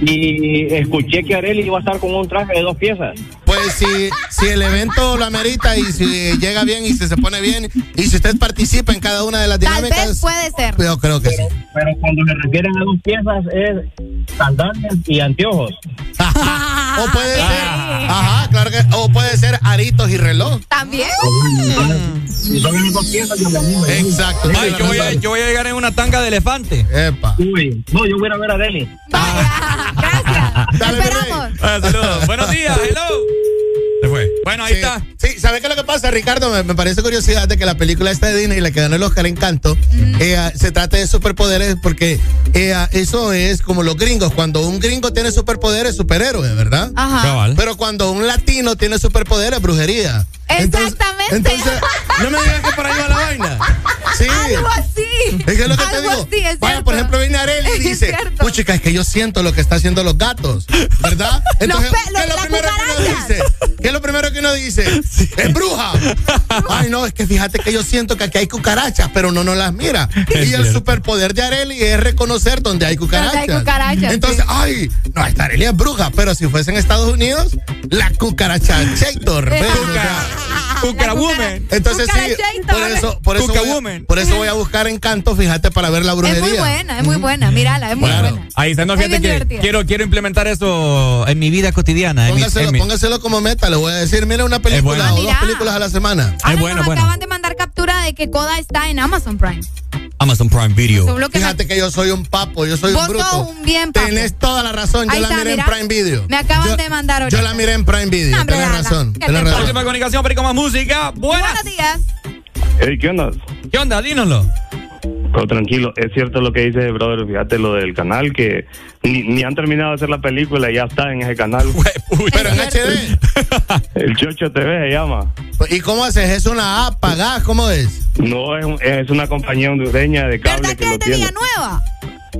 Y escuché que Areli iba a estar con un traje de dos piezas.
Pues si, si el evento lo amerita y si llega bien y si se pone bien y si usted participa en cada una de las
Tal
dinámicas.
vez puede ser.
Yo creo que sí.
Pero cuando se refieren a dos piezas es sandalias y anteojos. <laughs>
O puede ser, ajá, claro que, o puede ser aritos y reloj.
También.
Si son las dos piezas, yo me.
Exacto.
Ay, yo, voy a, yo voy a llegar en una tanga de elefante.
Epa.
Uy, no, yo voy a ir a ver a <laughs> Areli.
Dale,
Esperamos.
Ah, saludos. Buenos días, hello. Se fue. Bueno, ahí
Sí.
está.
Sí, ¿sabes qué es lo que pasa, Ricardo? Me, me parece curiosidad de que la película esta de Disney, la que ganó el Oscar Encanto, eh, ah, se trata de superpoderes porque eh, ah, eso es como los gringos. Cuando un gringo tiene superpoderes, superhéroe, ¿verdad?
Ajá.
Cabal.
Pero cuando un latino tiene superpoderes, brujería.
Exactamente.
Entonces, <laughs> no me digas que por ahí va la vaina. Sí.
Algo así.
Es que es lo que te
Algo
digo.
así, es
Vaya, por ejemplo, viene Areli y dice, puchica, es que yo siento lo que está haciendo los gatos, ¿verdad? <laughs> Entonces,
pe-
¿qué
los-
es lo primero que uno dice? ¿Qué es lo primero que uno dice? <laughs> Es bruja. <laughs> Ay, no, es que fíjate que yo siento que aquí hay cucarachas, pero no nos las mira.
Es
y el superpoder de Areli es reconocer donde hay cucarachas.
Donde hay cucarachas,
Entonces,
sí.
ay, no, esta Areli es bruja, pero si fuese en Estados Unidos, la cucaracha Chator. <laughs>
Cucara woman.
entonces sí, por eso, por eso, voy, a- por eso voy a buscar encanto, fíjate, para ver la
Es
brujería.
muy buena, es muy buena. Mírala, es muy
Claro.
buena.
Ahí está, no,
Es
fíjate que
divertida.
quiero, quiero implementar eso en mi vida cotidiana. en mi-
Póngaselo,
en mi-
póngaselo como meta, le voy a decir, mira una película
bueno.
o
Ah,
dos películas a la semana.
Ah, no,
bueno,
nos
bueno.
acaban de mandar captura de que Coda está en Amazon Prime.
Amazon Prime Video.
Me-
Fíjate que yo soy un papo, yo soy
Vos
un bruto.
sos un bien papo.
Tenés toda la razón, yo
Ahí
la
está,
miré
mira.
en Prime Video.
Me acaban
Yo-
de mandar ahorita.
Yo la miré en Prime Video,
No,
tenés razón,
¿qué
tenés
te
razón.
Última comunicación, pero con más música. Buenas.
Buenos días.
Hey, ¿qué onda?
¿Qué onda? Dínoslo.
Pero tranquilo, es cierto lo que dice, brother. Fíjate lo del canal, que ni, ni han terminado de hacer la película y ya está en ese canal. <laughs>
Pero en HD. <laughs>
El Chocho TV se llama.
¿Y cómo haces? ¿Es una app? ¿Pagás? ¿Cómo es?
No, es, un- es una compañía hondureña de cable
¿Verdad
que
que
lo
es de
tiene.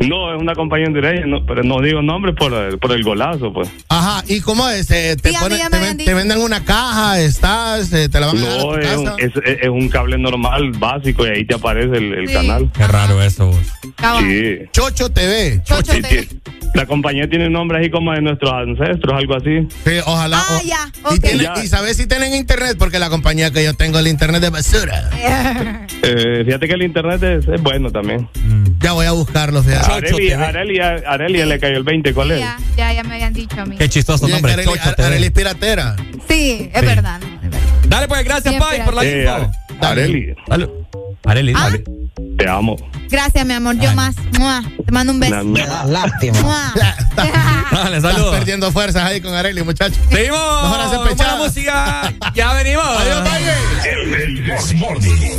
No, es una compañía hondureña, no, pero no digo nombre por el, por el golazo, pues.
Ajá, ¿y cómo es? Eh, te,
me
te, ven- venden una caja, estás, eh, te la van a dar a
No,
tu
es un,
casa.
es, es- es un cable normal, básico, y ahí te aparece el, el
Sí.
canal.
Qué raro eso. vos.
Sí.
Chocho TV.
Chocho TV.
La compañía tiene un nombre así como de nuestros ancestros, algo así.
Sí, ojalá.
Ah,
o-
ya,
Y,
ok.
tiene-
Ya.
y sabes si tienen internet, porque la compañía que yo tengo, el internet de basura. <laughs>
Eh, fíjate que el internet es, es bueno también.
Ya voy a buscarlo, fíjate.
Areli. Areli, Areli le cayó el 20, ¿cuál es?
Ya, ya, ya me habían dicho a mí.
Qué chistoso
Oye,
nombre.
Areli, Ar-. Areli es piratera.
Sí, es
Sí.
verdad.
Dale pues, gracias, Pai, por la
Eh,
info.
Ar-
Dale.
Areli,
Ah.
dale.
te amo.
Gracias, mi amor. Yo
Ay.
más. Mua. Te mando un beso.
La mierda.
Mua. <laughs>
Dale,
Estás
saludos.
perdiendo fuerzas ahí con Areli, muchachos.
Seguimos.
Mejor hacer pechada.
buena música. Ya venimos.
Adiós, Valle.
El Desmorning.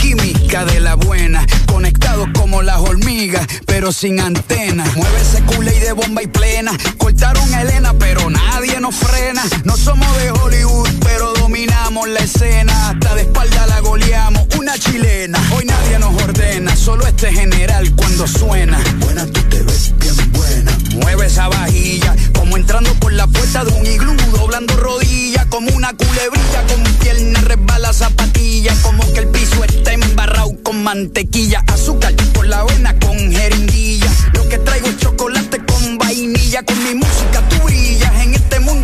Química de la buena, conectados como las hormigas, pero sin antena. Mueve ese culé de bomba y plena. Cortaron a Elena, pero nadie nos frena. No somos de Hollywood, pero dominamos la escena. Hasta de espalda la goleamos, una chilena. Hoy nadie nos ordena, solo este general cuando suena. Buena, tú te ves bien buena. Mueve esa vajilla, como entrando por la puerta de un iglú, doblando rodillas, como una culebrilla, con pierna resbala zapatilla, como que el piso está embarrado con mantequilla, azúcar por la vena con jeringuilla. Lo que traigo es chocolate con vainilla, con mi música tú.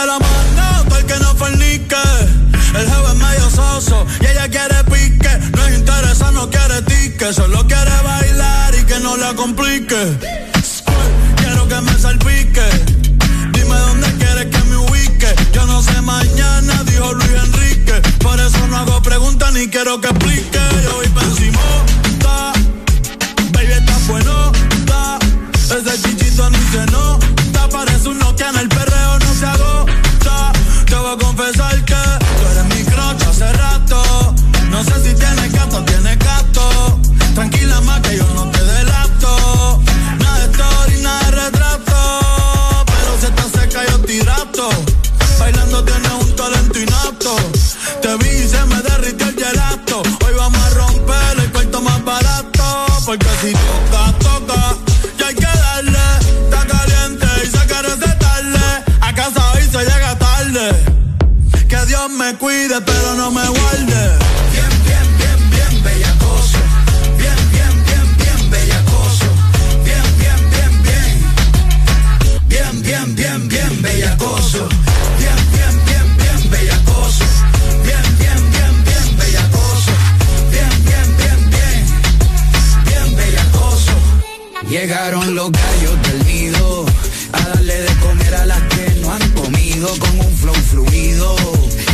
de la mano, todo el que no fornique. El jefe es medio soso y ella quiere pique. No es interesa, no quiere tique. Solo quiere bailar y que no la complique. Quiero que me salpique. Dime dónde quieres que me ubique. Yo no sé mañana, dijo Luis Enrique. Por eso no hago preguntas ni quiero que explique. Yo voy encima. Cuide, pero no me guarde. Bien, bien, bien, bien, bellacoso. Bien, bien, bien, bien, bellacoso. Bien, bien, bien, bien. Bien, bien, bien, bien, bellacoso. Bien, bien, bien, bien, bellacoso. Bien, bien, bien, bien, bellacoso. Bien, bien, bien, bien. Bien, bellacoso.
Llegaron los gallos del nido a darle de comer a las que no han comido con un flow fluido.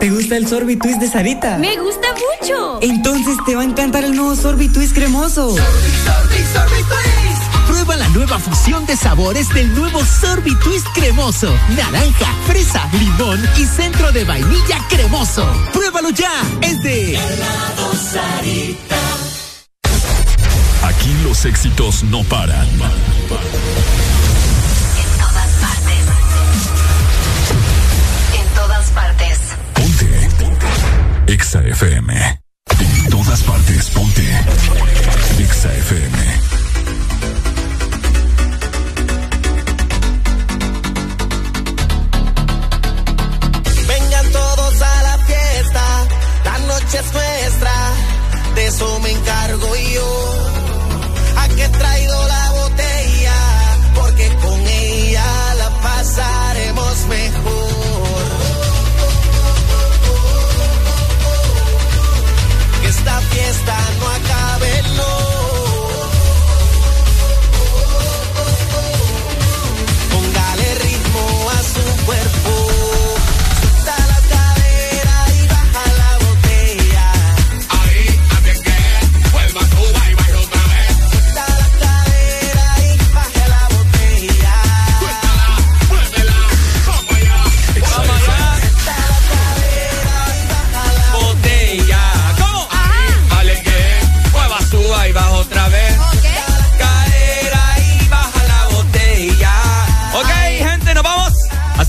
¿Te gusta el Sorbitwist de Sarita?
Me gusta mucho.
Entonces te va a encantar el nuevo Sorbitwist cremoso.
Prueba la nueva fusión de sabores del nuevo Sorbitwist cremoso. Naranja, fresa, limón y centro de vainilla cremoso. Pruébalo ya. Es de
Aquí los éxitos no paran. EXA FM. En todas partes, ponte. EXA FM.
Vengan todos a la fiesta, la noche es nuestra, de eso me encargo yo.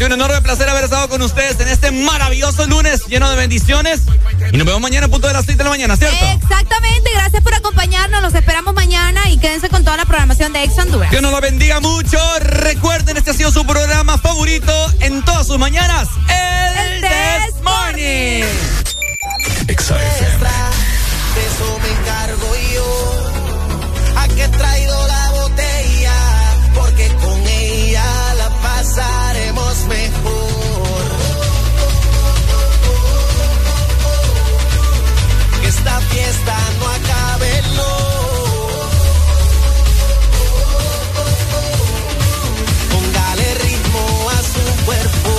un
enorme placer haber estado con ustedes en este maravilloso lunes lleno de bendiciones. Y nos vemos mañana a punto de las 6 de la mañana, ¿cierto?
Exactamente, gracias por acompañarnos. Los esperamos mañana y quédense con toda la programación de Ex Honduras.
Dios nos lo bendiga mucho. Recuerden, este ha sido su programa favorito en todas sus mañanas: El,
el This
Morning. Extra, de eso me encargo yo. ¿A qué traído?